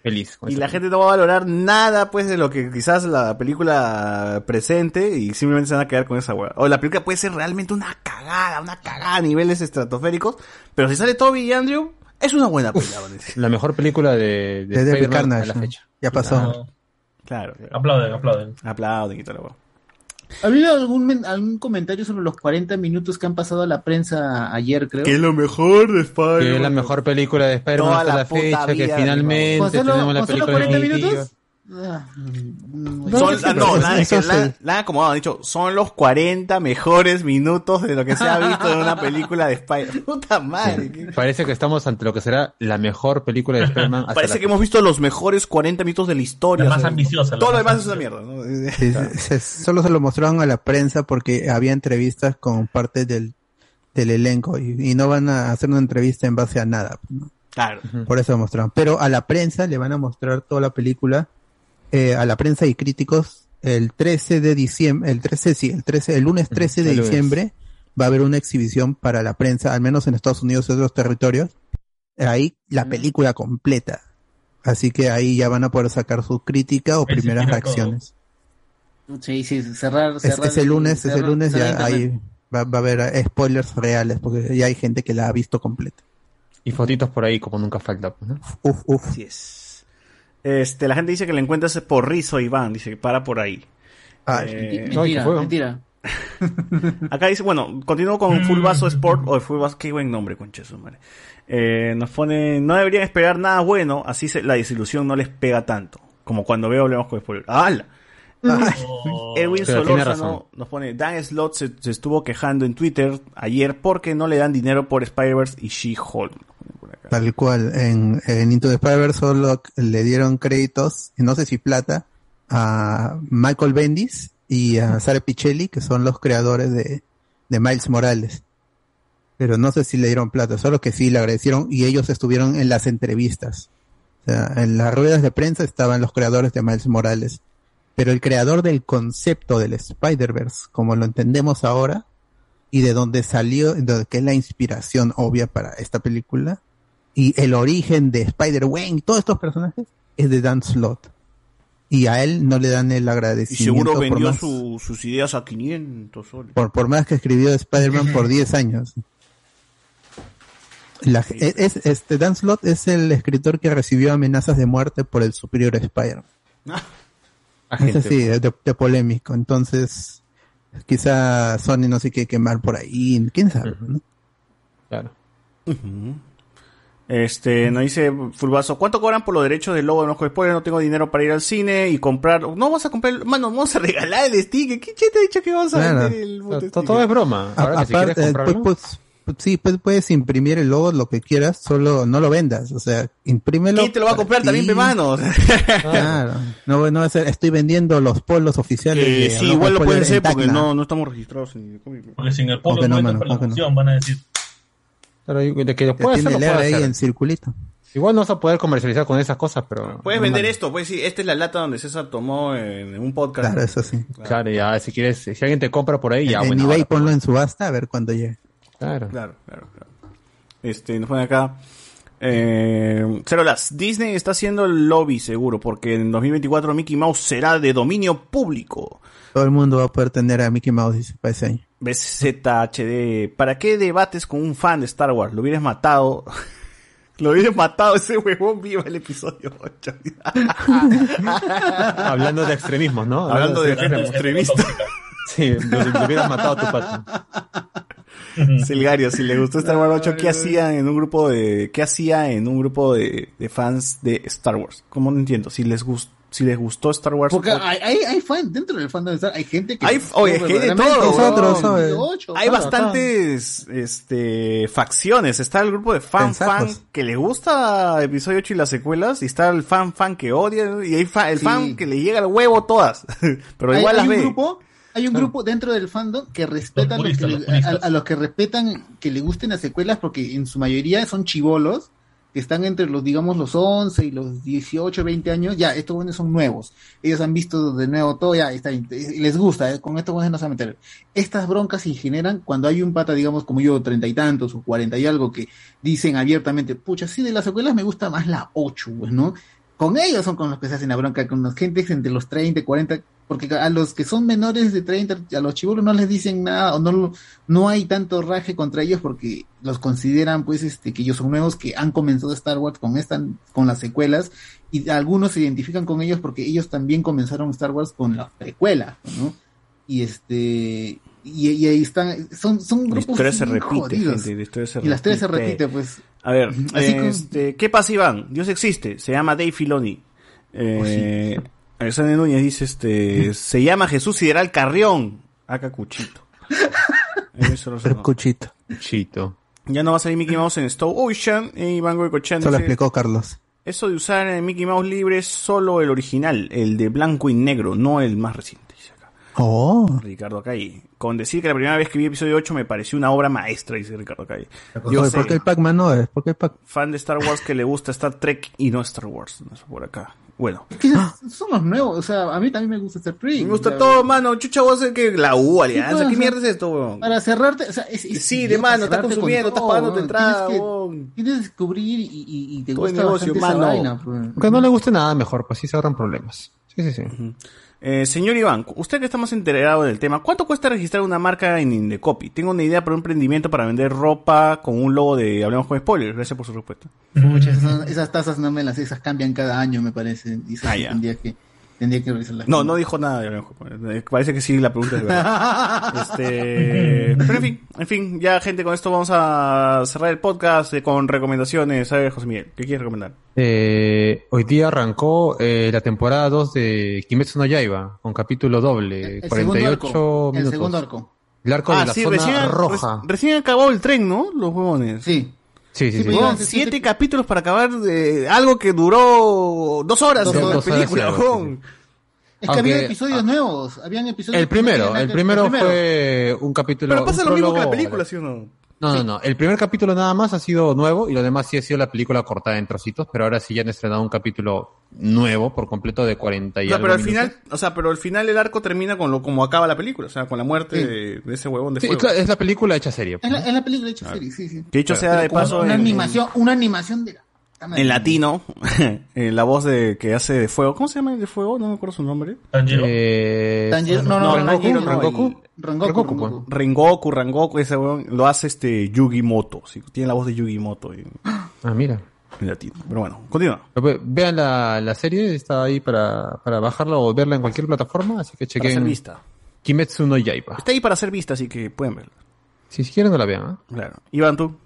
feliz. con Y la gente no va a valorar nada, pues, de lo que quizás la película presente y simplemente se van a quedar con esa hueá. O la película puede ser realmente una cagada, una cagada a niveles estratosféricos, pero si sale Toby y Andrew, es una buena película. La mejor película de, de De David Carnage, a la ¿no? fecha. Ya pasó. Claro. Aplauden, aplauden. Aplauden y la hueá. ¿Ha habido algún, men- algún comentario sobre los 40 minutos que han pasado a la prensa ayer, creo? Que es lo mejor de Spider-Man. Que es la mejor película de Spider-Man hasta la la, fecha, que vida, finalmente ¿Con solo- tenemos la película 40 definitiva. minutos? Ah, Son, ah, no, que es la, la han acomodado, han dicho, son los 40 mejores minutos de lo que se ha visto en una película de Spider-Man. Puta madre. qué- Parece que estamos ante lo que será la mejor película de Spider-Man hasta Parece la que hemos visto los mejores 40 minutos de la historia. La más o sea, ambiciosa, Todo lo más demás es una mierda. ¿no? Sí, se- se- solo se lo mostraron a la prensa porque había entrevistas con parte del, del elenco y, y no van a hacer una entrevista en base a nada. ¿no? Claro. Por eso lo mostraron. Pero a la prensa le van a mostrar toda la película, eh, a la prensa y críticos, el 13 de diciembre, el 13, sí, el 13, el lunes 13 de el lunes. diciembre va a haber una exhibición para la prensa, al menos en Estados Unidos y otros territorios. Ahí la película completa. Así que ahí ya van a poder sacar su crítica o primeras reacciones. Sí, sí, cerrar, Es- cerrar ese lunes, ese cerrar- lunes cerrar ya internet. ahí va, va a haber eh, spoilers reales porque ya hay gente que la ha visto completa. Y fotitos por ahí, como nunca falta. ¿no? Uf, uf. Así es. Este, la gente dice que le encuentras por Rizo Iván, dice que para por ahí. Ah, Eh, Ay, Mentira, mentira. Acá dice, bueno, continúo con Full Vaso Sport o Full Vaso, qué buen nombre, concha su madre. Eh, nos pone, no deberían esperar nada bueno, así se- la desilusión no les pega tanto. Como cuando veo hablemos con spoiler. ¡Hala! Oh, Edwin Solórzano nos pone, Dan Slot se, se estuvo quejando en Twitter ayer porque no le dan dinero por Spider-Verse y She-Hulk. Tal cual, en, Into the Spider-Verse solo le dieron créditos, no sé si plata, a Michael Bendis y a Sara Pichelli, que son los creadores de, de Miles Morales. Pero no sé si le dieron plata, solo que sí le agradecieron y ellos estuvieron en las entrevistas. O sea, en las ruedas de prensa estaban los creadores de Miles Morales. Pero el creador del concepto del Spider-Verse, como lo entendemos ahora, y de donde salió, de que es la inspiración obvia para esta película, y el origen de Spider-Gwen y todos estos personajes, es de Dan Slott. Y a él no le dan el Y agradecimiento seguro por vendió más, su- sus ideas a 500 soles. por, por más que escribió Spider-Man por 10 años. La- es, es- este Dan Slott es el escritor que recibió amenazas de muerte por el superior Spider-Man. Es así, de, de polémico. Entonces, quizá Sony no sé qué quemar por ahí. ¿Quién sabe? no? Claro. Ujú. Este, nos dice Fulbazo, ¿cuánto cobran por los derechos del logo de Enojo Spoiler? No tengo dinero para ir al cine y comprar. No vas a comprar, mano, vamos a regalar el sticker. ¿Qué che te ha dicho que vamos a Claro. vender el puto Todo, es broma. A- Ahora si aparte, quieres comprarlo, pues, pues, pues, sí, pues, puedes imprimir el logo, lo que quieras, solo no lo vendas. O sea, imprímelo. ¿Quién te lo va a comprar ti. también, pe mano? Claro. No, no va a ser, estoy vendiendo los polos oficiales. Eh, de sí, igual lo pueden en ser porque no, no estamos registrados en el cómic. Porque sin el pueblo ¿Cómo que no, no, no? función, van a decir. Claro, de que lo puede hacer, lo ahí hacer. en circulito. Igual no vas a poder comercializar con esas cosas, pero... Puedes normal. vender esto, pues sí, esta es la lata donde César tomó en un podcast. Claro, eso sí. Claro, ya, si quieres, si alguien te compra por ahí, ya, en bueno. eBay ahora, ponlo en subasta a ver cuándo llegue. Claro. Claro, claro, claro. Este, nos pone acá. Eh, Cero las Disney está haciendo el lobby seguro, porque en 2024 Mickey Mouse será de dominio público. Todo el mundo va a poder tener a Mickey Mouse para ese año. BZHD. ¿Para qué debates con un fan de Star Wars? Lo hubieras matado. Lo hubieras matado ese huevón viva el episodio 8. Hablando de extremismos, ¿no? Hablando de extremos. extremistas. Sí, lo, lo hubieras matado a tu pato. Silgario, si le gustó Star Wars 8, ¿qué hacía en un grupo de, qué hacía en un grupo de, de fans de Star Wars? ¿Cómo no entiendo? Si les gustó, si les gustó Star Wars Porque 8. hay, hay, hay fan, dentro del fandom de Star, hay gente que. Hay, oye, es que hay de todo. Hay claro, bastantes este, facciones. Está el grupo de fan fan que le gusta episodio 8 y las secuelas. Y está el fan fan que odia. Y hay fa- el Sí. fan que le llega al huevo todas. Pero igual hay las un ve. grupo hay un grupo dentro del fandom que respeta Los lo que le- los a, a los que respetan que le gusten las secuelas porque en su mayoría son chivolos que están entre los digamos los 11 y los 18 20 años ya estos jóvenes son nuevos. Ellos han visto de nuevo todo ya está les gusta eh, con estos jóvenes no se van a meter. Estas broncas se generan cuando hay un pata digamos como yo treinta y tantos o cuarenta y algo que dicen abiertamente pucha sí de las secuelas me gusta más la 8 pues no con ellos son con los que se hacen la bronca, con los gentes entre los 30 y 40, porque a los que son menores de 30, a los chivolos no les dicen nada, o no, no hay tanto raje contra ellos porque los consideran, pues, este, que ellos son nuevos, que han comenzado Star Wars con esta, con las secuelas, y algunos se identifican con ellos porque ellos también comenzaron Star Wars con la precuela, ¿no? Y este, y, y ahí están, son, son La grupos historia se bien repite, jodidos. gente, la historia se y la historia se repite. pues. A ver, Así como- este, ¿qué pasa, Iván? Dios existe, se llama Dave Filoni. Eh, Alexander Núñez dice, este, se llama Jesús Sideral Carrión. Acá Cuchito. Eso lo. Cuchito. Cuchito. Ya no va a salir Mickey Mouse en Stove Ocean. Y Iván Goycochán Eso lo explicó Carlos. eso de usar el Mickey Mouse libre es solo el original, el de blanco y negro, no el más reciente. Oh. Ricardo Acay. Con decir que la primera vez que vi episodio 8 me pareció una obra maestra, dice Ricardo Acay. Yo Oye, sé, ¿Por qué el Pac-Man no es? ¿Por qué el Pac fan de Star Wars que le gusta Star Trek y no Star Wars. No sé, por acá. Bueno. Que son los nuevos, o sea, a mí también me gusta Star Trek. Me gusta todo, mano. Chucha, vos es que la U, alianza. Sí, ¿Qué pues, mierda es esto, weón? Para cerrarte, o sea, es, es Sí, de mano, estás cerrarte con consumiendo, estás todo, pagando tu entrada, Tienes que, tienes que descubrir y, y, y te Todo gusta negocio, bastante esa mano. vaina, pues. Que no le guste nada mejor, pues sí se ahorran problemas. Sí, sí, sí. Eh, señor Iván, usted que está más enterado del tema, ¿cuánto cuesta registrar una marca en Indecopy? Tengo una idea para un emprendimiento para vender ropa con un logo de Hablemos con Spoilers. Gracias por su respuesta. Pucha, esas, esas tasas no me las esas cambian cada año, me parece. Y Ah, ya. que, tendría que revisarlas. No, no dijo nada de Spoilers. Eh, Parece que sí, la pregunta es verdad. este, pero en fin, en fin, ya gente, con esto vamos a cerrar el podcast eh, con recomendaciones. ¿Sabes, José Miguel? ¿Qué quieres recomendar? Eh, hoy día arrancó eh, la temporada 2 de Kimetsu no Yaiba, con capítulo doble, El 48 segundo arco. El minutos. segundo arco. El arco ah, de la sí, zona recién, roja. re- recién acabó el tren, ¿no? Los huevones. Sí. Sí, sí, sí. Huevón, siete capítulos para acabar de algo que duró dos horas Dos horas, película, sí, sí, huevón. Es que Aunque- había episodios nuevos, habían episodios El primero, que- el primero fue un capítulo. Pero pasa lo mismo que la película, ¿sí o no? No, no, no. El primer capítulo nada más ha sido nuevo y lo demás sí ha sido la película cortada en trocitos, pero ahora sí ya han estrenado un capítulo nuevo por completo de 40 y O sea, algo pero al minutos. final, o sea, pero al final el arco termina con lo como acaba la película, o sea, con la muerte Sí. de, de ese huevón de Sí, fuego. claro, es la película hecha serie. Es la, es la película hecha serie, sí, sí. Que dicho sea de paso, una en- animación, una animación de la. En latino, en la voz de que hace de fuego, ¿cómo se llama el de fuego? No me acuerdo su nombre. Eh, Tanjiro- no, no, Tanjiro, Rengoku, no, Rengoku. el- Rengoku, Rengoku, pues. Rengoku. Rengoku, Rengoku, ese huevón, lo hace este Yugi Moto, sí, tiene la voz de Yugi Moto en, Ah, mira. en latino. Pero bueno, continúa. Ve- Vean la, la serie, está ahí para, para bajarla o verla en cualquier plataforma, así que Para ser chequen vista. Kimetsu no Yaiba. Está ahí para ser vista, así que pueden verla. Si, si quieren no la vean, ¿eh? Claro. Iván, tú.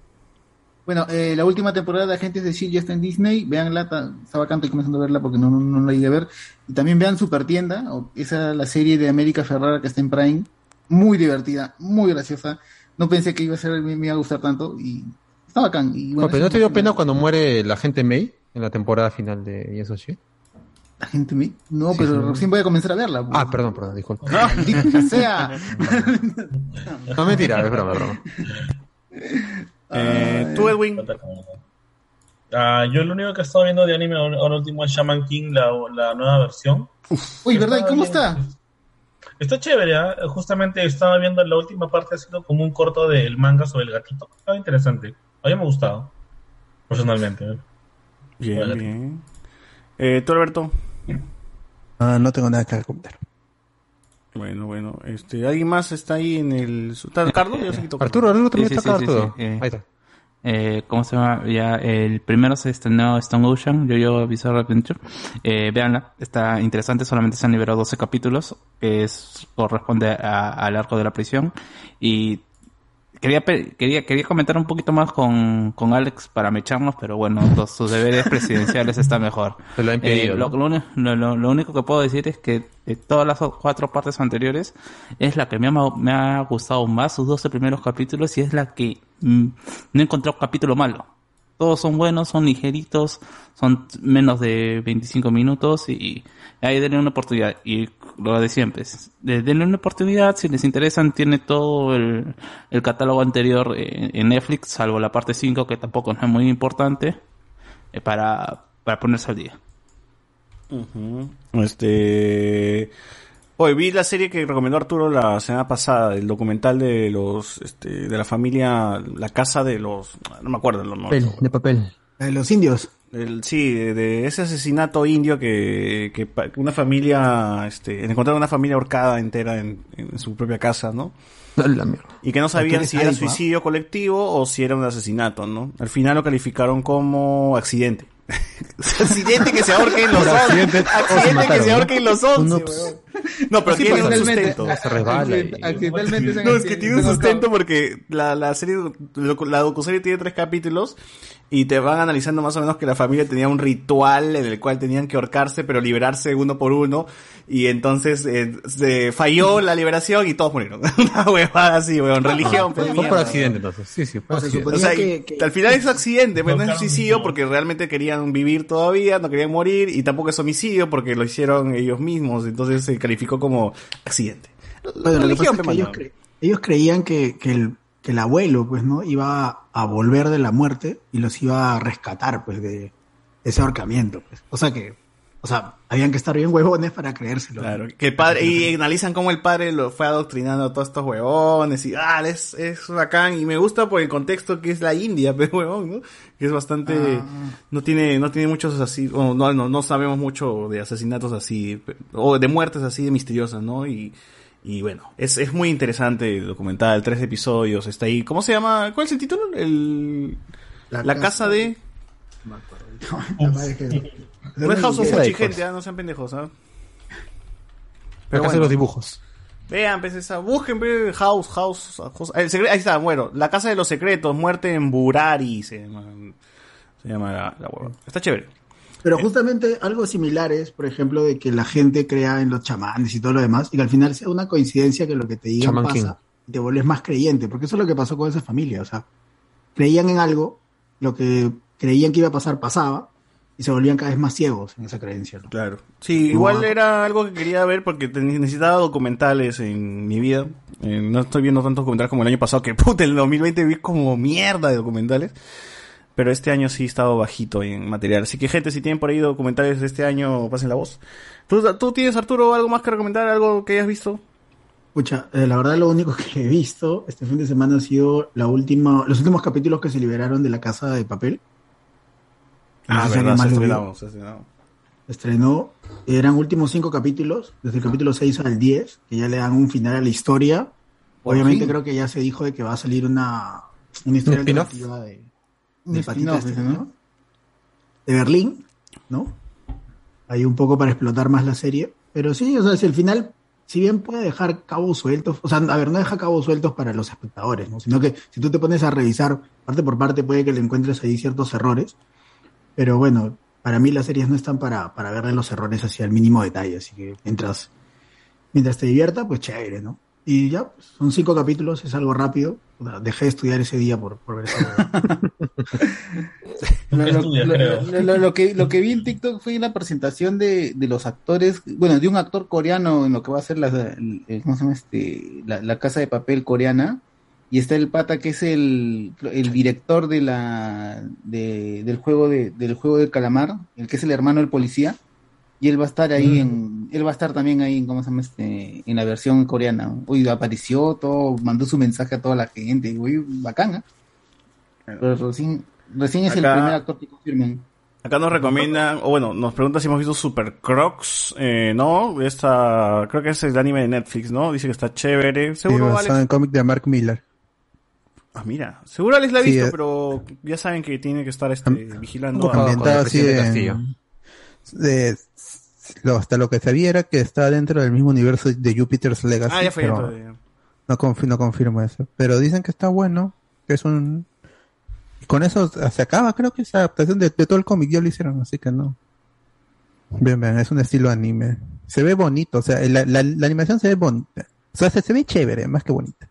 Bueno, eh, la última temporada de Agentes de S.H.I.E.L.D. ya está en Disney. Veanla, estaba acá, estoy comenzando a verla porque no, no, no la iba a ver. Y también vean Super Tienda, o esa la serie de América Ferrara que está en Prime. Muy divertida, muy graciosa. No pensé que iba a ser, me, me iba a gustar tanto y está bacán. Y bueno, No, pero ¿no te dio pena cuando muere la gente May en la temporada final de Yes or She? La gente me... No, Sí, pero sí. recién voy a comenzar a verla. pues. Ah, perdón, perdón, disculpa. Maldita sea. No, mentira, es broma, broma. Eh, tú, Edwin. Ah, yo lo único que he estado viendo de anime ahora último es Shaman King, la, la nueva versión. Uy, ¿verdad? ¿Y cómo Está está? Chévere, ¿ah? justamente estaba viendo la última parte, ha sido como un corto del manga sobre el gatito. Estaba interesante. A mí me ha gustado, personalmente. ¿eh? Bien, bien. Eh, tú, Alberto. Ah, no tengo nada que recomendar. Bueno, bueno. Este, ¿Alguien más está ahí en el... ¿Está Carlos? Ya se quitó Carlos. Arturo, Arturo también sí, está sí, acá, sí, Arturo. sí, eh. Ahí está. Eh, ¿Cómo se llama? Ya, el primero se estrenó Stone Ocean, Yo-Yo Bizarre Adventure. Eh, véanla, está interesante, solamente se han liberado 12 capítulos, que es, corresponde a- al arco de la prisión. Y quería, quería, quería comentar un poquito más con, con Alex para mecharnos, pero bueno, los- sus deberes presidenciales está mejor. Se lo han pedido, Eh, lo, ¿no? lo único que puedo decir es que de todas las cuatro partes anteriores es la que me ha, me ha gustado más, sus 12 primeros capítulos, y es la que mm, no he encontrado capítulo malo. Todos son buenos, son ligeritos, son menos de 25 minutos y ahí denle una oportunidad. Y lo de siempre, denle una oportunidad, si les interesan, tiene todo el, el catálogo anterior en, en Netflix, salvo la parte 5 que tampoco no es muy importante, eh, para, para ponerse al día. Este. Hoy vi la serie que recomendó Arturo la semana pasada, el documental de los, este, de la familia, la casa de los, no me acuerdo los nombres. De papel. De los indios. El, sí, de, de ese asesinato indio que, que una familia, este, encontraron una familia ahorcada entera en, en su propia casa, ¿no? Y que no sabían si era suicidio colectivo o si era un asesinato, ¿no? Al final lo calificaron como accidente. accidente que se ahorque en los Por 11. accidente, que se ¿no? ahorque en los 11, Un weón. No, pero Sí, tiene un accidentalmente. sustento. Se resbala y- Accidentalmente No, es que tiene un sustento porque la, la serie, la docuserie tiene tres capítulos y te van analizando más o menos que la familia tenía un ritual en el cual tenían que ahorcarse pero liberarse uno por uno y entonces eh, se falló la liberación y todos murieron. Una huevada así, weón, religión. Fue pues, por mierda. accidente entonces. Sí, sí, fue O sea, accidente. O sea, que- y al final es accidente, pues no es Tocaron suicidio porque realmente querían vivir todavía, no querían morir y tampoco es homicidio porque lo hicieron ellos mismos, entonces se calificó como accidente. Bueno, lo que pasa Religión, es que pe, ellos, mano. cre- ellos creían que, que el, que el abuelo, pues, ¿no? Iba a volver de la muerte y los iba a rescatar, pues, de ese ahorcamiento, pues. O sea que, o sea, habían que estar bien huevones para creérselo. Claro, que padre, y analizan cómo el padre lo fue adoctrinando a todos estos huevones y ah, es, es bacán y me gusta por el contexto que es la India, pero huevón, ¿no? Que es bastante, Ah. no tiene, no tiene muchos así, o no, no, no sabemos mucho de asesinatos así, o de muertes así de misteriosas, ¿no? Y, y bueno, es, es muy interesante el documental, tres episodios, está ahí, ¿cómo se llama? ¿Cuál es el título? El, la, casa, de, La madre que- no es House of Gucci, gente, ah, no sean pendejos, ¿ah? Casa de los dibujos. Vean, pues esa, busquen pues, House, House, House- el secre- ahí está, bueno, La Casa de los Secretos, Muerte en Burari, se llama, se llama la, la hueva. Está chévere. Pero justamente algo similar es, por ejemplo, de que la gente crea en los chamanes y todo lo demás, y que al final sea una coincidencia que lo que te digan pasa, King. y te vuelves más creyente, porque eso es lo que pasó con esa familia, o sea, creían en algo, lo que creían que iba a pasar pasaba, y se volvían cada vez más ciegos en esa creencia. ¿no? Claro. Sí, igual era algo que quería ver porque necesitaba documentales en mi vida. Eh, no estoy viendo tantos documentales como el año pasado, que puta, en el 2020 vi como mierda de documentales. Pero este año sí he estado bajito en material. Así que gente, si tienen por ahí documentales de este año, pasen la voz. ¿Tú, tú tienes, Arturo, algo más que recomendar? ¿Algo que hayas visto? Escucha, eh, la verdad lo único que he visto este fin de semana ha sido la última, los últimos capítulos que se liberaron de la casa de papel. No Ah, verdad, se estrenamos, se estrenó, eran últimos cinco capítulos, desde el capítulo 6 al 10, que ya le dan un final a la historia. Obviamente fin. creo que ya se dijo de que va a salir una, una historia alternativa de, de este. ¿no? De Berlín, ¿no? Hay un poco para explotar más la serie. Pero sí, o sea, si el final, si bien puede dejar cabos sueltos, o sea, a ver, no deja cabos sueltos para los espectadores, ¿no? Sino que si tú te pones a revisar parte por parte, puede que le encuentres ahí ciertos errores. Pero bueno, para mí las series no están para, para verle los errores hacia el mínimo detalle, así que mientras, mientras te divierta, pues chévere, ¿no? Y ya, pues, son cinco capítulos, es algo rápido. Dejé de estudiar ese día por, por ver eso. Lo, ¿Qué lo- que, lo que vi en TikTok fue la presentación de, de los actores, bueno, de un actor coreano en lo que va a ser la, el- el- ¿cómo se llama este? La, la casa de papel coreana. Y está el pata que es el, el director de la, de- del juego de, del juego de calamar, el que es el hermano del policía. Y él va a estar ahí en, él va a estar también ahí en, ¿cómo se llama este? En la versión coreana. Uy, apareció todo, mandó su mensaje a toda la gente. Uy, bacana. Pero recién, recién es el primer actor que confirman. Acá nos recomiendan, o bueno, nos preguntan si hemos visto Super Crocs, eh, ¿no? Esta, creo que es el anime de Netflix, ¿no? Dice que está chévere. Sí, Seguro, basado Alex. en cómic de Mark Miller. Ah, mira, seguro Alex la ha Sí, visto, eh. pero ya saben que tiene que estar este, vigilando. A- así de- lo- hasta lo que sabía era que está dentro del mismo universo de Jupiter's Legacy. Ah, ya fue. pero ya no, confi- no confirmo eso. Pero dicen que está bueno, que es un... y con eso se acaba, creo que esa adaptación de, de todo el cómic ya lo hicieron, así que no. Bien, bien, es un estilo anime. Se ve bonito, o sea, la, la- la animación se ve bonita. O sea, se, se ve chévere, más que bonita.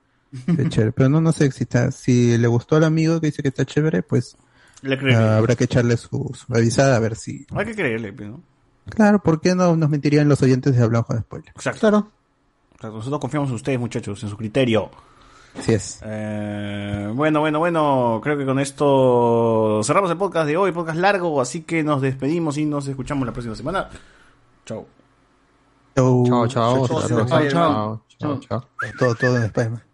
Chévere, pero no, no sé si, está- si le gustó al amigo que dice que está chévere, pues Le ah, habrá que echarle su, su revisada a ver si... Hay que creerle, pues, ¿no? Claro, ¿por qué no nos mentirían los oyentes de Hablamos con Spoiler? Exacto. Claro. Exacto, Nosotros confiamos en ustedes, muchachos, en su criterio. Así es. Eh, bueno, bueno, bueno, creo que con esto cerramos el podcast de hoy, podcast largo, así que nos despedimos y nos escuchamos la próxima semana. Chau. Chau. Chao, chao. Chau, chau, chau. Todo, todo en Spider-Man.